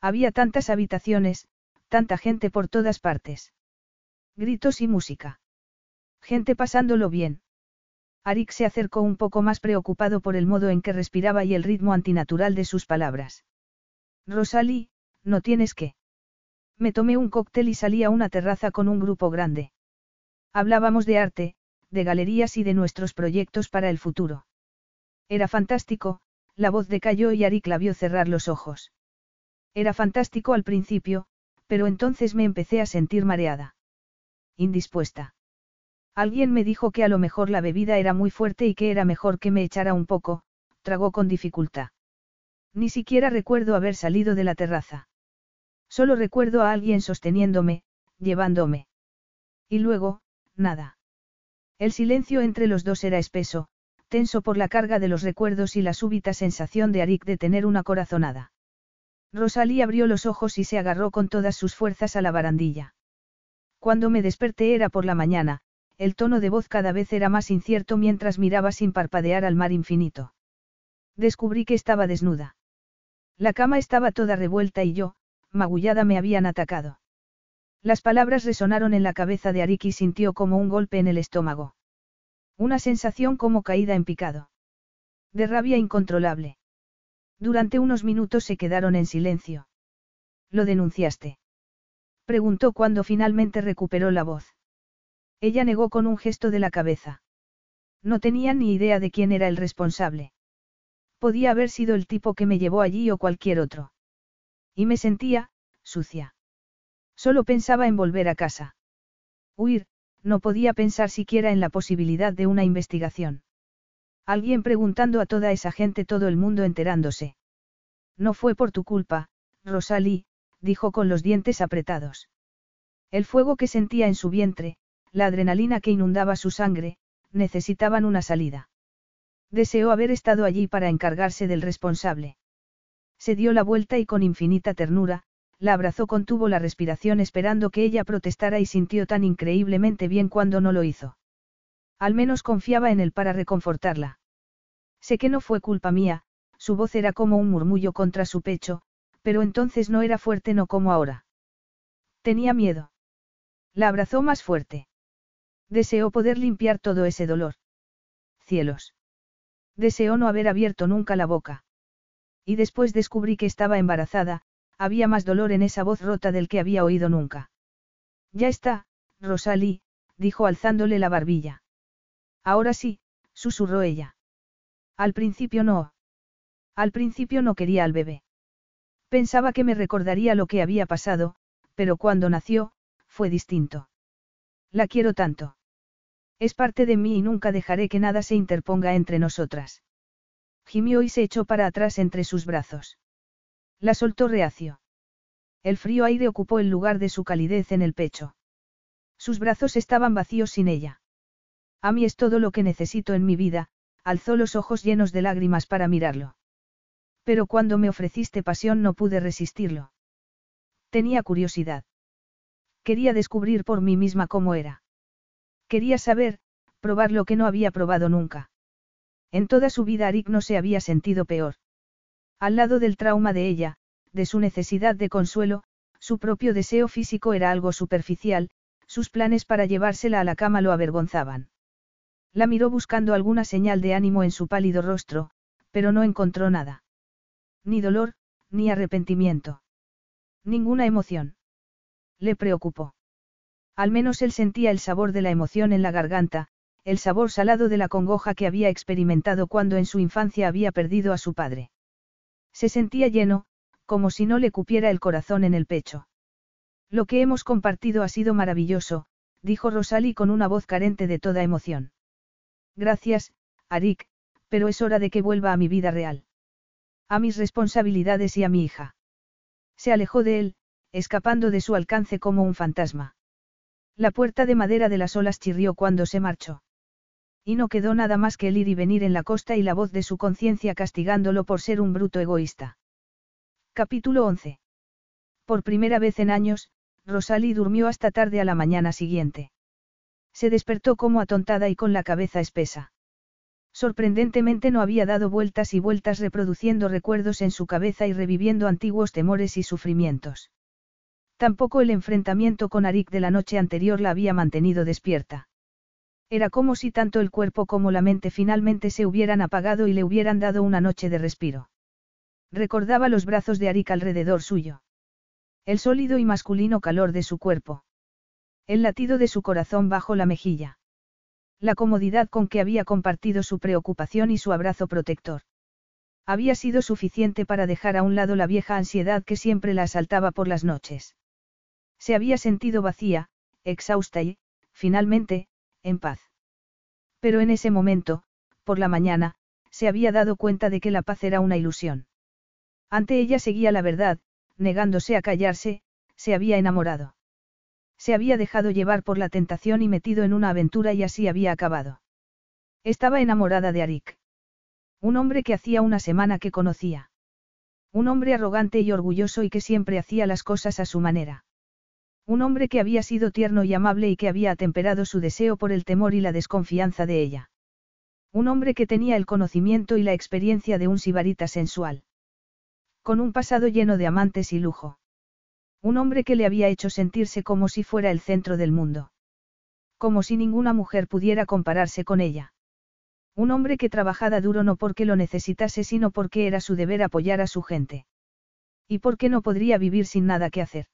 Había tantas habitaciones, tanta gente por todas partes. Gritos y música. Gente pasándolo bien. Arik se acercó un poco más preocupado por el modo en que respiraba y el ritmo antinatural de sus palabras. Rosalie, no tienes que. Me tomé un cóctel y salí a una terraza con un grupo grande. Hablábamos de arte, de galerías y de nuestros proyectos para el futuro. Era fantástico, la voz decayó y Arik la vio cerrar los ojos. Era fantástico al principio, pero entonces me empecé a sentir mareada. Indispuesta. Alguien me dijo que a lo mejor la bebida era muy fuerte y que era mejor que me echara un poco, tragó con dificultad. Ni siquiera recuerdo haber salido de la terraza. Solo recuerdo a alguien sosteniéndome, llevándome. Y luego, nada. El silencio entre los dos era espeso, tenso por la carga de los recuerdos y la súbita sensación de Arik de tener una corazonada. Rosalí abrió los ojos y se agarró con todas sus fuerzas a la barandilla. Cuando me desperté era por la mañana, el tono de voz cada vez era más incierto mientras miraba sin parpadear al mar infinito. Descubrí que estaba desnuda. La cama estaba toda revuelta y yo, magullada, me habían atacado. Las palabras resonaron en la cabeza de Arik y sintió como un golpe en el estómago. Una sensación como caída en picado. De rabia incontrolable. Durante unos minutos se quedaron en silencio. ¿Lo denunciaste? Preguntó cuando finalmente recuperó la voz. Ella negó con un gesto de la cabeza. No tenía ni idea de quién era el responsable. Podía haber sido el tipo que me llevó allí o cualquier otro. Y me sentía, sucia. Solo pensaba en volver a casa. Huir, no podía pensar siquiera en la posibilidad de una investigación. Alguien preguntando a toda esa gente todo el mundo enterándose. No fue por tu culpa, Rosalie, dijo con los dientes apretados. El fuego que sentía en su vientre, la adrenalina que inundaba su sangre, necesitaban una salida. Deseó haber estado allí para encargarse del responsable. Se dio la vuelta y con infinita ternura, la abrazó contuvo la respiración esperando que ella protestara y sintió tan increíblemente bien cuando no lo hizo. Al menos confiaba en él para reconfortarla. Sé que no fue culpa mía, su voz era como un murmullo contra su pecho, pero entonces no era fuerte no como ahora. Tenía miedo. La abrazó más fuerte. Deseó poder limpiar todo ese dolor. Cielos. Deseó no haber abierto nunca la boca. Y después descubrí que estaba embarazada, había más dolor en esa voz rota del que había oído nunca. Ya está, Rosalie, dijo alzándole la barbilla. Ahora sí, susurró ella. Al principio no. Al principio no quería al bebé. Pensaba que me recordaría lo que había pasado, pero cuando nació, fue distinto. La quiero tanto. Es parte de mí y nunca dejaré que nada se interponga entre nosotras. Gimió y se echó para atrás entre sus brazos. La soltó reacio. El frío aire ocupó el lugar de su calidez en el pecho. Sus brazos estaban vacíos sin ella. A mí es todo lo que necesito en mi vida, alzó los ojos llenos de lágrimas para mirarlo. Pero cuando me ofreciste pasión no pude resistirlo. Tenía curiosidad. Quería descubrir por mí misma cómo era. Quería saber, probar lo que no había probado nunca. En toda su vida Arik no se había sentido peor. Al lado del trauma de ella, de su necesidad de consuelo, su propio deseo físico era algo superficial, sus planes para llevársela a la cama lo avergonzaban. La miró buscando alguna señal de ánimo en su pálido rostro, pero no encontró nada. Ni dolor, ni arrepentimiento. Ninguna emoción. Le preocupó. Al menos él sentía el sabor de la emoción en la garganta, el sabor salado de la congoja que había experimentado cuando en su infancia había perdido a su padre. Se sentía lleno, como si no le cupiera el corazón en el pecho. Lo que hemos compartido ha sido maravilloso, dijo Rosalie con una voz carente de toda emoción. Gracias, Arik, pero es hora de que vuelva a mi vida real. A mis responsabilidades y a mi hija. Se alejó de él, escapando de su alcance como un fantasma. La puerta de madera de las olas chirrió cuando se marchó. Y no quedó nada más que el ir y venir en la costa y la voz de su conciencia castigándolo por ser un bruto egoísta. Capítulo 11. Por primera vez en años, Rosalie durmió hasta tarde a la mañana siguiente. Se despertó como atontada y con la cabeza espesa. Sorprendentemente no había dado vueltas y vueltas reproduciendo recuerdos en su cabeza y reviviendo antiguos temores y sufrimientos. Tampoco el enfrentamiento con Arik de la noche anterior la había mantenido despierta. Era como si tanto el cuerpo como la mente finalmente se hubieran apagado y le hubieran dado una noche de respiro. Recordaba los brazos de Arik alrededor suyo. El sólido y masculino calor de su cuerpo. El latido de su corazón bajo la mejilla. La comodidad con que había compartido su preocupación y su abrazo protector. Había sido suficiente para dejar a un lado la vieja ansiedad que siempre la asaltaba por las noches. Se había sentido vacía, exhausta y, finalmente, en paz. Pero en ese momento, por la mañana, se había dado cuenta de que la paz era una ilusión. Ante ella seguía la verdad, negándose a callarse, se había enamorado. Se había dejado llevar por la tentación y metido en una aventura y así había acabado. Estaba enamorada de Arik. Un hombre que hacía una semana que conocía. Un hombre arrogante y orgulloso y que siempre hacía las cosas a su manera. Un hombre que había sido tierno y amable y que había atemperado su deseo por el temor y la desconfianza de ella. Un hombre que tenía el conocimiento y la experiencia de un sibarita sensual. Con un pasado lleno de amantes y lujo. Un hombre que le había hecho sentirse como si fuera el centro del mundo. Como si ninguna mujer pudiera compararse con ella. Un hombre que trabajaba duro no porque lo necesitase, sino porque era su deber apoyar a su gente. Y porque no podría vivir sin nada que hacer.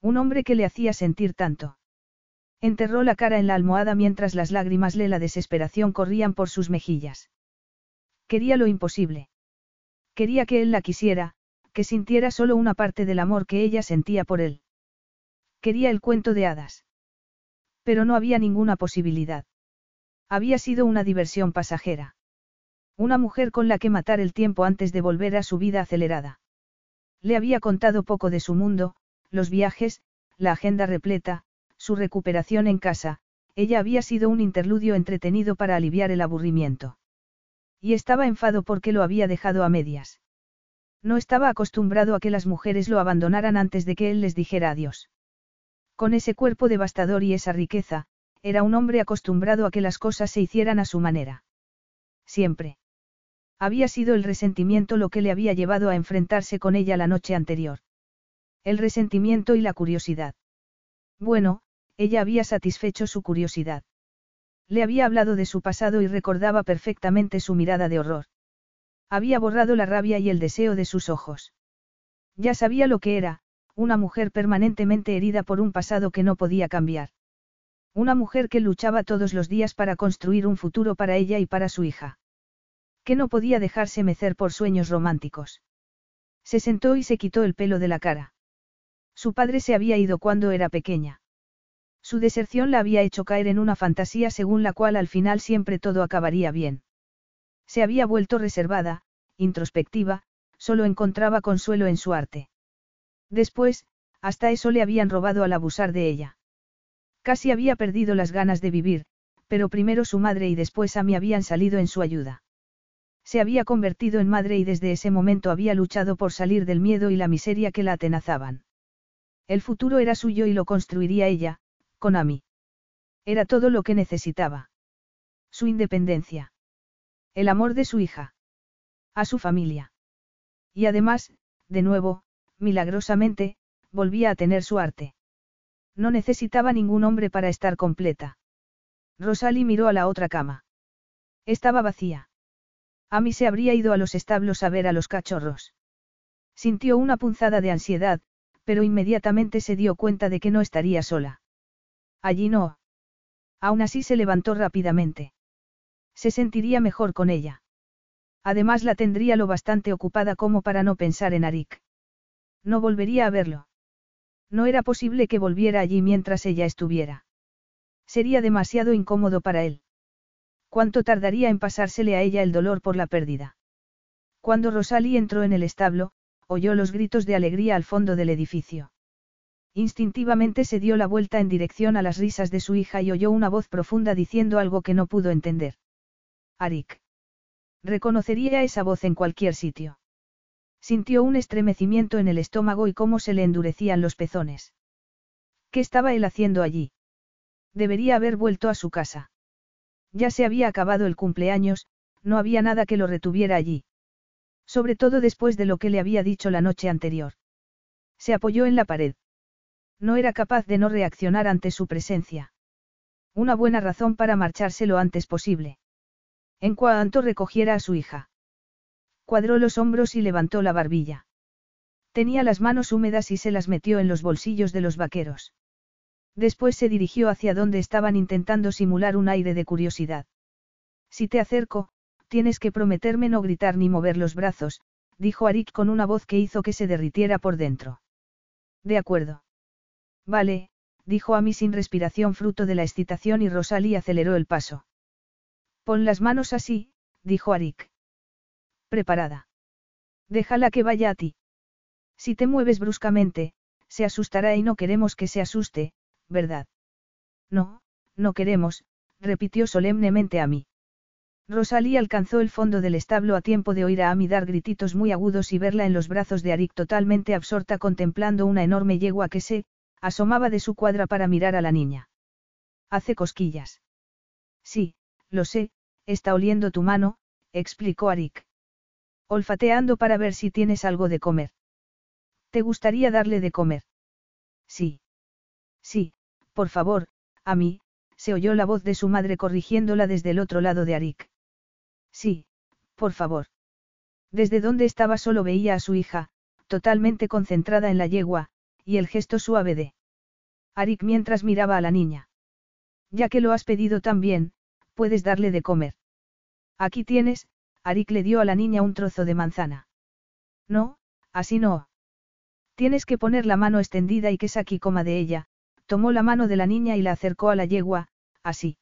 Un hombre que le hacía sentir tanto. Enterró la cara en la almohada mientras las lágrimas de la desesperación corrían por sus mejillas. Quería lo imposible. Quería que él la quisiera, que sintiera solo una parte del amor que ella sentía por él. Quería el cuento de hadas. Pero no había ninguna posibilidad. Había sido una diversión pasajera. Una mujer con la que matar el tiempo antes de volver a su vida acelerada. Le había contado poco de su mundo, los viajes, la agenda repleta, su recuperación en casa, ella había sido un interludio entretenido para aliviar el aburrimiento. Y estaba enfado porque lo había dejado a medias. No estaba acostumbrado a que las mujeres lo abandonaran antes de que él les dijera adiós. Con ese cuerpo devastador y esa riqueza, era un hombre acostumbrado a que las cosas se hicieran a su manera. Siempre. Había sido el resentimiento lo que le había llevado a enfrentarse con ella la noche anterior. El resentimiento y la curiosidad. Bueno, ella había satisfecho su curiosidad. Le había hablado de su pasado y recordaba perfectamente su mirada de horror. Había borrado la rabia y el deseo de sus ojos. Ya sabía lo que era, una mujer permanentemente herida por un pasado que no podía cambiar. Una mujer que luchaba todos los días para construir un futuro para ella y para su hija. Que no podía dejarse mecer por sueños románticos. Se sentó y se quitó el pelo de la cara. Su padre se había ido cuando era pequeña. Su deserción la había hecho caer en una fantasía según la cual al final siempre todo acabaría bien. Se había vuelto reservada, introspectiva, solo encontraba consuelo en su arte. Después, hasta eso le habían robado al abusar de ella. Casi había perdido las ganas de vivir, pero primero su madre y después a mí habían salido en su ayuda. Se había convertido en madre y desde ese momento había luchado por salir del miedo y la miseria que la atenazaban. El futuro era suyo y lo construiría ella, con Ami. Era todo lo que necesitaba. Su independencia. El amor de su hija. A su familia. Y además, de nuevo, milagrosamente, volvía a tener su arte. No necesitaba ningún hombre para estar completa. Rosalie miró a la otra cama. Estaba vacía. Amy se habría ido a los establos a ver a los cachorros. Sintió una punzada de ansiedad, pero inmediatamente se dio cuenta de que no estaría sola. Allí no. Aún así se levantó rápidamente. Se sentiría mejor con ella. Además la tendría lo bastante ocupada como para no pensar en Arik. No volvería a verlo. No era posible que volviera allí mientras ella estuviera. Sería demasiado incómodo para él. ¿Cuánto tardaría en pasársele a ella el dolor por la pérdida? Cuando Rosalie entró en el establo, oyó los gritos de alegría al fondo del edificio. Instintivamente se dio la vuelta en dirección a las risas de su hija y oyó una voz profunda diciendo algo que no pudo entender. Arik. Reconocería esa voz en cualquier sitio. Sintió un estremecimiento en el estómago y cómo se le endurecían los pezones. ¿Qué estaba él haciendo allí? Debería haber vuelto a su casa. Ya se había acabado el cumpleaños, no había nada que lo retuviera allí. Sobre todo después de lo que le había dicho la noche anterior. Se apoyó en la pared. No era capaz de no reaccionar ante su presencia. Una buena razón para marcharse lo antes posible. En cuanto recogiera a su hija. Cuadró los hombros y levantó la barbilla. Tenía las manos húmedas y se las metió en los bolsillos de los vaqueros. Después se dirigió hacia donde estaban intentando simular un aire de curiosidad. Si te acerco, tienes que prometerme no gritar ni mover los brazos, dijo Arik con una voz que hizo que se derritiera por dentro. De acuerdo. Vale, dijo Amy sin respiración fruto de la excitación y Rosalie aceleró el paso. Pon las manos así, dijo Arik. Preparada. Déjala que vaya a ti. Si te mueves bruscamente, se asustará y no queremos que se asuste, ¿verdad? No, no queremos, repitió solemnemente Amy. Rosalía alcanzó el fondo del establo a tiempo de oír a Amy dar grititos muy agudos y verla en los brazos de Arik totalmente absorta contemplando una enorme yegua que se, asomaba de su cuadra para mirar a la niña. Hace cosquillas. Sí, lo sé, está oliendo tu mano, explicó Arik. Olfateando para ver si tienes algo de comer. ¿Te gustaría darle de comer? Sí. Sí, por favor, a mí, se oyó la voz de su madre corrigiéndola desde el otro lado de Arik. Sí, por favor. Desde donde estaba solo veía a su hija, totalmente concentrada en la yegua, y el gesto suave de Arik mientras miraba a la niña. Ya que lo has pedido tan bien, puedes darle de comer. Aquí tienes, Arik le dio a la niña un trozo de manzana. No, así no. Tienes que poner la mano extendida y que Saki coma de ella, tomó la mano de la niña y la acercó a la yegua, así.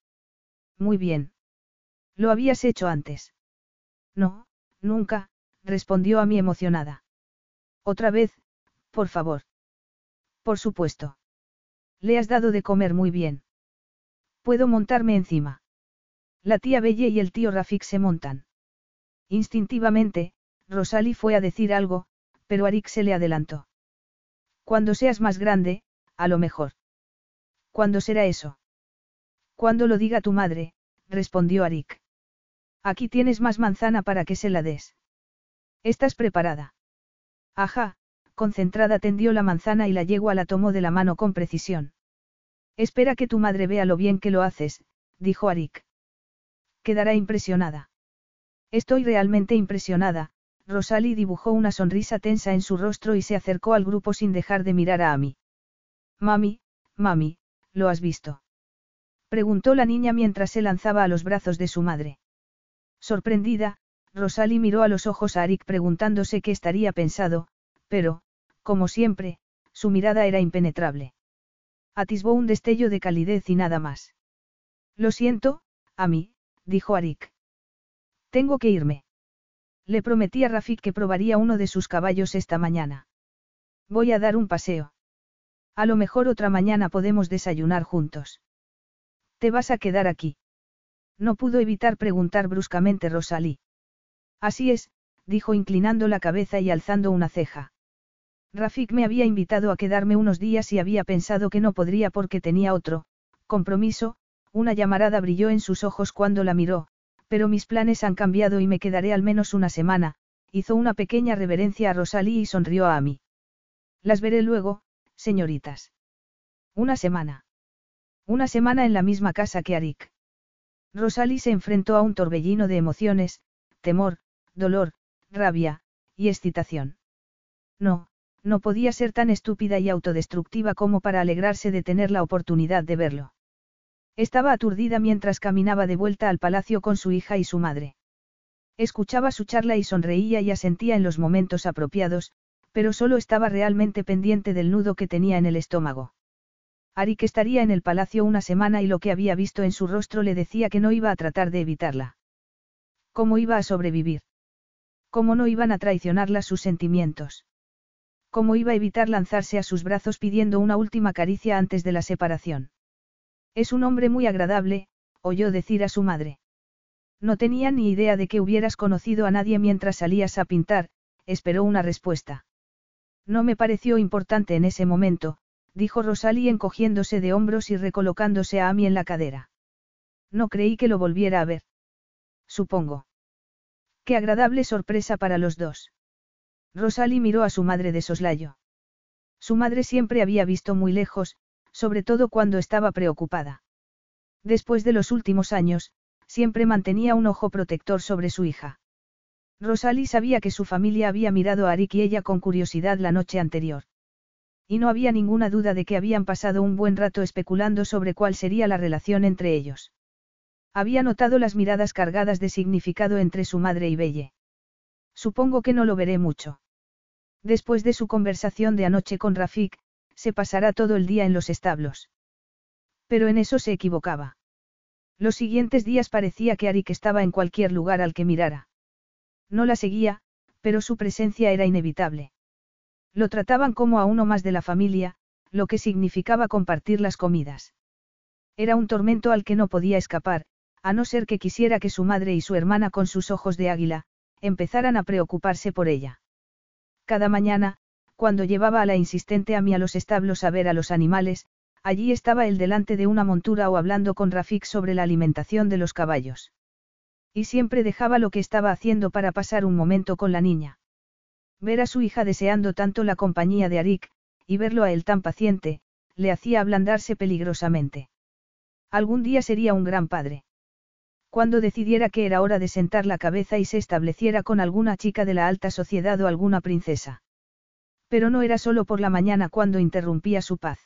Muy bien. ¿Lo habías hecho antes? No, nunca, respondió a mí emocionada. Otra vez, por favor. Por supuesto. Le has dado de comer muy bien. Puedo montarme encima. La tía Belle y el tío Rafik se montan. Instintivamente, Rosalie fue a decir algo, pero Arik se le adelantó. Cuando seas más grande, a lo mejor. ¿Cuándo será eso? Cuando lo diga tu madre, respondió Arik. Aquí tienes más manzana para que se la des. ¿Estás preparada? Ajá, concentrada tendió la manzana y la yegua la tomó de la mano con precisión. Espera que tu madre vea lo bien que lo haces, dijo Arik. Quedará impresionada. Estoy realmente impresionada, Rosalie dibujó una sonrisa tensa en su rostro y se acercó al grupo sin dejar de mirar a Amy. Mami, mami, ¿lo has visto? Preguntó la niña mientras se lanzaba a los brazos de su madre. Sorprendida, Rosalie miró a los ojos a Arik preguntándose qué estaría pensado, pero, como siempre, su mirada era impenetrable. Atisbó un destello de calidez y nada más. Lo siento, a mí, dijo Arik. Tengo que irme. Le prometí a Rafik que probaría uno de sus caballos esta mañana. Voy a dar un paseo. A lo mejor otra mañana podemos desayunar juntos. ¿Te vas a quedar aquí? No pudo evitar preguntar bruscamente Rosalí. Así es, dijo inclinando la cabeza y alzando una ceja. Rafik me había invitado a quedarme unos días y había pensado que no podría porque tenía otro, compromiso, una llamarada brilló en sus ojos cuando la miró, pero mis planes han cambiado y me quedaré al menos una semana, hizo una pequeña reverencia a Rosalí y sonrió a mí. Las veré luego, señoritas. Una semana. Una semana en la misma casa que Arik. Rosalie se enfrentó a un torbellino de emociones, temor, dolor, rabia, y excitación. No, no podía ser tan estúpida y autodestructiva como para alegrarse de tener la oportunidad de verlo. Estaba aturdida mientras caminaba de vuelta al palacio con su hija y su madre. Escuchaba su charla y sonreía y asentía en los momentos apropiados, pero solo estaba realmente pendiente del nudo que tenía en el estómago. Arik estaría en el palacio una semana y lo que había visto en su rostro le decía que no iba a tratar de evitarla. ¿Cómo iba a sobrevivir? ¿Cómo no iban a traicionarla sus sentimientos? ¿Cómo iba a evitar lanzarse a sus brazos pidiendo una última caricia antes de la separación? Es un hombre muy agradable, oyó decir a su madre. No tenía ni idea de que hubieras conocido a nadie mientras salías a pintar, esperó una respuesta. No me pareció importante en ese momento, dijo Rosalie encogiéndose de hombros y recolocándose a Amy en la cadera. No creí que lo volviera a ver. Supongo. Qué agradable sorpresa para los dos. Rosalie miró a su madre de soslayo. Su madre siempre había visto muy lejos, sobre todo cuando estaba preocupada. Después de los últimos años, siempre mantenía un ojo protector sobre su hija. Rosalie sabía que su familia había mirado a Arik y ella con curiosidad la noche anterior. Y no había ninguna duda de que habían pasado un buen rato especulando sobre cuál sería la relación entre ellos. Había notado las miradas cargadas de significado entre su madre y Belle. Supongo que no lo veré mucho. Después de su conversación de anoche con Rafik, se pasará todo el día en los establos. Pero en eso se equivocaba. Los siguientes días parecía que Arik estaba en cualquier lugar al que mirara. No la seguía, pero su presencia era inevitable. Lo trataban como a uno más de la familia, lo que significaba compartir las comidas. Era un tormento al que no podía escapar, a no ser que quisiera que su madre y su hermana con sus ojos de águila, empezaran a preocuparse por ella. Cada mañana, cuando llevaba a la insistente Ami a los establos a ver a los animales, allí estaba él delante de una montura o hablando con Rafik sobre la alimentación de los caballos. Y siempre dejaba lo que estaba haciendo para pasar un momento con la niña. Ver a su hija deseando tanto la compañía de Arik, y verlo a él tan paciente, le hacía ablandarse peligrosamente. Algún día sería un gran padre. Cuando decidiera que era hora de sentar la cabeza y se estableciera con alguna chica de la alta sociedad o alguna princesa. Pero no era solo por la mañana cuando interrumpía su paz.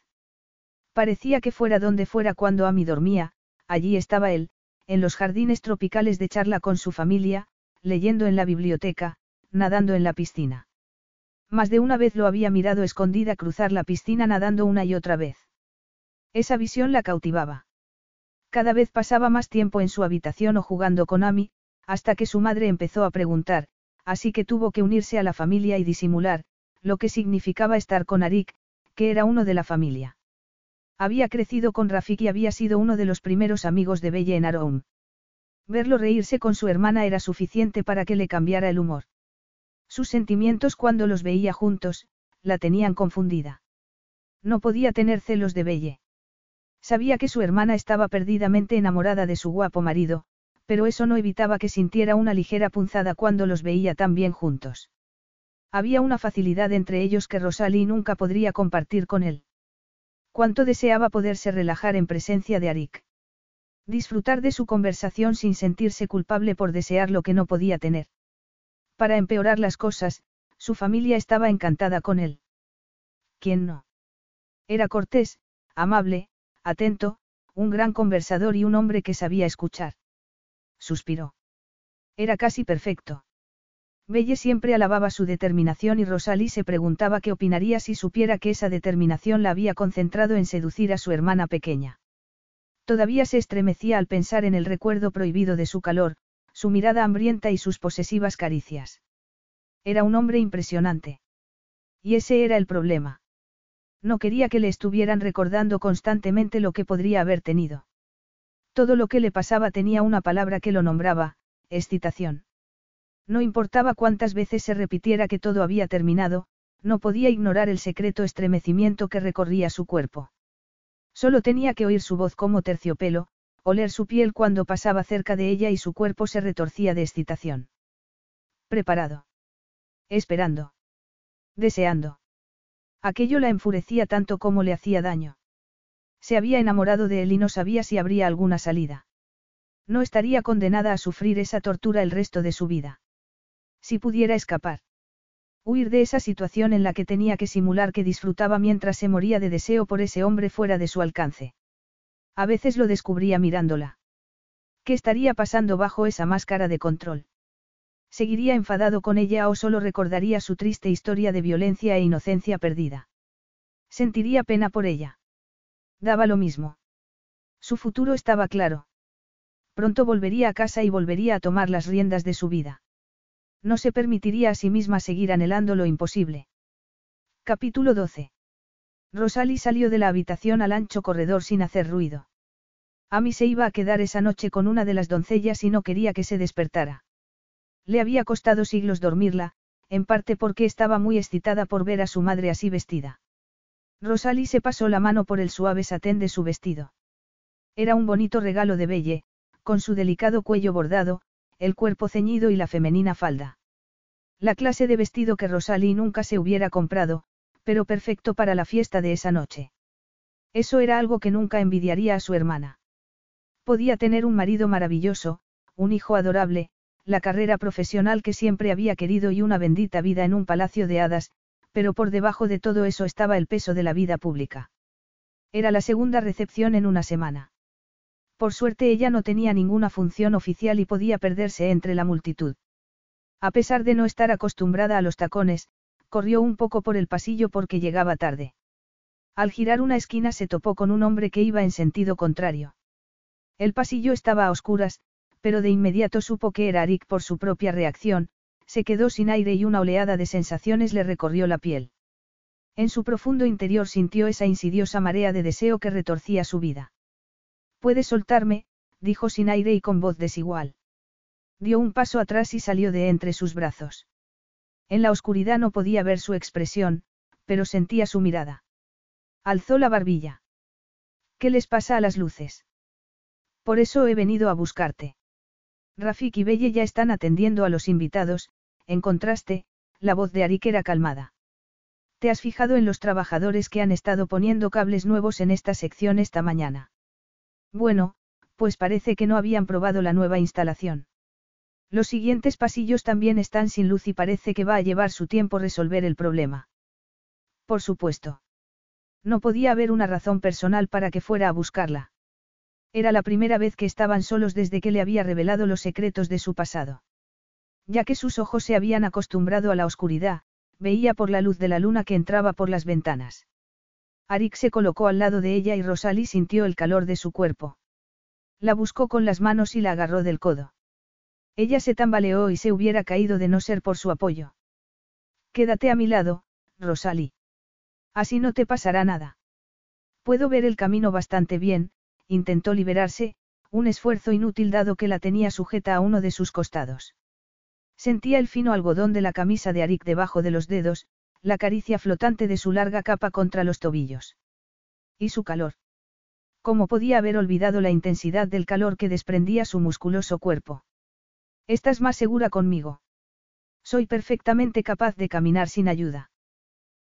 Parecía que fuera donde fuera cuando Amy dormía, allí estaba él, en los jardines tropicales de charla con su familia, leyendo en la biblioteca, nadando en la piscina. Más de una vez lo había mirado escondida cruzar la piscina nadando una y otra vez. Esa visión la cautivaba. Cada vez pasaba más tiempo en su habitación o jugando con Amy, hasta que su madre empezó a preguntar, así que tuvo que unirse a la familia y disimular, lo que significaba estar con Arik, que era uno de la familia. Había crecido con Rafik y había sido uno de los primeros amigos de Belle en Aroum. Verlo reírse con su hermana era suficiente para que le cambiara el humor. Sus sentimientos cuando los veía juntos, la tenían confundida. No podía tener celos de Belle. Sabía que su hermana estaba perdidamente enamorada de su guapo marido, pero eso no evitaba que sintiera una ligera punzada cuando los veía tan bien juntos. Había una facilidad entre ellos que Rosalie nunca podría compartir con él. Cuánto deseaba poderse relajar en presencia de Arik. Disfrutar de su conversación sin sentirse culpable por desear lo que no podía tener. Para empeorar las cosas, su familia estaba encantada con él. ¿Quién no? Era cortés, amable, atento, un gran conversador y un hombre que sabía escuchar. Suspiró. Era casi perfecto. Belle siempre alababa su determinación y Rosalie se preguntaba qué opinaría si supiera que esa determinación la había concentrado en seducir a su hermana pequeña. Todavía se estremecía al pensar en el recuerdo prohibido de su calor, su mirada hambrienta y sus posesivas caricias. Era un hombre impresionante. Y ese era el problema. No quería que le estuvieran recordando constantemente lo que podría haber tenido. Todo lo que le pasaba tenía una palabra que lo nombraba, excitación. No importaba cuántas veces se repitiera que todo había terminado, no podía ignorar el secreto estremecimiento que recorría su cuerpo. Solo tenía que oír su voz como terciopelo, oler su piel cuando pasaba cerca de ella y su cuerpo se retorcía de excitación. Preparado. Esperando. Deseando. Aquello la enfurecía tanto como le hacía daño. Se había enamorado de él y no sabía si habría alguna salida. No estaría condenada a sufrir esa tortura el resto de su vida. Si pudiera escapar. Huir de esa situación en la que tenía que simular que disfrutaba mientras se moría de deseo por ese hombre fuera de su alcance. A veces lo descubría mirándola. ¿Qué estaría pasando bajo esa máscara de control? ¿Seguiría enfadado con ella o solo recordaría su triste historia de violencia e inocencia perdida? Sentiría pena por ella. Daba lo mismo. Su futuro estaba claro. Pronto volvería a casa y volvería a tomar las riendas de su vida. No se permitiría a sí misma seguir anhelando lo imposible. Capítulo 12. Rosalie salió de la habitación al ancho corredor sin hacer ruido. Amy se iba a quedar esa noche con una de las doncellas y no quería que se despertara. Le había costado siglos dormirla, en parte porque estaba muy excitada por ver a su madre así vestida. Rosalie se pasó la mano por el suave satén de su vestido. Era un bonito regalo de Belle, con su delicado cuello bordado, el cuerpo ceñido y la femenina falda. La clase de vestido que Rosalie nunca se hubiera comprado, pero perfecto para la fiesta de esa noche. Eso era algo que nunca envidiaría a su hermana. Podía tener un marido maravilloso, un hijo adorable, la carrera profesional que siempre había querido y una bendita vida en un palacio de hadas, pero por debajo de todo eso estaba el peso de la vida pública. Era la segunda recepción en una semana. Por suerte ella no tenía ninguna función oficial y podía perderse entre la multitud. A pesar de no estar acostumbrada a los tacones, corrió un poco por el pasillo porque llegaba tarde. Al girar una esquina se topó con un hombre que iba en sentido contrario. El pasillo estaba a oscuras, pero de inmediato supo que era Arik por su propia reacción, se quedó sin aire y una oleada de sensaciones le recorrió la piel. En su profundo interior sintió esa insidiosa marea de deseo que retorcía su vida. Puedes soltarme, dijo sin aire y con voz desigual. Dio un paso atrás y salió de entre sus brazos. En la oscuridad no podía ver su expresión, pero sentía su mirada. Alzó la barbilla. ¿Qué les pasa a las luces? Por eso he venido a buscarte. Rafik y Belle ya están atendiendo a los invitados, en contraste, la voz de Arik era calmada. ¿Te has fijado en los trabajadores que han estado poniendo cables nuevos en esta sección esta mañana? Bueno, pues parece que no habían probado la nueva instalación. Los siguientes pasillos también están sin luz y parece que va a llevar su tiempo resolver el problema. Por supuesto. No podía haber una razón personal para que fuera a buscarla. Era la primera vez que estaban solos desde que le había revelado los secretos de su pasado. Ya que sus ojos se habían acostumbrado a la oscuridad, veía por la luz de la luna que entraba por las ventanas. Arik se colocó al lado de ella y Rosalie sintió el calor de su cuerpo. La buscó con las manos y la agarró del codo. Ella se tambaleó y se hubiera caído de no ser por su apoyo. Quédate a mi lado, Rosalie. Así no te pasará nada. Puedo ver el camino bastante bien, intentó liberarse, un esfuerzo inútil dado que la tenía sujeta a uno de sus costados. Sentía el fino algodón de la camisa de Arik debajo de los dedos, la caricia flotante de su larga capa contra los tobillos. Y su calor. ¿Cómo podía haber olvidado la intensidad del calor que desprendía su musculoso cuerpo? Estás más segura conmigo. Soy perfectamente capaz de caminar sin ayuda.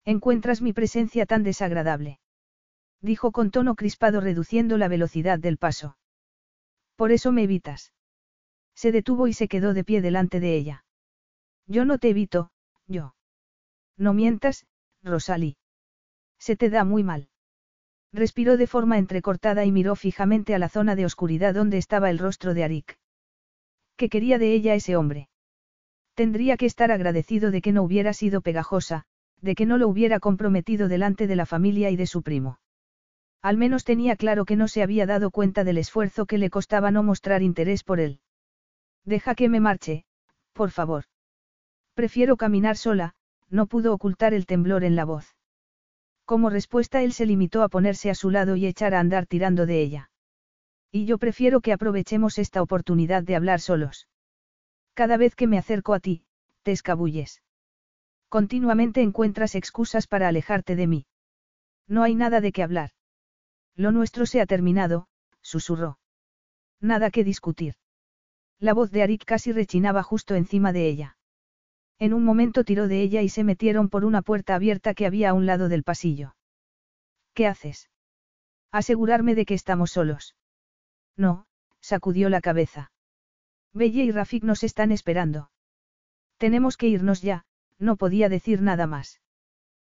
Encuentras mi presencia tan desagradable. Dijo con tono crispado reduciendo la velocidad del paso. Por eso me evitas. Se detuvo y se quedó de pie delante de ella. Yo no te evito, yo. No mientas, Rosalie. Se te da muy mal. Respiró de forma entrecortada y miró fijamente a la zona de oscuridad donde estaba el rostro de Arik. ¿Qué quería de ella ese hombre? Tendría que estar agradecido de que no hubiera sido pegajosa, de que no lo hubiera comprometido delante de la familia y de su primo. Al menos tenía claro que no se había dado cuenta del esfuerzo que le costaba no mostrar interés por él. Deja que me marche, por favor. Prefiero caminar sola, no pudo ocultar el temblor en la voz. Como respuesta él se limitó a ponerse a su lado y echar a andar tirando de ella. Y yo prefiero que aprovechemos esta oportunidad de hablar solos. Cada vez que me acerco a ti, te escabulles. Continuamente encuentras excusas para alejarte de mí. No hay nada de qué hablar. Lo nuestro se ha terminado, susurró. Nada que discutir. La voz de Arik casi rechinaba justo encima de ella. En un momento tiró de ella y se metieron por una puerta abierta que había a un lado del pasillo. ¿Qué haces? Asegurarme de que estamos solos. No, sacudió la cabeza. Belle y Rafik nos están esperando. Tenemos que irnos ya, no podía decir nada más.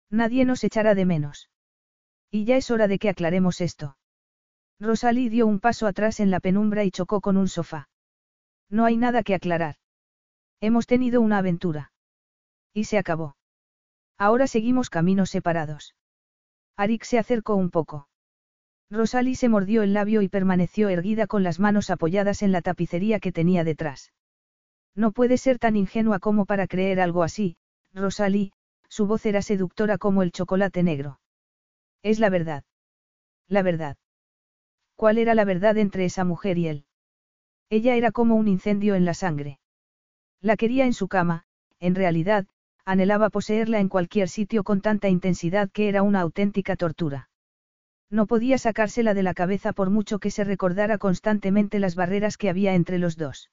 Nadie nos echará de menos. Y ya es hora de que aclaremos esto. Rosalie dio un paso atrás en la penumbra y chocó con un sofá. No hay nada que aclarar. Hemos tenido una aventura. Y se acabó. Ahora seguimos caminos separados. Arik se acercó un poco. Rosalie se mordió el labio y permaneció erguida con las manos apoyadas en la tapicería que tenía detrás. No puede ser tan ingenua como para creer algo así, Rosalie, su voz era seductora como el chocolate negro. Es la verdad. La verdad. ¿Cuál era la verdad entre esa mujer y él? Ella era como un incendio en la sangre. La quería en su cama, en realidad, anhelaba poseerla en cualquier sitio con tanta intensidad que era una auténtica tortura. No podía sacársela de la cabeza por mucho que se recordara constantemente las barreras que había entre los dos.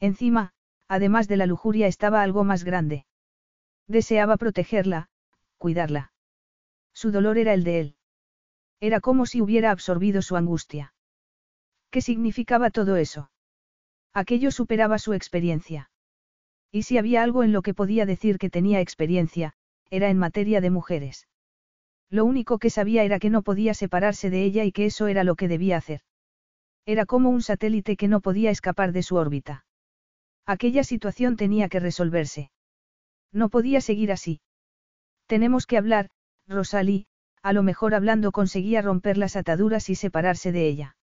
Encima, además de la lujuria estaba algo más grande. Deseaba protegerla, cuidarla. Su dolor era el de él. Era como si hubiera absorbido su angustia. ¿Qué significaba todo eso? Aquello superaba su experiencia. Y si había algo en lo que podía decir que tenía experiencia, era en materia de mujeres. Lo único que sabía era que no podía separarse de ella y que eso era lo que debía hacer. Era como un satélite que no podía escapar de su órbita. Aquella situación tenía que resolverse. No podía seguir así. Tenemos que hablar, Rosalie, a lo mejor hablando conseguía romper las ataduras y separarse de ella.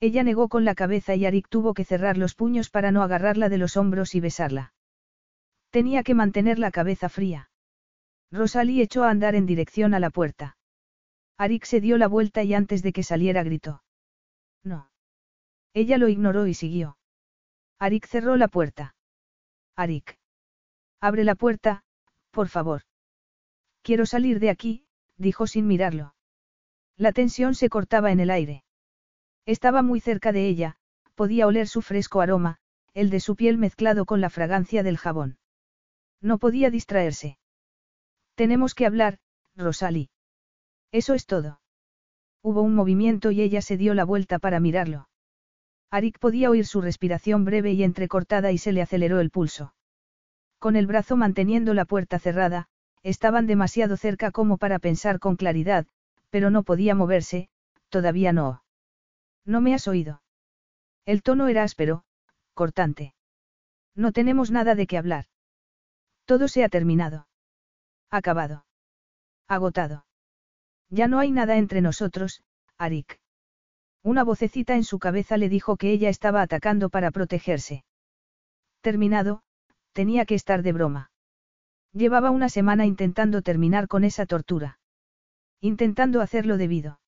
Ella negó con la cabeza y Arik tuvo que cerrar los puños para no agarrarla de los hombros y besarla. Tenía que mantener la cabeza fría. Rosalie echó a andar en dirección a la puerta. Arik se dio la vuelta y antes de que saliera gritó. No. Ella lo ignoró y siguió. Arik cerró la puerta. Arik. Abre la puerta, por favor. Quiero salir de aquí, dijo sin mirarlo. La tensión se cortaba en el aire. Estaba muy cerca de ella, podía oler su fresco aroma, el de su piel mezclado con la fragancia del jabón. No podía distraerse. Tenemos que hablar, Rosalie. Eso es todo. Hubo un movimiento y ella se dio la vuelta para mirarlo. Arik podía oír su respiración breve y entrecortada y se le aceleró el pulso. Con el brazo manteniendo la puerta cerrada, estaban demasiado cerca como para pensar con claridad, pero no podía moverse, todavía no. No me has oído. El tono era áspero, cortante. No tenemos nada de qué hablar. Todo se ha terminado. Acabado. Agotado. Ya no hay nada entre nosotros, Arik. Una vocecita en su cabeza le dijo que ella estaba atacando para protegerse. Terminado, tenía que estar de broma. Llevaba una semana intentando terminar con esa tortura. Intentando hacerlo debido.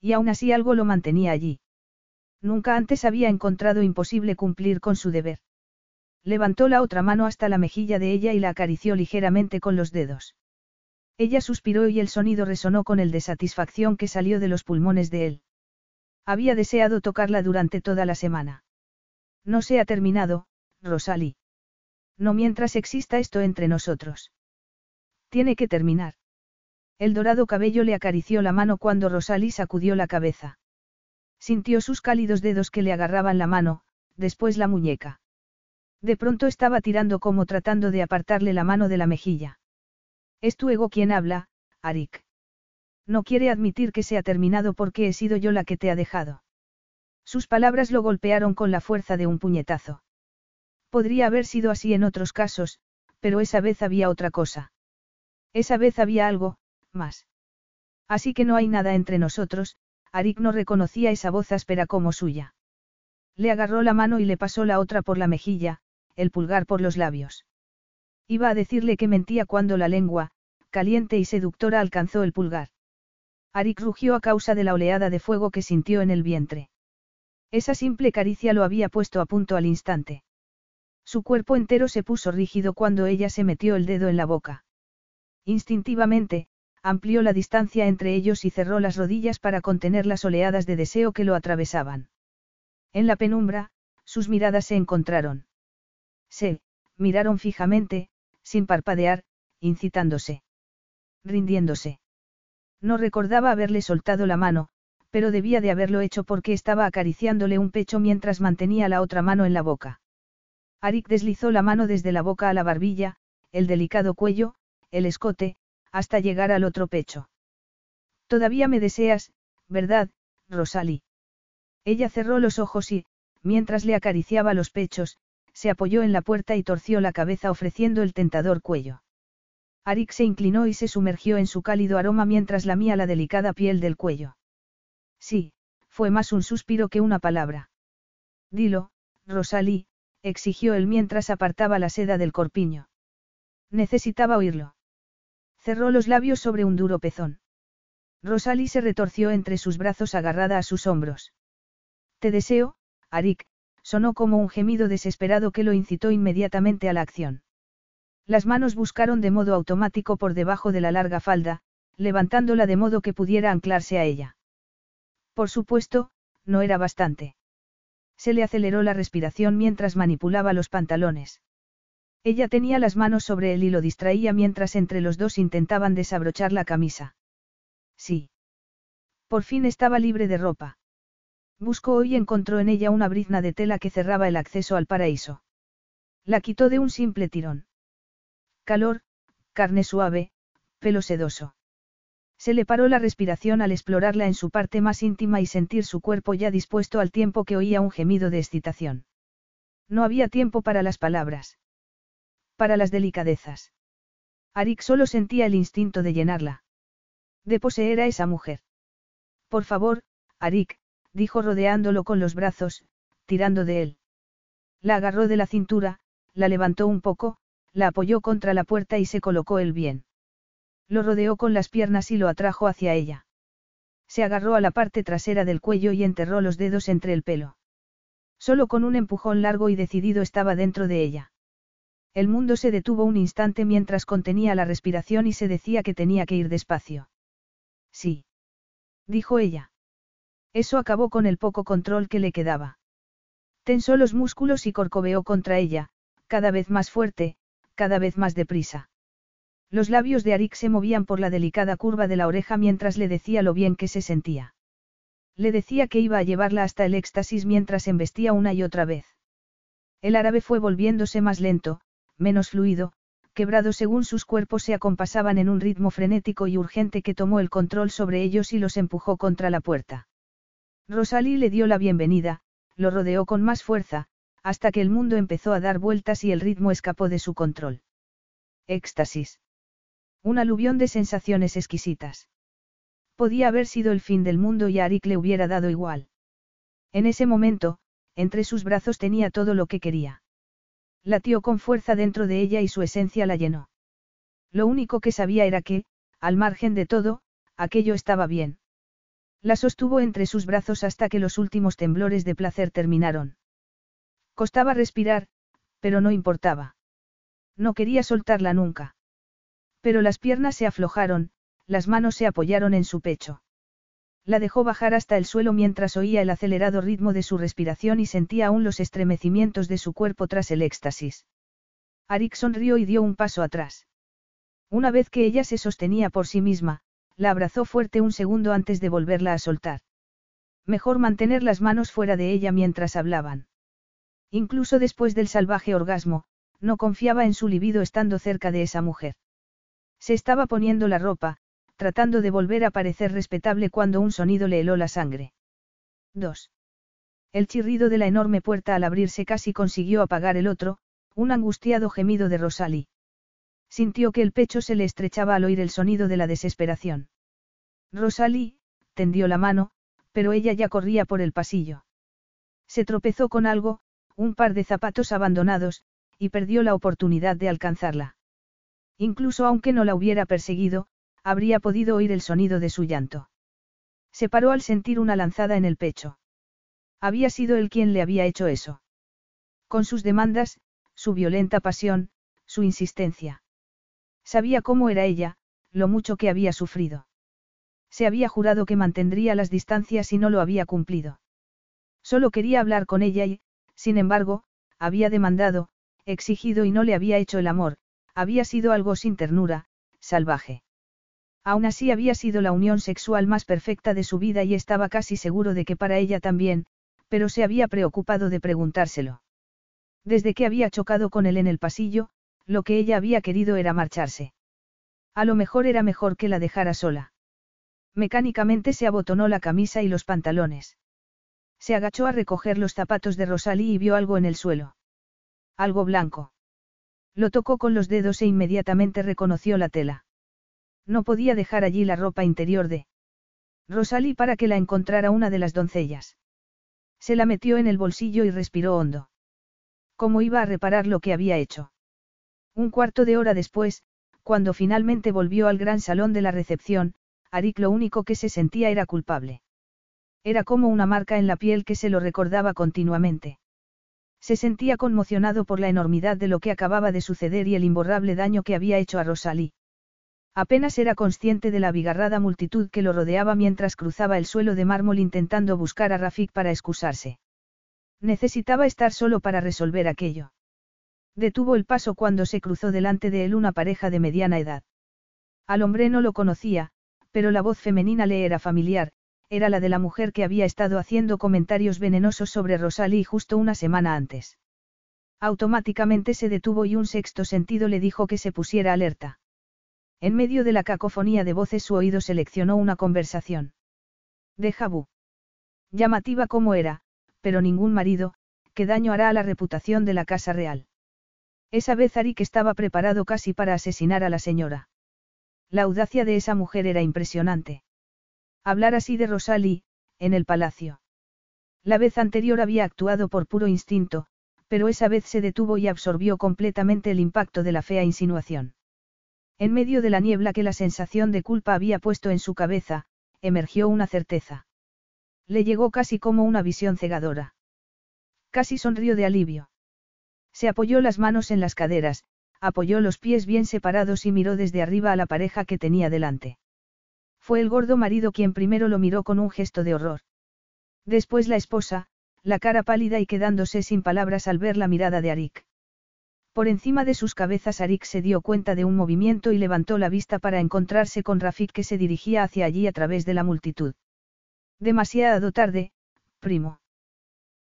Y aún así algo lo mantenía allí. Nunca antes había encontrado imposible cumplir con su deber. Levantó la otra mano hasta la mejilla de ella y la acarició ligeramente con los dedos. Ella suspiró y el sonido resonó con el de satisfacción que salió de los pulmones de él. Había deseado tocarla durante toda la semana. No se ha terminado, Rosalie. No mientras exista esto entre nosotros. Tiene que terminar. El dorado cabello le acarició la mano cuando Rosalie sacudió la cabeza. Sintió sus cálidos dedos que le agarraban la mano, después la muñeca. De pronto estaba tirando como tratando de apartarle la mano de la mejilla. Es tu ego quien habla, Arik. No quiere admitir que se ha terminado porque he sido yo la que te ha dejado. Sus palabras lo golpearon con la fuerza de un puñetazo. Podría haber sido así en otros casos, pero esa vez había otra cosa. Esa vez había algo, más. Así que no hay nada entre nosotros, Arik no reconocía esa voz áspera como suya. Le agarró la mano y le pasó la otra por la mejilla, el pulgar por los labios. Iba a decirle que mentía cuando la lengua, caliente y seductora, alcanzó el pulgar. Arik rugió a causa de la oleada de fuego que sintió en el vientre. Esa simple caricia lo había puesto a punto al instante. Su cuerpo entero se puso rígido cuando ella se metió el dedo en la boca. Instintivamente, amplió la distancia entre ellos y cerró las rodillas para contener las oleadas de deseo que lo atravesaban. En la penumbra, sus miradas se encontraron. Se, miraron fijamente, sin parpadear, incitándose. Rindiéndose. No recordaba haberle soltado la mano, pero debía de haberlo hecho porque estaba acariciándole un pecho mientras mantenía la otra mano en la boca. Arik deslizó la mano desde la boca a la barbilla, el delicado cuello, el escote, hasta llegar al otro pecho. Todavía me deseas, ¿verdad, Rosalie? Ella cerró los ojos y, mientras le acariciaba los pechos, se apoyó en la puerta y torció la cabeza ofreciendo el tentador cuello. Arik se inclinó y se sumergió en su cálido aroma mientras lamía la delicada piel del cuello. Sí, fue más un suspiro que una palabra. Dilo, Rosalie, exigió él mientras apartaba la seda del corpiño. Necesitaba oírlo. Cerró los labios sobre un duro pezón. Rosalie se retorció entre sus brazos agarrada a sus hombros. Te deseo, Arik, sonó como un gemido desesperado que lo incitó inmediatamente a la acción. Las manos buscaron de modo automático por debajo de la larga falda, levantándola de modo que pudiera anclarse a ella. Por supuesto, no era bastante. Se le aceleró la respiración mientras manipulaba los pantalones. Ella tenía las manos sobre él y lo distraía mientras entre los dos intentaban desabrochar la camisa. Sí. Por fin estaba libre de ropa. Buscó y encontró en ella una brizna de tela que cerraba el acceso al paraíso. La quitó de un simple tirón. Calor, carne suave, pelo sedoso. Se le paró la respiración al explorarla en su parte más íntima y sentir su cuerpo ya dispuesto al tiempo que oía un gemido de excitación. No había tiempo para las palabras. Para las delicadezas. Arik solo sentía el instinto de llenarla. De poseer a esa mujer. Por favor, Arik, dijo rodeándolo con los brazos, tirando de él. La agarró de la cintura, la levantó un poco, la apoyó contra la puerta y se colocó él bien. Lo rodeó con las piernas y lo atrajo hacia ella. Se agarró a la parte trasera del cuello y enterró los dedos entre el pelo. Solo con un empujón largo y decidido estaba dentro de ella. El mundo se detuvo un instante mientras contenía la respiración y se decía que tenía que ir despacio. Sí. Dijo ella. Eso acabó con el poco control que le quedaba. Tensó los músculos y corcoveó contra ella, cada vez más fuerte, cada vez más deprisa. Los labios de Arik se movían por la delicada curva de la oreja mientras le decía lo bien que se sentía. Le decía que iba a llevarla hasta el éxtasis mientras embestía una y otra vez. El árabe fue volviéndose más lento, menos fluido, quebrado según sus cuerpos se acompasaban en un ritmo frenético y urgente que tomó el control sobre ellos y los empujó contra la puerta. Rosalie le dio la bienvenida, lo rodeó con más fuerza, hasta que el mundo empezó a dar vueltas y el ritmo escapó de su control. Éxtasis. Un aluvión de sensaciones exquisitas. Podía haber sido el fin del mundo y a Arik le hubiera dado igual. En ese momento, entre sus brazos tenía todo lo que quería. Latió con fuerza dentro de ella y su esencia la llenó. Lo único que sabía era que, al margen de todo, aquello estaba bien. La sostuvo entre sus brazos hasta que los últimos temblores de placer terminaron. Costaba respirar, pero no importaba. No quería soltarla nunca. Pero las piernas se aflojaron, las manos se apoyaron en su pecho. La dejó bajar hasta el suelo mientras oía el acelerado ritmo de su respiración y sentía aún los estremecimientos de su cuerpo tras el éxtasis. Arik sonrió y dio un paso atrás. Una vez que ella se sostenía por sí misma, la abrazó fuerte un segundo antes de volverla a soltar. Mejor mantener las manos fuera de ella mientras hablaban. Incluso después del salvaje orgasmo, no confiaba en su libido estando cerca de esa mujer. Se estaba poniendo la ropa, tratando de volver a parecer respetable cuando un sonido le heló la sangre. 2. El chirrido de la enorme puerta al abrirse casi consiguió apagar el otro, un angustiado gemido de Rosalie. Sintió que el pecho se le estrechaba al oír el sonido de la desesperación. Rosalie, tendió la mano, pero ella ya corría por el pasillo. Se tropezó con algo, un par de zapatos abandonados, y perdió la oportunidad de alcanzarla. Incluso aunque no la hubiera perseguido, habría podido oír el sonido de su llanto. Se paró al sentir una lanzada en el pecho. Había sido él quien le había hecho eso. Con sus demandas, su violenta pasión, su insistencia. Sabía cómo era ella, lo mucho que había sufrido. Se había jurado que mantendría las distancias y no lo había cumplido. Solo quería hablar con ella y, sin embargo, había demandado, exigido y no le había hecho el amor, había sido algo sin ternura, salvaje. Aún así había sido la unión sexual más perfecta de su vida y estaba casi seguro de que para ella también, pero se había preocupado de preguntárselo. Desde que había chocado con él en el pasillo, lo que ella había querido era marcharse. A lo mejor era mejor que la dejara sola. Mecánicamente se abotonó la camisa y los pantalones. Se agachó a recoger los zapatos de Rosalie y vio algo en el suelo. Algo blanco. Lo tocó con los dedos e inmediatamente reconoció la tela. No podía dejar allí la ropa interior de Rosalie para que la encontrara una de las doncellas. Se la metió en el bolsillo y respiró hondo. ¿Cómo iba a reparar lo que había hecho? Un cuarto de hora después, cuando finalmente volvió al gran salón de la recepción, Arik lo único que se sentía era culpable. Era como una marca en la piel que se lo recordaba continuamente. Se sentía conmocionado por la enormidad de lo que acababa de suceder y el imborrable daño que había hecho a Rosalí. Apenas era consciente de la abigarrada multitud que lo rodeaba mientras cruzaba el suelo de mármol intentando buscar a Rafik para excusarse. Necesitaba estar solo para resolver aquello. Detuvo el paso cuando se cruzó delante de él una pareja de mediana edad. Al hombre no lo conocía, pero la voz femenina le era familiar, era la de la mujer que había estado haciendo comentarios venenosos sobre Rosalie justo una semana antes. Automáticamente se detuvo y un sexto sentido le dijo que se pusiera alerta. En medio de la cacofonía de voces su oído seleccionó una conversación. De Jabú. Llamativa como era, pero ningún marido, que daño hará a la reputación de la Casa Real. Esa vez Arik estaba preparado casi para asesinar a la señora. La audacia de esa mujer era impresionante. Hablar así de Rosalie, en el palacio. La vez anterior había actuado por puro instinto, pero esa vez se detuvo y absorbió completamente el impacto de la fea insinuación. En medio de la niebla que la sensación de culpa había puesto en su cabeza, emergió una certeza. Le llegó casi como una visión cegadora. Casi sonrió de alivio. Se apoyó las manos en las caderas, apoyó los pies bien separados y miró desde arriba a la pareja que tenía delante. Fue el gordo marido quien primero lo miró con un gesto de horror. Después la esposa, la cara pálida y quedándose sin palabras al ver la mirada de Arik. Por encima de sus cabezas Arik se dio cuenta de un movimiento y levantó la vista para encontrarse con Rafik que se dirigía hacia allí a través de la multitud. Demasiado tarde, primo.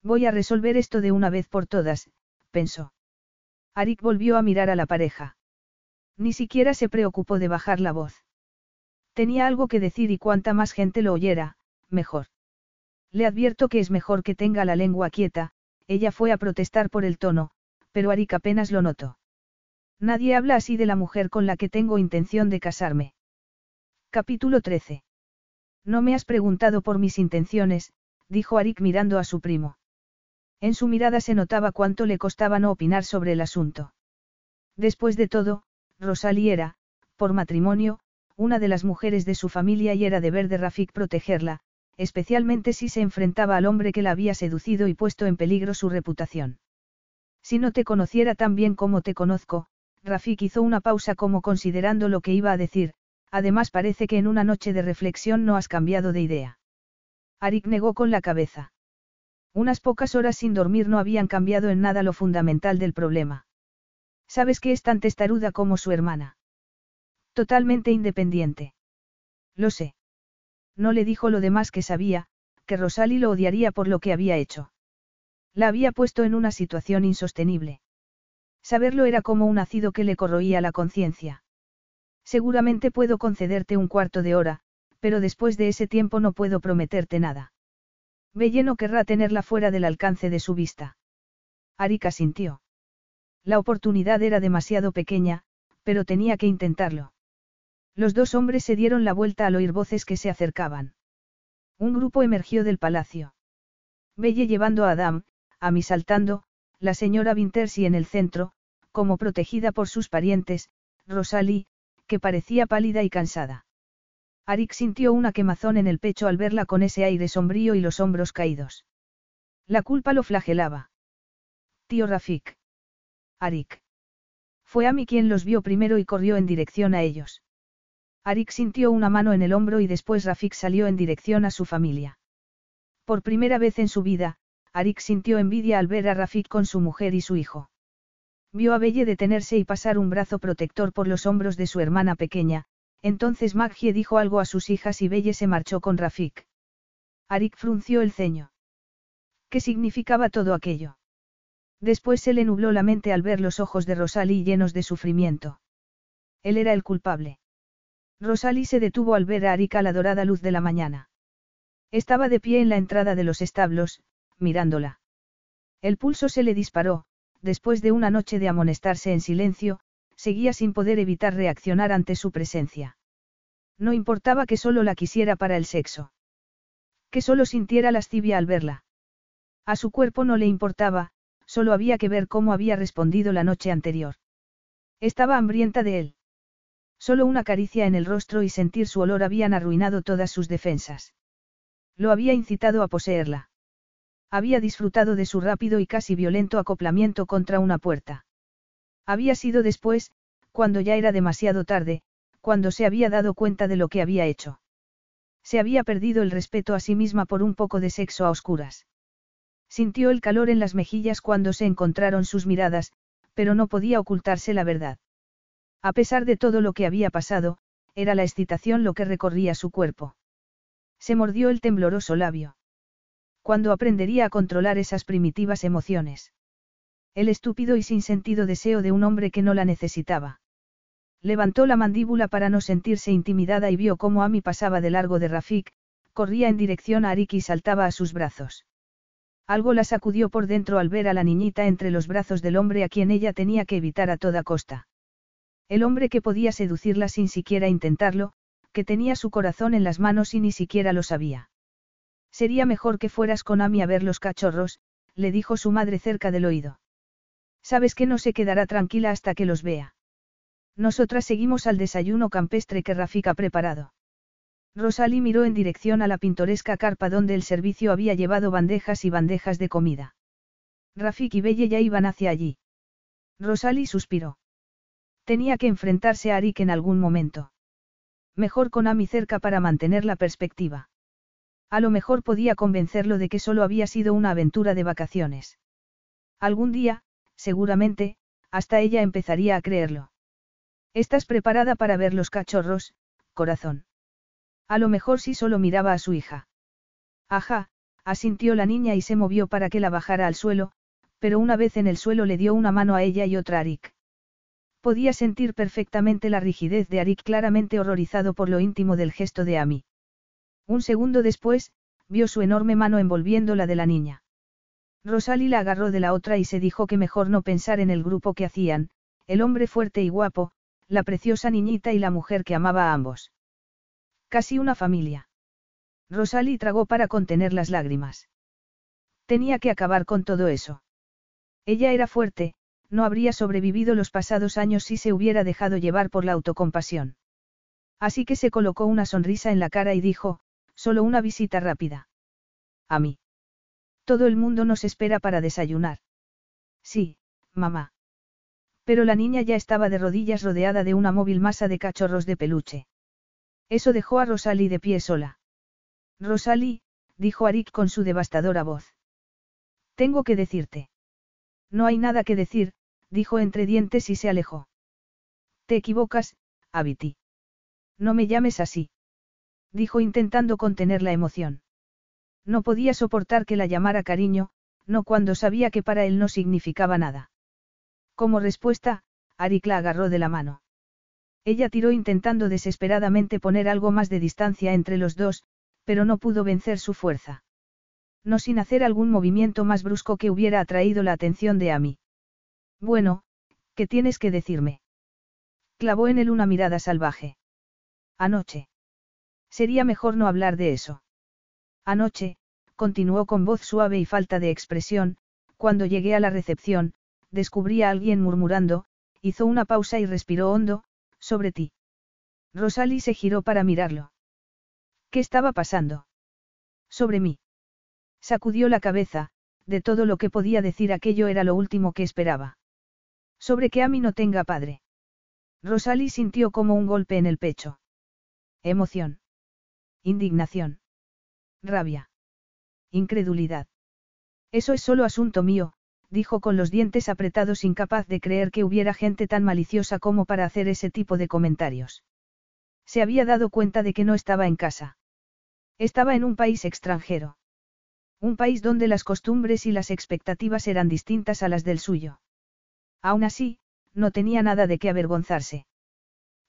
Voy a resolver esto de una vez por todas, pensó. Arik volvió a mirar a la pareja. Ni siquiera se preocupó de bajar la voz. Tenía algo que decir y cuanta más gente lo oyera, mejor. Le advierto que es mejor que tenga la lengua quieta, ella fue a protestar por el tono, pero Arik apenas lo notó. Nadie habla así de la mujer con la que tengo intención de casarme. Capítulo 13. No me has preguntado por mis intenciones, dijo Arik mirando a su primo. En su mirada se notaba cuánto le costaba no opinar sobre el asunto. Después de todo, Rosalie era, por matrimonio, una de las mujeres de su familia y era deber de Rafik protegerla, especialmente si se enfrentaba al hombre que la había seducido y puesto en peligro su reputación. Si no te conociera tan bien como te conozco, Rafik hizo una pausa como considerando lo que iba a decir, además parece que en una noche de reflexión no has cambiado de idea. Arik negó con la cabeza. Unas pocas horas sin dormir no habían cambiado en nada lo fundamental del problema. ¿Sabes que es tan testaruda como su hermana? Totalmente independiente. Lo sé. No le dijo lo demás que sabía, que Rosalie lo odiaría por lo que había hecho. La había puesto en una situación insostenible. Saberlo era como un ácido que le corroía la conciencia. Seguramente puedo concederte un cuarto de hora, pero después de ese tiempo no puedo prometerte nada. Belle no querrá tenerla fuera del alcance de su vista. Arika sintió. La oportunidad era demasiado pequeña, pero tenía que intentarlo. Los dos hombres se dieron la vuelta al oír voces que se acercaban. Un grupo emergió del palacio. Belle llevando a Adam, a mí saltando, la señora Vintersi en el centro, como protegida por sus parientes, Rosalie, que parecía pálida y cansada. Arik sintió una quemazón en el pecho al verla con ese aire sombrío y los hombros caídos. La culpa lo flagelaba. Tío Rafik. Arik. Fue a mí quien los vio primero y corrió en dirección a ellos. Arik sintió una mano en el hombro y después Rafik salió en dirección a su familia. Por primera vez en su vida, Arik sintió envidia al ver a Rafik con su mujer y su hijo. Vio a Belle detenerse y pasar un brazo protector por los hombros de su hermana pequeña, entonces Maggie dijo algo a sus hijas y Belle se marchó con Rafik. Arik frunció el ceño. ¿Qué significaba todo aquello? Después se le nubló la mente al ver los ojos de Rosalie llenos de sufrimiento. Él era el culpable. Rosalie se detuvo al ver a Arik a la dorada luz de la mañana. Estaba de pie en la entrada de los establos, mirándola. El pulso se le disparó, después de una noche de amonestarse en silencio, seguía sin poder evitar reaccionar ante su presencia. No importaba que solo la quisiera para el sexo. Que solo sintiera lascivia al verla. A su cuerpo no le importaba, solo había que ver cómo había respondido la noche anterior. Estaba hambrienta de él. Solo una caricia en el rostro y sentir su olor habían arruinado todas sus defensas. Lo había incitado a poseerla. Había disfrutado de su rápido y casi violento acoplamiento contra una puerta. Había sido después, cuando ya era demasiado tarde, cuando se había dado cuenta de lo que había hecho. Se había perdido el respeto a sí misma por un poco de sexo a oscuras. Sintió el calor en las mejillas cuando se encontraron sus miradas, pero no podía ocultarse la verdad. A pesar de todo lo que había pasado, era la excitación lo que recorría su cuerpo. Se mordió el tembloroso labio. Cuando aprendería a controlar esas primitivas emociones? El estúpido y sin sentido deseo de un hombre que no la necesitaba. Levantó la mandíbula para no sentirse intimidada y vio cómo Amy pasaba de largo de Rafik, corría en dirección a Arik y saltaba a sus brazos. Algo la sacudió por dentro al ver a la niñita entre los brazos del hombre a quien ella tenía que evitar a toda costa. El hombre que podía seducirla sin siquiera intentarlo, que tenía su corazón en las manos y ni siquiera lo sabía. Sería mejor que fueras con Amy a ver los cachorros, le dijo su madre cerca del oído. Sabes que no se quedará tranquila hasta que los vea. Nosotras seguimos al desayuno campestre que Rafik ha preparado. Rosalie miró en dirección a la pintoresca carpa donde el servicio había llevado bandejas y bandejas de comida. Rafik y Belle ya iban hacia allí. Rosalie suspiró. Tenía que enfrentarse a Arik en algún momento. Mejor con Amy cerca para mantener la perspectiva. A lo mejor podía convencerlo de que solo había sido una aventura de vacaciones. Algún día, seguramente, hasta ella empezaría a creerlo. ¿Estás preparada para ver los cachorros, corazón? A lo mejor si solo miraba a su hija. Ajá, asintió la niña y se movió para que la bajara al suelo, pero una vez en el suelo le dio una mano a ella y otra a Arik. Podía sentir perfectamente la rigidez de Arik claramente horrorizado por lo íntimo del gesto de Amy. Un segundo después, vio su enorme mano envolviendo la de la niña. Rosalie la agarró de la otra y se dijo que mejor no pensar en el grupo que hacían, el hombre fuerte y guapo, la preciosa niñita y la mujer que amaba a ambos. Casi una familia. Rosalie tragó para contener las lágrimas. Tenía que acabar con todo eso. Ella era fuerte, no habría sobrevivido los pasados años si se hubiera dejado llevar por la autocompasión. Así que se colocó una sonrisa en la cara y dijo, solo una visita rápida. A mí. Todo el mundo nos espera para desayunar. Sí, mamá. Pero la niña ya estaba de rodillas rodeada de una móvil masa de cachorros de peluche. Eso dejó a Rosalie de pie sola. Rosalie, dijo Arik con su devastadora voz. Tengo que decirte. No hay nada que decir, dijo entre dientes y se alejó. Te equivocas, Abiti. No me llames así. Dijo intentando contener la emoción. No podía soportar que la llamara cariño, no cuando sabía que para él no significaba nada. Como respuesta, Arik la agarró de la mano. Ella tiró intentando desesperadamente poner algo más de distancia entre los dos, pero no pudo vencer su fuerza. No sin hacer algún movimiento más brusco que hubiera atraído la atención de Amy. Bueno, ¿qué tienes que decirme? Clavó en él una mirada salvaje. Anoche. Sería mejor no hablar de eso. Anoche, continuó con voz suave y falta de expresión, cuando llegué a la recepción, descubrí a alguien murmurando, hizo una pausa y respiró hondo, sobre ti. Rosalie se giró para mirarlo. ¿Qué estaba pasando? Sobre mí. Sacudió la cabeza, de todo lo que podía decir aquello era lo último que esperaba. Sobre que Amy no tenga padre. Rosalie sintió como un golpe en el pecho. Emoción. Indignación. Rabia. Incredulidad. Eso es solo asunto mío, dijo con los dientes apretados incapaz de creer que hubiera gente tan maliciosa como para hacer ese tipo de comentarios. Se había dado cuenta de que no estaba en casa. Estaba en un país extranjero. Un país donde las costumbres y las expectativas eran distintas a las del suyo. Aún así, no tenía nada de qué avergonzarse.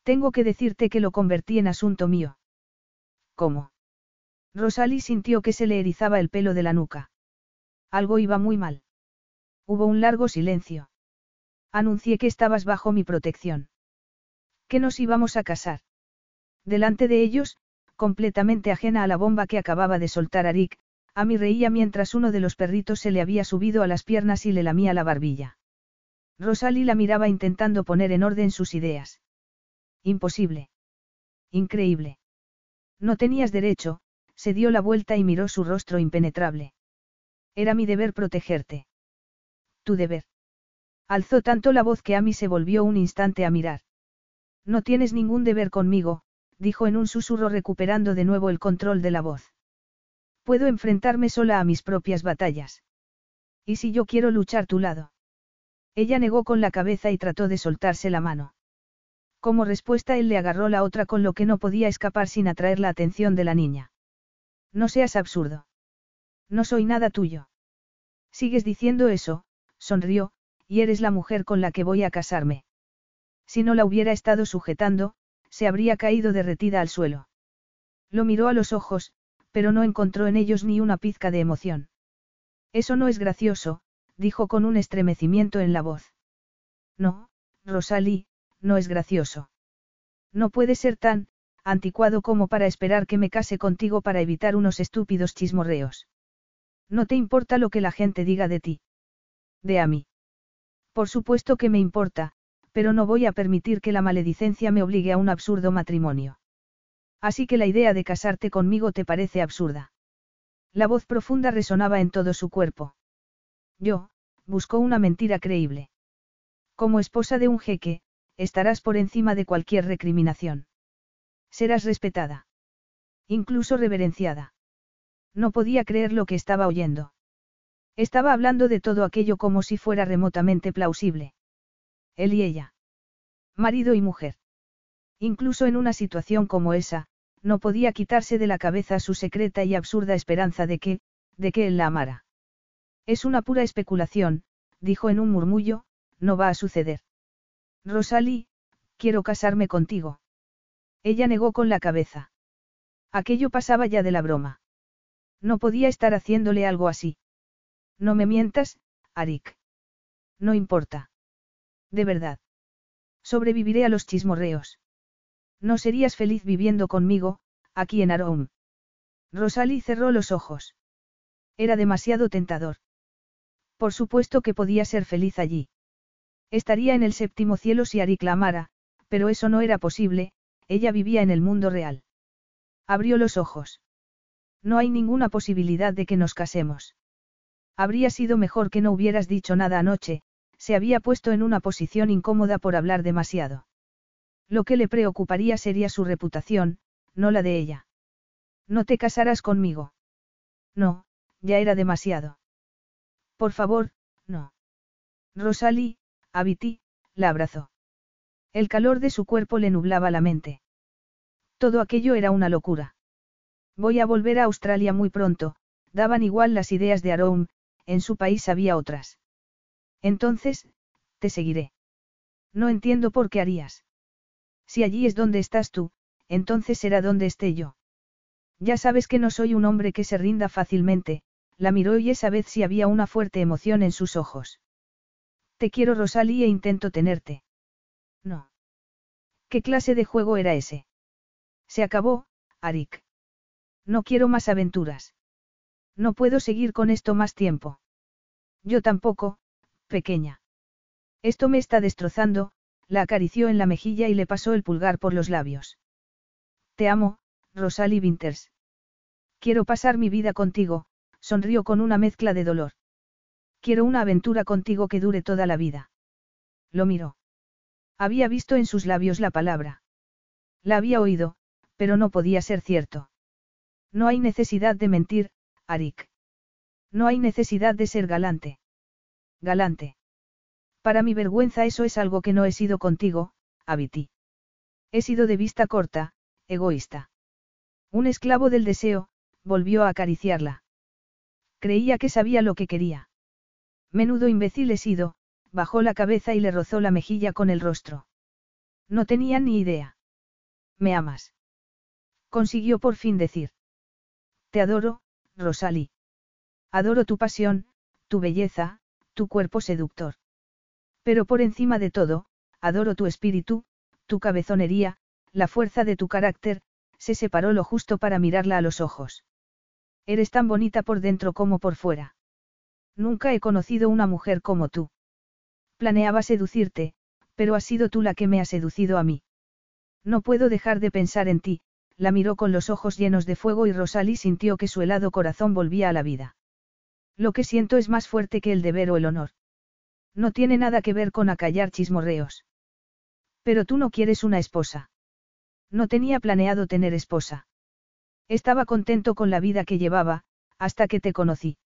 Tengo que decirte que lo convertí en asunto mío. ¿Cómo? Rosalie sintió que se le erizaba el pelo de la nuca. Algo iba muy mal. Hubo un largo silencio. Anuncié que estabas bajo mi protección. Que nos íbamos a casar. Delante de ellos, completamente ajena a la bomba que acababa de soltar Arik, Amy reía mientras uno de los perritos se le había subido a las piernas y le lamía la barbilla. Rosalie la miraba intentando poner en orden sus ideas. Imposible. Increíble. No tenías derecho, se dio la vuelta y miró su rostro impenetrable. Era mi deber protegerte. Tu deber. Alzó tanto la voz que Amy se volvió un instante a mirar. No tienes ningún deber conmigo, dijo en un susurro recuperando de nuevo el control de la voz. Puedo enfrentarme sola a mis propias batallas. ¿Y si yo quiero luchar tu lado? Ella negó con la cabeza y trató de soltarse la mano. Como respuesta él le agarró la otra con lo que no podía escapar sin atraer la atención de la niña. No seas absurdo. No soy nada tuyo. Sigues diciendo eso, sonrió, y eres la mujer con la que voy a casarme. Si no la hubiera estado sujetando, se habría caído derretida al suelo. Lo miró a los ojos, pero no encontró en ellos ni una pizca de emoción. Eso no es gracioso, dijo con un estremecimiento en la voz. No, Rosalie, no es gracioso. No puede ser tan, anticuado como para esperar que me case contigo para evitar unos estúpidos chismorreos. No te importa lo que la gente diga de ti. De a mí. Por supuesto que me importa, pero no voy a permitir que la maledicencia me obligue a un absurdo matrimonio. Así que la idea de casarte conmigo te parece absurda. La voz profunda resonaba en todo su cuerpo. Yo, buscó una mentira creíble. Como esposa de un jeque, estarás por encima de cualquier recriminación. Serás respetada. Incluso reverenciada. No podía creer lo que estaba oyendo. Estaba hablando de todo aquello como si fuera remotamente plausible. Él y ella. Marido y mujer. Incluso en una situación como esa, no podía quitarse de la cabeza su secreta y absurda esperanza de que, de que él la amara. Es una pura especulación, dijo en un murmullo, no va a suceder. Rosalie, quiero casarme contigo. Ella negó con la cabeza. Aquello pasaba ya de la broma. No podía estar haciéndole algo así. No me mientas, Arik. No importa. De verdad. Sobreviviré a los chismorreos. No serías feliz viviendo conmigo, aquí en Aroum. Rosalie cerró los ojos. Era demasiado tentador. Por supuesto que podía ser feliz allí. Estaría en el séptimo cielo si Arik la amara, pero eso no era posible, ella vivía en el mundo real. Abrió los ojos. No hay ninguna posibilidad de que nos casemos. Habría sido mejor que no hubieras dicho nada anoche, se había puesto en una posición incómoda por hablar demasiado. Lo que le preocuparía sería su reputación, no la de ella. No te casarás conmigo. No, ya era demasiado. Por favor, no. Rosalie, Abiti, la abrazó. El calor de su cuerpo le nublaba la mente. Todo aquello era una locura. Voy a volver a Australia muy pronto, daban igual las ideas de Aroum, en su país había otras. Entonces, te seguiré. No entiendo por qué harías. Si allí es donde estás tú, entonces será donde esté yo. Ya sabes que no soy un hombre que se rinda fácilmente, la miró y esa vez sí había una fuerte emoción en sus ojos. Te quiero Rosalie e intento tenerte. No. ¿Qué clase de juego era ese? Se acabó, Arik. No quiero más aventuras. No puedo seguir con esto más tiempo. Yo tampoco, pequeña. Esto me está destrozando, la acarició en la mejilla y le pasó el pulgar por los labios. Te amo, Rosalie Winters. Quiero pasar mi vida contigo, sonrió con una mezcla de dolor. Quiero una aventura contigo que dure toda la vida. Lo miró. Había visto en sus labios la palabra. La había oído, pero no podía ser cierto. No hay necesidad de mentir, Arik. No hay necesidad de ser galante. Galante. Para mi vergüenza eso es algo que no he sido contigo, Abiti. He sido de vista corta, egoísta. Un esclavo del deseo, volvió a acariciarla. Creía que sabía lo que quería. Menudo imbécil he sido, bajó la cabeza y le rozó la mejilla con el rostro. No tenía ni idea. ¿Me amas? Consiguió por fin decir. Te adoro, Rosalie. Adoro tu pasión, tu belleza, tu cuerpo seductor. Pero por encima de todo, adoro tu espíritu, tu cabezonería, la fuerza de tu carácter, se separó lo justo para mirarla a los ojos. Eres tan bonita por dentro como por fuera. Nunca he conocido una mujer como tú. Planeaba seducirte, pero has sido tú la que me ha seducido a mí. No puedo dejar de pensar en ti, la miró con los ojos llenos de fuego y Rosalie sintió que su helado corazón volvía a la vida. Lo que siento es más fuerte que el deber o el honor. No tiene nada que ver con acallar chismorreos. Pero tú no quieres una esposa. No tenía planeado tener esposa. Estaba contento con la vida que llevaba, hasta que te conocí.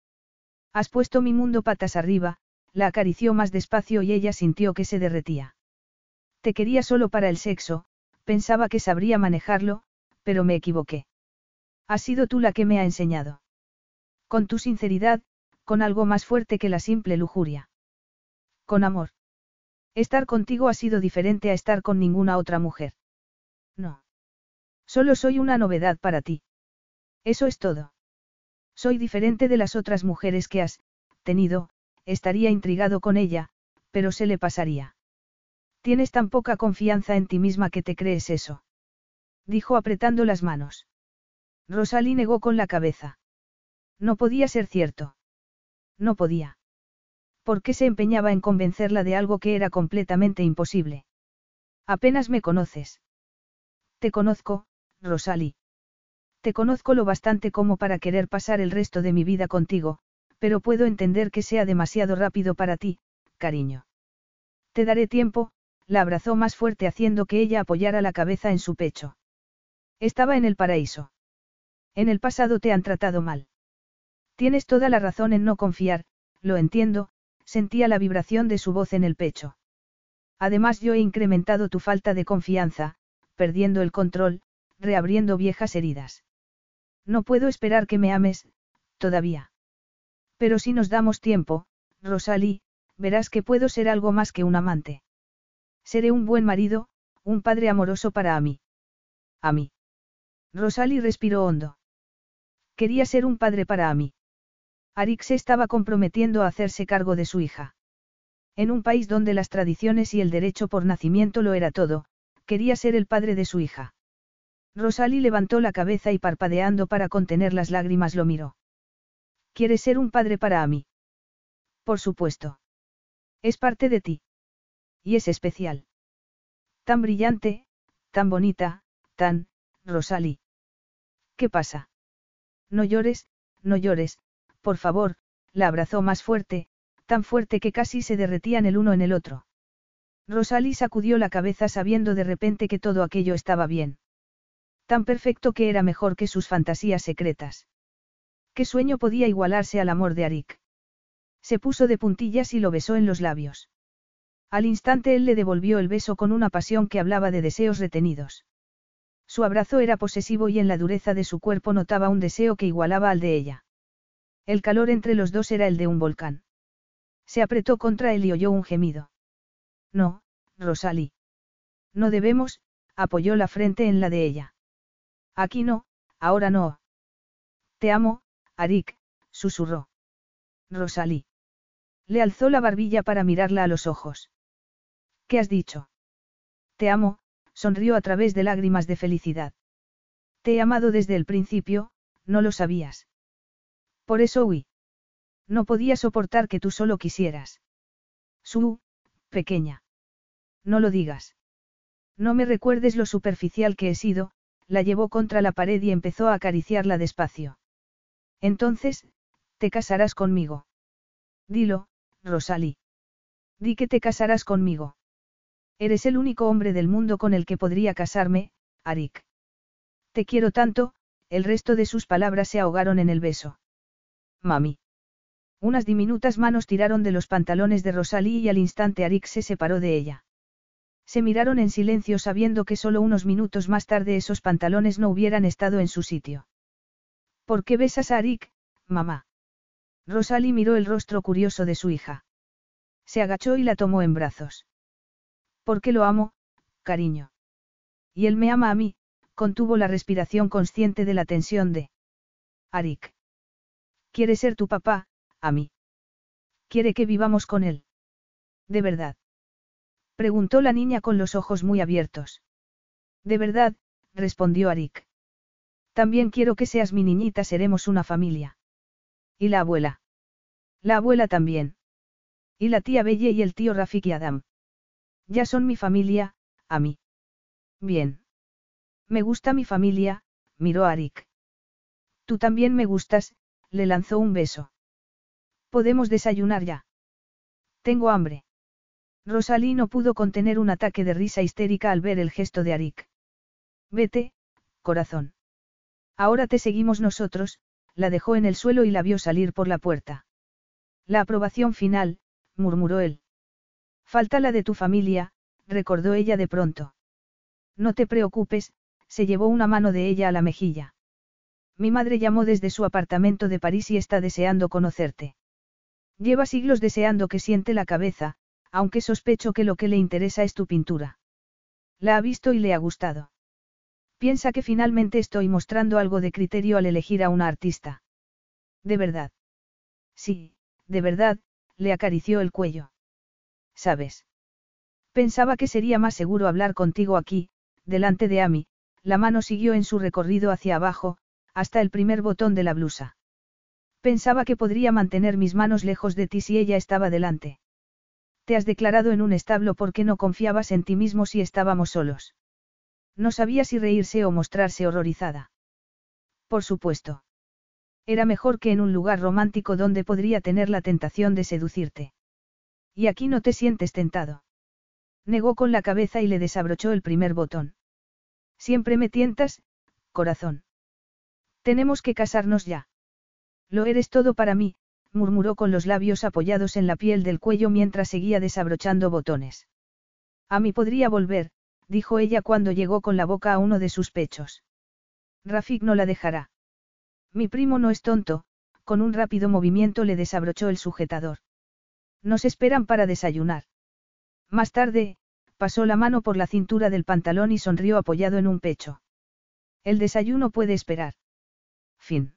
Has puesto mi mundo patas arriba, la acarició más despacio y ella sintió que se derretía. Te quería solo para el sexo, pensaba que sabría manejarlo, pero me equivoqué. Has sido tú la que me ha enseñado. Con tu sinceridad, con algo más fuerte que la simple lujuria. Con amor. Estar contigo ha sido diferente a estar con ninguna otra mujer. No. Solo soy una novedad para ti. Eso es todo. Soy diferente de las otras mujeres que has tenido, estaría intrigado con ella, pero se le pasaría. Tienes tan poca confianza en ti misma que te crees eso. Dijo apretando las manos. Rosalie negó con la cabeza. No podía ser cierto. No podía. ¿Por qué se empeñaba en convencerla de algo que era completamente imposible? Apenas me conoces. Te conozco, Rosalie. Te conozco lo bastante como para querer pasar el resto de mi vida contigo, pero puedo entender que sea demasiado rápido para ti, cariño. Te daré tiempo, la abrazó más fuerte haciendo que ella apoyara la cabeza en su pecho. Estaba en el paraíso. En el pasado te han tratado mal. Tienes toda la razón en no confiar, lo entiendo, sentía la vibración de su voz en el pecho. Además yo he incrementado tu falta de confianza, perdiendo el control, reabriendo viejas heridas. No puedo esperar que me ames, todavía. Pero si nos damos tiempo, Rosalie, verás que puedo ser algo más que un amante. Seré un buen marido, un padre amoroso para a mí. A mí. Rosalie respiró hondo. Quería ser un padre para a mí. Arik se estaba comprometiendo a hacerse cargo de su hija. En un país donde las tradiciones y el derecho por nacimiento lo era todo, quería ser el padre de su hija. Rosalie levantó la cabeza y parpadeando para contener las lágrimas lo miró. ¿Quieres ser un padre para mí? Por supuesto. Es parte de ti. Y es especial. Tan brillante, tan bonita, tan, Rosalie. ¿Qué pasa? No llores, no llores, por favor, la abrazó más fuerte, tan fuerte que casi se derretían el uno en el otro. Rosalie sacudió la cabeza sabiendo de repente que todo aquello estaba bien. Tan perfecto que era mejor que sus fantasías secretas. ¿Qué sueño podía igualarse al amor de Arik? Se puso de puntillas y lo besó en los labios. Al instante él le devolvió el beso con una pasión que hablaba de deseos retenidos. Su abrazo era posesivo y en la dureza de su cuerpo notaba un deseo que igualaba al de ella. El calor entre los dos era el de un volcán. Se apretó contra él y oyó un gemido. No, Rosalie. No debemos, apoyó la frente en la de ella. Aquí no, ahora no. Te amo, Arik, susurró. Rosalie. Le alzó la barbilla para mirarla a los ojos. ¿Qué has dicho? Te amo, sonrió a través de lágrimas de felicidad. Te he amado desde el principio, no lo sabías. Por eso huí. No podía soportar que tú solo quisieras. Su, pequeña. No lo digas. No me recuerdes lo superficial que he sido, la llevó contra la pared y empezó a acariciarla despacio. Entonces, te casarás conmigo. Dilo, Rosalie. Di que te casarás conmigo. Eres el único hombre del mundo con el que podría casarme, Arik. Te quiero tanto, el resto de sus palabras se ahogaron en el beso. Mami. Unas diminutas manos tiraron de los pantalones de Rosalie y al instante Arik se separó de ella. Se miraron en silencio sabiendo que solo unos minutos más tarde esos pantalones no hubieran estado en su sitio. ¿Por qué besas a Arik, mamá? Rosalie miró el rostro curioso de su hija. Se agachó y la tomó en brazos. Porque lo amo, cariño. Y él me ama a mí, contuvo la respiración consciente de la tensión de. Arik. Quiere ser tu papá, a mí. Quiere que vivamos con él. ¿De verdad? Preguntó la niña con los ojos muy abiertos. De verdad, respondió Arik. También quiero que seas mi niñita, seremos una familia. ¿Y la abuela? La abuela también. Y la tía Belle y el tío Rafik y Adam. Ya son mi familia, a mí. Bien. Me gusta mi familia, miró Arik. Tú también me gustas, le lanzó un beso. Podemos desayunar ya. Tengo hambre. Rosalí no pudo contener un ataque de risa histérica al ver el gesto de Arik. Vete, corazón. Ahora te seguimos nosotros, la dejó en el suelo y la vio salir por la puerta. La aprobación final, murmuró él. Falta la de tu familia, recordó ella de pronto. No te preocupes, se llevó una mano de ella a la mejilla. Mi madre llamó desde su apartamento de París y está deseando conocerte. Lleva siglos deseando que siente la cabeza, aunque sospecho que lo que le interesa es tu pintura. La ha visto y le ha gustado. Piensa que finalmente estoy mostrando algo de criterio al elegir a una artista. ¿De verdad? Sí, de verdad, le acarició el cuello. ¿Sabes? Pensaba que sería más seguro hablar contigo aquí, delante de Amy, la mano siguió en su recorrido hacia abajo, hasta el primer botón de la blusa. Pensaba que podría mantener mis manos lejos de ti si ella estaba delante. Te has declarado en un establo porque no confiabas en ti mismo si estábamos solos. No sabía si reírse o mostrarse horrorizada. Por supuesto. Era mejor que en un lugar romántico donde podría tener la tentación de seducirte. Y aquí no te sientes tentado. Negó con la cabeza y le desabrochó el primer botón. Siempre me tientas, corazón. Tenemos que casarnos ya. Lo eres todo para mí, murmuró con los labios apoyados en la piel del cuello mientras seguía desabrochando botones. A mí podría volver, dijo ella cuando llegó con la boca a uno de sus pechos. Rafik no la dejará. Mi primo no es tonto, con un rápido movimiento le desabrochó el sujetador. Nos esperan para desayunar. Más tarde, pasó la mano por la cintura del pantalón y sonrió apoyado en un pecho. El desayuno puede esperar. Fin.